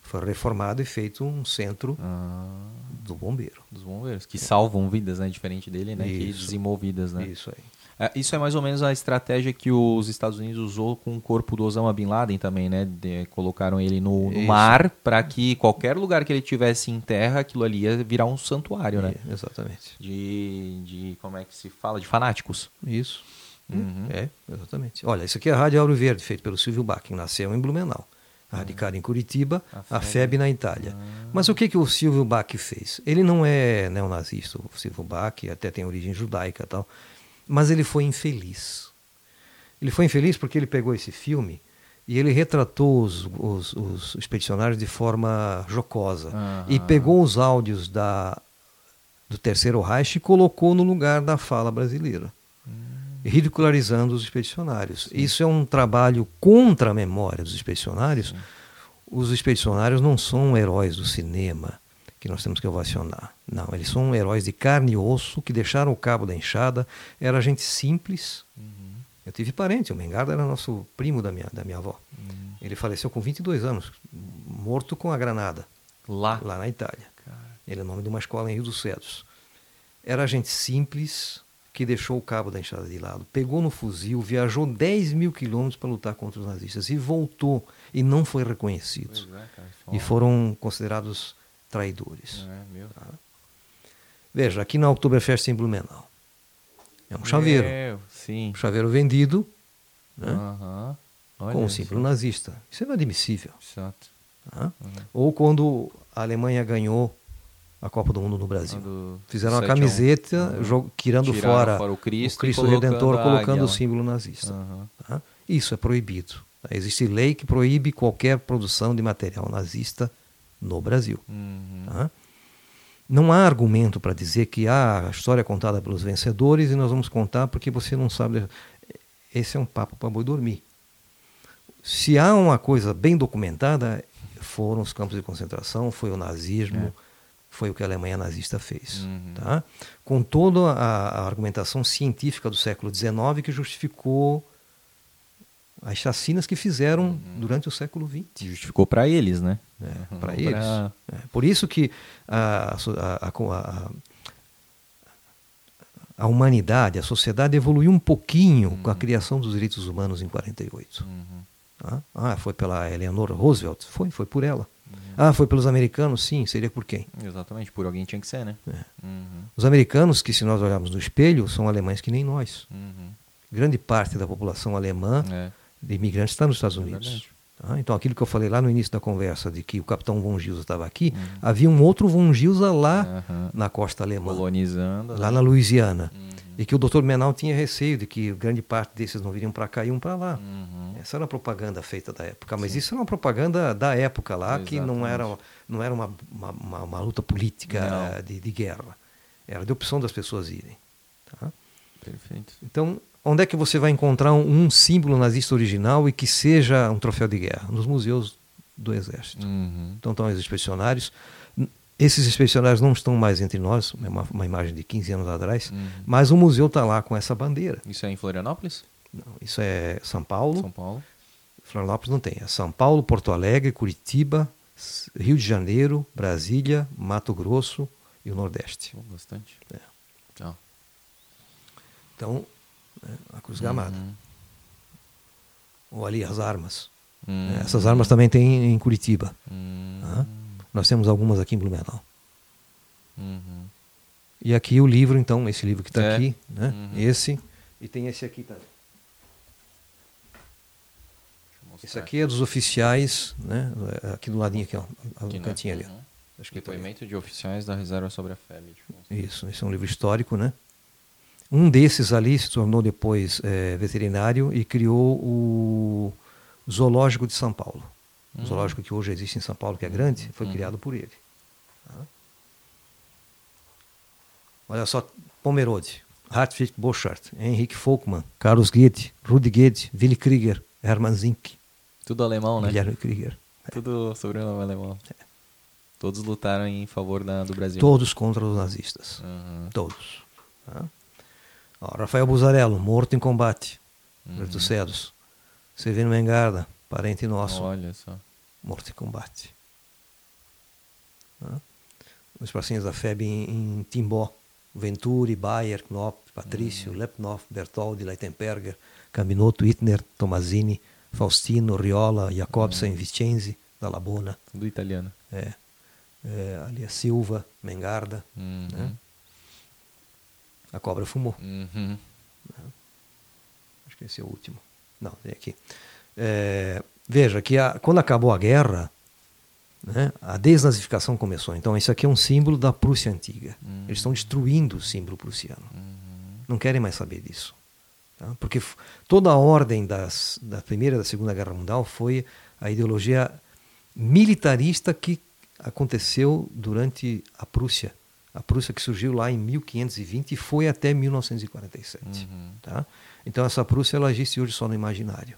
Speaker 3: Foi reformado e feito um centro
Speaker 1: ah,
Speaker 3: do bombeiro.
Speaker 1: Dos bombeiros, que salvam vidas, né? Diferente dele, né?
Speaker 3: Isso.
Speaker 1: Que dizimam vidas, né?
Speaker 3: Isso aí.
Speaker 1: É, isso é mais ou menos a estratégia que os Estados Unidos usou com o corpo do Osama Bin Laden também, né? De, colocaram ele no, no mar para que qualquer lugar que ele tivesse em terra, aquilo ali ia virar um santuário, né?
Speaker 3: É, exatamente.
Speaker 1: De, de, como é que se fala? De fanáticos.
Speaker 3: Isso.
Speaker 1: Uhum.
Speaker 3: É, exatamente. Olha, isso aqui é a Rádio Auro Verde, feito pelo Silvio Bach, que nasceu em Blumenau. Radicado em Curitiba, a FEB, na Itália.
Speaker 1: Ah.
Speaker 3: Mas o que, que o Silvio Bach fez? Ele não é neonazista, o Silvio Bach, até tem origem judaica e tal mas ele foi infeliz. Ele foi infeliz porque ele pegou esse filme e ele retratou os, os, os expedicionários de forma jocosa.
Speaker 1: Uhum.
Speaker 3: E pegou os áudios da, do Terceiro Reich e colocou no lugar da fala brasileira,
Speaker 1: uhum.
Speaker 3: ridicularizando os expedicionários.
Speaker 1: Sim.
Speaker 3: Isso é um trabalho contra a memória dos expedicionários.
Speaker 1: Sim.
Speaker 3: Os expedicionários não são heróis do cinema que nós temos que ovacionar. Não, eles são heróis de carne e osso que deixaram o cabo da enxada. Era gente simples.
Speaker 1: Uhum.
Speaker 3: Eu tive parente, o Mengarda era nosso primo da minha, da minha avó.
Speaker 1: Uhum.
Speaker 3: Ele faleceu com 22 anos, morto com a granada.
Speaker 1: Lá?
Speaker 3: Lá na Itália.
Speaker 1: Cara.
Speaker 3: Ele é nome de uma escola em Rio dos Cedros. Era gente simples que deixou o cabo da enxada de lado, pegou no fuzil, viajou 10 mil quilômetros para lutar contra os nazistas e voltou e não foi reconhecido.
Speaker 1: É,
Speaker 3: e foram considerados traidores.
Speaker 1: É,
Speaker 3: tá? Veja, aqui na Oktoberfest em Blumenau. É um chaveiro.
Speaker 1: Meu, sim.
Speaker 3: Um chaveiro vendido né,
Speaker 1: uhum.
Speaker 3: com um símbolo nazista. Isso é inadmissível.
Speaker 1: Exato.
Speaker 3: Tá? Uhum. Ou quando a Alemanha ganhou a Copa do Mundo no Brasil. Fizeram uma camiseta uhum. tirando fora,
Speaker 1: fora, o Cristo,
Speaker 3: o Cristo
Speaker 1: colocando
Speaker 3: Redentor, colocando o símbolo nazista.
Speaker 1: Uhum.
Speaker 3: Tá? Isso é proibido. Existe lei que proíbe qualquer produção de material nazista no Brasil.
Speaker 1: Uhum.
Speaker 3: Tá? Não há argumento para dizer que ah, a história é contada pelos vencedores e nós vamos contar porque você não sabe. Esse é um papo para boi dormir. Se há uma coisa bem documentada, foram os campos de concentração, foi o nazismo, é. foi o que a Alemanha nazista fez.
Speaker 1: Uhum.
Speaker 3: Tá? Com toda a, a argumentação científica do século XIX que justificou as chacinas que fizeram uhum. durante o século XX.
Speaker 1: Justificou para eles, né?
Speaker 3: É, para eles. Pra... É, por isso que a, a, a, a, humanidade, a sociedade evoluiu um pouquinho uhum. com a uhum. criação dos direitos humanos em 48.
Speaker 1: Uhum.
Speaker 3: Ah, ah, foi pela Eleanor Roosevelt? Foi, foi por ela.
Speaker 1: Uhum.
Speaker 3: Ah, foi pelos americanos? Sim, seria por quem?
Speaker 1: Exatamente, por alguém tinha que ser, né?
Speaker 3: É. Os americanos, que se nós olharmos no espelho, são alemães que nem nós. Grande parte da população alemã
Speaker 1: é
Speaker 3: de imigrantes está nos Estados
Speaker 1: É
Speaker 3: Unidos. Tá? Então, aquilo que eu falei lá no início da conversa, de que o capitão von Gilsa estava aqui,
Speaker 1: Uhum.
Speaker 3: havia um outro von Gilsa lá
Speaker 1: Uhum.
Speaker 3: na costa alemã,
Speaker 1: Colonizando.
Speaker 3: lá na Louisiana.
Speaker 1: Uhum.
Speaker 3: E que o doutor Menal tinha receio de que grande parte desses não viriam para cá e iam para lá.
Speaker 1: Uhum.
Speaker 3: Essa era a propaganda feita da época, mas Sim. isso era uma propaganda da época lá, Exatamente. que não era, não era uma, uma, uma, uma luta política de, de, guerra. Era de opção das pessoas irem. Tá?
Speaker 1: Perfeito.
Speaker 3: Então, onde é que você vai encontrar um, um, símbolo nazista original e que seja um troféu de guerra? Nos museus do Exército.
Speaker 1: Uhum.
Speaker 3: Então estão os expedicionários. Esses expedicionários não estão mais entre nós, é uma, uma imagem de 15 anos atrás, uhum. mas o museu está lá com essa bandeira.
Speaker 1: Isso é em Florianópolis?
Speaker 3: Não, isso é São Paulo.
Speaker 1: São Paulo.
Speaker 3: Florianópolis não tem. É São Paulo, Porto Alegre, Curitiba, Rio de Janeiro, Brasília, Mato Grosso e o Nordeste.
Speaker 1: Bastante.
Speaker 3: É. Então, né, a Cruz Gamada. Uhum. Ou ali as armas. Uhum. Essas armas também tem em Curitiba.
Speaker 1: Uhum.
Speaker 3: Nós temos algumas aqui em Blumenau.
Speaker 1: Uhum.
Speaker 3: E aqui o livro, então, esse livro que está
Speaker 1: é.
Speaker 3: aqui, né?
Speaker 1: Uhum.
Speaker 3: esse, e tem esse aqui também. Esse aqui é dos oficiais, né? Aqui do ladinho aqui, ó, no cantinho ali. Ó. Uhum.
Speaker 1: Depoimento de oficiais da reserva sobre a FEB.
Speaker 3: Isso, esse é um livro histórico, né? Um desses ali se tornou depois é, veterinário e criou o Zoológico de São Paulo. Uhum. O zoológico que hoje existe em São Paulo, que é grande, foi uhum. criado por ele. Tá? Olha só, Pomerode, Hartwig Borchardt, Henrik Folkmann, Carlos Goethe, Rudi Goethe, Willy Krieger, Hermann Zink.
Speaker 1: Tudo alemão, né?
Speaker 3: Guilherme Krieger.
Speaker 1: Tudo sobrenome alemão. É. Todos lutaram em favor da, do Brasil.
Speaker 3: Todos contra os nazistas.
Speaker 1: Uhum.
Speaker 3: Todos. Tá? Ó, Rafael Buzarello, morto em combate. Uhum. Dos Cedos. Severino Mengarda, parente nosso.
Speaker 1: Olha só.
Speaker 3: Morto em combate. Os pracinhas da FEB em, em Timbó. Venturi, Bayer, Knopp, Patrício, uhum. Lepnoff, Bertoldi, Leitenberger, Caminoto, Itner, Tomazini, Faustino, Riola, Jacobsen, uhum. Vicenzi, Labona.
Speaker 1: Tudo italiano.
Speaker 3: É. é ali a Silva, Mengarda.
Speaker 1: Uhum.
Speaker 3: Né? A cobra fumou.
Speaker 1: Uhum.
Speaker 3: Acho que esse é o último. Não, tem aqui. É, veja que a, quando acabou a guerra, né, a desnazificação começou. Então, isso aqui é um símbolo da Prússia antiga.
Speaker 1: Uhum.
Speaker 3: Eles estão destruindo o símbolo prussiano.
Speaker 1: Uhum.
Speaker 3: Não querem mais saber disso. Tá? Porque toda a ordem das, da Primeira e da Segunda Guerra Mundial foi a ideologia militarista que aconteceu durante a Prússia. A Prússia que surgiu lá em 1520 e foi até 1947.
Speaker 1: Uhum.
Speaker 3: Tá? Então essa Prússia ela existe hoje só no imaginário.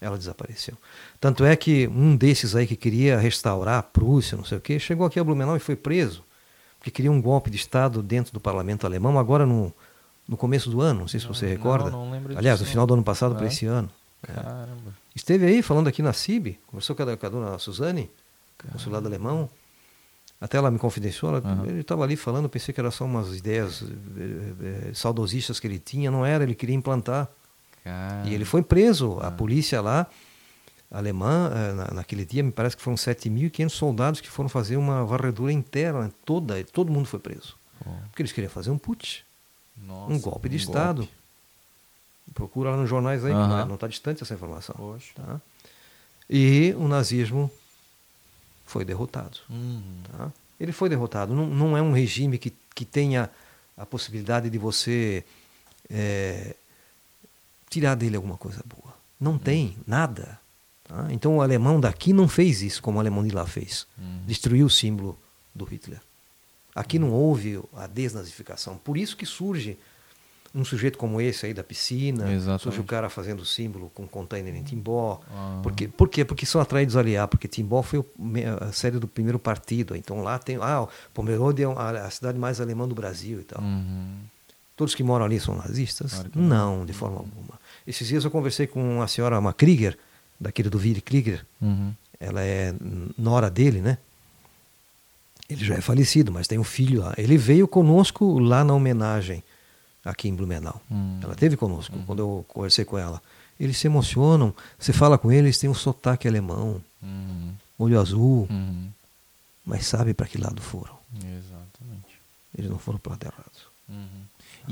Speaker 3: Ela desapareceu. Tanto é que um desses aí que queria restaurar a Prússia, não sei o quê, chegou aqui a Blumenau e foi preso, porque queria um golpe de Estado dentro do parlamento alemão, agora no, no começo do ano, não sei se você recorda.
Speaker 1: Não, não lembro
Speaker 3: Aliás,
Speaker 1: disso,
Speaker 3: no final do ano passado para esse ano.
Speaker 1: É. Caramba.
Speaker 3: Esteve aí falando aqui na CIB, conversou com a, com a dona Suzane, consulado alemão. Até ela me confidenciou, ela,
Speaker 1: uhum.
Speaker 3: ele estava ali falando, pensei que eram só umas ideias eh, eh, saudosistas que ele tinha, não era, ele queria implantar. E ele foi preso, a polícia lá, alemã, eh, na, naquele dia, me parece que foram 7.500 soldados que foram fazer uma varredura interna, toda, todo mundo foi preso.
Speaker 1: Oh.
Speaker 3: Porque eles queriam fazer um putsch,
Speaker 1: Nossa,
Speaker 3: um golpe de
Speaker 1: um
Speaker 3: Estado.
Speaker 1: golpe.
Speaker 3: Procura lá nos jornais aí,
Speaker 1: Uhum.
Speaker 3: não está distante essa informação. Tá? E o nazismo foi derrotado.
Speaker 1: Uhum.
Speaker 3: Tá? Ele foi derrotado. Não, não é um regime que, que tenha a possibilidade de você é, tirar dele alguma coisa boa. Não tem nada. Tá? Então o alemão daqui não fez isso como o alemão de lá fez.
Speaker 1: Uhum.
Speaker 3: Destruiu o símbolo do Hitler. Aqui não houve a desnazificação. Por isso que surge um sujeito como esse aí da piscina,
Speaker 1: Exatamente.
Speaker 3: surge o cara fazendo símbolo com container em Timbó.
Speaker 1: Ah.
Speaker 3: Porque, por quê? Porque são atraídos ali, ah, porque Timbó foi a sede do primeiro partido. Então lá tem, ah, Pomerode é a, a cidade mais alemã do Brasil e tal.
Speaker 1: Uhum.
Speaker 3: Todos que moram ali são nazistas?
Speaker 1: Claro não.
Speaker 3: não, de forma alguma. Esses dias eu conversei com uma senhora, uma Krieger, daquele do Willy Krieger.
Speaker 1: Uhum.
Speaker 3: Ela é nora dele, né? Ele já é falecido, mas tem um filho lá. Ele veio conosco lá na homenagem, aqui em Blumenau.
Speaker 1: Uhum.
Speaker 3: Ela teve conosco quando eu conversei com ela. Eles se emocionam. Você fala com eles, tem um sotaque alemão,
Speaker 1: Uhum.
Speaker 3: olho azul,
Speaker 1: Uhum.
Speaker 3: mas sabe para que lado foram.
Speaker 1: Exatamente.
Speaker 3: Eles não foram para o lado errado.
Speaker 1: Uhum.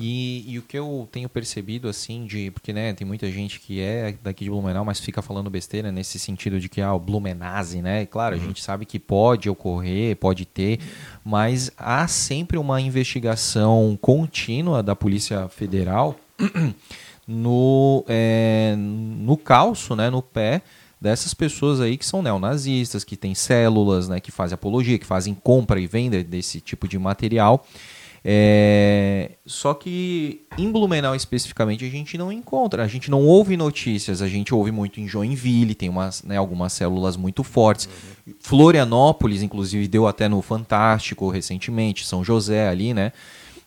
Speaker 1: E, e o que eu tenho percebido, assim, de. Porque, né, tem muita gente que é daqui de Blumenau, mas fica falando besteira nesse sentido de que, ah, o Blumenase, né? Claro, a gente sabe que pode ocorrer, pode ter, mas há sempre uma investigação contínua da Polícia Federal no, é, no calço, né, no pé dessas pessoas aí que são neonazistas, que têm células, né, que fazem apologia, que fazem compra e venda desse tipo de material. É... Só que em Blumenau especificamente a gente não encontra, a gente não ouve notícias, a gente ouve muito em Joinville, tem umas, né, algumas células muito fortes. Uhum. Florianópolis, inclusive, deu até no Fantástico recentemente, São José ali, né?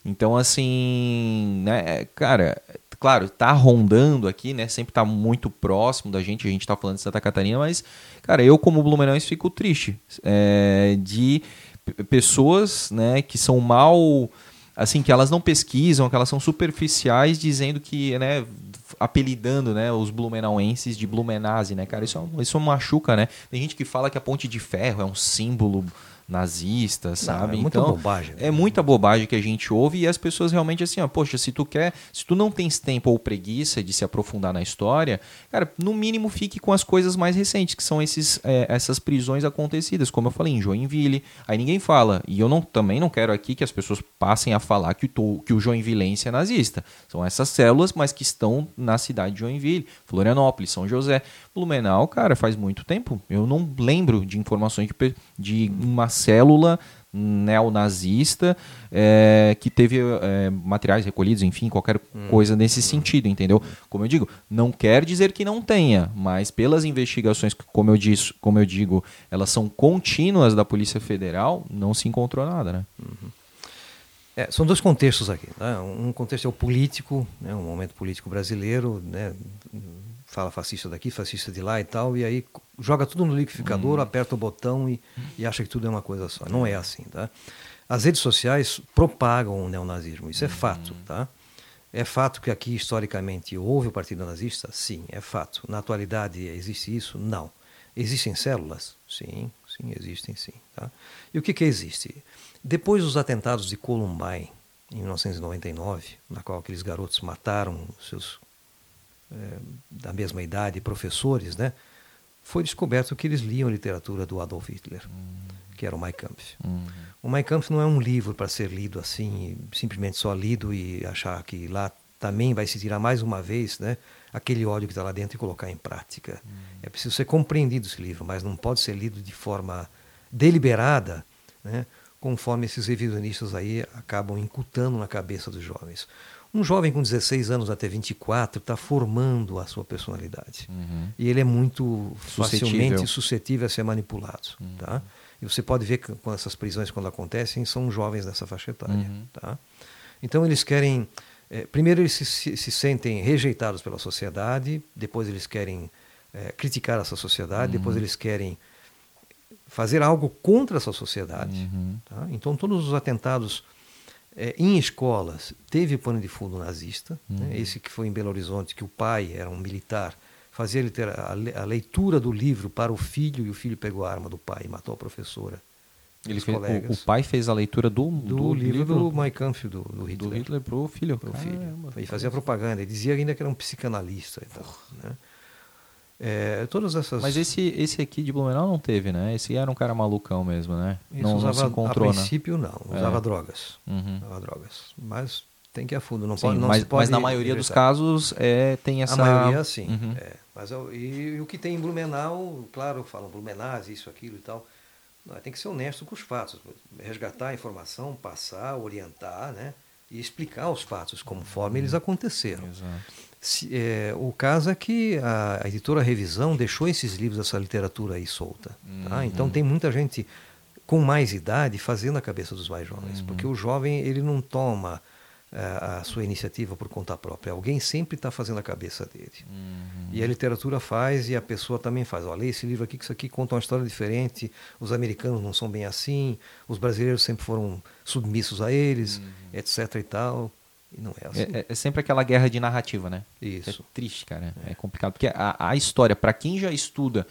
Speaker 1: Então, assim, né, cara, claro, tá rondando aqui, né? Sempre tá muito próximo da gente, a gente tá falando de Santa Catarina, mas, cara, eu como Blumenauense fico triste é, de pessoas, né, que são mal assim que elas não pesquisam, que elas são superficiais, dizendo que, né, apelidando, né, os blumenauenses de Blumenase, né, cara, isso, é isso machuca, né? Tem gente que fala que a Ponte de Ferro é um símbolo nazistas, sabe?
Speaker 3: É muita então, bobagem.
Speaker 1: Né? É muita bobagem que a gente ouve e as pessoas realmente assim, ó, poxa, se tu quer, se tu não tens tempo ou preguiça de se aprofundar na história, cara, no mínimo fique com as coisas mais recentes, que são esses, é, essas prisões acontecidas, como eu falei, em Joinville. Aí ninguém fala, e eu não, também não quero aqui que as pessoas passem a falar que o, que o Joinvilense é nazista. São essas células, mas que estão na cidade de Joinville, Florianópolis, São José. Blumenau, cara, faz muito tempo. Eu não lembro de informações de, de uma célula neonazista é, que teve é, materiais recolhidos, enfim, qualquer hum. coisa nesse sentido, entendeu? Como eu digo, não quer dizer que não tenha, mas pelas investigações, como eu, disse, como eu digo, elas são contínuas da Polícia Federal, não se encontrou nada, né? Uhum.
Speaker 3: É, são dois contextos aqui. Né? Um contexto é o político, né? um momento político brasileiro, né? Fala fascista daqui, fascista de lá e tal, e aí joga tudo no liquidificador, hum. aperta o botão e, e, acha que tudo é uma coisa só. Não é assim, tá? As redes sociais propagam o neonazismo, isso é hum. fato, tá? É fato que aqui, historicamente, houve o Partido Nazista? Sim, é fato. Na atualidade, existe isso? Não. Existem células? Sim, sim, existem sim. Tá? E o que, que existe? Depois dos atentados de Columbine, em 1999, na qual aqueles garotos mataram seus é, da mesma idade, professores, né, foi descoberto que eles liam literatura do Adolf Hitler, uhum. que era o Mein Kampf. Uhum. O Mein Kampf não é um livro para ser lido assim, simplesmente só lido e achar que lá também vai se tirar mais uma vez né, aquele ódio que está lá dentro e colocar em prática. Uhum. É preciso ser compreendido esse livro, mas não pode ser lido de forma deliberada, né, conforme esses revisionistas aí acabam incutando na cabeça dos jovens. Um jovem com 16 anos até 24 está formando a sua personalidade. Uhum. E ele é muito suscetível. facilmente suscetível a ser manipulado. Uhum. Tá? E você pode ver que com essas prisões, quando acontecem, são jovens dessa faixa etária. Uhum. Tá? Então eles querem. É, primeiro, eles se, se, se, sentem rejeitados pela sociedade, depois, eles querem é, criticar essa sociedade, depois, uhum. eles querem fazer algo contra essa sociedade. Uhum. Tá? Então, todos os atentados é, em escolas teve pano de fundo nazista, né? uhum. né? esse que foi em Belo Horizonte, que o pai era um militar, fazia a leitura do livro para o filho e o filho pegou a arma do pai e matou a professora.
Speaker 1: Ele fez, o, o, pai fez a leitura do,
Speaker 3: do, do livro, livro, do Mein Kampf do, do Hitler.
Speaker 1: Do Hitler pro filho.
Speaker 3: Pro filho. e fazia propaganda. Ele dizia ainda que era um psicanalista e tal. Né? É, todas essas...
Speaker 1: Mas esse, esse aqui de Blumenau não teve, né? Esse era um cara malucão mesmo, né?
Speaker 3: Isso não, usava, não se encontrou, A né? princípio né? não, usava é. drogas. Uhum. Usava drogas. Mas tem que ir a fundo, não sim, pode, não
Speaker 1: mas,
Speaker 3: pode
Speaker 1: mas na maioria dos casos é, tem essa...
Speaker 3: A maioria sim, uhum. é. Mas, e, e, o que tem em Blumenau, claro, falam Blumenaz, isso, aquilo e tal, não, tem que ser honesto com os fatos, resgatar a informação, passar, orientar, né? E explicar os fatos conforme uhum. eles aconteceram. Exato. Se, é, o caso é que a, a, editora Revisão deixou esses livros, essa literatura aí solta. Tá? Uhum. Então tem muita gente com mais idade fazendo a cabeça dos mais jovens, uhum. porque o jovem ele não toma é, a sua iniciativa por conta própria. Alguém sempre está fazendo a cabeça dele. Uhum. E a literatura faz e a pessoa também faz. Olha, esse livro aqui, que isso aqui conta uma história diferente. Os americanos não são bem assim. Os brasileiros sempre foram submissos a eles, uhum. etc. e tal. E não é assim.
Speaker 1: É, é, sempre aquela guerra de narrativa, né?
Speaker 3: Isso.
Speaker 1: É triste, cara. É, é complicado. Porque a, a história, para quem já estuda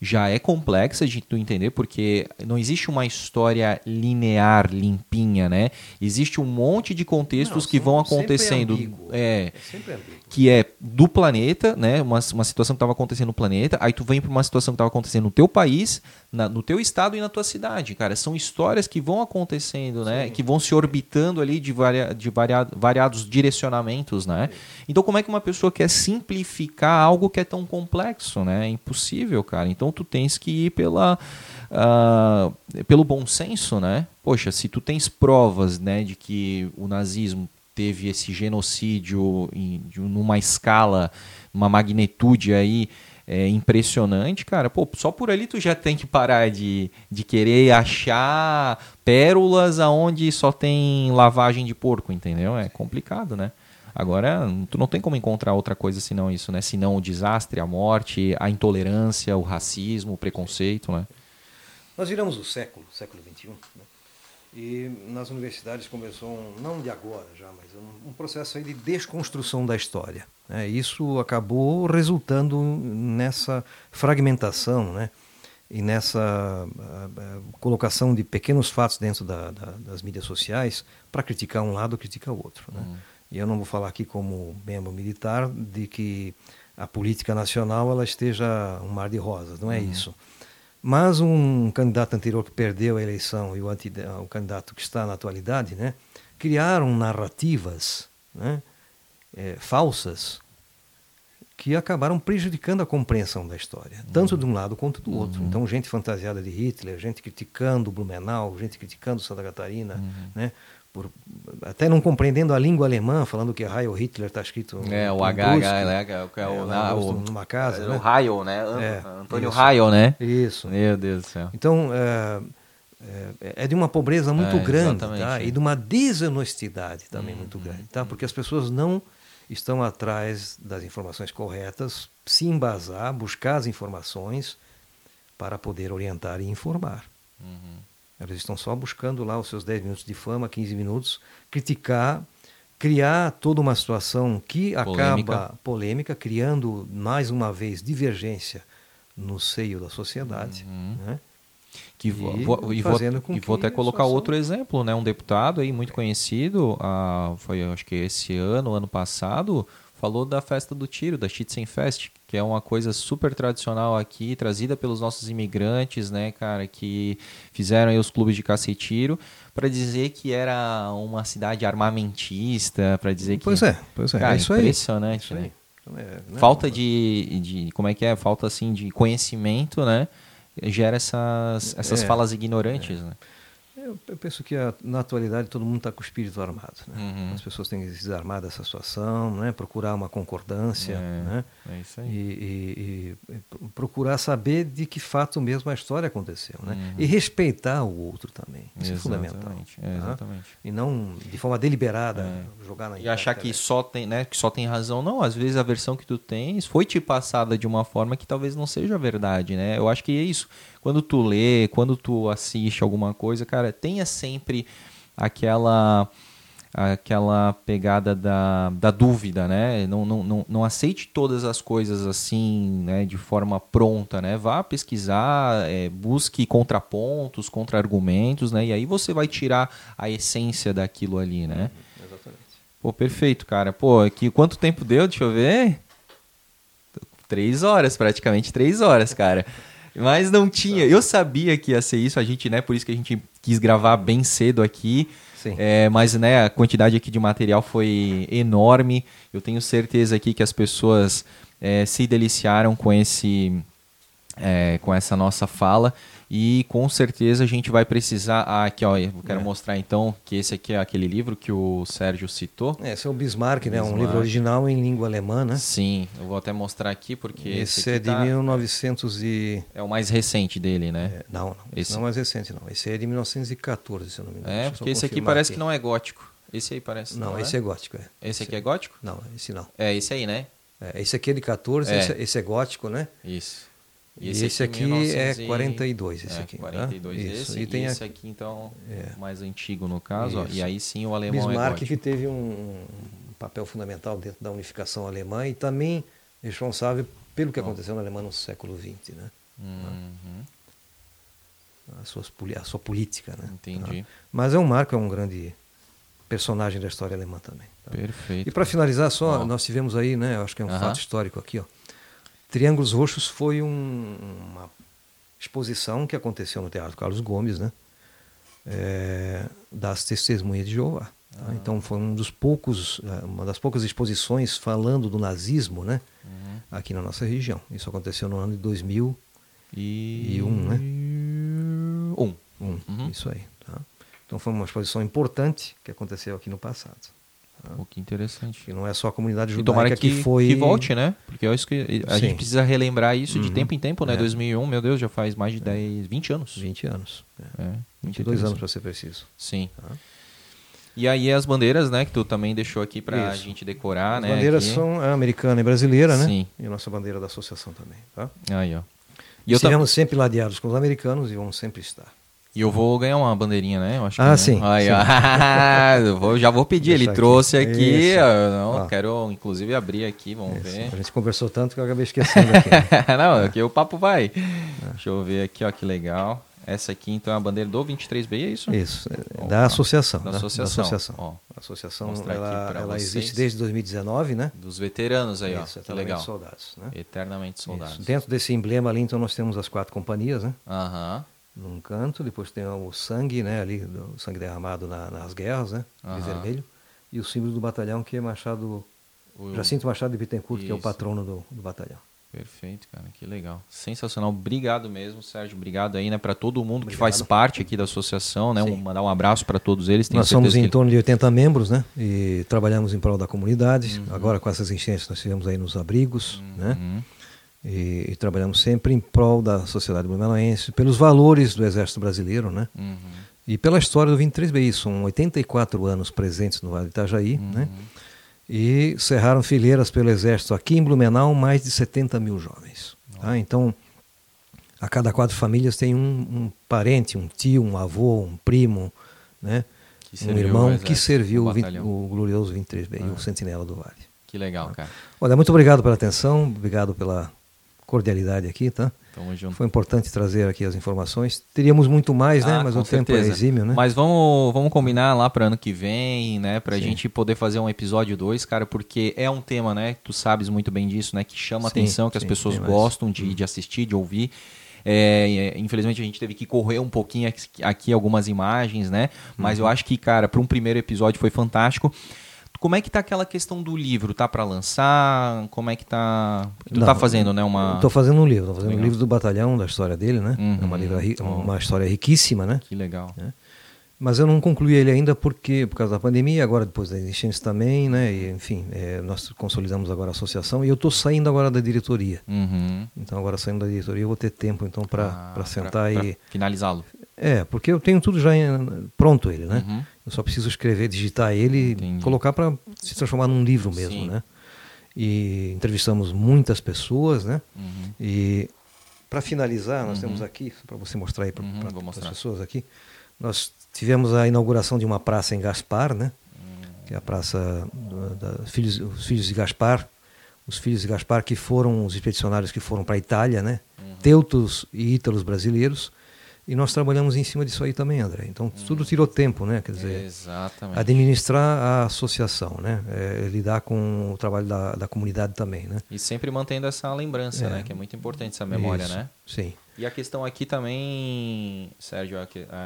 Speaker 1: já é complexa de tu entender, porque não existe uma história linear, limpinha, né? Existe um monte de contextos não, que vão acontecendo. É, é que é do planeta, né? Uma, uma situação que estava acontecendo no planeta, aí tu vem para uma situação que estava acontecendo no teu país, na, no teu estado e na tua cidade, cara. São histórias que vão acontecendo, né? Que vão se orbitando ali de, varia, de varia, variados direcionamentos, né? Então, como é que uma pessoa quer simplificar algo que é tão complexo, né? É impossível, cara. Então, tu tens que ir pela, uh, pelo bom senso, né? Poxa, se tu tens provas, né, de que o nazismo teve esse genocídio em, de, numa escala, uma magnitude aí é, impressionante, cara, pô, só por ali tu já tem que parar de, de querer achar pérolas aonde só tem lavagem de porco, entendeu? É complicado, né? Agora, tu não tem como encontrar outra coisa senão isso, né? Senão o desastre, a morte, a intolerância, o racismo, o preconceito, né?
Speaker 3: Nós viramos o século, século XXI, né? e nas universidades começou, um, não de agora já, mas um, um processo de desconstrução da história. Né? Isso acabou resultando nessa fragmentação, né? e nessa uh, uh, colocação de pequenos fatos dentro da, da, das mídias sociais para criticar um lado, criticar o outro. Né? Uhum. E eu não vou falar aqui como membro militar de que a política nacional ela esteja um mar de rosas, não é uhum. isso. Mas um candidato anterior que perdeu a eleição e o, anti, o candidato que está na atualidade, né, criaram narrativas né, é, falsas que acabaram prejudicando a compreensão da história, uhum. tanto de um lado quanto do outro. Uhum. Então, gente fantasiada de Hitler, gente criticando Blumenau, gente criticando Santa Catarina, uhum. né? Por, até não compreendendo a língua alemã, falando que Heil Hitler está escrito
Speaker 1: é o H, H é, é, é, o,
Speaker 3: é, o, numa casa, é,
Speaker 1: né? o Heil, né? É, Antônio Heil, né?
Speaker 3: Isso.
Speaker 1: Meu Deus do céu.
Speaker 3: Então é, é, é de uma pobreza muito grande, tá? E de uma desonestidade também hum, muito grande, tá? Porque as pessoas não estão atrás das informações corretas, se embasar, buscar as informações para poder orientar e informar. Uhum. Eles estão só buscando lá os seus 10 minutos de fama, 15 minutos, criticar, criar toda uma situação que polêmica. acaba polêmica, criando mais uma vez divergência no seio da sociedade. Uhum. Né?
Speaker 1: Que vou, e, vou, e vou, e vou até colocar outro exemplo, né? Um deputado aí muito conhecido, ah, foi acho que esse ano, ano passado, falou da festa do tiro, da Schützenfest, que é uma coisa super tradicional aqui, trazida pelos nossos imigrantes, né, cara, que fizeram aí os clubes de caça e tiro, para dizer que era uma cidade armamentista, para dizer
Speaker 3: pois
Speaker 1: que...
Speaker 3: Pois é, pois é,
Speaker 1: cara,
Speaker 3: é isso
Speaker 1: impressionante,
Speaker 3: aí.
Speaker 1: né? Então é, falta de, de, como é que é, falta assim de conhecimento, né, gera essas, essas é, falas ignorantes, é. né?
Speaker 3: Eu, eu penso que a, na atualidade todo mundo está com o espírito armado. Né? Uhum. As pessoas têm que se desarmar dessa situação, né? procurar uma concordância. É, né? é isso aí. E, e, e, procurar saber de que fato mesmo a história aconteceu. Né? Uhum. E respeitar o outro também. Isso exatamente, é fundamental. É, tá? exatamente. E não de forma deliberada é. jogar na
Speaker 1: E achar que só, tem, né, que só tem razão. Não, às vezes a versão que tu tens foi te passada de uma forma que talvez não seja verdade. Né? Eu acho que é isso quando tu lê, quando tu assiste alguma coisa, cara, tenha sempre aquela aquela pegada da, da dúvida, né? Não, não, não, não aceite todas as coisas assim, né? De forma pronta, né? Vá pesquisar, é, busque contrapontos, contra-argumentos, né? E aí você vai tirar a essência daquilo ali, né? Exatamente. Pô, perfeito, cara. Pô, aqui quanto tempo deu? Deixa eu ver. Três horas, praticamente três horas, cara. Mas não tinha. Eu sabia que ia ser isso, a gente, né? Por isso que a gente quis gravar bem cedo aqui. É, mas né, a quantidade aqui de material foi enorme. Eu tenho certeza aqui que as pessoas é, se deliciaram com esse é, com essa nossa fala. E com certeza a gente vai precisar. Ah, aqui, ó, eu quero é. mostrar então que esse aqui é aquele livro que o Sérgio citou.
Speaker 3: É, esse é o Bismarck, né? Bismarck. Um livro original em língua alemã, né?
Speaker 1: Sim, eu vou até mostrar aqui porque.
Speaker 3: Esse, esse é de tá... 1900 e.
Speaker 1: É o mais recente dele, né?
Speaker 3: É, não, não. Esse não é mais recente, não. Esse é de 1914, se eu não me engano.
Speaker 1: É, porque esse aqui parece aqui. que não é gótico. Esse aí parece.
Speaker 3: Não, não esse é? é? gótico, é.
Speaker 1: Esse, esse aqui é gótico?
Speaker 3: Não, esse não.
Speaker 1: É, esse aí, né?
Speaker 3: É, esse aqui é de 14, é. Esse, esse é gótico, né?
Speaker 1: Isso.
Speaker 3: E esse, esse aqui, aqui é 42, esse é, aqui.
Speaker 1: 42 tá? esse. E, tem esse aqui, então, é. mais antigo no caso. Ó, e aí sim o alemão
Speaker 3: Bismarck
Speaker 1: é
Speaker 3: que teve um papel fundamental dentro da unificação alemã e também responsável pelo que aconteceu na Alemanha no século XX, né?
Speaker 1: Uhum.
Speaker 3: A, suas, a sua política. Né?
Speaker 1: Entendi.
Speaker 3: Tá? Mas é um marco, é um grande personagem da história alemã também.
Speaker 1: Tá? Perfeito.
Speaker 3: E para finalizar, só oh. nós tivemos aí, né? Acho que é um fato histórico aqui, ó. Triângulos Roxos foi um, uma exposição que aconteceu no Teatro Carlos Gomes, né? É, das Testemunhas de Jeová. Tá? Ah. Então foi um dos poucos, é, uma das poucas exposições falando do nazismo, né? Uhum. Aqui na nossa região. Isso aconteceu no ano de 2001, e... né?
Speaker 1: Um.
Speaker 3: um. Uhum. Isso aí. Tá? Então foi uma exposição importante que aconteceu aqui no passado.
Speaker 1: Tá? que interessante.
Speaker 3: E não é só a comunidade
Speaker 1: judaica e tomara que,
Speaker 3: que foi...
Speaker 1: que volte, né? Porque eu acho que a Sim. gente precisa relembrar isso uhum. de tempo em tempo, né? É. 2001, meu Deus, já faz mais de 10, 20 anos.
Speaker 3: 20 anos.
Speaker 1: É. é
Speaker 3: 22 anos para ser preciso.
Speaker 1: Sim. Tá? E aí as bandeiras, né, que tu também deixou aqui para a gente decorar,
Speaker 3: as
Speaker 1: né?
Speaker 3: As bandeiras
Speaker 1: aqui.
Speaker 3: são americana e brasileira, né?
Speaker 1: Sim.
Speaker 3: E a nossa bandeira da associação também, tá?
Speaker 1: Aí, ó.
Speaker 3: E Estivemos tam... sempre ladeados com os americanos e vamos sempre estar.
Speaker 1: E eu vou ganhar uma bandeirinha, né? Eu acho
Speaker 3: ah,
Speaker 1: que,
Speaker 3: sim.
Speaker 1: Aí,
Speaker 3: sim.
Speaker 1: eu vou, já vou pedir. Ele trouxe aqui.
Speaker 3: Isso.
Speaker 1: eu não, quero, inclusive, abrir aqui. Vamos
Speaker 3: Isso.
Speaker 1: ver.
Speaker 3: A gente conversou tanto que eu acabei esquecendo aqui.
Speaker 1: não, aqui o papo vai. Deixa eu ver aqui, ó, que legal. Essa aqui, então, é a bandeira do 23B, é isso?
Speaker 3: Isso, é da associação.
Speaker 1: Da
Speaker 3: né?
Speaker 1: associação.
Speaker 3: Da associação.
Speaker 1: Ó,
Speaker 3: a associação ela, ela existe desde 2019, né?
Speaker 1: Dos veteranos aí,
Speaker 3: Isso,
Speaker 1: ó. Que legal.
Speaker 3: soldados, né?
Speaker 1: Eternamente soldados.
Speaker 3: Isso. Dentro desse emblema ali, então, nós temos as quatro companhias, né?
Speaker 1: Aham.
Speaker 3: Num canto, depois tem o sangue, né? Ali, o sangue derramado na, nas guerras, né? De vermelho. E o símbolo do batalhão, que é Machado... O... Jacinto Machado de Bittencourt, Isso. que é o patrono do, do batalhão.
Speaker 1: Perfeito, cara, que legal. Sensacional. Obrigado mesmo, Sérgio. Obrigado aí, né, para todo mundo Obrigado. que faz parte aqui da associação, né? Um, mandar um abraço para todos eles.
Speaker 3: Tenho nós somos em torno de 80 membros, né? E trabalhamos em prol da comunidade. Uhum. Agora com essas enchentes nós tivemos aí nos abrigos, uhum. né? E, e, trabalhamos sempre em prol da sociedade blumenauense, pelos valores do Exército Brasileiro, né?
Speaker 1: Uhum.
Speaker 3: E pela história do 23BI. São 84 anos presentes no Vale do Itajaí, né?
Speaker 1: Uhum.
Speaker 3: E cerraram fileiras pelo Exército aqui em Blumenau mais de 70 mil jovens. Tá? Então, a cada quatro famílias tem um, um, parente, um tio, um avô, um primo, né? um irmão que serviu o, 20, o, glorioso 23B, ah. o Sentinela do Vale.
Speaker 1: Que legal, tá? cara.
Speaker 3: Olha, muito obrigado pela atenção, obrigado pela cordialidade aqui, tá?
Speaker 1: Tamo junto.
Speaker 3: Foi importante trazer aqui as informações. Teríamos muito mais, né?
Speaker 1: ah, né?
Speaker 3: Mas o
Speaker 1: certeza.
Speaker 3: tempo é exímio, né?
Speaker 1: Mas vamos, vamos combinar lá para ano que vem, né? Pra Sim. gente poder fazer um episódio 2, cara, porque é um tema, né? Tu sabes muito bem disso, né? Que chama
Speaker 3: sim,
Speaker 1: atenção, que
Speaker 3: sim,
Speaker 1: as pessoas gostam de, hum. de assistir, de ouvir. É, infelizmente a gente teve que correr um pouquinho aqui, aqui algumas imagens, né? Mas uhum. eu acho que, cara, para um primeiro episódio foi fantástico. Como é que tá aquela questão do livro? Tá para lançar? Como é que tá? Tu Não, tá fazendo, né? Uma.
Speaker 3: Tô fazendo um livro. Tô fazendo legal. um livro do batalhão, da história dele, né?
Speaker 1: Uhum.
Speaker 3: É uma, livra, uma história riquíssima, né?
Speaker 1: Que legal.
Speaker 3: É. Mas eu não concluí ele ainda porque por causa da pandemia, agora depois das enchentes também, né? E, enfim, é, nós consolidamos agora a associação e eu estou saindo agora da diretoria.
Speaker 1: Uhum.
Speaker 3: Então agora saindo da diretoria eu vou ter tempo então para ah, sentar pra, e
Speaker 1: finalizá-lo.
Speaker 3: É, porque eu tenho tudo já pronto ele, né?
Speaker 1: Uhum.
Speaker 3: Eu só preciso escrever, digitar ele, Entendi. colocar para se transformar num livro mesmo, Sim. né? E entrevistamos muitas pessoas, né?
Speaker 1: Uhum.
Speaker 3: E para finalizar, nós
Speaker 1: uhum.
Speaker 3: temos aqui, para você mostrar aí para
Speaker 1: uhum,
Speaker 3: as pessoas aqui, nós tivemos a inauguração de uma praça em Gaspar, né?
Speaker 1: Uhum.
Speaker 3: Que é a praça dos filhos, os filhos de Gaspar, os filhos de Gaspar que foram os expedicionários que foram para a Itália, né?
Speaker 1: Uhum.
Speaker 3: Teutos e ítalos brasileiros e nós trabalhamos em cima disso aí também, André. Então, hum. tudo tirou tempo, né? Quer dizer,
Speaker 1: Exatamente.
Speaker 3: administrar a associação, né? É, lidar com o trabalho da, da comunidade também, né?
Speaker 1: E sempre mantendo essa lembrança,
Speaker 3: É.
Speaker 1: né? Que é muito importante essa memória,
Speaker 3: Isso.
Speaker 1: né?
Speaker 3: Sim.
Speaker 1: E a questão aqui também, Sérgio,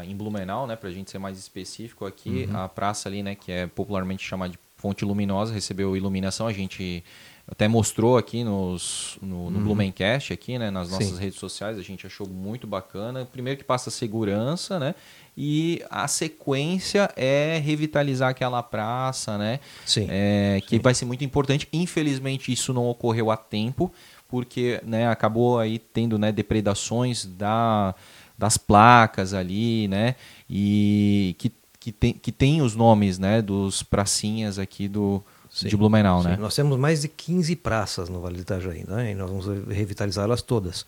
Speaker 1: em Blumenau, né? Pra gente ser mais específico aqui,
Speaker 3: Uhum.
Speaker 1: a praça ali, né? Que é popularmente chamada de Fonte Luminosa, recebeu iluminação. A gente até mostrou aqui nos, no, no
Speaker 3: Uhum.
Speaker 1: Blumencast, aqui, né? Nas nossas
Speaker 3: Sim.
Speaker 1: redes sociais, a gente achou muito bacana. Primeiro que passa segurança, né? E a sequência é revitalizar aquela praça, né?
Speaker 3: Sim.
Speaker 1: É, que
Speaker 3: Sim.
Speaker 1: vai ser muito importante. Infelizmente, isso não ocorreu a tempo, porque né, acabou aí tendo né, depredações da, das placas ali, né? E que, que, tem, que tem os nomes né, dos pracinhas aqui do,
Speaker 3: Sim.
Speaker 1: de Blumenau,
Speaker 3: Sim,
Speaker 1: né?
Speaker 3: Nós temos mais de 15 praças no Vale do Itajaí, né? E nós vamos revitalizá-las todas.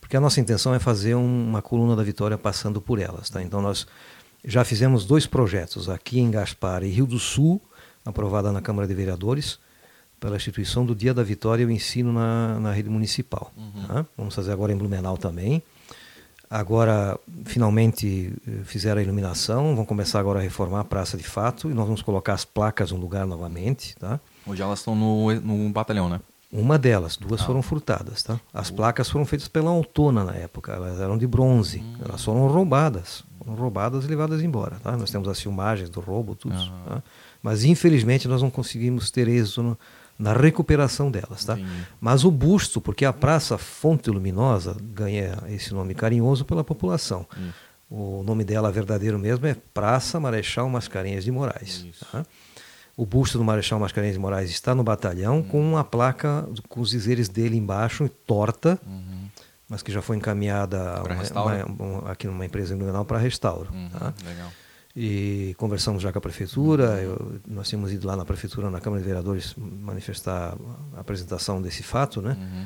Speaker 3: Porque a nossa intenção é fazer um- uma coluna da Vitória passando por elas, tá? Então nós já fizemos dois projetos aqui em Gaspar e Rio do Sul, aprovada na Câmara de Vereadores, pela instituição do Dia da Vitória o ensino na, na rede municipal. Uhum. Tá? Vamos fazer agora em Blumenau também. Agora, finalmente eh, fizeram a iluminação, vão começar agora a reformar a praça de fato e nós vamos colocar as placas no lugar novamente. Tá?
Speaker 1: Hoje elas estão no, no batalhão, né?
Speaker 3: Uma delas, duas ah. foram furtadas. Tá? As placas foram feitas pela Autona na época, elas eram de bronze, hum. elas foram roubadas, foram roubadas e levadas embora. Tá? Nós temos as filmagens do roubo, tudo. Tá? Mas infelizmente nós não conseguimos ter êxito no, na recuperação delas, tá? Mas o busto, porque a Praça Fonte Luminosa ganha esse nome carinhoso pela população. Isso. O nome dela verdadeiro mesmo é Praça Marechal Mascarenhas de Moraes. Tá? O busto do Marechal Mascarenhas de Moraes está no batalhão uhum. com uma placa com os dizeres dele embaixo, torta, uhum. mas que já foi encaminhada uma, uma, aqui numa empresa em para restauro. Uhum. Tá? Legal e conversamos já com a prefeitura. Uhum. Eu, nós tínhamos ido lá na prefeitura, na Câmara de Vereadores, manifestar a apresentação desse fato, né? Uhum.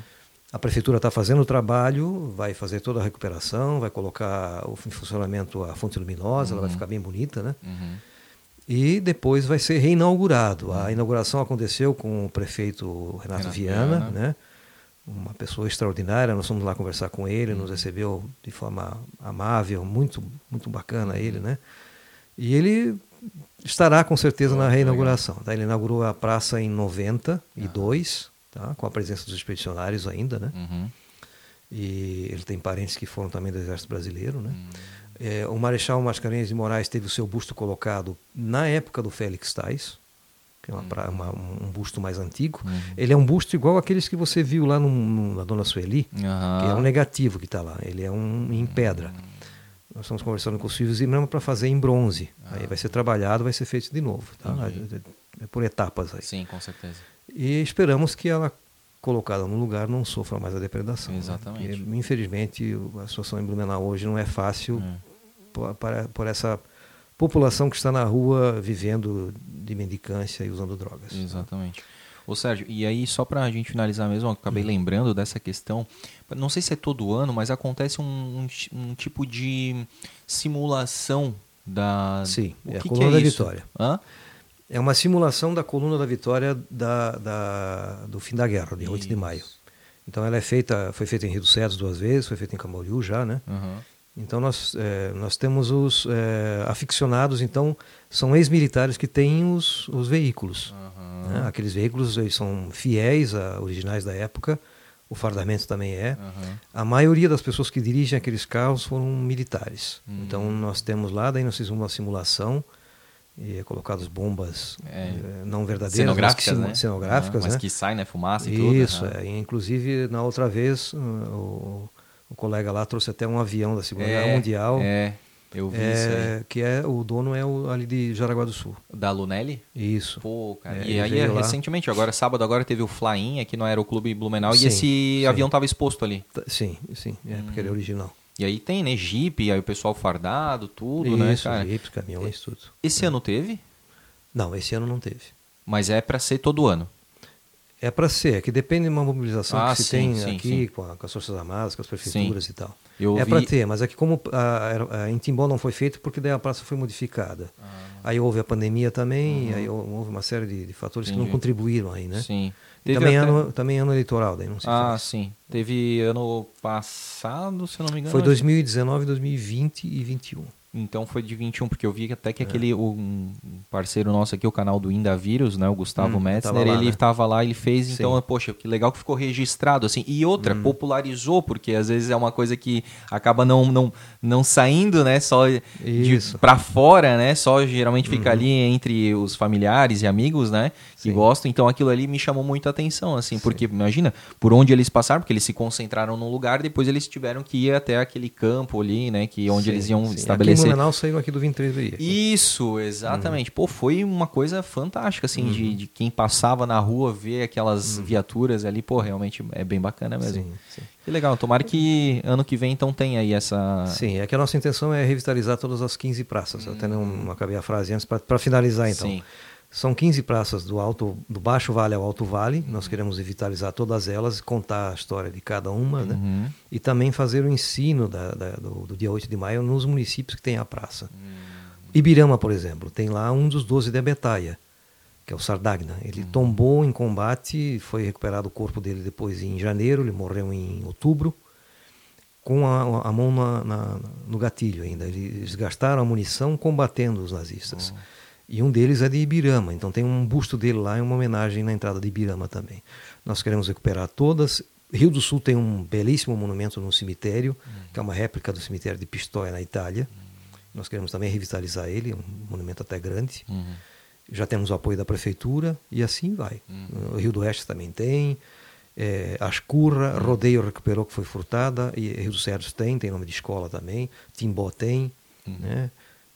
Speaker 3: A prefeitura está fazendo o trabalho, vai fazer toda a recuperação, vai colocar em funcionamento a fonte luminosa, uhum. ela vai uhum. ficar bem bonita, né? Uhum. E depois vai ser reinaugurado. A uhum. inauguração aconteceu com o prefeito Renato, Renato Viana, Viana, né? Uma pessoa extraordinária. Nós fomos lá conversar com ele, nos recebeu de forma amável, muito, muito bacana ele, né? E ele estará com certeza na reinauguração. Tá? Ele inaugurou a praça em 92, ah. tá? com a presença dos expedicionários ainda, né? Uhum. E ele tem parentes que foram também do Exército Brasileiro, né? Uhum. É, o Marechal Mascarenhas de Moraes teve o seu busto colocado na época do Félix Tais, que é uma, uma, um busto mais antigo. Uhum. Ele é um busto igual aqueles que você viu lá no, no, na Dona Sueli, que é um negativo que está lá. Ele é um em pedra. Nós estamos conversando com os filhos e mesmo para fazer em bronze. Ah. Aí vai ser trabalhado, vai ser feito de novo. Tá? É, é por etapas aí.
Speaker 1: Sim, com certeza.
Speaker 3: E esperamos que ela, colocada no lugar, não sofra mais a depredação. Né?
Speaker 1: Exatamente.
Speaker 3: Né? infelizmente, a situação em Blumenau hoje não é fácil é. Por, por, por, essa população que está na rua vivendo de mendicância e usando drogas.
Speaker 1: Exatamente. Ô Sérgio, e aí só para a gente finalizar mesmo, acabei uhum. lembrando dessa questão, não sei se é todo ano, mas acontece um, um, um tipo de simulação da...
Speaker 3: Sim, o é que a coluna que é da isso? vitória. Hã? É uma simulação da coluna da vitória da, da, do fim da guerra, de 8 de maio. Então ela é feita, foi feita em Rio dos Cedros duas vezes, foi feita em Camboriú já, né? Uhum. Então nós, é, nós temos os é, aficionados, então são ex-militares que têm os, os veículos. Uhum. Né? Aqueles veículos eles são fiéis a originais da época, o fardamento também é. Uhum. A maioria das pessoas que dirigem aqueles carros foram militares. Uhum. Então nós temos lá, daí nós fizemos uma simulação e é colocadas bombas é. é, não verdadeiras,
Speaker 1: cenográficas, mas que,
Speaker 3: né? cenográficas,
Speaker 1: mas
Speaker 3: né?
Speaker 1: que sai, né, fumaça e tudo.
Speaker 3: Isso, é. inclusive na outra vez o, o colega lá trouxe até um avião da Segunda é, Guerra Mundial.
Speaker 1: É, eu vi é, isso aí.
Speaker 3: Que é, o dono é o, ali de Jaraguá do Sul.
Speaker 1: Da Lunelli?
Speaker 3: Isso.
Speaker 1: Pô, cara. É, e aí, recentemente, agora sábado, agora teve o Fly-In aqui no Aeroclube Blumenau sim, e esse sim. avião estava exposto ali.
Speaker 3: Sim, sim, é, hum. porque ele é original.
Speaker 1: E aí tem, né, Jeep, aí o pessoal fardado, tudo, isso, né, cara?
Speaker 3: Jeeps, caminhões, tudo.
Speaker 1: Esse é. ano teve?
Speaker 3: Não, esse ano não teve.
Speaker 1: Mas é para ser todo ano?
Speaker 3: É para ser, é que depende de uma mobilização ah, que se sim, tem aqui. Com, a, com, as Forças Armadas, com as prefeituras e tal. Eu é vi... para ter, mas aqui como a, a, em Timbó não foi feito porque daí a praça foi modificada. Ah. Aí houve a pandemia também, uhum. aí houve uma série de, de fatores Entendi. que não contribuíram aí, né?
Speaker 1: Sim.
Speaker 3: também, até... ano, também ano eleitoral, daí não se
Speaker 1: Ah, faz. sim. Teve ano passado, se eu não me engano.
Speaker 3: Foi 2019, 2020 e 2021.
Speaker 1: Então foi de 21, porque eu vi até que é. aquele um parceiro nosso aqui, o canal do Indavírus, né, o Gustavo hum, Metzner, lá, ele estava né? lá, ele fez, Sim. então, poxa, que legal que ficou registrado, assim. E outra, hum. popularizou, porque às vezes é uma coisa que acaba não não, não saindo, né, só para fora, né, só geralmente fica uhum. ali entre os familiares e amigos, né, que Sim. gostam. Então aquilo ali me chamou muito a atenção, assim, Sim. porque imagina, por onde eles passaram, porque eles se concentraram num lugar, depois eles tiveram que ir até aquele campo ali, né, que onde eles iam estabelecer.
Speaker 3: Blumenau saiu aqui do 23 aí.
Speaker 1: Isso, exatamente. Uhum. Pô, foi uma coisa fantástica, assim, uhum. de, de, quem passava na rua ver aquelas uhum. viaturas ali, pô, realmente é bem bacana mesmo. Sim, sim. Que legal, tomara que ano que vem então tenha aí essa...
Speaker 3: Sim, é que a nossa intenção é revitalizar todas as 15 praças. Até não, não hum. acabei a frase antes, para finalizar então. Sim. São 15 praças do alto, do Baixo Vale ao Alto Vale. Nós queremos revitalizar todas elas, contar a história de cada uma, né? uhum. né? E também fazer o ensino da, da, do, do, dia 8 de maio nos municípios que tem a praça. Uhum. Ibirama, por exemplo, tem lá um dos 12 de Abetaia. que é o Sardagna. Ele uhum. tombou em combate, foi recuperado o corpo dele depois em janeiro, ele morreu em outubro, com a, a mão na, na, no gatilho ainda. Eles gastaram a munição combatendo os nazistas. Uhum. E um deles é de Ibirama, então tem um busto dele lá, é uma homenagem na entrada de Ibirama também. Nós queremos recuperar todas. Rio do Sul tem um belíssimo monumento no cemitério, uhum. que é uma réplica do cemitério de Pistoia, na Itália. Uhum. Nós queremos também revitalizar ele, um monumento até grande. Uhum. Já temos o apoio da prefeitura e assim vai. Uhum. O Rio do Oeste também tem. É, Ascurra, uhum. Rodeio recuperou que foi furtada, e Rio dos Cedros tem, tem nome de escola também. Timbó tem, uhum. né?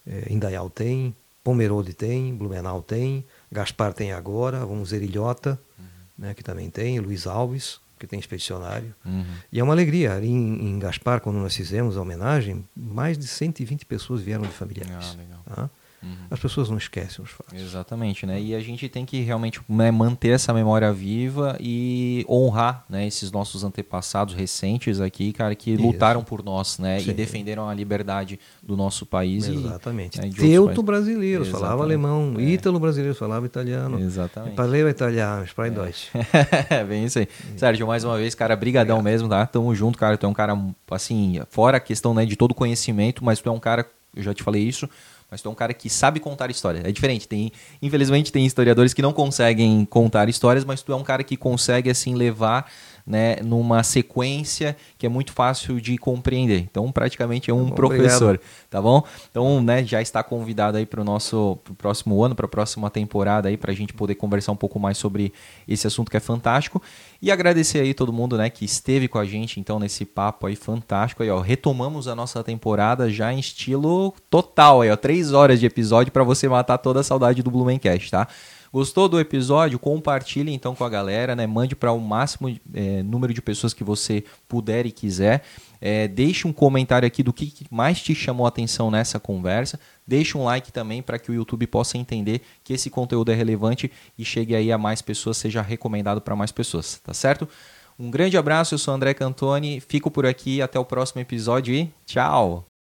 Speaker 3: é, Indaial tem, Pomerode tem, Blumenau tem, Gaspar tem agora, vamos ver Ilhota, uhum. né, que também tem, Luiz Alves, que tem expedicionário. Uhum. E é uma alegria. Em, em Gaspar, quando nós fizemos a homenagem, mais de 120 pessoas vieram de familiares. Ah, tá? Uhum. As pessoas não esquecem os fatos.
Speaker 1: Exatamente, né? E a gente tem que realmente né, manter essa memória viva e honrar né, esses nossos antepassados recentes aqui, cara, que Isso. lutaram por nós, né? Sim. E defenderam a liberdade do nosso país.
Speaker 3: Exatamente. E, né, Teuto brasileiro, Exatamente. falava alemão. É. Ítalo brasileiro, falava italiano.
Speaker 1: Exatamente.
Speaker 3: Falei italiano, Sprite é. Deutsch.
Speaker 1: É, bem isso aí. Sérgio, mais uma vez, cara, brigadão Obrigado. mesmo, tá? Tamo junto, cara. Tu é um cara, assim, fora a questão né, de todo conhecimento, mas tu é um cara, eu já te falei isso, mas tu é um cara que sabe contar história. É diferente. Tem, infelizmente, tem historiadores que não conseguem contar histórias, mas tu é um cara que consegue assim levar né, numa sequência que é muito fácil de compreender. Então, praticamente é um tá professor, obrigado. tá bom? Então, né, já está convidado aí para o nosso pro próximo ano, para a próxima temporada aí, para a gente poder conversar um pouco mais sobre esse assunto que é fantástico. E agradecer aí todo mundo, né, que esteve com a gente, então, nesse papo aí fantástico aí, ó. Retomamos a nossa temporada já em estilo total aí, ó. Três horas de episódio para você matar toda a saudade do Blumencast, tá? Gostou do episódio? Compartilhe então com a galera, né? Mande para o máximo é, número de pessoas que você puder e quiser. É, deixe um comentário aqui do que mais te chamou a atenção nessa conversa. Deixe um like também para que o YouTube possa entender que esse conteúdo é relevante e chegue aí a mais pessoas, seja recomendado para mais pessoas, tá certo? Um grande abraço, eu sou André Cantoni, fico por aqui, até o próximo episódio e tchau!